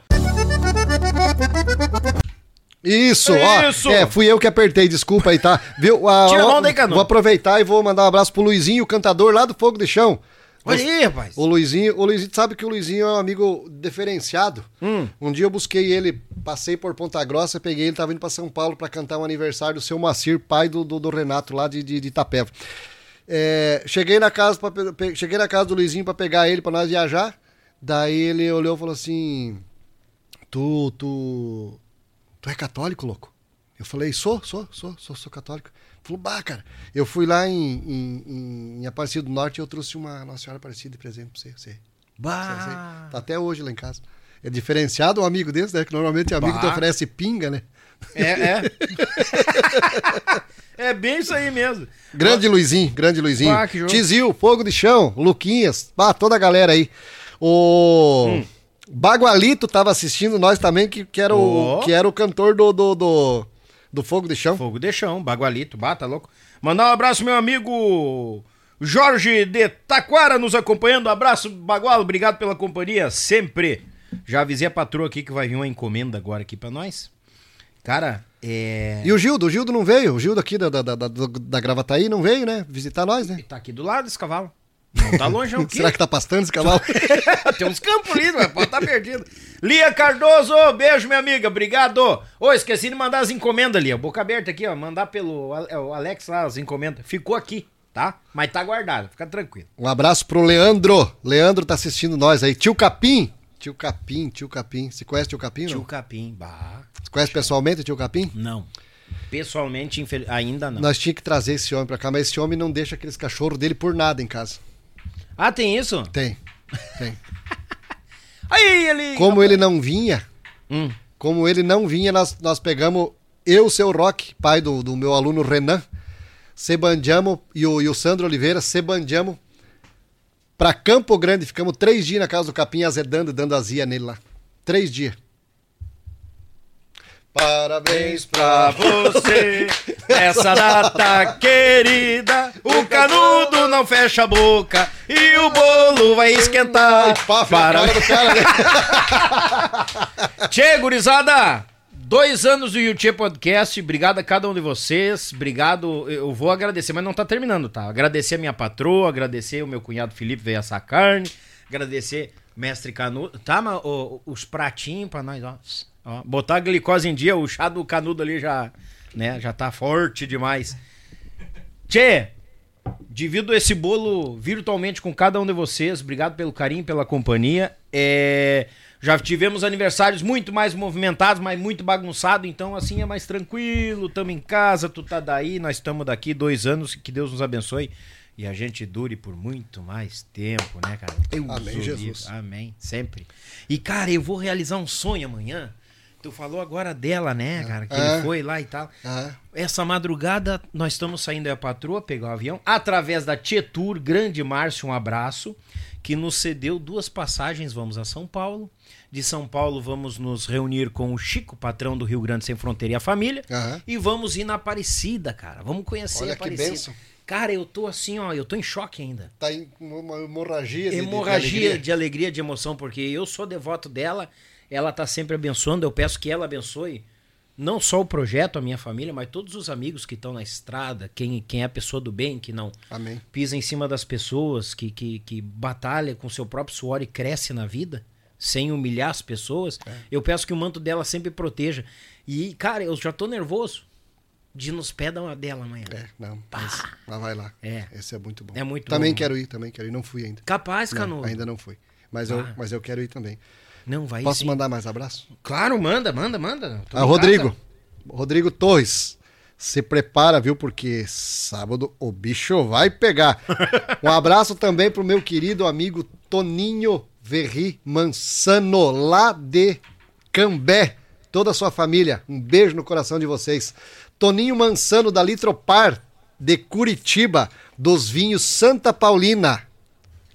Isso, ó. Isso! É, fui eu que apertei, desculpa aí, tá? Viu? Ah, Tira a mão daí, Canu. Vou aproveitar e vou mandar um abraço pro Luizinho, o cantador lá do Fogo de Chão. Olha aí, rapaz. O Luizinho, o Luizinho, sabe que o Luizinho é um amigo diferenciado. Hum. Um dia eu busquei ele, passei por Ponta Grossa, peguei ele, tava indo pra São Paulo pra cantar um aniversário do seu Macir, pai do, do, do Renato lá de, de, de Itapeva. É, cheguei na casa pra, pe- cheguei na casa do Luizinho pra pegar ele pra nós viajar. Daí ele olhou e falou assim: "Tu tu tu é católico, louco?" Eu falei: "Sou, sou, sou, sou, sou católico." Falou: "Bah, cara, eu fui lá em, em, em, Aparecida do Norte e eu trouxe uma Nossa Senhora Aparecida de presente pra você, você. Bah. Tá até hoje lá em casa. É diferenciado um amigo desse, né? Que normalmente amigo Bah. te oferece pinga, né? É, é. <laughs> é bem isso aí mesmo. Grande Luizinho, grande Luizinho. Bah. Tizil, Fogo de Chão, Luquinhas, bah, toda a galera aí. O Hum. Bagualito tava assistindo nós também, que, que, era, o, que era o cantor do, do, do, do Fogo de Chão. Fogo de chão, bagualito, bata louco. Mandar um abraço, meu amigo Jorge de Taquara nos acompanhando. Abraço, Bagualo, obrigado pela companhia, sempre. Já avisei a patroa aqui que vai vir uma encomenda agora aqui pra nós. Cara, é. E o Gildo, o Gildo não veio? O Gildo aqui da, da, da, da, da Gravataí não veio, né? Visitar nós, né? Tá aqui do lado esse cavalo. Não tá longe, não. <laughs> Será que tá pastando esse cavalo? <laughs> Tem uns campos ali, mas pode estar perdido. Lia Cardoso, beijo, minha amiga, obrigado. Ô, esqueci de mandar as encomendas ali. Boca aberta aqui, ó. Mandar pelo é, o Alex lá as encomendas. Ficou aqui, tá? Mas tá guardado, fica tranquilo. Um abraço pro Leandro. Leandro tá assistindo nós aí. Tio Capim. Tio Capim, tio Capim. Você conhece tio Capim? Tio Não? Capim, bah. Você conhece pessoalmente o tio Capim? Não. Pessoalmente, infel- ainda não. Nós tínhamos que trazer esse homem pra cá, mas esse homem não deixa aqueles cachorros dele por nada em casa. Ah, tem isso? Tem, tem. <laughs> Aí, ele. Como ele não vinha, Hum. como ele não vinha, nós, nós pegamos eu, seu Rock, pai do, do meu aluno Renan, se bandiamos, e o, e o Sandro Oliveira, se bandiamos pra Campo Grande. Ficamos três dias na casa do Capim azedando, dando azia nele lá. Três dias. Parabéns Pra você, <laughs> essa data querida, o canudo não fecha a boca e o bolo vai esquentar. Pá, Para... cara do cara, né? <laughs> Tchê, gurizada! Dois anos do YouTube Podcast, obrigado a cada um de vocês, obrigado, eu vou agradecer, mas não tá terminando, tá? Agradecer a minha patroa, agradecer o meu cunhado Felipe veio assar carne, agradecer mestre Canudo, tá, mas os pratinhos pra nós, ó, ó, botar a glicose em dia, o chá do Canudo ali já, né, já tá forte demais. Tchê, divido esse bolo virtualmente com cada um de vocês. Obrigado pelo carinho, pela companhia. É, Já tivemos aniversários muito mais movimentados, mas muito bagunçado, então assim é mais tranquilo. Tamo em casa, tu tá daí, nós estamos daqui dois anos, que Deus nos abençoe. E a gente dure por muito mais tempo, né, cara? Deus Amém, Jesus. Amém, sempre. E, cara, eu vou realizar um sonho amanhã Tu falou agora dela, né, cara? Que É. ele foi lá e tal. Ah, Essa madrugada nós estamos saindo da patroa, pegar o avião, através da Tietur, grande Márcio, um abraço, que nos cedeu duas passagens, vamos a São Paulo. De São Paulo vamos nos reunir com o Chico, patrão do Rio Grande Sem Fronteira e a família. Aham. E vamos ir na Aparecida, cara. Vamos conhecer Olha a que Aparecida. bênção. Cara, eu tô assim, ó, eu tô em choque ainda. tá em uma hemorragia de, de- de Hemorragia alegria. de alegria, de emoção, porque eu sou devoto dela, ela tá sempre abençoando, eu peço que ela abençoe não só o projeto, a minha família, mas todos os amigos que estão na estrada, quem, quem é a pessoa do bem, que não Amém. pisa em cima das pessoas, que, que, que batalha com seu próprio suor e cresce na vida, sem humilhar as pessoas. É. Eu peço que o manto dela sempre proteja. E, cara, eu já tô nervoso de ir nos pés da- dela amanhã. É, não, mas, mas vai lá. É. Esse é muito bom. É muito Também bom, quero ir, também quero ir. Não fui ainda. Capaz, Não, Cano. ainda não fui. Mas, eu, Ah. mas eu quero ir também. Não, vai Posso sim. mandar mais abraço? Claro, manda, manda, manda. Ah, Rodrigo. Rodrigo Torres. Se prepara, viu? Porque sábado o bicho vai pegar. <laughs> Um abraço também pro meu querido amigo Toninho Verri Mansano, lá de Cambé. Toda a sua família. Um beijo no coração de vocês. Toninho Mansano, da Litropar, de Curitiba, dos vinhos Santa Paulina,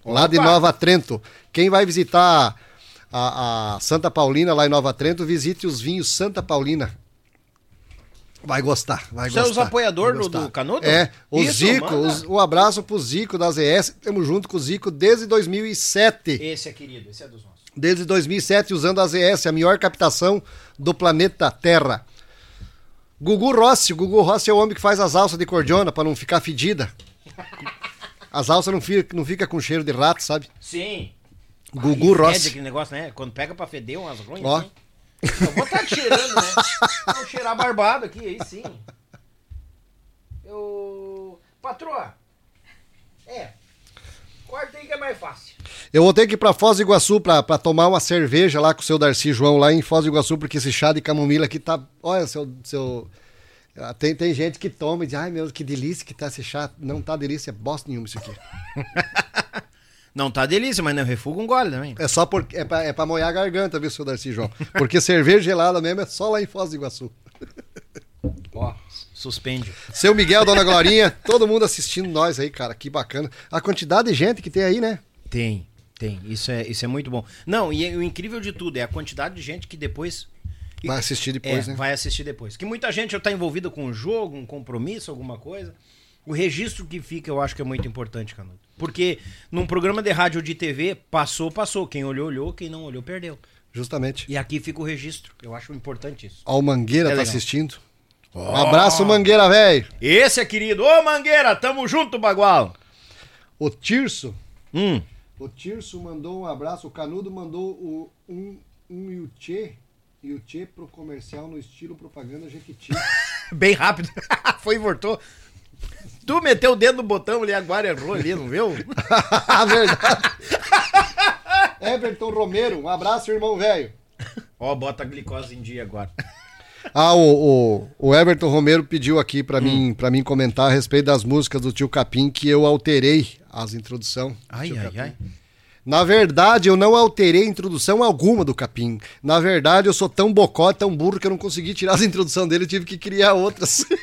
lá de Opa! Nova Trento. Quem vai visitar a, a Santa Paulina, lá em Nova Trento, visite os vinhos Santa Paulina. Vai gostar, vai Você é gostar. os apoiador vai do- gostar. do Canudo? É, o Isso, Zico, os- um abraço pro Zico da ZS. Estamos junto com o Zico desde 2007. Esse é querido, esse é dos nossos. Desde 2007 usando a ZS, a melhor captação do planeta Terra. Gugu Rossi, o Gugu Rossi é o homem que faz as alças de cordiona para não ficar fedida. As alças não fica, não fica com cheiro de rato, sabe? Sim. Gugu fede Rossi. aquele negócio, né? Quando pega pra feder umas ruins, Ó. assim. Eu vou estar cheirando, né? Vou cheirar barbado aqui, aí sim. Eu... Patroa. É. Corta aí que é mais fácil. Eu vou ter que ir pra Foz do Iguaçu pra, pra tomar uma cerveja lá com o seu Darcy João lá em Foz do Iguaçu, porque esse chá de camomila aqui tá. Olha, seu. seu... ah, Tem, tem gente que toma e diz, ai meu, que delícia que tá esse chá. Não tá delícia, é bosta nenhuma isso aqui. <laughs> Não tá delícia, mas não refuga um gole também. É só porque é pra, é pra molhar a garganta, viu, seu Darcy João? Porque cerveja gelada mesmo é só lá em Foz do Iguaçu. <laughs> Ó, suspende. Seu Miguel, Dona Glorinha, todo mundo assistindo nós aí, cara, que bacana. A quantidade de gente que tem aí, né? Tem, tem. Isso é, isso é muito bom. Não, e o incrível de tudo é a quantidade de gente que depois. Vai assistir depois, é, né? vai assistir depois. Que muita gente já tá envolvida com um jogo, um compromisso, alguma coisa. O registro que fica, eu acho que é muito importante, Canuto. Porque num programa de rádio ou de TV, passou, passou. Quem olhou, olhou. Quem não olhou, perdeu. Justamente. E aqui fica o registro. Eu acho importante isso. Ó, o Mangueira É tá assistindo. Um abraço, Mangueira, velho. Esse é querido. Ô, Mangueira, tamo junto, Bagual. O Tirso. Hum. O Tirso mandou um abraço. O Canudo mandou o, um, um Yuchê. Yuchê pro comercial no estilo propaganda Jequiti. <laughs> Bem rápido. <laughs> Foi e voltou. Tu meteu o dedo no botão ali, agora errou ali, não viu? a <laughs> verdade. Everton Romero. Um abraço, irmão velho. Ó, bota a glicose em dia agora. Ah, o, o, o Everton Romero pediu aqui pra mim para mim comentar a respeito das músicas do Tio Capim que eu alterei as introdução. Ai, ai, Capim. ai. Na verdade, eu não alterei introdução alguma do Capim. Na verdade, eu sou tão bocó, tão burro que eu não consegui tirar as introdução dele, tive que criar outras. <laughs>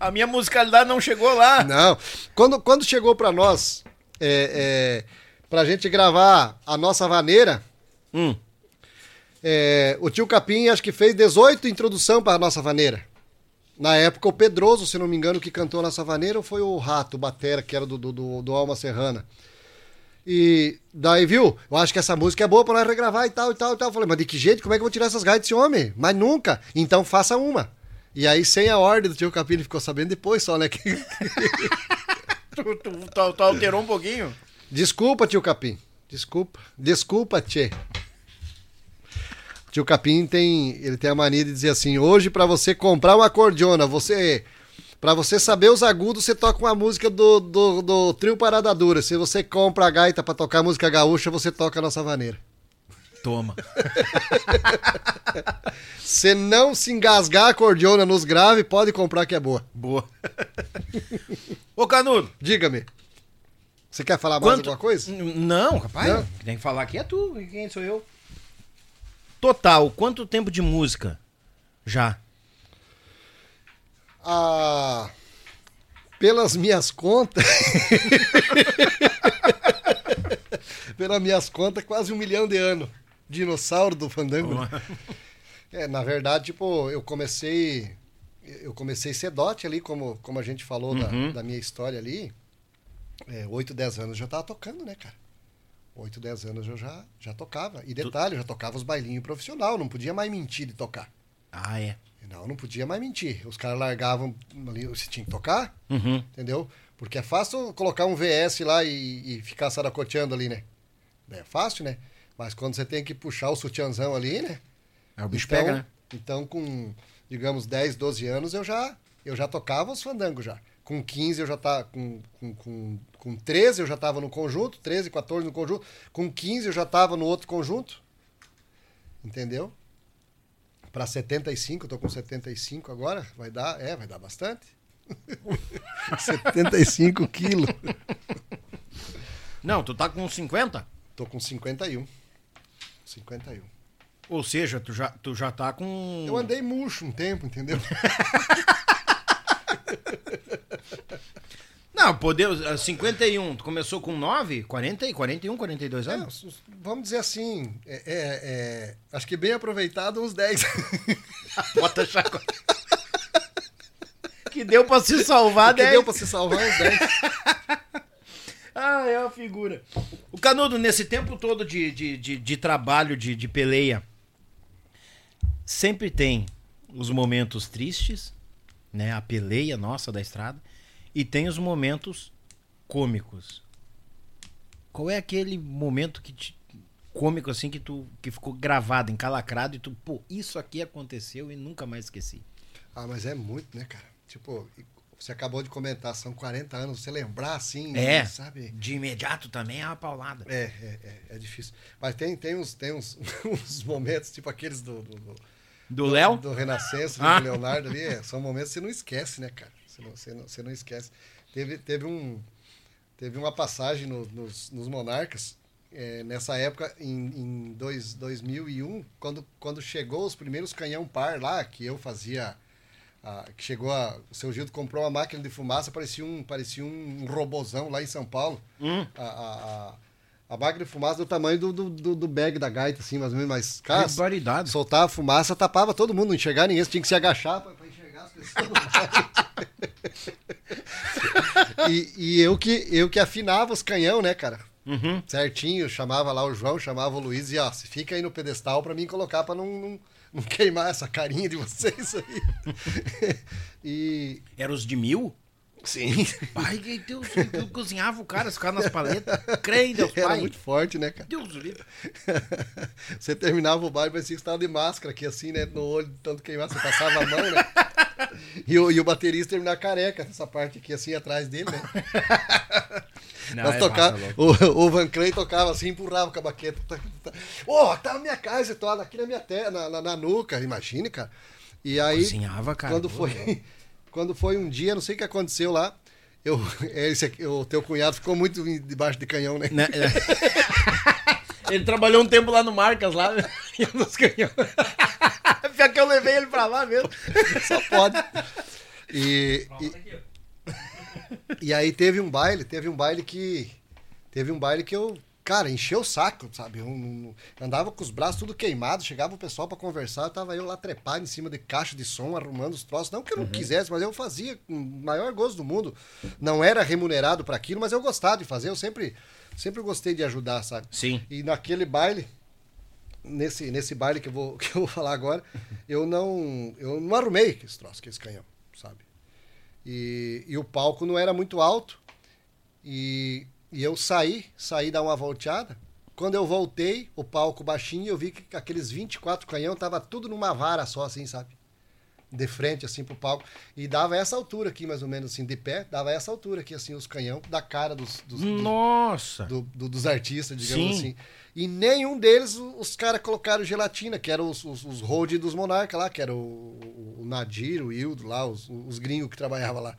A minha musicalidade não chegou lá. não. Quando, quando chegou pra nós, é, é, pra gente gravar a nossa vaneira, Hum. É, o tio Capim acho que fez 18 introdução para nossa vaneira. Na época, o Pedroso, se não me engano, que cantou a nossa vaneira, ou foi o Rato, o Batera, que era do, do, do, do Alma Serrana. E daí, viu? Eu acho que essa música é boa para nós regravar e tal, e tal, e tal. Eu falei, mas de que jeito? Como é que eu vou tirar essas gaitas desse homem? Mas nunca. Então faça uma. E aí, sem a ordem do tio Capim, ele ficou sabendo depois só, né? que- <laughs> Tu, tu, tu- tu alterou um pouquinho? Desculpa, tio Capim. Desculpa. Desculpa, tchê. Tio Capim tem, ele tem a mania de dizer assim: hoje pra você comprar uma cordiona, você para você saber os agudos, você toca uma música do, do, do trio Parada Dura. Se você compra a gaita pra tocar música gaúcha, você toca a nossa vaneira. Toma. <laughs> Se não se engasgar a cordiona nos graves, pode comprar que é boa. Boa. Ô, Canudo. Diga-me. Você quer falar mais Quanto... alguma coisa? Não, rapaz. Não? Tem que falar aqui é tu. Quem sou eu? Total, quanto tempo de música? Já. Ah, pelas minhas contas. <laughs> pelas minhas contas, quase um milhão de anos. Dinossauro do fandango. É, na verdade, tipo, eu comecei. Eu comecei cedote ali, como, como a gente falou da, da minha história ali. É, 8, 10 anos eu já tava tocando, né, cara? 8, 10 anos eu já, já tocava. E detalhe, eu já tocava os bailinhos profissional, não podia mais mentir de tocar. Ah, é. Não, não podia mais mentir. Os caras largavam ali, você tinha que tocar, Uhum. entendeu? Porque é fácil colocar um VS lá e, e ficar saracoteando ali, né? É fácil, né? Mas quando você tem que puxar o sutiãzão ali, né? Aí o bicho então, pega, né? Então, com, digamos, 10, 12 anos, eu já, eu já tocava os fandangos já. Com 15 eu já tava. Com, com, com, com 13 eu já tava no conjunto, 13, 14 no conjunto. Com 15 eu já tava no outro conjunto. Entendeu? Para 75, eu tô com 75 agora. Vai dar, é, vai dar bastante. <laughs> 75 quilos. Não, tu tá com 50? Tô com 51. 51. Ou seja, tu já, tu já tá com. Eu andei murcho um tempo, entendeu? <laughs> Não, podemos. ah, 51, tu começou com 9, 40, e 41, 42 É, anos? os- vamos dizer assim, é, é- é- acho que bem aproveitado uns 10. <laughs> Bota chacoalha. que deu pra se salvar, que né? deu pra se salvar uns 10. <laughs> Ah, é uma figura. O Canudo, nesse tempo todo de, de, de, de trabalho, de, de peleia, sempre tem os momentos tristes, né? A peleia nossa da estrada, e tem os momentos cômicos. Qual é aquele momento que te- cômico assim que tu que ficou gravado, encalacrado e tu, pô, isso aqui aconteceu e nunca mais esqueci. Ah, mas é muito, né, cara? Tipo, você acabou de comentar, são 40 anos, você lembrar assim, É, sabe? de imediato também é uma paulada. É, é, é, é difícil. Mas tem, tem, uns, tem uns, <laughs> uns momentos, tipo aqueles do. Do, do, Do Léo? do Renascença, Ah. do Leonardo ali, é, são momentos que você não esquece, né, cara? Você não, você não, você não esquece. Teve, teve, um, teve uma passagem no- nos, nos Monarcas, é, nessa época, em, em dois, 2001, quando, quando chegou os primeiros canhão par lá, que eu fazia. que chegou a. O seu Gildo comprou uma máquina de fumaça, parecia um, parecia um robozão lá em São Paulo. A, a, a, a máquina de fumaça do tamanho do, do, do, do bag da gaita, assim, mais ou menos. Mas, cara, soltava a fumaça, tapava todo mundo, não enxergar ninguém, você tinha que se agachar pra, as pessoas. <laughs> e e eu, que, eu que afinava os canhão, né, cara? Uhum. Certinho, chamava lá o João, chamava o Luiz e ó, você fica aí no pedestal pra mim colocar pra não, não, não queimar essa carinha de vocês aí. <laughs> e. Era os de mil? Sim. Pai, que Deus, eu cozinhava o cara, ficava nas paletas. Creio, Deus, Era pai. muito forte, né, cara? Deus do livro. <laughs> você terminava o baile, parecia que você tava de máscara aqui, assim, né? No olho, tanto queimar, você passava a mão, né? <laughs> E o, e o baterista terminava careca, essa parte aqui, assim, atrás dele, né? <laughs> Não, Nós é tocar, o, o Van Clay tocava assim, empurrava com a baqueta. Tá, tá. Ô, tá na minha casa, tô aqui na minha terra, na, na, na nuca, imagine, cara. E aí, Cozinhava, cara. quando foi, <laughs> quando foi um dia, não sei o que aconteceu lá, eu, esse aqui, o teu cunhado ficou muito debaixo de canhão, né? Né, é. Ele trabalhou um tempo lá no Marcas, lá, <laughs> nos canhões. <laughs> Pior que eu levei ele pra lá mesmo. Só pode. E, e, <laughs> e aí teve um baile, teve um baile que. Teve um baile que eu, cara, encheu o saco, sabe? Eu, não- não- andava com os braços tudo queimados, chegava o pessoal pra conversar, tava eu lá trepado em cima de caixa de som, arrumando os troços. Não que eu não quisesse, mas eu fazia com o maior gosto do mundo. Não era remunerado pra aquilo, mas eu gostava de fazer, eu sempre, sempre gostei de ajudar, sabe? Sim. E naquele baile, nesse, nesse baile que eu, vou, <laughs> que eu vou falar agora, eu não, eu não arrumei esse troço, esse canhão, sabe? E, e o palco não era muito alto. E, e eu saí, saí dar uma volteada. Quando eu voltei, o palco baixinho, eu vi que aqueles 24 canhão tava tudo numa vara só, assim, sabe? De frente, assim, pro palco. E dava essa altura aqui, mais ou menos, assim, de pé. Dava essa altura aqui, assim, os canhão, da cara dos, dos, Nossa. do- do- dos artistas, digamos Sim. assim. E nenhum deles os caras colocaram gelatina, que eram os, os, os dos monarcas lá, que era o, o- Nadir, o Hildo lá, os, os gringos que trabalhavam lá.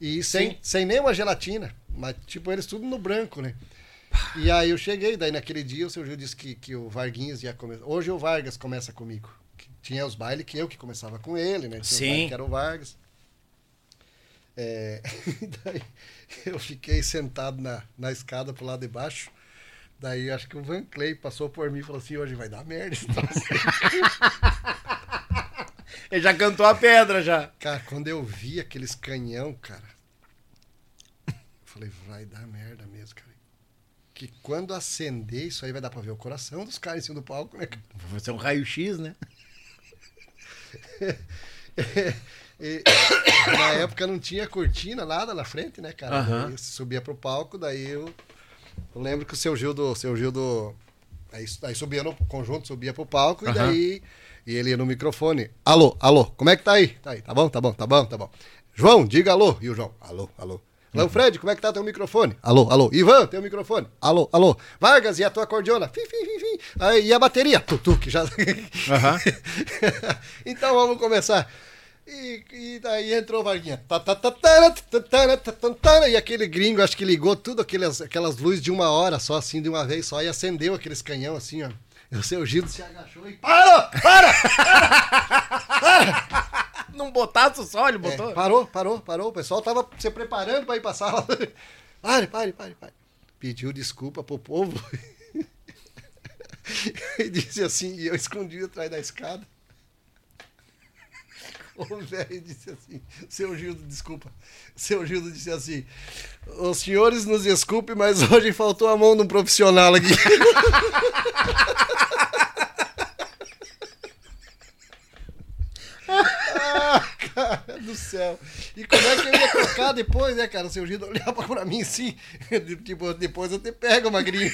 E sem, Sim. sem nenhuma gelatina. Mas, tipo, eles tudo no branco, né? E aí eu cheguei, daí naquele dia o seu Gil disse que, que o Varguinhos ia começar. Hoje o Vargas começa comigo. Tinha os bailes que eu que começava com ele, né? Tinha Sim. que era o Vargas. É, <laughs> daí eu fiquei sentado na, na escada pro lado de baixo. Daí acho que o Van Clay passou por mim e falou assim: hoje vai dar merda. esse troço." <laughs> Ele já cantou a pedra já. Cara, quando eu vi aqueles canhão, cara, eu falei, vai dar merda mesmo, cara. Que quando acender, isso aí vai dar pra ver o coração dos caras em cima do palco, né? Vai ser um raio-x, né? <laughs> E, na época não tinha cortina, nada na frente, né, cara? Aham. Daí subia pro palco, daí eu, eu lembro que o seu Gildo, seu Gildo, aí, aí subia no conjunto, subia pro palco e Aham. daí e ele ia no microfone. Alô, alô, como é que tá aí? Tá aí, tá bom, tá bom, tá bom, tá bom. João, diga alô. E o João, alô, alô. Alô, Fred, como é que tá teu microfone? Alô, alô. Ivan, teu microfone? Alô, alô. Vargas, e a tua cordiona? Fim, fim, fim, fim. Aí, e a bateria? Tutuque, já. Aham. então vamos começar. E, e daí entrou o Varguinha. Tá, tá, tá, tá, tá, tá. E aquele gringo, acho que ligou tudo aquelas, aquelas luzes de uma hora só, assim, de uma vez só, e acendeu aqueles canhão assim, ó. O seu Gildo se agachou e. Parou! Para! Não botasse o sol, ele É, botou. parou, parou, parou. O pessoal tava se preparando pra ir pra sala. Pare, pare, pare, pare. Pediu desculpa pro povo. e disse assim, e eu escondi atrás da escada. O velho disse assim, seu Gildo, desculpa. Seu Gildo disse assim, os senhores nos desculpem, mas hoje faltou a mão de um profissional aqui. <laughs> ah, cara <laughs> do céu. E como é que eu ia tocar depois, né, cara? O seu Gildo olhava pra mim assim, <laughs> tipo, depois eu te pego, magrinho.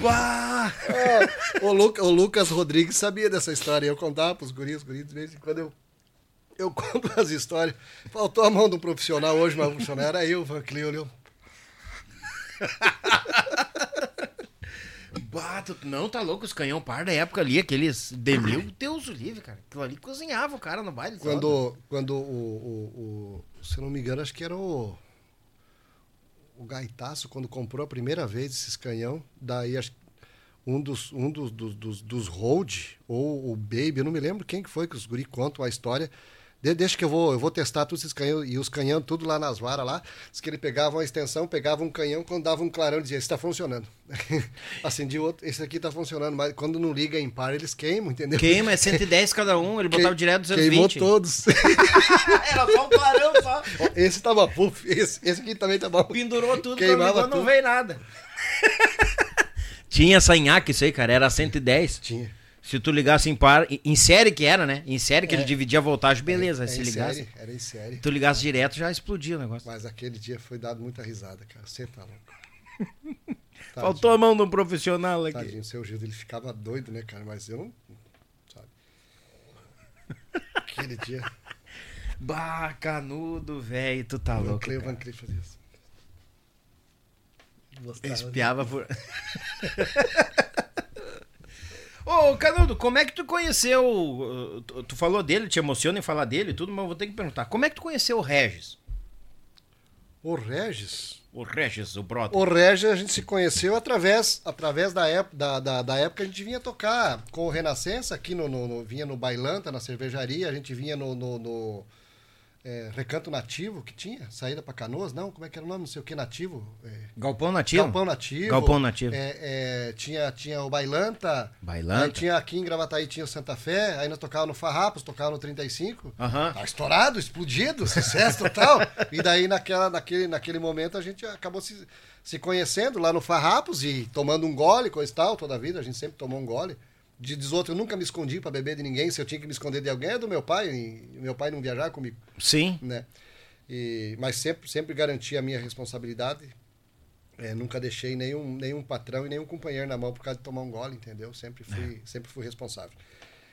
Bah! <laughs> o, Luca- o Lucas Rodrigues sabia dessa história. Eu contava pros guris, os guris, de vez em quando eu, eu conto as histórias. Faltou a mão de um profissional hoje, mas o profissional era eu, o Van Cleo. Bah, tu- não, tá louco, os canhão par da época ali, aqueles. De meu Deus o livre, cara. Aquilo ali cozinhava o cara no baile. Quando, quando o, o, o- Se não me engano, acho que era o. O Gaitaço, quando comprou a primeira vez esses canhão, daí acho um dos, um dos, dos, dos, dos Road, ou o Baby, eu não me lembro quem que foi que os guri contam a história. De- Deixa que eu vou, eu vou testar todos esses canhões, e os canhão tudo lá nas varas lá. Diz que ele pegava uma extensão, pegava um canhão, quando dava um clarão, dizia, esse está funcionando. <laughs> Acendia o outro, esse aqui está funcionando, mas quando não liga em par, eles queimam, entendeu? Queima, é 110 cada um, ele <laughs> botava direto Queimou 220. todos. <laughs> Era só um clarão só. Esse tá bom. Puf, esse, esse aqui também tá bom. Pendurou tudo, Queimava quando ligou, não tudo. veio nada. Tinha essa nhaque, isso aí, cara, era 110. Tinha. Se tu ligasse em par, em- série que era, né? Em série que ele dividia a voltagem, beleza. É se em ligasse, série, era em série. tu ligasse direto, já explodia o negócio. Mas aquele dia foi dado muita risada, cara. Você tá louco. <laughs> Faltou a mão de um profissional aqui. Tadinho, seu Gildo, ele ficava doido, né, cara? Mas eu não. Sabe? <laughs> Aquele dia. Bah, canudo, velho, tu tá o louco. Cleo cara. Van Cleef fazia isso. Gostava. Espiava por. <laughs> Ô, Canudo, como é que tu conheceu. uh, Tu, falou dele, te emociona em falar dele e tudo, mas eu vou ter que perguntar. Como é que tu conheceu o Regis? O Regis. O Regis, o brother. O Regis a gente se conheceu através, através da, época, da, da, da época que a gente vinha tocar com o Renascença, aqui no, no- no- vinha no Bailanta, na cervejaria, a gente vinha no, no- no, é, Recanto Nativo, que tinha, saída para Canoas, não, como é que era o nome, não sei o que, Nativo? É, Galpão Nativo? Galpão Nativo. Galpão Nativo. É, é, tinha, tinha o Bailanta. Bailanta. Aí tinha aqui em Gravataí tinha o Santa Fé, aí nós tocávamos no Farrapos, tocávamos no 35. Aham. Tá estourado, explodido, sucesso total. <laughs> e daí naquela, naquele, naquele momento a gente acabou se, se conhecendo lá no Farrapos e tomando um gole, coisa e tal, toda a vida, a gente sempre tomou um gole. De diz outro, eu nunca me escondi para beber de ninguém, se eu tinha que me esconder de alguém é do meu pai, e meu pai não viajar comigo Sim. né? E, mas sempre, sempre garanti a minha responsabilidade. É, nunca deixei nenhum, nenhum patrão e nenhum companheiro na mão por causa de tomar um gole, entendeu? Sempre fui, sempre fui responsável.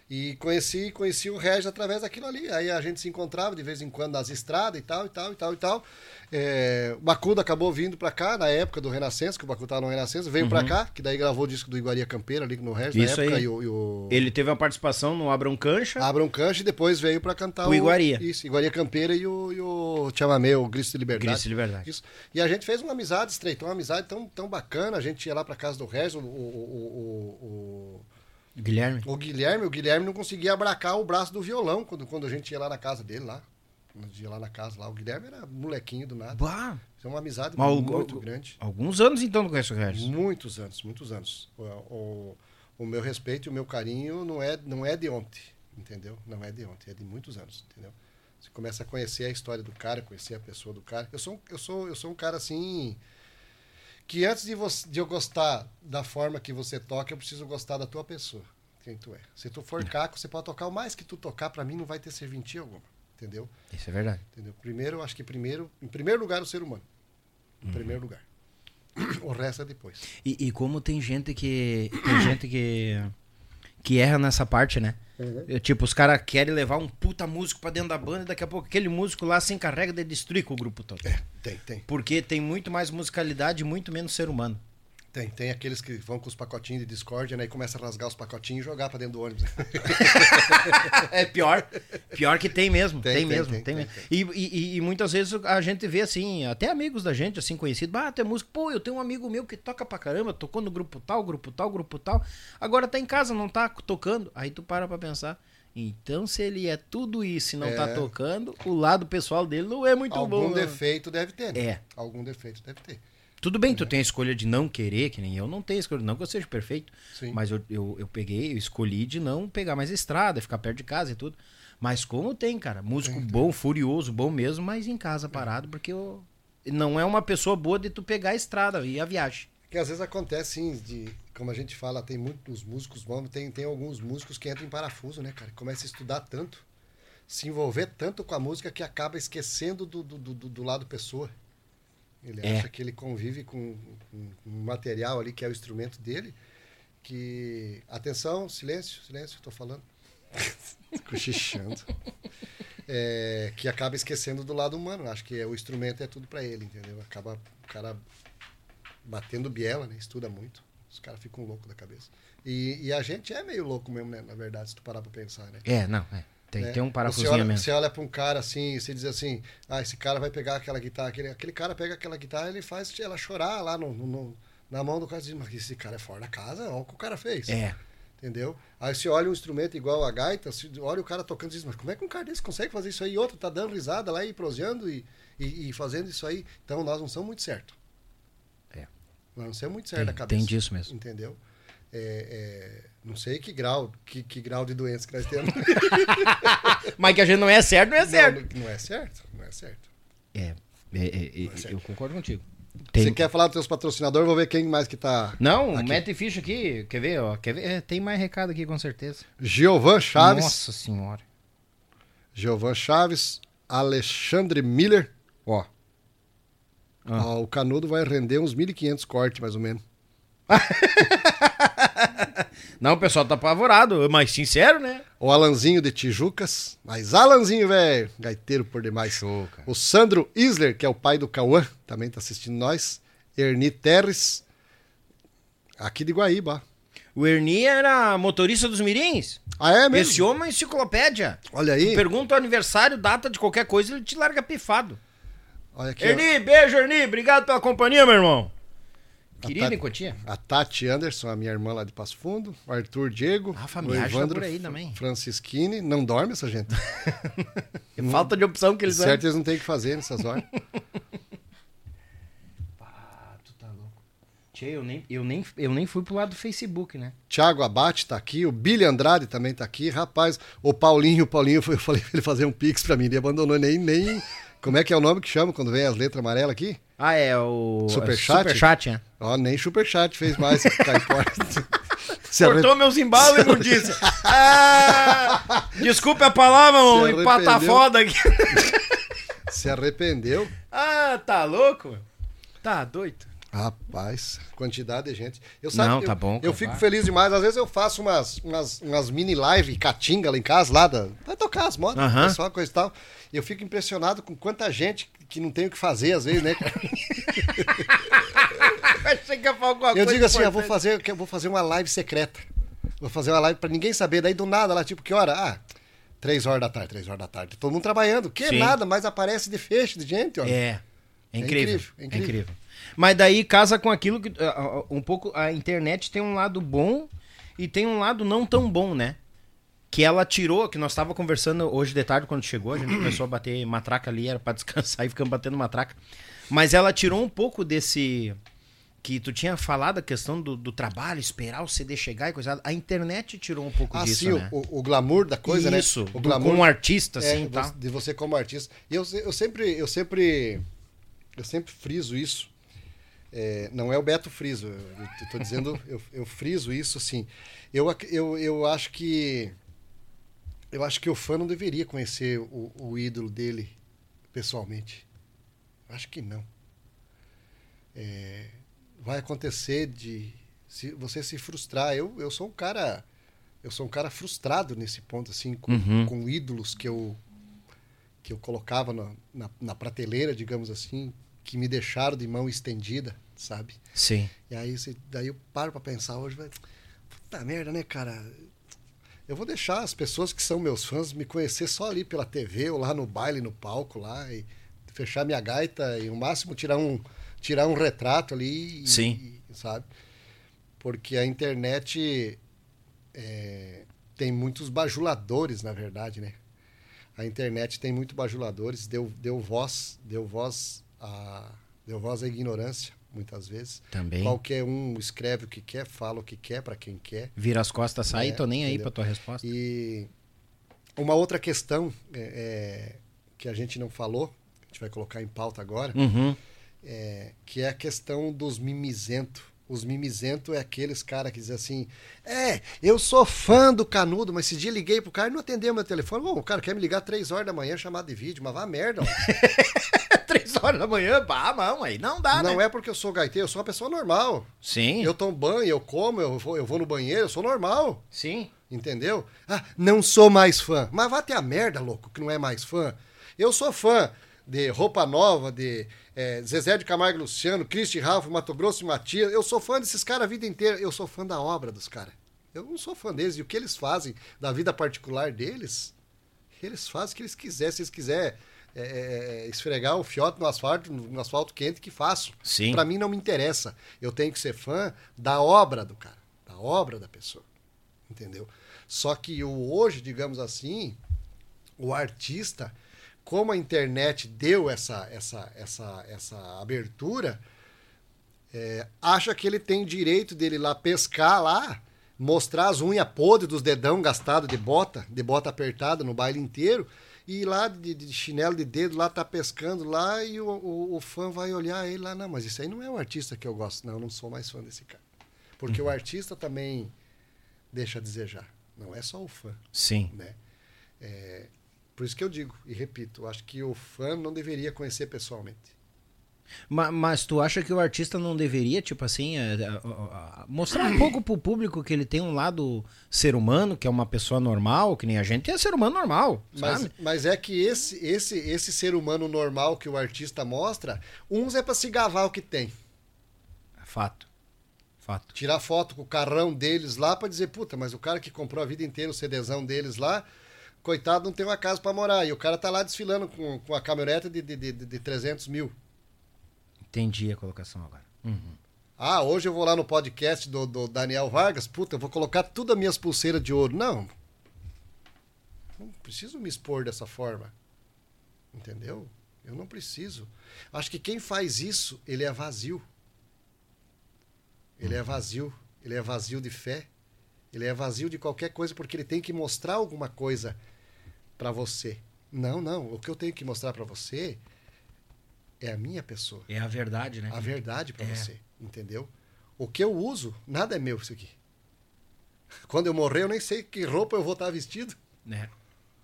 E conheci, conheci o Regis através daquilo ali. Aí a gente se encontrava de vez em quando nas estradas e tal, e tal, e tal, e tal. É, o Bacuda acabou vindo pra cá, na época do Renascença, que o Bacuda tava no Renascença, veio pra cá, que daí gravou o disco do Iguaria Campeira ali no Regis, Uhum. Isso na época, aí. e o, e o Ele teve uma participação no Abram Cancha. Abram Cancha e depois veio pra cantar O Iguaria. Isso, Iguaria Campeira e o, e o Chamamé, o Cristo de Liberdade. Cristo de Liberdade. Isso. E a gente fez uma amizade, estreitou uma amizade tão, tão bacana. A gente ia lá pra casa do Regis, o, o, o, Guilherme. o, Guilherme, o Guilherme não conseguia abracar o braço do violão quando, quando a gente ia lá na casa dele lá. Quando ia lá na casa lá. O Guilherme era molequinho do nada. Bah, É uma amizade Mas o- muito o- grande. alguns anos então não conhece o Regis. Muitos anos, muitos anos. O, o, o meu respeito e o meu carinho não é, não é de ontem, entendeu? Não é de ontem, é de muitos anos, entendeu? Você começa a conhecer a história do cara, conhecer a pessoa do cara. Eu sou, eu sou, eu sou um cara assim que antes de, você, de eu gostar da forma que você toca, eu preciso gostar da tua pessoa, quem tu é. Se tu for caco, você pode tocar o mais que tu tocar, pra mim não vai ter serventia alguma, entendeu? Isso é verdade. Entendeu? Primeiro, eu acho que primeiro, em primeiro lugar, o ser humano. Em primeiro lugar. <clears throat> O resto é depois. E, e como tem gente que. Tem gente que. Que erra nessa parte, né? Eu, Tipo, os caras querem levar um puta músico pra dentro da banda e daqui a pouco aquele músico lá se encarrega de destruir com o grupo todo. É, tem, tem. Porque tem muito mais musicalidade e muito menos ser humano. Tem, tem aqueles que vão com os pacotinhos de Discord né, e começa a rasgar os pacotinhos e jogar pra dentro do ônibus. <laughs> É pior. Pior que tem mesmo. Tem, Tem, tem, mesmo. tem, Tem, mesmo. E, e- e muitas vezes a gente vê assim, até amigos da gente, assim, conhecidos, ah, tem músico, pô, eu tenho um amigo meu que toca pra caramba, tocou no grupo tal, grupo tal, grupo tal. Agora tá em casa, não tá tocando. Aí tu para pra pensar. Então, se ele é tudo isso e não tá É. tocando, o lado pessoal dele não é muito Algum bom. né? defeito deve ter. né? É. Algum defeito deve ter. Tudo bem, tu tem a escolha de não querer, que nem eu não tenho a escolha, não que eu seja perfeito. Sim. Mas eu, eu, eu peguei, eu escolhi de não pegar mais estrada, ficar perto de casa e tudo. Mas como tem, cara, músico bom, furioso, bom mesmo, mas em casa parado, porque eu, não é uma pessoa boa de tu pegar a estrada e a viagem. Porque às vezes acontece, sim, de, como a gente fala, tem muitos músicos bons, tem, tem alguns músicos que entram em parafuso, né, cara? Começa a estudar tanto, se envolver tanto com a música que acaba esquecendo do, do, do, do lado pessoa. Ele É. acha que ele convive com com um material ali que é o instrumento dele, que... Atenção, silêncio, silêncio, tô falando. <laughs> Cochichando. É, que acaba esquecendo do lado humano. Acho que é, o instrumento é tudo para ele, entendeu? Acaba o cara batendo biela, né? Estuda muito. Os caras ficam loucos da cabeça. E, e a gente é meio louco mesmo, né? Na verdade, se tu parar pra pensar, né? É, não, é. Tem, né? tem um você parafusinho olha, mesmo. Você olha pra um cara assim, você diz assim, ah, esse cara vai pegar aquela guitarra, aquele, aquele cara pega aquela guitarra ele faz ela chorar lá no, no- na mão do cara e diz, mas esse cara é fora da casa, olha o que o cara fez. É. Entendeu? Aí você olha um instrumento igual a gaita, você olha o cara tocando e diz, mas como é que um cara desse consegue fazer isso aí? E outro tá dando risada lá e proseando e, e, e fazendo isso aí. Então nós não somos muito certos. É. Nós não somos muito certos Tem, da cabeça. tem disso mesmo. Entendeu? É, é, não sei que grau, que, que grau de doença que nós temos. <laughs> Mas que a gente não é certo, não é certo. Não, não é certo, não é certo. É, é, é, é, certo. eu concordo contigo. Você Tem, quer falar dos seus patrocinadores? Vou ver quem mais que tá. Não, aqui. mete ficha aqui. Quer ver? Ó, quer ver? É, tem mais recado aqui, com certeza. Giovan Chaves. Nossa senhora. Giovan Chaves. Alexandre Miller. Ó. Ah. Ó, o canudo vai render uns 1.500 cortes, mais ou menos. <laughs> Não, o pessoal tá apavorado, mas sincero, né? O Alanzinho de Tijucas. Mas Alanzinho, velho. Gaiteiro por demais. Show. O Sandro Isler, que é o pai do Cauã, também tá assistindo nós. Erni Terres. Aqui de Guaíba. O Ernie era motorista dos Mirins. Ah, é mesmo? Esse homem é uma enciclopédia. Olha aí. Tu pergunta o aniversário, data de qualquer coisa, ele te larga pifado. Olha aqui. ó. Ernie, beijo, Ernie. Obrigado pela companhia, meu irmão. Querida em Cotia. A Tati Anderson, a minha irmã lá de Passo Fundo. O Arthur Diego. Ah, a família tá Evandro por aí também. Francisquini. Não dorme essa gente. <laughs> Falta de opção que eles certo, eles não têm o que fazer nessas horas. <laughs> Tá eu nem, eu, nem, eu nem fui pro lado do Facebook, né? Tiago Abate tá aqui. O Billy Andrade também tá aqui. Rapaz, o Paulinho, o Paulinho, <laughs> eu falei pra ele fazer um pix pra mim. Ele abandonou nem... nem... Como é que é o nome que chama quando vem as letras amarelas aqui? Ah, é o. Superchat? Superchat, é. Ó, nem superchat fez mais. <laughs> Caipora. Se arre- Cortou meus embalos e não disse. Ah, desculpe a palavra, um empata arrependeu. foda aqui. Se arrependeu. Ah, tá louco? Tá doido. Rapaz, quantidade de gente. Eu Não, eu, tá bom, Eu fico vai. feliz demais. Às vezes eu faço umas, umas, umas mini live catinga lá em casa, lá da. Vai tocar as modas, Aham. pessoal, coisa e tal. Eu fico impressionado com quanta gente que não tem o que fazer, às vezes, né? <laughs> eu digo assim, eu vou fazer, eu vou fazer uma live secreta. Vou fazer uma live pra ninguém saber. Daí do nada, lá, tipo, que hora? Ah, três horas da tarde, três horas da tarde. Todo mundo trabalhando. Que Sim. nada, mas aparece de fecho de gente, ó. É. É incrível. incrível, é É incrível. Mas daí casa com aquilo que. ah, ah, um pouco. A internet tem um lado bom e tem um lado não tão bom, né? Que ela tirou, que nós estava conversando hoje de tarde quando chegou, a gente <clears throat> começou a bater matraca ali, era pra <laughs> descansar e ficamos batendo matraca. Mas ela tirou um pouco desse. Que tu tinha falado a questão do, do trabalho, esperar o CD chegar e coisa. A internet tirou um pouco Ah, disso, sim, o- né? o, o glamour da coisa, né? Isso, O do- como artista, assim, é, tá? de você como artista. E eu, eu sempre, eu sempre, eu sempre friso isso. É, não é o Beto friso, eu tô dizendo, <laughs> eu, eu friso isso, assim. Eu, eu, eu acho que, eu acho que o fã não deveria conhecer o, o ídolo dele pessoalmente. Acho que não. É, vai acontecer de se você se frustrar. Eu, eu sou um cara eu sou um cara frustrado nesse ponto assim com, Uhum. com ídolos que eu que eu colocava na, na, na prateleira, digamos assim, que me deixaram de mão estendida, sabe? Sim. E aí você- daí eu paro pra pensar hoje, vai, puta merda, né, cara? Eu vou deixar as pessoas que são meus fãs me conhecer só ali pela TV ou lá no baile, no palco lá e fechar minha gaita e no máximo tirar um tirar um retrato ali, e- Sim. e- sabe? Porque a internet é, tem muitos bajuladores, na verdade, né? A internet tem muito bajuladores, deu, deu voz, deu voz à deu voz à ignorância, muitas vezes. Também. Qualquer um escreve o que quer, fala o que quer para quem quer. Vira as costas, sai, É, tô nem aí entendeu? pra tua resposta. E uma outra questão é, é, que a gente não falou, a gente vai colocar em pauta agora, Uhum. é, que é a questão dos mimizentos. Os mimizentos é aqueles caras que dizem assim: É, eu sou fã do Canudo, mas esse dia liguei pro cara e não atendeu meu telefone. Bom, o cara quer me ligar três horas da manhã chamado de vídeo, mas vá merda. <laughs> Três horas da manhã, bah, mão, aí não dá, não né? é porque eu sou gaiteiro, eu sou uma pessoa normal. Sim, Eu tomo banho, eu como, eu vou, eu vou no banheiro, eu sou normal. sim. Entendeu? Ah, não sou mais fã. Mas vá ter a merda, louco, que não é mais fã. Eu sou fã de Roupa Nova, de eh, Zezé de Camargo e Luciano, Cristi Ralph, Mato Grosso e Matias. Eu sou fã desses caras a vida inteira. Eu sou fã da obra dos caras. Eu não sou fã deles. E o que eles fazem da vida particular deles, eles fazem o que eles quiserem. Se eles quiserem eh, eh, esfregar o fiote no asfalto, no asfalto quente, que faço. Sim. Pra mim não me interessa. Eu tenho que ser fã da obra do cara, da obra da pessoa. Entendeu? Só que o hoje, digamos assim, o artista, como a internet deu essa, essa, essa, essa abertura, é, acha que ele tem direito dele lá pescar lá, mostrar as unhas podres dos dedão gastados de bota, de bota apertada no baile inteiro, e lá de, de chinelo de dedo lá tá pescando lá e o, o, o fã vai olhar ele lá, não, mas isso aí não é um artista que eu gosto, não, eu não sou mais fã desse cara. Porque o artista também deixa a desejar, não é só o fã Sim. né? É, por isso que eu digo e repito, acho que o fã não deveria conhecer pessoalmente. Ma- Mas, tu acha que o artista não deveria, tipo assim, é, é, é, mostrar um <clears throat> pouco pro público que ele tem um lado ser humano, que é uma pessoa normal, que nem a gente é ser humano normal, Mas, sabe? mas é que esse, esse, esse ser humano normal que o artista mostra, uns é para se gavar o que tem. Fato. Fato. Tirar foto com o carrão deles lá para dizer, puta, mas o cara que comprou a vida inteira o CDzão deles lá, coitado, não tem uma casa para morar. E o cara tá lá desfilando com, com a caminhonete de, de, de, de 300 mil. Entendi a colocação agora. Uhum. Ah, hoje eu vou lá no podcast do, do Daniel Vargas, puta, eu vou colocar tudo as minhas pulseiras de ouro. Não. Não preciso me expor dessa forma. Entendeu? Eu não preciso. Acho que quem faz isso, ele é vazio. Ele é vazio. Ele é vazio de fé. Ele é vazio de qualquer coisa porque ele tem que mostrar alguma coisa para você. Não, não. O que eu tenho que mostrar para você é a minha pessoa É a verdade, né? a verdade para É. você, entendeu? O que eu uso, nada é meu isso aqui. Quando eu morrer, eu nem sei que roupa eu vou estar vestido, É.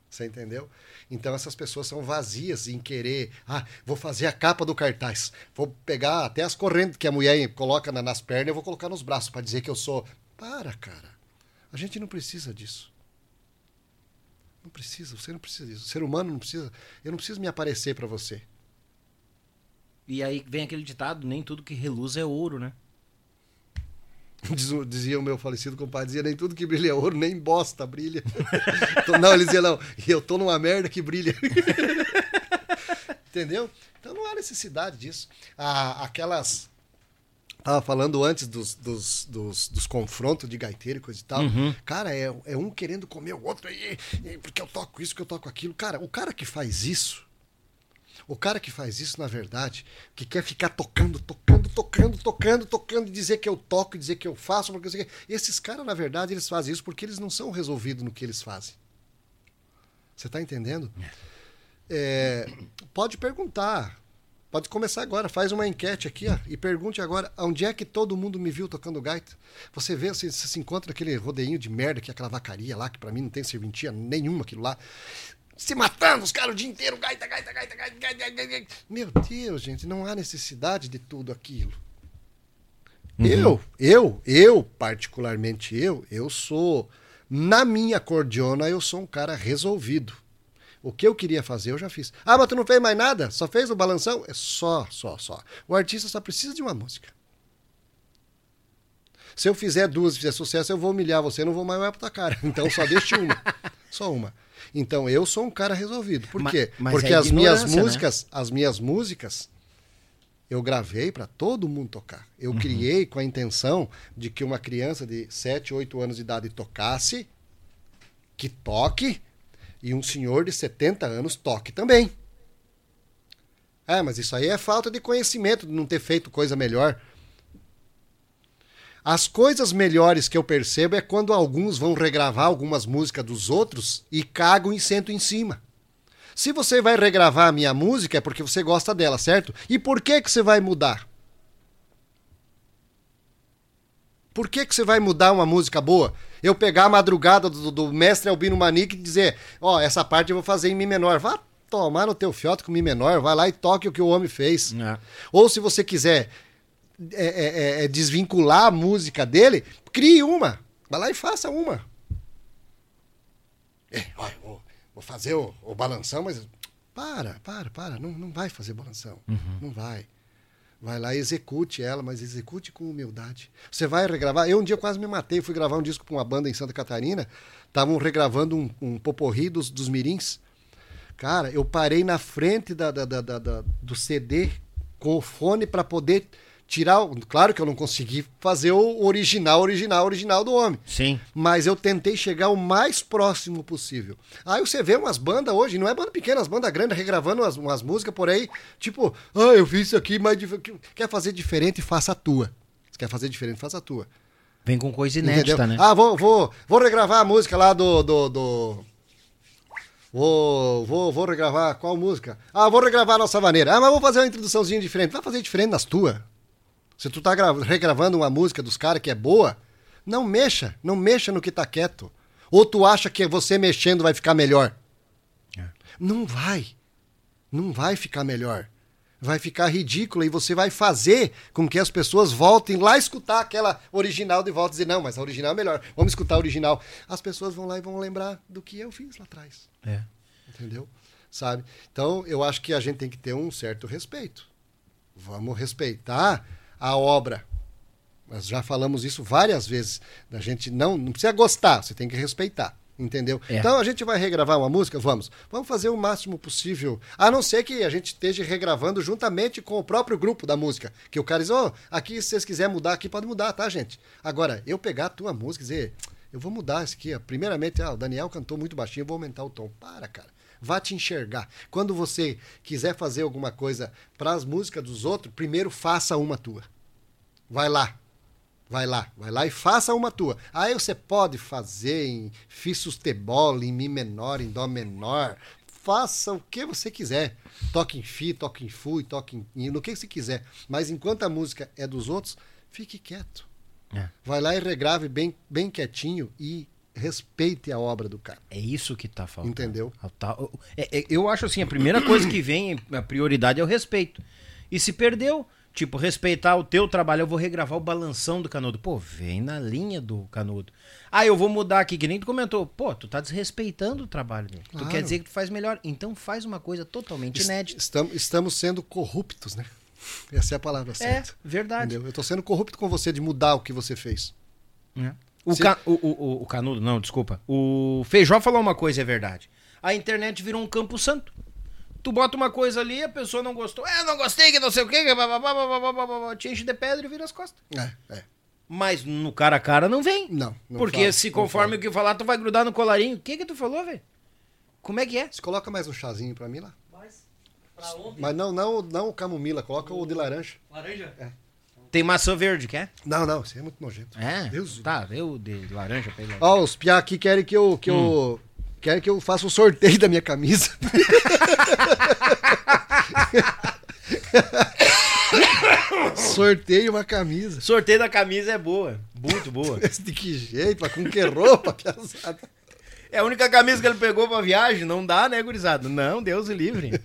Você entendeu? Então essas pessoas são vazias em querer, ah, vou fazer a capa do cartaz, vou pegar até as correntes que a mulher coloca na- nas pernas, eu vou colocar nos braços para dizer que eu sou. Para, cara. A gente não precisa disso. Não precisa, você não precisa disso. O ser humano não precisa. Eu não preciso me aparecer para você. E aí vem aquele ditado, nem tudo que reluz é ouro, né? <laughs> Dizia o meu falecido compadre, dizia, nem tudo que brilha é ouro, nem bosta brilha. <laughs> Não, ele dizia, não, eu tô numa merda que brilha. <laughs> Entendeu? Então não há necessidade disso. Ah, aquelas. Tava falando antes dos, dos, dos, dos confrontos de gaiteiro e coisa e tal. Cara, é, é um querendo comer o outro aí, e porque eu toco isso, que eu toco aquilo. Cara, o cara que faz isso, o cara que faz isso, na verdade, que quer ficar tocando, tocando, tocando, tocando, tocando, e dizer que eu toco, dizer que eu faço, porque eu esses caras, na verdade, eles fazem isso porque eles não são resolvidos no que eles fazem. Você está entendendo? É, pode perguntar. Pode começar agora, faz uma enquete aqui ó, e pergunte agora onde é que todo mundo me viu tocando gaita. Você vê, você, você se encontra aquele rodeinho de merda, que é aquela vacaria lá, que pra mim não tem serventia nenhuma aquilo lá. Se matando, os caras o dia inteiro, gaita, gaita, gaita, gaita, gaita, gaita, gaita. Meu Deus, gente, não há necessidade de tudo aquilo. Eu, eu, eu, particularmente eu, eu sou, na minha cordiona, eu sou um cara resolvido. O que eu queria fazer, eu já fiz. Ah, mas tu não fez mais nada? Só fez o balanção? É só, só, só. O artista só precisa de uma música. Se eu fizer duas e fizer sucesso, eu vou humilhar você, não vou mais olhar pra tua cara. <laughs> Então só deixe uma. só uma. Então eu sou um cara resolvido. Por quê? mas Porque é as minhas né? músicas, as minhas músicas, eu gravei para todo mundo tocar. Eu criei com a intenção de que uma criança de 7, 8 anos de idade tocasse, que toque, e um senhor de 70 anos toque também. É, mas isso aí é falta de conhecimento, de não ter feito coisa melhor. As coisas melhores que eu percebo é quando alguns vão regravar algumas músicas dos outros e cagam e sentam em cima. Se você vai regravar a minha música é porque você gosta dela, certo? E por que que você vai mudar? Por que que você vai mudar uma música boa? Eu pegar a madrugada do, do mestre Albino Manique e dizer, ó, essa parte eu vou fazer em mi menor. Vá tomar no teu fiote com mi menor, vai lá e toque o que o homem fez. É. Ou se você quiser é, é, é, é, desvincular a música dele, crie uma. Vai lá e faça uma. É, olha, vou, vou fazer o, o balanção, mas. Para, para, para. Não, não vai fazer balanção. Não vai. Vai lá e execute ela, mas execute com humildade. Você vai regravar. Eu um dia quase me matei, fui gravar um disco com uma banda em Santa Catarina. Estavam regravando um, um poporri dos, dos mirins. Cara, eu parei na frente da, da- da- da- da- do CD com o fone para poder tirar. Claro que eu não consegui fazer o original, original, original do homem. Sim. Mas eu tentei chegar o mais próximo possível. Aí você vê umas bandas hoje, não é banda pequena, as bandas grandes regravando umas, umas músicas por aí, tipo, ah, eu fiz isso aqui, mas quer fazer diferente, faça a tua. Se quer fazer diferente, faça a tua. Vem com coisa inédita, Entendeu? né? Ah, vou, vou, vou regravar a música lá do. do, do- Vou, vou, vou regravar qual música? Ah, vou regravar a nossa maneira. Ah, mas vou fazer uma introduçãozinha diferente. Vai fazer diferente nas tuas. Se tu tá gra- regravando uma música dos caras que é boa, não mexa, não mexa no que tá quieto. Ou tu acha que você mexendo vai ficar melhor? Não vai. Não vai ficar melhor. Vai ficar ridículo e você vai fazer com que as pessoas voltem lá escutar aquela original de volta e dizer, não, mas a original é melhor. Vamos escutar a original. As pessoas vão lá e vão lembrar do que eu fiz lá atrás. É. Entendeu? Sabe? Então, eu acho que a gente tem que ter um certo respeito. Vamos respeitar a obra. Nós já falamos isso várias vezes. Da gente não, não precisa gostar, você tem que respeitar. Entendeu? É. Então a gente vai regravar uma música? Vamos. Vamos fazer o máximo possível. A não ser que a gente esteja regravando juntamente com o próprio grupo da música. Que o cara diz, ó, aqui se vocês quiserem mudar aqui, pode mudar, tá, gente? Agora, eu pegar a tua música e dizer, eu vou mudar isso aqui. ó. Primeiramente, ah, o Daniel cantou muito baixinho, eu vou aumentar o tom. Para, cara. Vá te enxergar. Quando você quiser fazer alguma coisa para as músicas dos outros, primeiro faça uma tua. Vai lá. Vai lá, vai lá e faça uma tua. Aí você pode fazer em Fi sustebol, em Mi menor, em Dó menor. Faça o que você quiser. Toque em Fi, toque em Fui, toque em, no que você quiser. Mas enquanto a música é dos outros, fique quieto. É. Vai lá e regrave bem, bem quietinho e respeite a obra do cara. É isso que tá faltando. Entendeu? Tá- é- é- eu acho assim, a primeira coisa que vem, a prioridade é o respeito. E se perdeu, tipo, respeitar o teu trabalho, eu vou regravar o balanção do canudo. Pô, vem na linha do canudo. Ah, eu vou mudar aqui, que nem tu comentou. Pô, tu tá desrespeitando o trabalho dele. Tu Claro. quer dizer que tu faz melhor. Então faz uma coisa totalmente inédita. Estamos, estamos sendo corruptos, né? <laughs> Essa é a palavra certa. verdade. Entendeu? Eu tô sendo corrupto com você de mudar o que você fez. né? O, ca... o, o, o, Canudo, não, desculpa. O Feijó falou uma coisa, é verdade. A internet virou um campo santo. Tu bota uma coisa ali, a pessoa não gostou. É, não gostei, que não sei o quê. Que blá, blá, blá, Te enche de pedra e vira as costas. É, é. Mas no cara a cara não vem. Não. não porque fala, se conforme o que falar, tu vai grudar no colarinho. O que que tu falou, velho? Como é que é? Você coloca mais um chazinho pra mim lá. Mais? Pra onde? Mas não, não, não o camomila. Coloca o, o de laranja. Laranja? É. Tem maçã verde, quer? Não, não, isso aí é muito nojento. É. Deus. Tá, eu de laranja pra ele. Ó, os piá aqui querem que eu que eu querem que eu faça o sorteio da minha camisa. <laughs> Sorteio uma camisa. Sorteio da camisa é boa. Muito boa. <laughs> De que jeito? Mas com que roupa, <laughs> piazada? É a única camisa que ele pegou pra viagem, não dá, né, gurizada? Não, Deus o livre.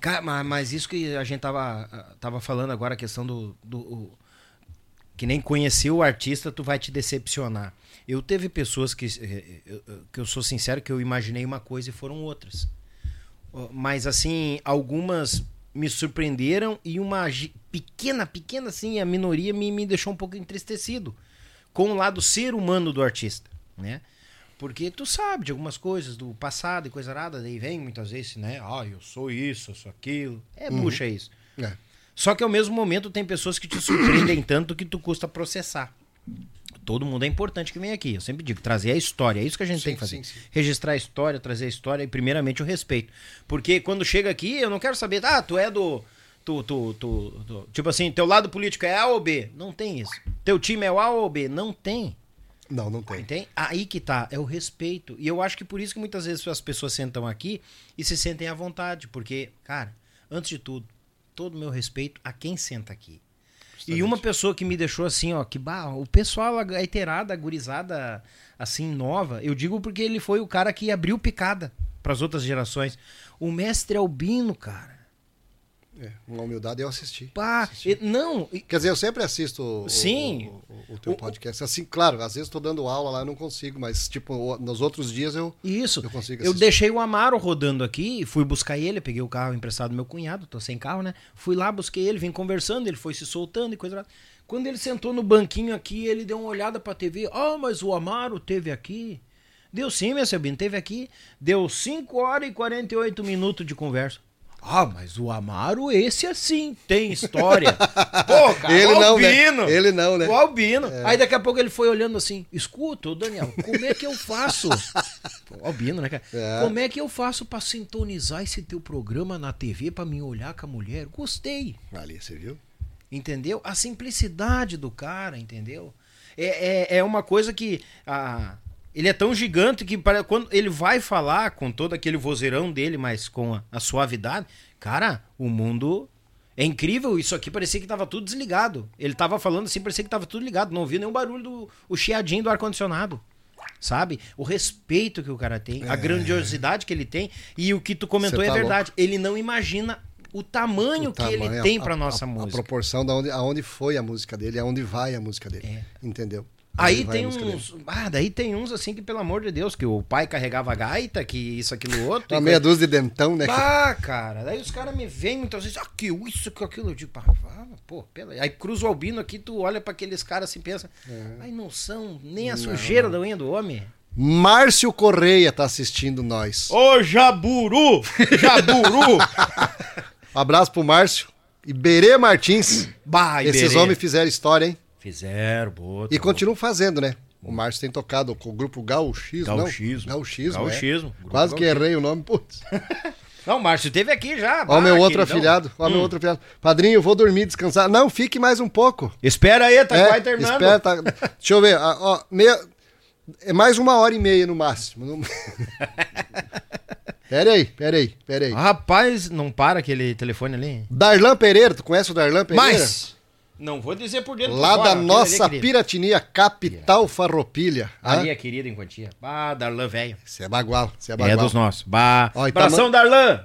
Cara, mas, mas isso que a gente tava, tava falando agora, a questão do, do- que nem conheceu o artista, tu vai te decepcionar. Eu teve pessoas que, eh, eh, eu- que eu sou sincero, que eu imaginei uma coisa e foram outras. Mas assim, algumas me surpreenderam e uma pequena, pequena assim, a minoria me, me deixou um pouco entristecido com o lado ser humano do artista, né? Porque tu sabe de algumas coisas do passado e coisa nada, daí vem muitas vezes, né? Ah, eu sou isso, eu sou aquilo. É bucha isso. É. Só que ao mesmo momento tem pessoas que te surpreendem tanto que tu custa processar. Todo mundo é importante que vem aqui. Eu sempre digo, trazer a história. É isso que a gente Sim, tem que fazer. sim, sim. Registrar a história, trazer a história e, primeiramente, o respeito. Porque quando chega aqui, eu não quero saber, ah, tu é do. Tu, tu, tu, tu- tipo assim, teu lado político é A ou B? Não tem isso. Teu time é o A ou B? Não tem. Não, não tem. Entende? Aí que tá, é o respeito. E eu acho que por isso que muitas vezes as pessoas sentam aqui e se sentem à vontade. Porque, cara, antes de tudo, todo o meu respeito a quem senta aqui. E uma pessoa que me deixou assim, ó, que bah, o pessoal, a gaiterada, a gurizada, assim, nova, eu digo porque ele foi o cara que abriu picada para as outras gerações. O mestre Albino, cara. É, uma humildade eu assisti. Pá, Assisti. não, Quer dizer, eu sempre assisto o, Sim. o, o- o teu podcast. Assim, claro, às vezes estou dando aula lá, eu não consigo, mas tipo, nos outros dias eu. Isso. Eu consigo Eu assistir. deixei o Amaro rodando aqui, fui buscar ele, peguei o carro emprestado do meu cunhado, tô sem carro, né? Fui lá, busquei ele, vim conversando, ele foi se soltando e coisa lá. Quando ele sentou no banquinho aqui, ele deu uma olhada pra TV. Ah, mas o Amaro teve aqui. Deu sim, meu Sebino, teve aqui. Deu 5 horas e 48 minutos de conversa. Ah, mas o Amaro, esse assim, tem história. Pô, cara, <laughs> Ele o não, né? Albino. Ele não, né? O Albino. Aí daqui a pouco ele foi olhando assim, escuta, Daniel, como é que eu faço? Pô, Albino, né, cara? É. Como é que eu faço pra sintonizar esse teu programa na TV pra me olhar com a mulher? Gostei. Ali, você viu? Entendeu? A simplicidade do cara, entendeu? É, é, é uma coisa que. ah, ele é tão gigante que para, quando ele vai falar com todo aquele vozeirão dele, mas com a, a suavidade, cara, o mundo. É incrível, isso aqui parecia que tava tudo desligado. Ele tava falando assim, parecia que tava tudo ligado. Não ouviu nenhum barulho do o chiadinho do ar-condicionado. Sabe? O respeito que o cara tem, a grandiosidade que ele tem. E o que tu comentou é tá verdade. Ele não imagina o tamanho O que ele tamanho, tem a- pra a- nossa a, música. A proporção da onde, aonde foi a música dele, aonde vai a música dele. É. Entendeu? Aí tem uns. Ah, daí tem uns assim que, pelo amor de Deus, que o pai carregava gaita, que isso, aquilo, outro. <laughs> Uma meia coisa- dúzia de dentão, né? Ah, cara, daí os caras me veem muitas vezes, aquilo, isso, que aquilo. Eu digo, pá, ah, pô, pela... Aí cruza o albino aqui, tu olha pra aqueles caras assim e pensa, ai, não são nem a sujeira da unha do homem. Márcio Correia tá assistindo nós. Ô, Jaburu! Jaburu! <laughs> Abraço pro Márcio. Iberê Martins. bah, Esses Iberê. homens fizeram história, hein? Fizeram, boa. E continuam fazendo, né? O Márcio tem tocado com o grupo Gauchismo. não? Gauchismo. Gauchismo. é. Gauchismo. Quase que Gauchismo. errei o nome. Putz. <laughs> Não, o Márcio teve aqui já. Ó, o meu outro queridão. afilhado. Ó, Hum. meu outro afilhado. Padrinho, eu vou dormir, descansar. Não, fique mais um pouco. Espera aí, tá é, quase terminando. espera, tá- Deixa eu ver. ah, Ó, meia... É mais uma hora e meia no máximo. Não- <laughs> pera aí, pera aí, pera aí. Rapaz, não para aquele telefone ali. Darlan Pereira, tu conhece o Darlan Pereira? Mas, Não vou dizer por dentro. por Lá fora, da nossa ali é. Piratinia, capital farroupilha. Ali é querida em quantia. Ah, Darlan velho. Esse é bagual, esse é É bagual. dos nossos. Bah. Ó, tá man- Darlan.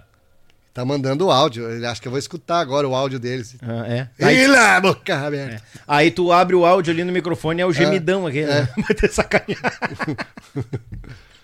Tá mandando o áudio. Ele acha que eu vou escutar agora o áudio deles. Ah, é. Aí, Ih lá, boca aberta. aí tu abre o áudio ali no microfone, é o gemidão aqui. é. Né? <laughs> Vai ter sacanear. <laughs>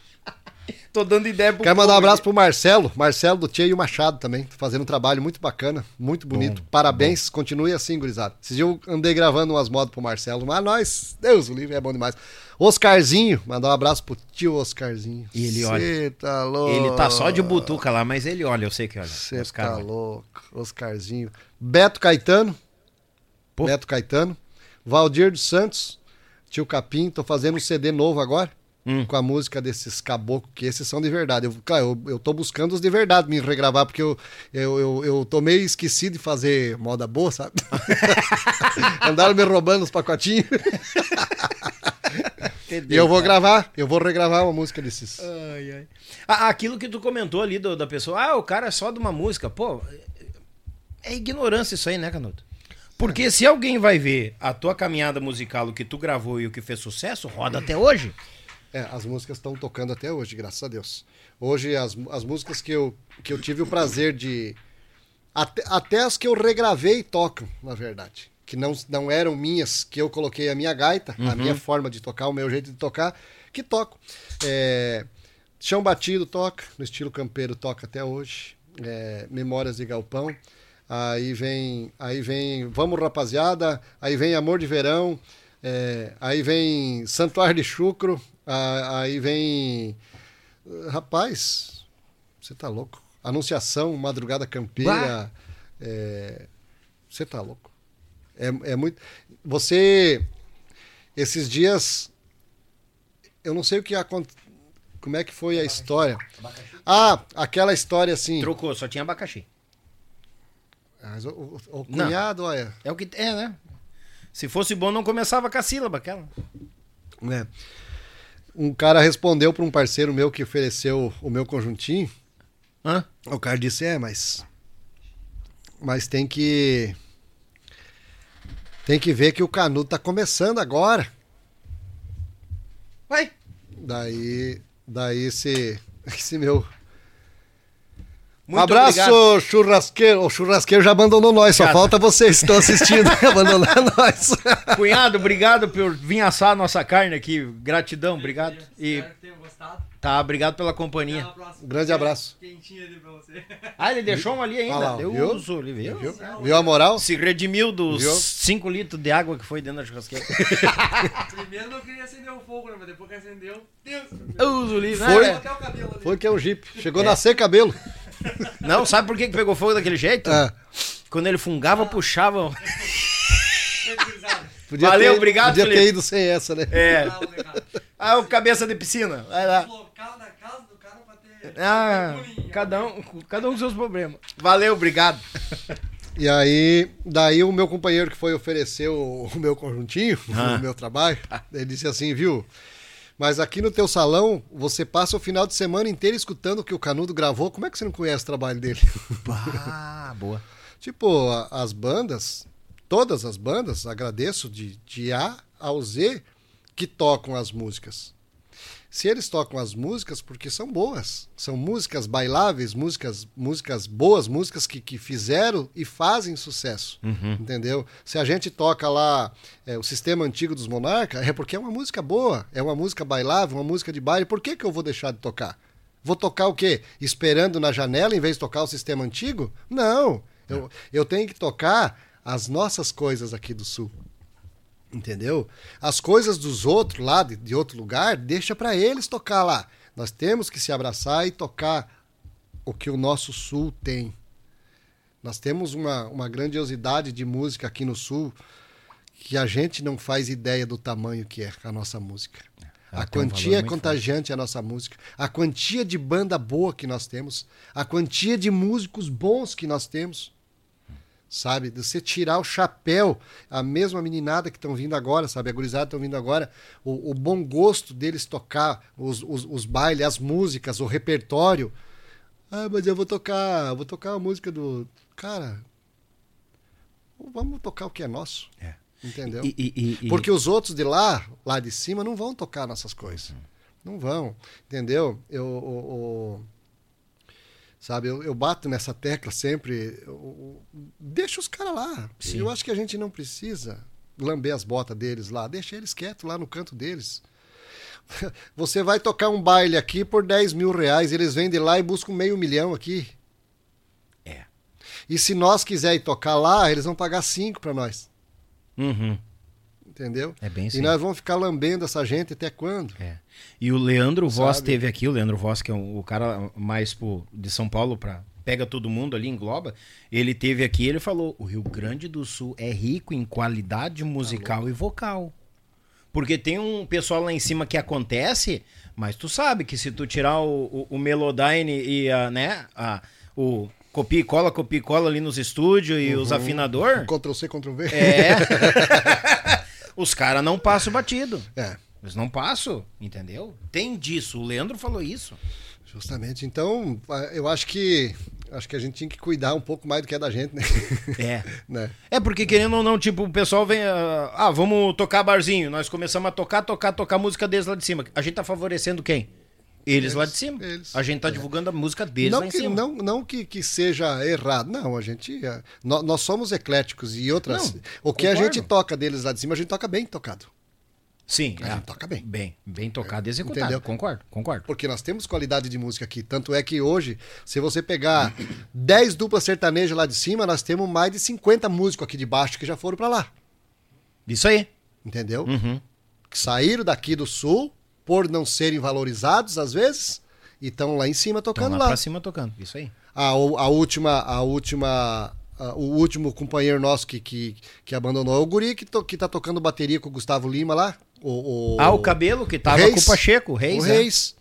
Tô dando ideia pro Quero mandar um abraço pro Marcelo, Marcelo do Tcheio Machado também, fazendo um trabalho muito bacana, muito bonito. Parabéns, continue assim, gurizada. Esses dias eu andei gravando umas modas pro Marcelo, mas nós, Deus o livre, é bom demais. Oscarzinho, mandar um abraço pro tio Oscarzinho. E ele olha. Cê tá louco. Ele tá só de butuca lá, mas ele olha, eu sei que olha. Você tá olham. louco. Oscarzinho. Beto Caetano. Pô. Beto Caetano. Valdir dos Santos. Tio Capim. Tô fazendo um CD novo agora. Hum. Com a música desses caboclos, que esses são de verdade. Eu, cara, eu, eu tô buscando os de verdade me regravar, porque eu, eu, eu, eu tô meio esquecido de fazer moda boa, sabe? <laughs> Andaram me roubando os pacotinhos. e eu vou gravar, eu vou regravar uma música desses. Ai, ai. Ah, aquilo que tu comentou ali do- da pessoa, ah, o cara é só de uma música. Pô, é ignorância isso aí, né, Canuto? Porque se alguém vai ver a tua caminhada musical, o que tu gravou e o que fez sucesso, roda até hoje. É, as músicas estão tocando até hoje, graças a Deus. Hoje, as, as músicas que eu, que eu tive o prazer de. Até, até as que eu regravei tocam, na verdade. Que não, não eram minhas, que eu coloquei a minha gaita, a minha forma de tocar, o meu jeito de tocar, que tocam. É, Chão Batido toca, no estilo campeiro toca até hoje. É, Memórias de Galpão. Aí vem, aí vem Vamos Rapaziada, aí vem Amor de Verão, é, aí vem Santuário de Chucro, a- aí vem. Rapaz, você tá louco. Anunciação, Madrugada Campeira. é, Você tá louco. É, é muito. Você. Esses dias. Eu não sei o que aconteceu. Como é que foi a história? Ah, aquela história assim. Trocou, só tinha abacaxi. Mas o, o- o Não. cunhado, olha. É o que é, né? Se fosse bom, não começava com a sílaba aquela. né? Um cara respondeu para um parceiro meu que ofereceu o meu conjuntinho. Hã? O cara disse: É, mas. Mas tem que. Tem que ver que o canudo tá começando agora. Vai. Daí. Daí esse. <laughs> Esse meu. Muito Abraço, obrigado. churrasqueiro. O churrasqueiro já abandonou nós, só Já. falta vocês que estão assistindo <laughs> abandonar nós. Cunhado, obrigado por vir assar a nossa carne aqui. Gratidão, obrigado. E Espero que tenham gostado. tá, obrigado pela companhia. próxima. Grande abraço. Quentinha ali pra você. Ah, ele deixou um ali ainda. Lá, Deu viu? uso, ele viu? Viu? Viu a moral? Se redimiu dos Viu? 5 litros de água que foi dentro da churrasqueira. <laughs> Primeiro não queria acender o fogo, né? Mas depois que acendeu, Deus! uso livre. Foi. né? O. Foi que é um Jeep. Chegou a nascer cabelo. Não, sabe por que que pegou fogo daquele jeito? Ah, Quando ele fungava, puxava. podia Valeu, ter, obrigado, Podia ter ido sem essa, né? É. Ah, o cabeça de piscina. Vai lá. Local na casa do cara pra ter. Ah, bullying. cada um, cada um com seus problemas. Valeu, obrigado. E aí, daí o meu companheiro que foi oferecer o, o meu conjuntinho, Ah. o meu trabalho, ele disse assim, viu? Mas aqui no teu salão, você passa o final de semana inteiro escutando o que o Canudo gravou, como é que você não conhece o trabalho dele? <laughs> Ah, boa. tipo, as bandas, todas as bandas, agradeço de, de A ao Z, que tocam as músicas. Se eles tocam as músicas, porque são boas. São músicas bailáveis, músicas, músicas boas, músicas que, que fizeram e fazem sucesso. Entendeu? Se a gente toca lá é, o sistema antigo dos monarcas, é porque é uma música boa, é uma música bailável, uma música de baile. Por que, que eu vou deixar de tocar? Vou tocar o quê? Esperando na janela em vez de tocar o sistema antigo? Não. Eu, eu tenho que tocar as nossas coisas aqui do sul. Entendeu? As coisas dos outros lá, de, de outro lugar, deixa para eles tocar lá. Nós temos que se abraçar e tocar o que o nosso sul tem. Nós temos uma, uma grandiosidade de música aqui no sul que a gente não faz ideia do tamanho que é a nossa música. Ela a um quantia valor é contagiante a nossa música. A quantia de banda boa que nós temos. A quantia de músicos bons que nós temos sabe? De você tirar o chapéu, a mesma meninada que estão vindo agora, sabe? A gurizada estão vindo agora, o, o bom gosto deles tocar os, os, os bailes, as músicas, o repertório. Ah, mas eu vou tocar, vou tocar a música do. Cara. Vamos tocar o que é nosso. É. Entendeu? E- e- e- Porque os outros de lá, lá de cima, não vão tocar nossas coisas. Não vão. Entendeu? Eu. o- o- sabe, eu, eu bato nessa tecla sempre. o- deixa os caras lá. Sim. Eu acho que a gente não precisa lamber as botas deles lá. Deixa eles quietos lá no canto deles. <laughs> Você vai tocar um baile aqui por 10 mil reais, eles vêm de lá e buscam meio milhão aqui. É. E se nós quiser ir tocar lá, eles vão pagar 5 para nós. Uhum. Entendeu? É bem E assim. nós vamos ficar lambendo essa gente até quando? É. E o Leandro Voss Sabe? teve aqui, o Leandro Voss, que é o cara mais pô, de São Paulo para pega todo mundo ali, engloba. Ele teve aqui, ele falou: "O Rio Grande do Sul é rico em qualidade musical e vocal". Porque tem um pessoal lá em cima que acontece, mas tu sabe que se tu tirar o, o, o Melodyne e a, né, a, o copia e cola, copia e cola ali nos estúdios e os afinador, Ctrl C, Ctrl V. é. <laughs> <laughs> os caras não passam batido. É, Eles não passam, entendeu? Tem disso. O Leandro falou isso. justamente. Então, eu acho que acho que a gente tinha que cuidar um pouco mais do que é da gente, né? É. <laughs> né? É porque querendo ou não, tipo, o pessoal vem. ah, Ah, vamos tocar barzinho. Nós começamos a tocar, tocar, tocar música deles lá de cima. A gente tá favorecendo quem? Eles, lá de cima. eles. A gente tá divulgando a música deles Não lá em que, cima. não, não que, que seja errado, não, a gente. é, nó- nós, somos ecléticos e outras. Não, o que a concordo. gente toca deles lá de cima, a gente toca bem tocado. Sim, A é. gente toca bem. Bem, bem tocado e executado. Entendeu? Concordo, concordo. Porque nós temos qualidade de música aqui. Tanto é que hoje, se você pegar <coughs> 10 duplas sertanejas lá de cima, nós temos mais de 50 músicos aqui de baixo que já foram pra lá. Isso aí. Entendeu? Uhum. Que saíram daqui do sul por não serem valorizados às vezes e estão lá em cima tocando lá lá. pra cima tocando. Isso aí. A, a última, a última, a- o último companheiro nosso que, que, que abandonou é o Guri que, to, que tá tocando bateria com o Gustavo Lima lá. O, o- Ah, o cabelo que tava Reis. com o Pacheco, o Reis. o é. Reis.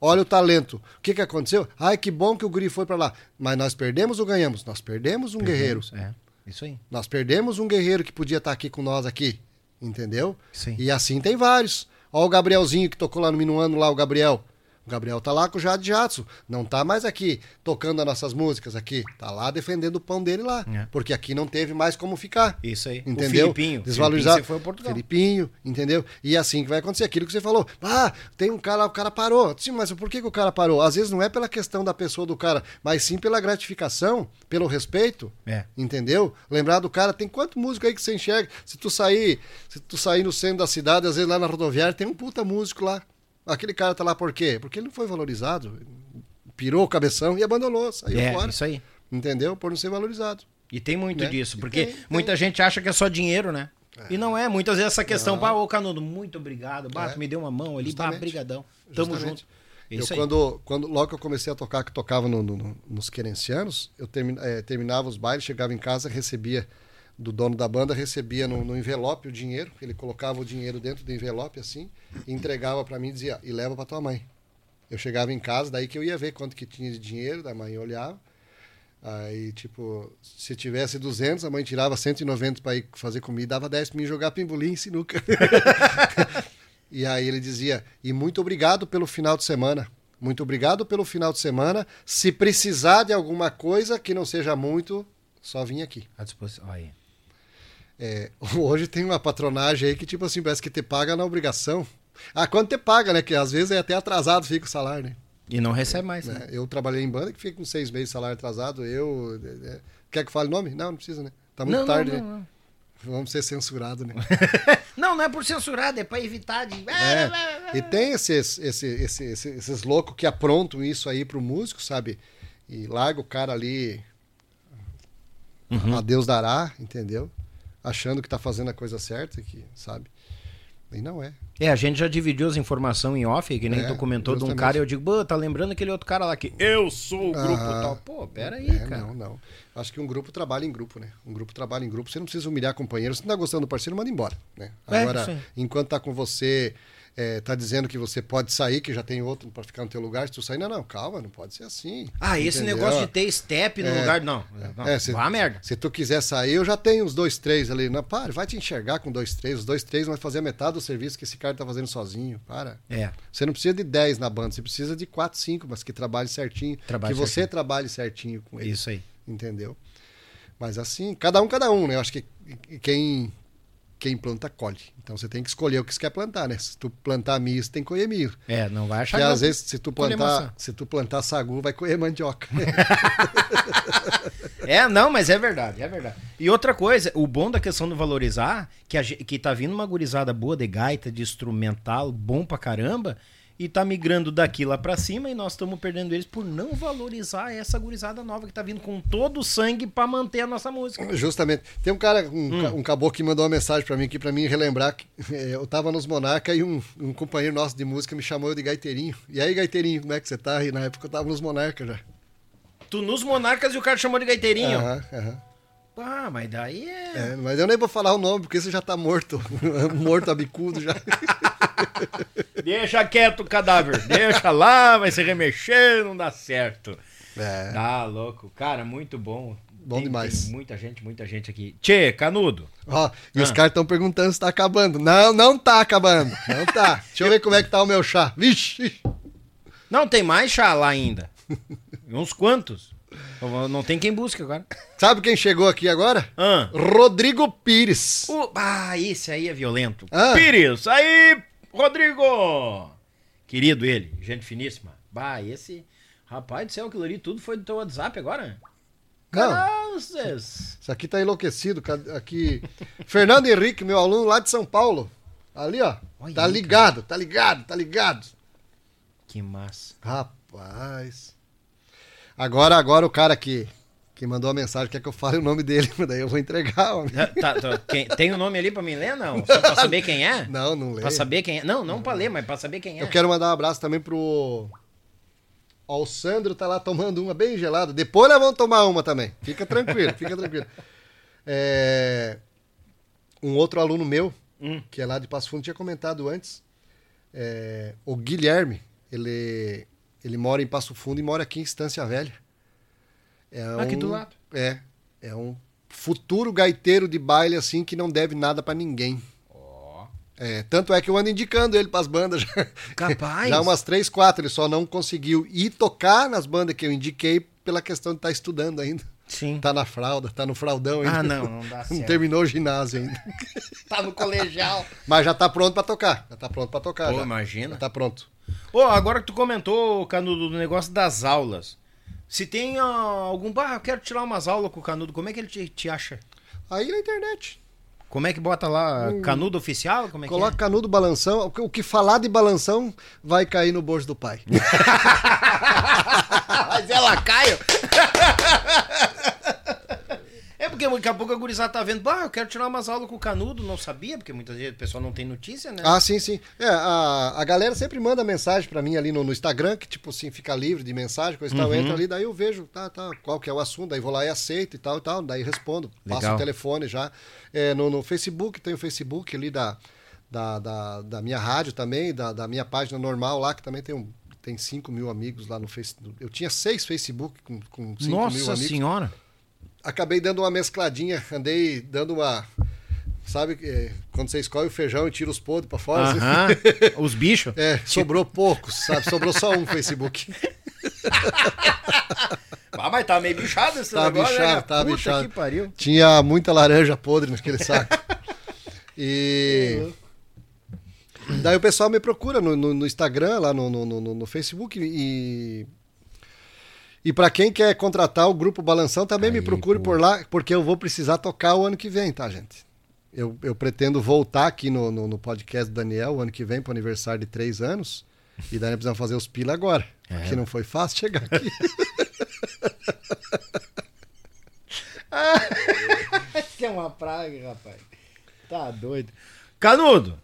Olha o talento. O que, que aconteceu? Ai, que bom que o Guri foi pra lá. Mas nós perdemos ou ganhamos? Nós perdemos um guerreiro. É, isso aí. Nós perdemos um guerreiro que podia estar aqui com nós aqui. Entendeu? Sim. E assim tem vários. Olha o Gabrielzinho que tocou lá no Minuano, lá, o Gabriel. O Gabriel tá lá com o Jade Jatsu. Não tá mais aqui tocando as nossas músicas aqui. Tá lá defendendo o pão dele lá. É. Porque aqui não teve mais como ficar. Isso aí. Entendeu? O Filipinho. Desvalorizado. Filipinho, foi Portugal. Filipinho, entendeu? E assim que vai acontecer. Aquilo que você falou. Ah, tem um cara lá, o cara parou. Sim, mas por que, que o cara parou? Às vezes não é pela questão da pessoa do cara, mas sim pela gratificação, pelo respeito. É. Entendeu? Lembrar do cara, tem quanto músico aí que você enxerga? Se tu sair, se tu sair no centro da cidade, às vezes lá na rodoviária, tem um puta músico lá. Aquele cara tá lá por quê? Porque ele não foi valorizado. Pirou o cabeção e abandonou, saiu É, fora. isso aí. Entendeu? Por não ser valorizado. E tem muito Né? disso, porque tem- tem. muita gente acha que é só dinheiro, né? E não é, muitas vezes essa questão, pá, ô Canudo, muito obrigado, bato, É. me deu uma mão ali, Justamente. brigadão, tamo Justamente. junto. É Eu, quando, quando, logo que eu comecei a tocar, que tocava no- no- no- nos querencianos, eu eh, terminava os bailes, chegava em casa, recebia do dono da banda, recebia no, no envelope o dinheiro, ele colocava o dinheiro dentro do envelope assim, e entregava para mim e dizia, e leva para tua mãe. Eu chegava em casa, daí que eu ia ver quanto que tinha de dinheiro, da mãe olhava, aí tipo, se tivesse 200, a mãe tirava 190 para ir fazer comida, dava 10 para mim jogar pimbolim e sinuca. <laughs> E aí ele dizia: E muito obrigado pelo final de semana. Muito obrigado pelo final de semana. Se precisar de alguma coisa que não seja muito, só vim aqui. À disposição. Aí. É, <laughs> hoje tem uma patronagem aí que, tipo assim, parece que te paga na obrigação. Ah, quando te paga, né? Que às vezes é até atrasado fica o salário, né? E não recebe mais, né? Né? Eu trabalhei em banda que fica com seis meses de salário atrasado. Eu. é, é, quer que fale nome? Não, não precisa, né? Tá muito Não, tarde, não, né? não. Vamos ser censurados, né? <laughs> Não, não é por censurado, é pra evitar de. É. E tem esses, esse, esse, esse- esses loucos que aprontam isso aí pro músico, sabe? E larga o cara ali. A Deus dará, entendeu? Achando que tá fazendo a coisa certa, que, sabe? E não é. É, a gente já dividiu as informações em off, que nem É, tu comentou de um cara, e eu digo, "Bô, tá lembrando aquele outro cara lá que eu sou o grupo Ah. tal. Pô, pera aí, É, cara. não, não. Acho que um grupo trabalha em grupo, né? Um grupo trabalha em grupo. Você não precisa humilhar companheiro. Se não tá gostando do parceiro, manda embora, né? É, Agora, sim. enquanto tá com você, é, tá dizendo que você pode sair, que já tem outro para ficar no teu lugar, se tu sair, não, não, calma, não pode ser assim. Ah, esse Entendeu? negócio de ter step no É. lugar. Não, não. É, se, vá a merda. se tu quiser sair, eu já tenho uns dois, três ali. Não, para, vai te enxergar com dois, três. Os dois, três vão fazer a metade do serviço que esse cara tá fazendo sozinho. Para. É. Você não precisa de 10 na banda, você precisa de 4, 5, mas que trabalhe certinho. Trabalhe que você certinho. trabalhe certinho com ele. Isso aí. Entendeu? Mas assim, cada um, cada um, né? Eu acho que quem, quem planta, colhe. Então você tem que escolher o que você quer plantar, né? Se tu plantar milho, você tem que colher milho. É, não vai achar Porque que às vezes, se tu plantar, se tu plantar sagu, vai colher mandioca. <laughs> É, não, mas é verdade, é verdade. E outra coisa, o bom da questão do valorizar, que, a, que tá vindo uma gurizada boa de gaita, de instrumental, bom pra caramba, e tá migrando daqui lá pra cima e nós estamos perdendo eles por não valorizar essa gurizada nova que tá vindo com todo o sangue pra manter a nossa música. Justamente. Tem um cara, um, Hum. um caboclo que mandou uma mensagem pra mim aqui, pra mim relembrar que eh, <laughs> eu tava nos Monarca e um, um companheiro nosso de música me chamou eu de gaiteirinho. E aí, gaiteirinho, como é que você tá? E na época eu tava nos Monarca já. Tu nos Monarcas e o cara chamou de gaiteirinho. Aham, aham. Ah, mas daí é... É, mas eu nem vou falar o nome, porque você já tá morto. <laughs> morto a bicudo já. <laughs> Deixa quieto o cadáver, deixa lá, vai se remexer, não dá certo. É. Tá louco. Cara, muito bom. Bom demais. Tem muita gente, muita gente aqui. Tchê, Canudo. Ó, e os Ah. caras estão perguntando se tá acabando. Não, não tá acabando. Não tá. <laughs> Deixa eu ver como é que tá o meu chá. Vixe! Não, tem mais chá lá ainda. Uns quantos? Não tem quem busque agora. Sabe quem chegou aqui agora? Ah. Rodrigo Pires. O- ah, esse aí é violento. Ah. Pires, aí, Rodrigo! Querido ele, gente finíssima. Bah, esse... Rapaz do céu, aquilo ali tudo foi do teu WhatsApp agora? Não, isso aqui tá enlouquecido. Aqui. <laughs> Fernando Henrique, meu aluno lá de São Paulo. Ali, ó. Olha tá ligado, tá ligado, tá ligado. Que massa. Rapaz. Agora, agora o cara que, que mandou a mensagem quer que eu fale o nome dele, mas <laughs> daí eu vou entregar. homem. Tá, tá, quem- tem o nome ali pra mim ler, não? Só pra saber quem é? <laughs> Não, não lê. Pra saber quem é? Não, não pra ler, mas pra saber quem é. Eu quero mandar um abraço também pro. Ó, o Sandro tá lá tomando uma bem gelada. Depois nós vamos tomar uma também. Fica tranquilo, <laughs> fica tranquilo. É, Um outro aluno meu, Hum. que é lá de Passo Fundo, tinha comentado antes. é, O Guilherme, ele, ele mora em Passo Fundo e mora aqui em Estância Velha. É Aqui do lado. É. É um futuro gaiteiro de baile assim que não deve nada pra ninguém. É, tanto é que eu ando indicando ele pras bandas já. <laughs> Capaz. Já umas três, quatro. Ele só não conseguiu ir tocar nas bandas que eu indiquei pela questão de estar estudando ainda. Sim. Tá na fralda, tá no fraldão ainda. Ah, não, não dá <laughs> Não certo. terminou o ginásio ainda. <laughs> Tá no colegial. Mas já tá pronto pra tocar. Já tá pronto pra tocar. Pô, já. imagina. Já tá pronto. Ô, agora que tu comentou, Canudo, do negócio das aulas. Se tem ah, algum. Ah, eu quero tirar umas aulas com o Canudo, como é que ele te, te acha? Aí na internet. Como é que bota lá? Canudo oficial? Como é Coloca que canudo balanção. O que- falar de balanção vai cair no bolso do pai. é? <laughs> Mas ela caiu. Porque daqui a pouco a gurizada tá vendo, bah, eu quero tirar umas aulas com o Canudo, não sabia, porque muitas vezes o pessoal não tem notícia, né? Ah, sim, sim. É, a, a galera sempre manda mensagem pra mim ali no, no Instagram, que tipo assim, fica livre de mensagem, coisa e tal. Eu Uhum. entro ali, daí eu vejo, tá, tá, qual que é o assunto, daí vou lá e aceito e tal e tal, daí respondo. Passo Legal. o telefone já. É, no, no Facebook, tem o Facebook ali da, da, da, da minha rádio também, da, da minha página normal lá, que também tem um. Tem 5 mil amigos lá no Facebook. Eu tinha seis Facebook com, com 5 mil Nossa amigos senhora. Acabei dando uma mescladinha, andei dando uma. Sabe eh, quando você escolhe o feijão e tira os podres pra fora? assim? Aham. <laughs> Os bichos. É, sobrou poucos, sabe? Sobrou só um Facebook. <laughs> Ah, mas tá meio bichado esse Tá negócio, bichado, né? tá Puta bichado. que pariu. Tinha muita laranja podre naquele saco. E. Daí o pessoal me procura no, no- no Instagram, lá no, no, no- no Facebook e. E pra quem quer contratar o grupo Balanção, também me Aí, procure pô. por lá, porque eu vou precisar tocar o ano que vem, tá, gente? Eu, eu pretendo voltar aqui no, no, no podcast do Daniel o ano que vem, pro aniversário de três anos. E daí nós precisamos fazer os pila agora. É. Porque não foi fácil chegar aqui. <laughs> Que é uma praga, rapaz. Tá doido. Canudo,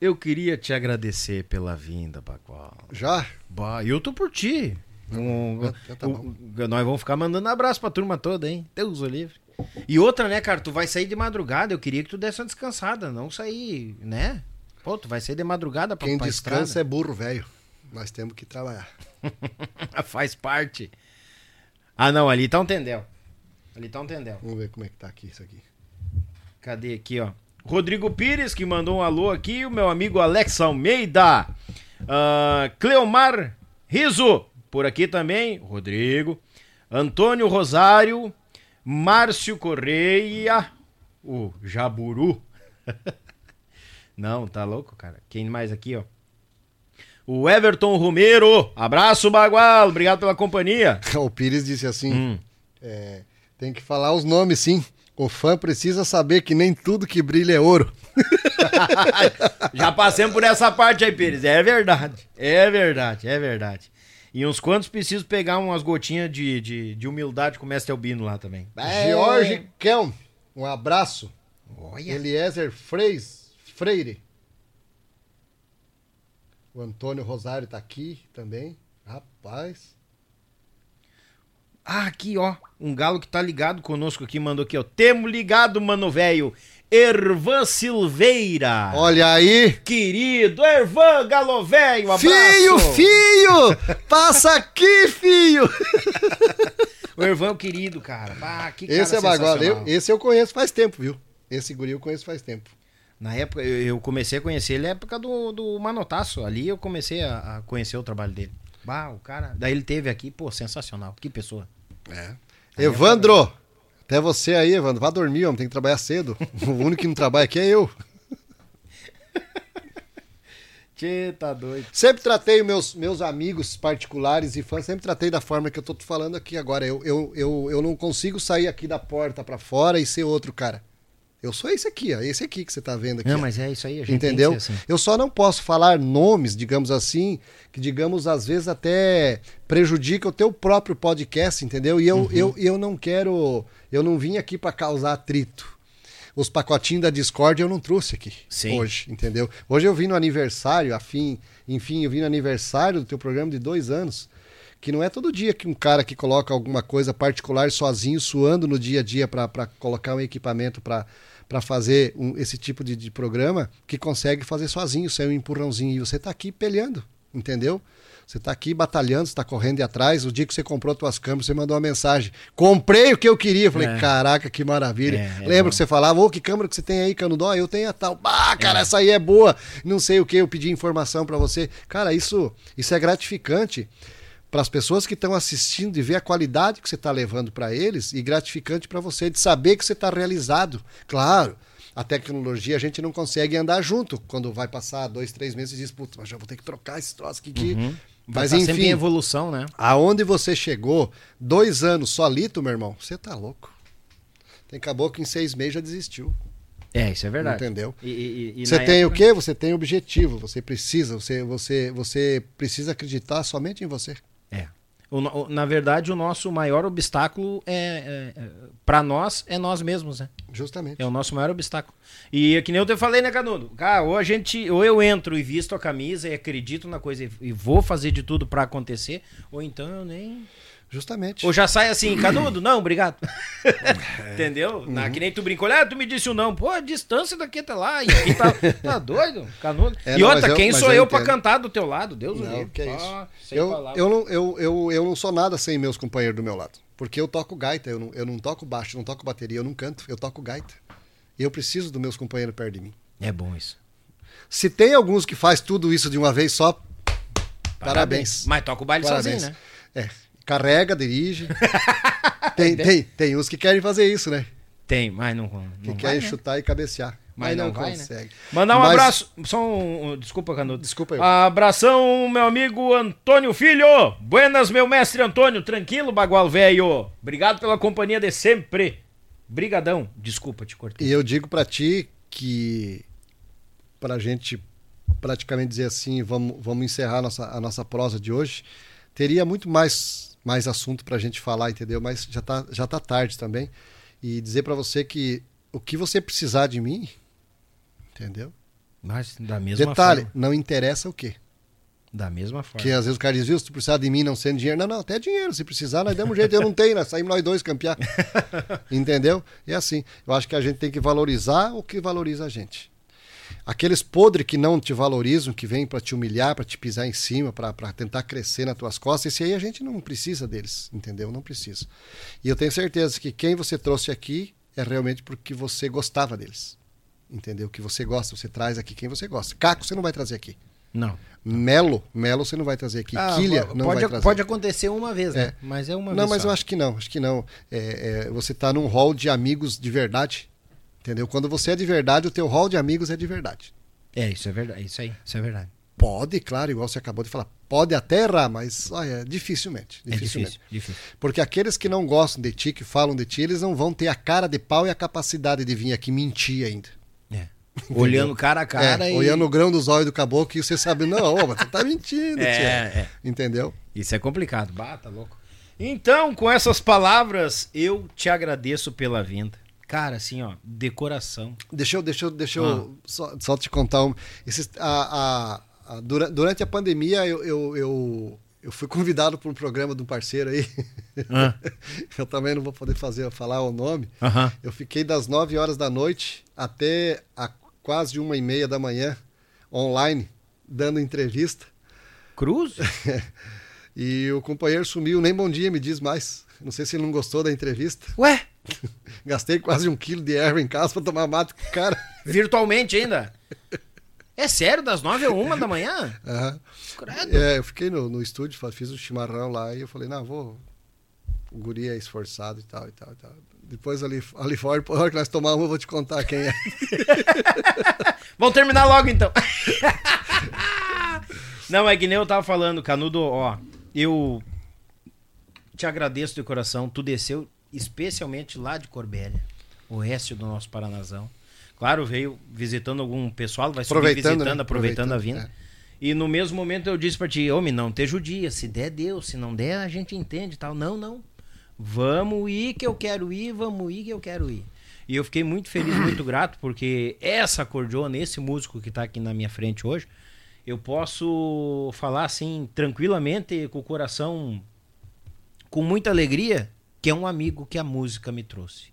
eu queria te agradecer pela vinda, Bacual. Já? Bah, eu tô por ti. Um, Ah, tá o- bom. o- nós vamos ficar mandando abraço pra turma toda, hein? Deus o livre. E outra, né, cara? Tu vai sair de madrugada. Eu queria que tu desse uma descansada, não sair, né? Pô, tu vai sair de madrugada pra, Quem pra descansa é burro, velho. Nós temos que trabalhar. <laughs> Faz parte. Ah, não, ali tá um tendel. Ali tá um tendel. Vamos ver como é que tá aqui isso aqui. Cadê aqui, ó? Rodrigo Pires, que mandou um alô aqui. O meu amigo Alex Almeida. Ah, Cleomar Riso, por aqui também. Rodrigo. Antônio Rosário. Márcio Correia, o Jaburu. <laughs> Não, tá louco, cara. Quem mais aqui, ó? O Everton Romero. Abraço, Bagual. Obrigado pela companhia. <laughs> O Pires disse assim: Hum. é, tem que falar os nomes, sim. O fã precisa saber que nem tudo que brilha é ouro. <laughs> Já passamos por essa parte aí, Pires. É verdade. É verdade, é verdade. E uns quantos preciso pegar umas gotinhas de, de, de humildade com o mestre Albino lá também. George Kelm, um abraço. Olha. Eliezer Freis, Freire. O Antônio Rosário tá aqui também. Rapaz. Ah, aqui, ó. Um galo que tá ligado conosco aqui, mandou aqui, ó. Temo ligado, mano velho. Ervan Silveira. Olha aí. Querido Ervan Galo Velho, abraço. Filho, filho! Passa aqui, filho! O Ervan é o querido, cara. Ah, que cara Esse é bagual. sensacional. Eu- Esse eu conheço faz tempo, viu? Esse guri eu conheço faz tempo. Na época, eu, eu comecei a conhecer ele na época do, do Manotaço. Ali eu comecei a, a conhecer o trabalho dele. Bah, o cara. Daí ele teve aqui, pô, sensacional. Que pessoa. É. Evandro! Até você aí, Evandro. Vá dormir, homem. Tem que trabalhar cedo. <laughs> O único que não trabalha aqui é eu. <laughs> Tchê, tá doido. Sempre tratei meus, meus amigos particulares e fãs, sempre tratei da forma que eu tô falando aqui agora. Eu, eu, eu, eu não consigo sair aqui da porta pra fora e ser outro cara. Eu sou esse aqui, ó. Esse aqui que você tá vendo aqui. Não, ó. mas é isso aí, a gente Entendeu? assim. Eu só não posso falar nomes, digamos assim, que digamos às vezes até prejudica o teu próprio podcast, entendeu? E eu, Uhum. eu, eu não quero, eu não vim aqui para causar atrito. Os pacotinhos da Discord eu não trouxe aqui Sim. hoje, entendeu? Hoje eu vim no aniversário, afim, enfim, eu vim no aniversário do teu programa de dois anos. Que não é todo dia que um cara que coloca alguma coisa particular sozinho, suando no dia a dia para colocar um equipamento para para fazer um- esse tipo de, de programa, que consegue fazer sozinho, sem um empurrãozinho. E você está aqui peleando, entendeu? Você está aqui batalhando, está correndo de atrás. O dia que você comprou tuas câmeras, você mandou uma mensagem. Comprei o que eu queria. Eu falei, É. caraca, que maravilha. É, é Lembra bom. que você falava, ô, que câmera que você tem aí, Canudó? Eu tenho a tal. Ah, cara, essa aí é boa. Não sei o que, eu pedi informação para você. Cara, isso, isso é gratificante para as pessoas que estão assistindo de ver a qualidade que você está levando para eles e gratificante para você de saber que você está realizado. Claro, a tecnologia a gente não consegue andar junto. Quando vai passar dois, três meses e diz, putz, mas já vou ter que trocar esse troço aqui. que-" Vai Mas tá sempre em enfim, evolução, né? aonde você chegou, dois anos solito, meu irmão, você tá louco. Tem caboclo que em seis meses já desistiu. É, isso é verdade. Entendeu? E, e- e Você tem época- o quê? Você tem objetivo, você precisa, você, você, você precisa acreditar somente em você. É. O na verdade, o nosso maior obstáculo é, é, para nós é nós mesmos, né? Justamente. É o nosso maior obstáculo. E é que nem eu te falei, né, Canudo? Cara, ou a gente, ou eu entro e visto a camisa e acredito na coisa e, e vou fazer de tudo pra acontecer, ou então eu nem. Justamente. Ou já sai assim, Canudo, não, obrigado. <laughs> É. Entendeu? Uhum. Na, que nem tu brincou, ah, tu me disse o não. Pô, a distância daqui até lá. E aqui tá, <laughs> tá doido, Canudo. É, e não, outra, eu- quem mas sou eu eu, pra entendo. cantar do teu lado? Deus o Não, livre. que é isso. Ah, eu, palavras. eu, não, eu, eu, eu, eu não sou nada sem meus companheiros do meu lado. Porque eu toco gaita, eu não, eu não toco baixo, eu não toco bateria, eu não canto, eu toco gaita. E eu preciso dos meus companheiros perto de mim. É bom isso. Se tem alguns que faz tudo isso de uma vez só, parabéns. Mas toca o baile Parabéns. sozinho, né? É, carrega, dirige. <laughs> tem, tem, tem uns que querem fazer isso, né? Tem, mas não. Que não querem vai, né? chutar e cabecear. Mas não vai, né? consegue. Mandar um Mas- abraço. Só um. Desculpa, Canudo. Desculpa eu. Abração, meu amigo Antônio Filho. Buenas, meu mestre Antônio. Tranquilo, bagual velho. Obrigado pela companhia de sempre. Brigadão. Desculpa, te cortei. E eu digo pra ti que pra gente praticamente dizer assim, vamos, vamos encerrar a nossa, a nossa prosa de hoje, teria muito mais, mais assunto pra gente falar, entendeu? Mas já tá, já tá tarde também. E dizer pra você que o que você precisar de mim, entendeu? Mas da mesma Detalhe, forma. não interessa o quê. Da mesma forma. Porque às vezes o cara diz, viu, se tu precisar de mim não sendo dinheiro. Não, não, até dinheiro. Se precisar, nós damos um jeito. Eu não tenho, nós saímos nós dois campear. <laughs> Entendeu? É assim. Eu acho que a gente tem que valorizar o que valoriza a gente. Aqueles podres que não te valorizam, que vêm para te humilhar, para te pisar em cima, para tentar crescer nas tuas costas, esse aí a gente não precisa deles, entendeu? Não precisa. E eu tenho certeza que quem você trouxe aqui é realmente porque você gostava deles. Entendeu? Que você gosta, você traz aqui quem você gosta. Caco você não vai trazer aqui. Não. Melo, Melo você não vai trazer aqui. Ah, Quilha não pode, vai trazer. pode acontecer uma vez, né? É. Mas é uma Não, vez mas só. eu acho que não, acho que não. É, é, você está num hall de amigos de verdade, entendeu? Quando você é de verdade, o teu hall de amigos é de verdade. É, isso é verdade. Isso aí, isso é verdade. Pode, claro, igual você acabou de falar, pode até errar, mas olha, dificilmente, É dificilmente. difícil, difícil. Porque aqueles que não gostam de ti, que falam de ti, eles não vão ter a cara de pau e a capacidade de vir aqui mentir ainda. É. <laughs> Olhando cara a cara É, e... Olhando o grão dos olhos do caboclo e você sabe, não, ô, você tá mentindo, <laughs> É, é. Entendeu? Isso é complicado. Bata, louco. Então, com essas palavras, eu te agradeço pela vinda. Cara, assim, ó, decoração. Deixa eu, deixa eu, deixa Ah. eu só, só te contar um. Esses, a, a- a- dura- durante a pandemia, eu, eu, eu, eu fui convidado para um programa de um parceiro aí. Ah. <laughs> eu também não vou poder fazer, falar o nome. Eu fiquei das 9 horas da noite até a quase uma e meia da manhã, online, dando entrevista. Cruz? <laughs> E o companheiro sumiu, nem bom dia me diz mais. Não sei se ele não gostou da entrevista. Ué? <laughs> Gastei quase um quilo de erva em casa para tomar mate com o cara. Virtualmente ainda? É sério? Das nove a uma da manhã? Aham. Credo. É, eu fiquei no, no estúdio, fiz o chimarrão lá e eu falei, não, vou. O guri é esforçado e tal, e tal, e tal. Depois ali, ali fora, por hora que nós tomamos, eu vou te contar quem é. <laughs> Vamos terminar logo então. <laughs> Não, é que nem eu tava falando, Canudo, ó. Eu te agradeço de coração. Tu desceu especialmente lá de Corbélia, oeste do nosso Paranazão. Claro, veio visitando algum pessoal, vai subir Aproveitando, visitando, né? aproveitando, a Aproveitando, vinda. E no mesmo momento eu disse pra ti, homem, não te judia, se der, deu, se não der, a gente entende e tal. Não, não. Vamos ir que eu quero ir, vamos ir que eu quero ir. E eu fiquei muito feliz, muito <coughs> grato, porque essa acordeona, esse músico que tá aqui na minha frente hoje, eu posso falar assim, tranquilamente, com o coração, com muita alegria, que é um amigo que a música me trouxe.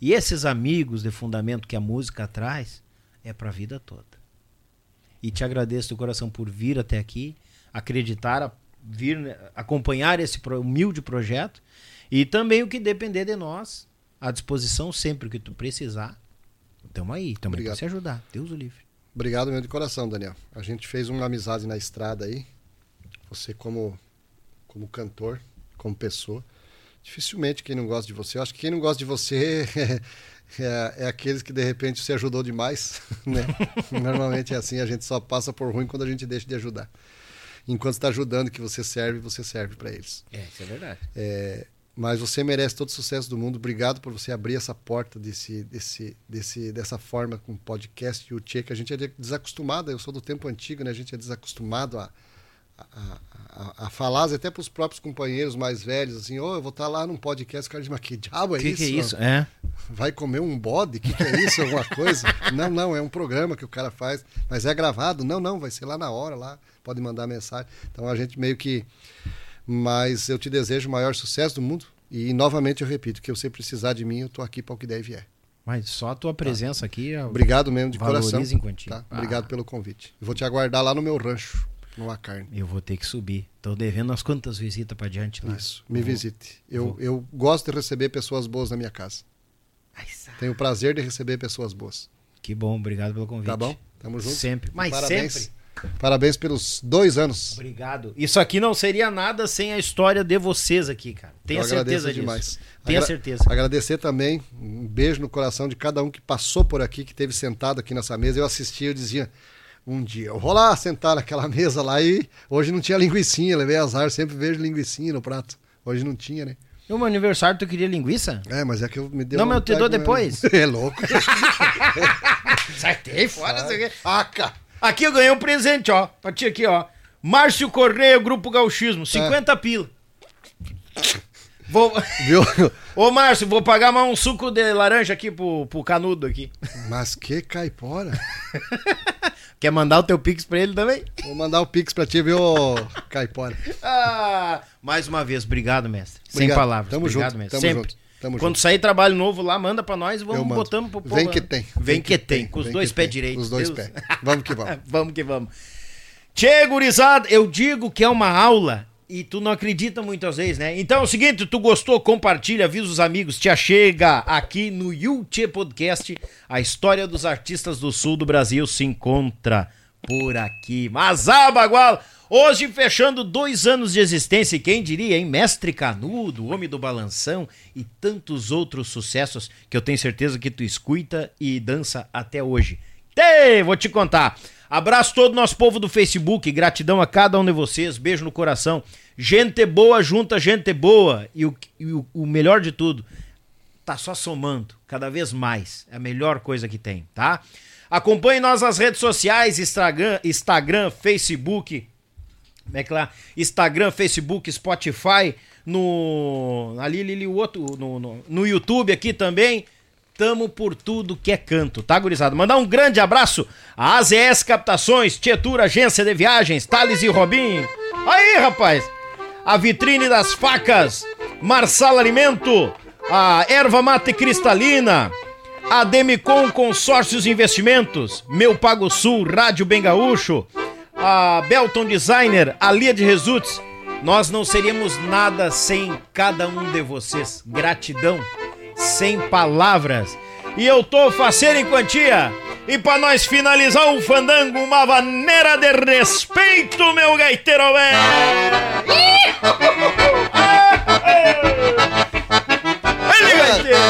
E esses amigos de fundamento que a música traz, é pra vida toda. E te agradeço de coração por vir até aqui, acreditar, a- vir né, acompanhar esse humilde projeto e também o que depender de nós, à disposição sempre que tu precisar. Estamos aí, estamos aí para se ajudar. Deus o livre. Obrigado mesmo de coração, Daniel. A gente fez uma amizade na estrada aí. Você como, como cantor, como pessoa. Dificilmente quem não gosta de você. Eu acho que quem não gosta de você <laughs> é, é aqueles que de repente você ajudou demais. <laughs> Né? Normalmente é assim, a gente só passa por ruim quando a gente deixa de ajudar. Enquanto está ajudando que você serve, você serve para eles. É, isso é verdade. É, mas você merece todo o sucesso do mundo. Obrigado por você abrir essa porta desse, desse, desse, dessa forma com o podcast e o Tchê, que a gente é desacostumado. Eu sou do tempo antigo, né? A gente é desacostumado a, a, a, a falar, até para os próprios companheiros mais velhos, assim, ô, eu vou estar lá num podcast, o cara mas que diabo é O que, isso? que é isso? É. Vai comer um bode? O que, que é isso? Alguma coisa? <laughs> não, não, é um programa que o cara faz, mas é gravado? Não, não, vai ser lá na hora, lá, pode mandar mensagem. Então a gente meio que. Mas eu te desejo o maior sucesso do mundo. E novamente eu repito, que você precisar de mim, eu tô aqui para o que der e vier. Mas só a tua presença aqui. ó, Obrigado mesmo de coração. Tá? Ah. Obrigado pelo convite. Vou te aguardar lá no meu rancho, numa carne. Eu vou ter que subir. Tô devendo umas quantas visitas para diante lá. Isso, me visite. Eu, eu gosto de receber pessoas boas na minha casa. Ai, Tenho o prazer de receber pessoas boas. Que bom, obrigado pelo convite. Tá bom? Tamo junto. Sempre. Mas Parabéns. sempre. Parabéns pelos dois anos. Obrigado. Isso aqui não seria nada sem a história de vocês aqui, cara. Tenha certeza disso. demais. Tenha Agra- certeza. Agradecer também, um beijo no coração de cada um que passou por aqui, que teve sentado aqui nessa mesa. Eu assistia, eu dizia, um dia eu vou lá sentar naquela <laughs> mesa lá e hoje não tinha linguiçinha, levei azar, sempre vejo linguiçinha no prato. Hoje não tinha, né? No meu aniversário tu queria linguiça? É, mas é que eu me deu Não, mas eu te dou depois. <laughs> É louco. <laughs> Sai fora. aqui. Faca. Aqui eu ganhei um presente, ó. Pra ti aqui, ó. Márcio Correia, Grupo Gauchismo. 50 pila. Vou... Viu? Ô, Márcio, vou pagar mais um suco de laranja aqui pro, pro canudo aqui. Mas que caipora. Quer mandar o teu pix pra ele também? Vou mandar o pix pra ti, viu, caipora. Ah, mais uma vez, obrigado, mestre. Sem Obrigado. palavras. Tamo obrigado, junto, mestre. tamo Sempre. junto, tamo Quando junto. sair trabalho novo lá, manda pra nós e vamos botando pro povo. Vem que tem. Vem, que, tem. Com os Vem dois que pés direitos. Os dois Deus- pés. Vamos que vamos. <laughs> vamos que vamos. Tchê, gurizada, eu digo que é uma aula e tu não acredita muitas vezes, né? Então é o seguinte, tu gostou, compartilha, avisa os amigos, te achega aqui no Yulche Podcast. A história dos artistas do sul do Brasil se encontra. por aqui. Mas ah, Bagual, hoje fechando dois anos de existência, e quem diria, hein? Mestre Canudo, Homem do Balanção e tantos outros sucessos que eu tenho certeza que tu escuta e dança até hoje. Ei, vou te contar. Abraço todo o nosso povo do Facebook, gratidão a cada um de vocês, beijo no coração. Gente boa junta gente boa. E o, e o, o melhor de tudo, tá só somando, cada vez mais. É a melhor coisa que tem, tá? Acompanhe nós nas redes sociais, Instagram, Instagram, Facebook, como é que lá? Instagram, Facebook, Spotify, no ali, ali, ali o outro, no, no, no YouTube aqui também. Tamo por tudo que é canto, tá, gurizada? Mandar um grande abraço a AZS Captações, Tietura Agência de Viagens, Thales e Robin. Aí, rapaz! A Vitrine das Facas, Marsala Alimento, a Erva Mate Cristalina, a Demicon Consórcios Investimentos, Meu Pago Sul, Rádio Bem Gaúcho, a Belton Designer, a Lia de Results. Nós não seríamos nada sem cada um de vocês. Gratidão sem palavras. E eu tô faceiro em quantia. E pra nós finalizar o fandango, uma maneira de respeito, meu gaiteiro velho. Ele gaiteiro.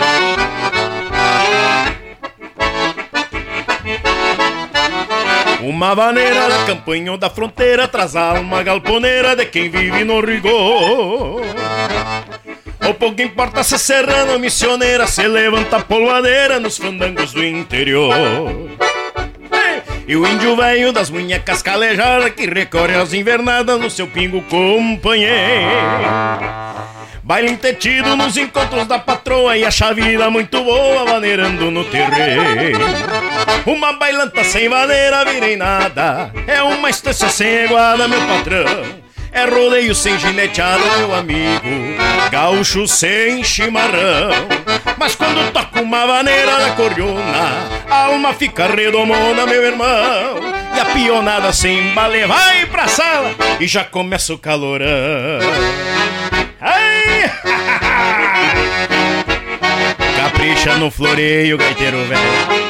Uma campanha ou da fronteira traz alma galponeira de quem vive no rigor. O pouco importa se serrana ou missioneira Se levanta polvadeira nos fandangos do interior. E o índio velho das munhecas calejadas Que recorre às invernadas no seu pingo companheiro. Baile entretido nos encontros da patroa E acha a vida muito boa maneirando no terreiro. Uma bailanta sem maneira virei nada É uma estância sem iguada, meu patrão é rodeio sem gineteada, meu amigo. Gaúcho sem chimarrão. Mas quando toca uma vaneira da cordiona A alma fica redomona, meu irmão. E a pionada sem bale vai pra sala E já começa o calorão. Ai! <laughs> Capricha no floreio, gaiteiro velho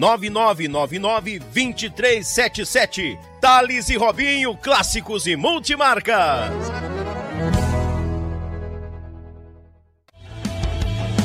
9999 2377. Thales e Robinho, clássicos e multimarcas.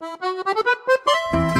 Música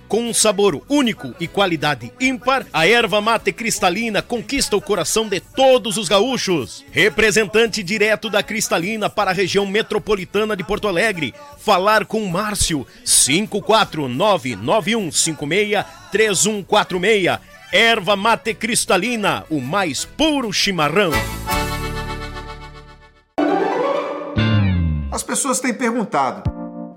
com um sabor único e qualidade ímpar, a erva mate cristalina conquista o coração de todos os gaúchos. Representante direto da Cristalina para a região metropolitana de Porto Alegre. Falar com Márcio 54991563146. Erva mate cristalina, o mais puro chimarrão. As pessoas têm perguntado: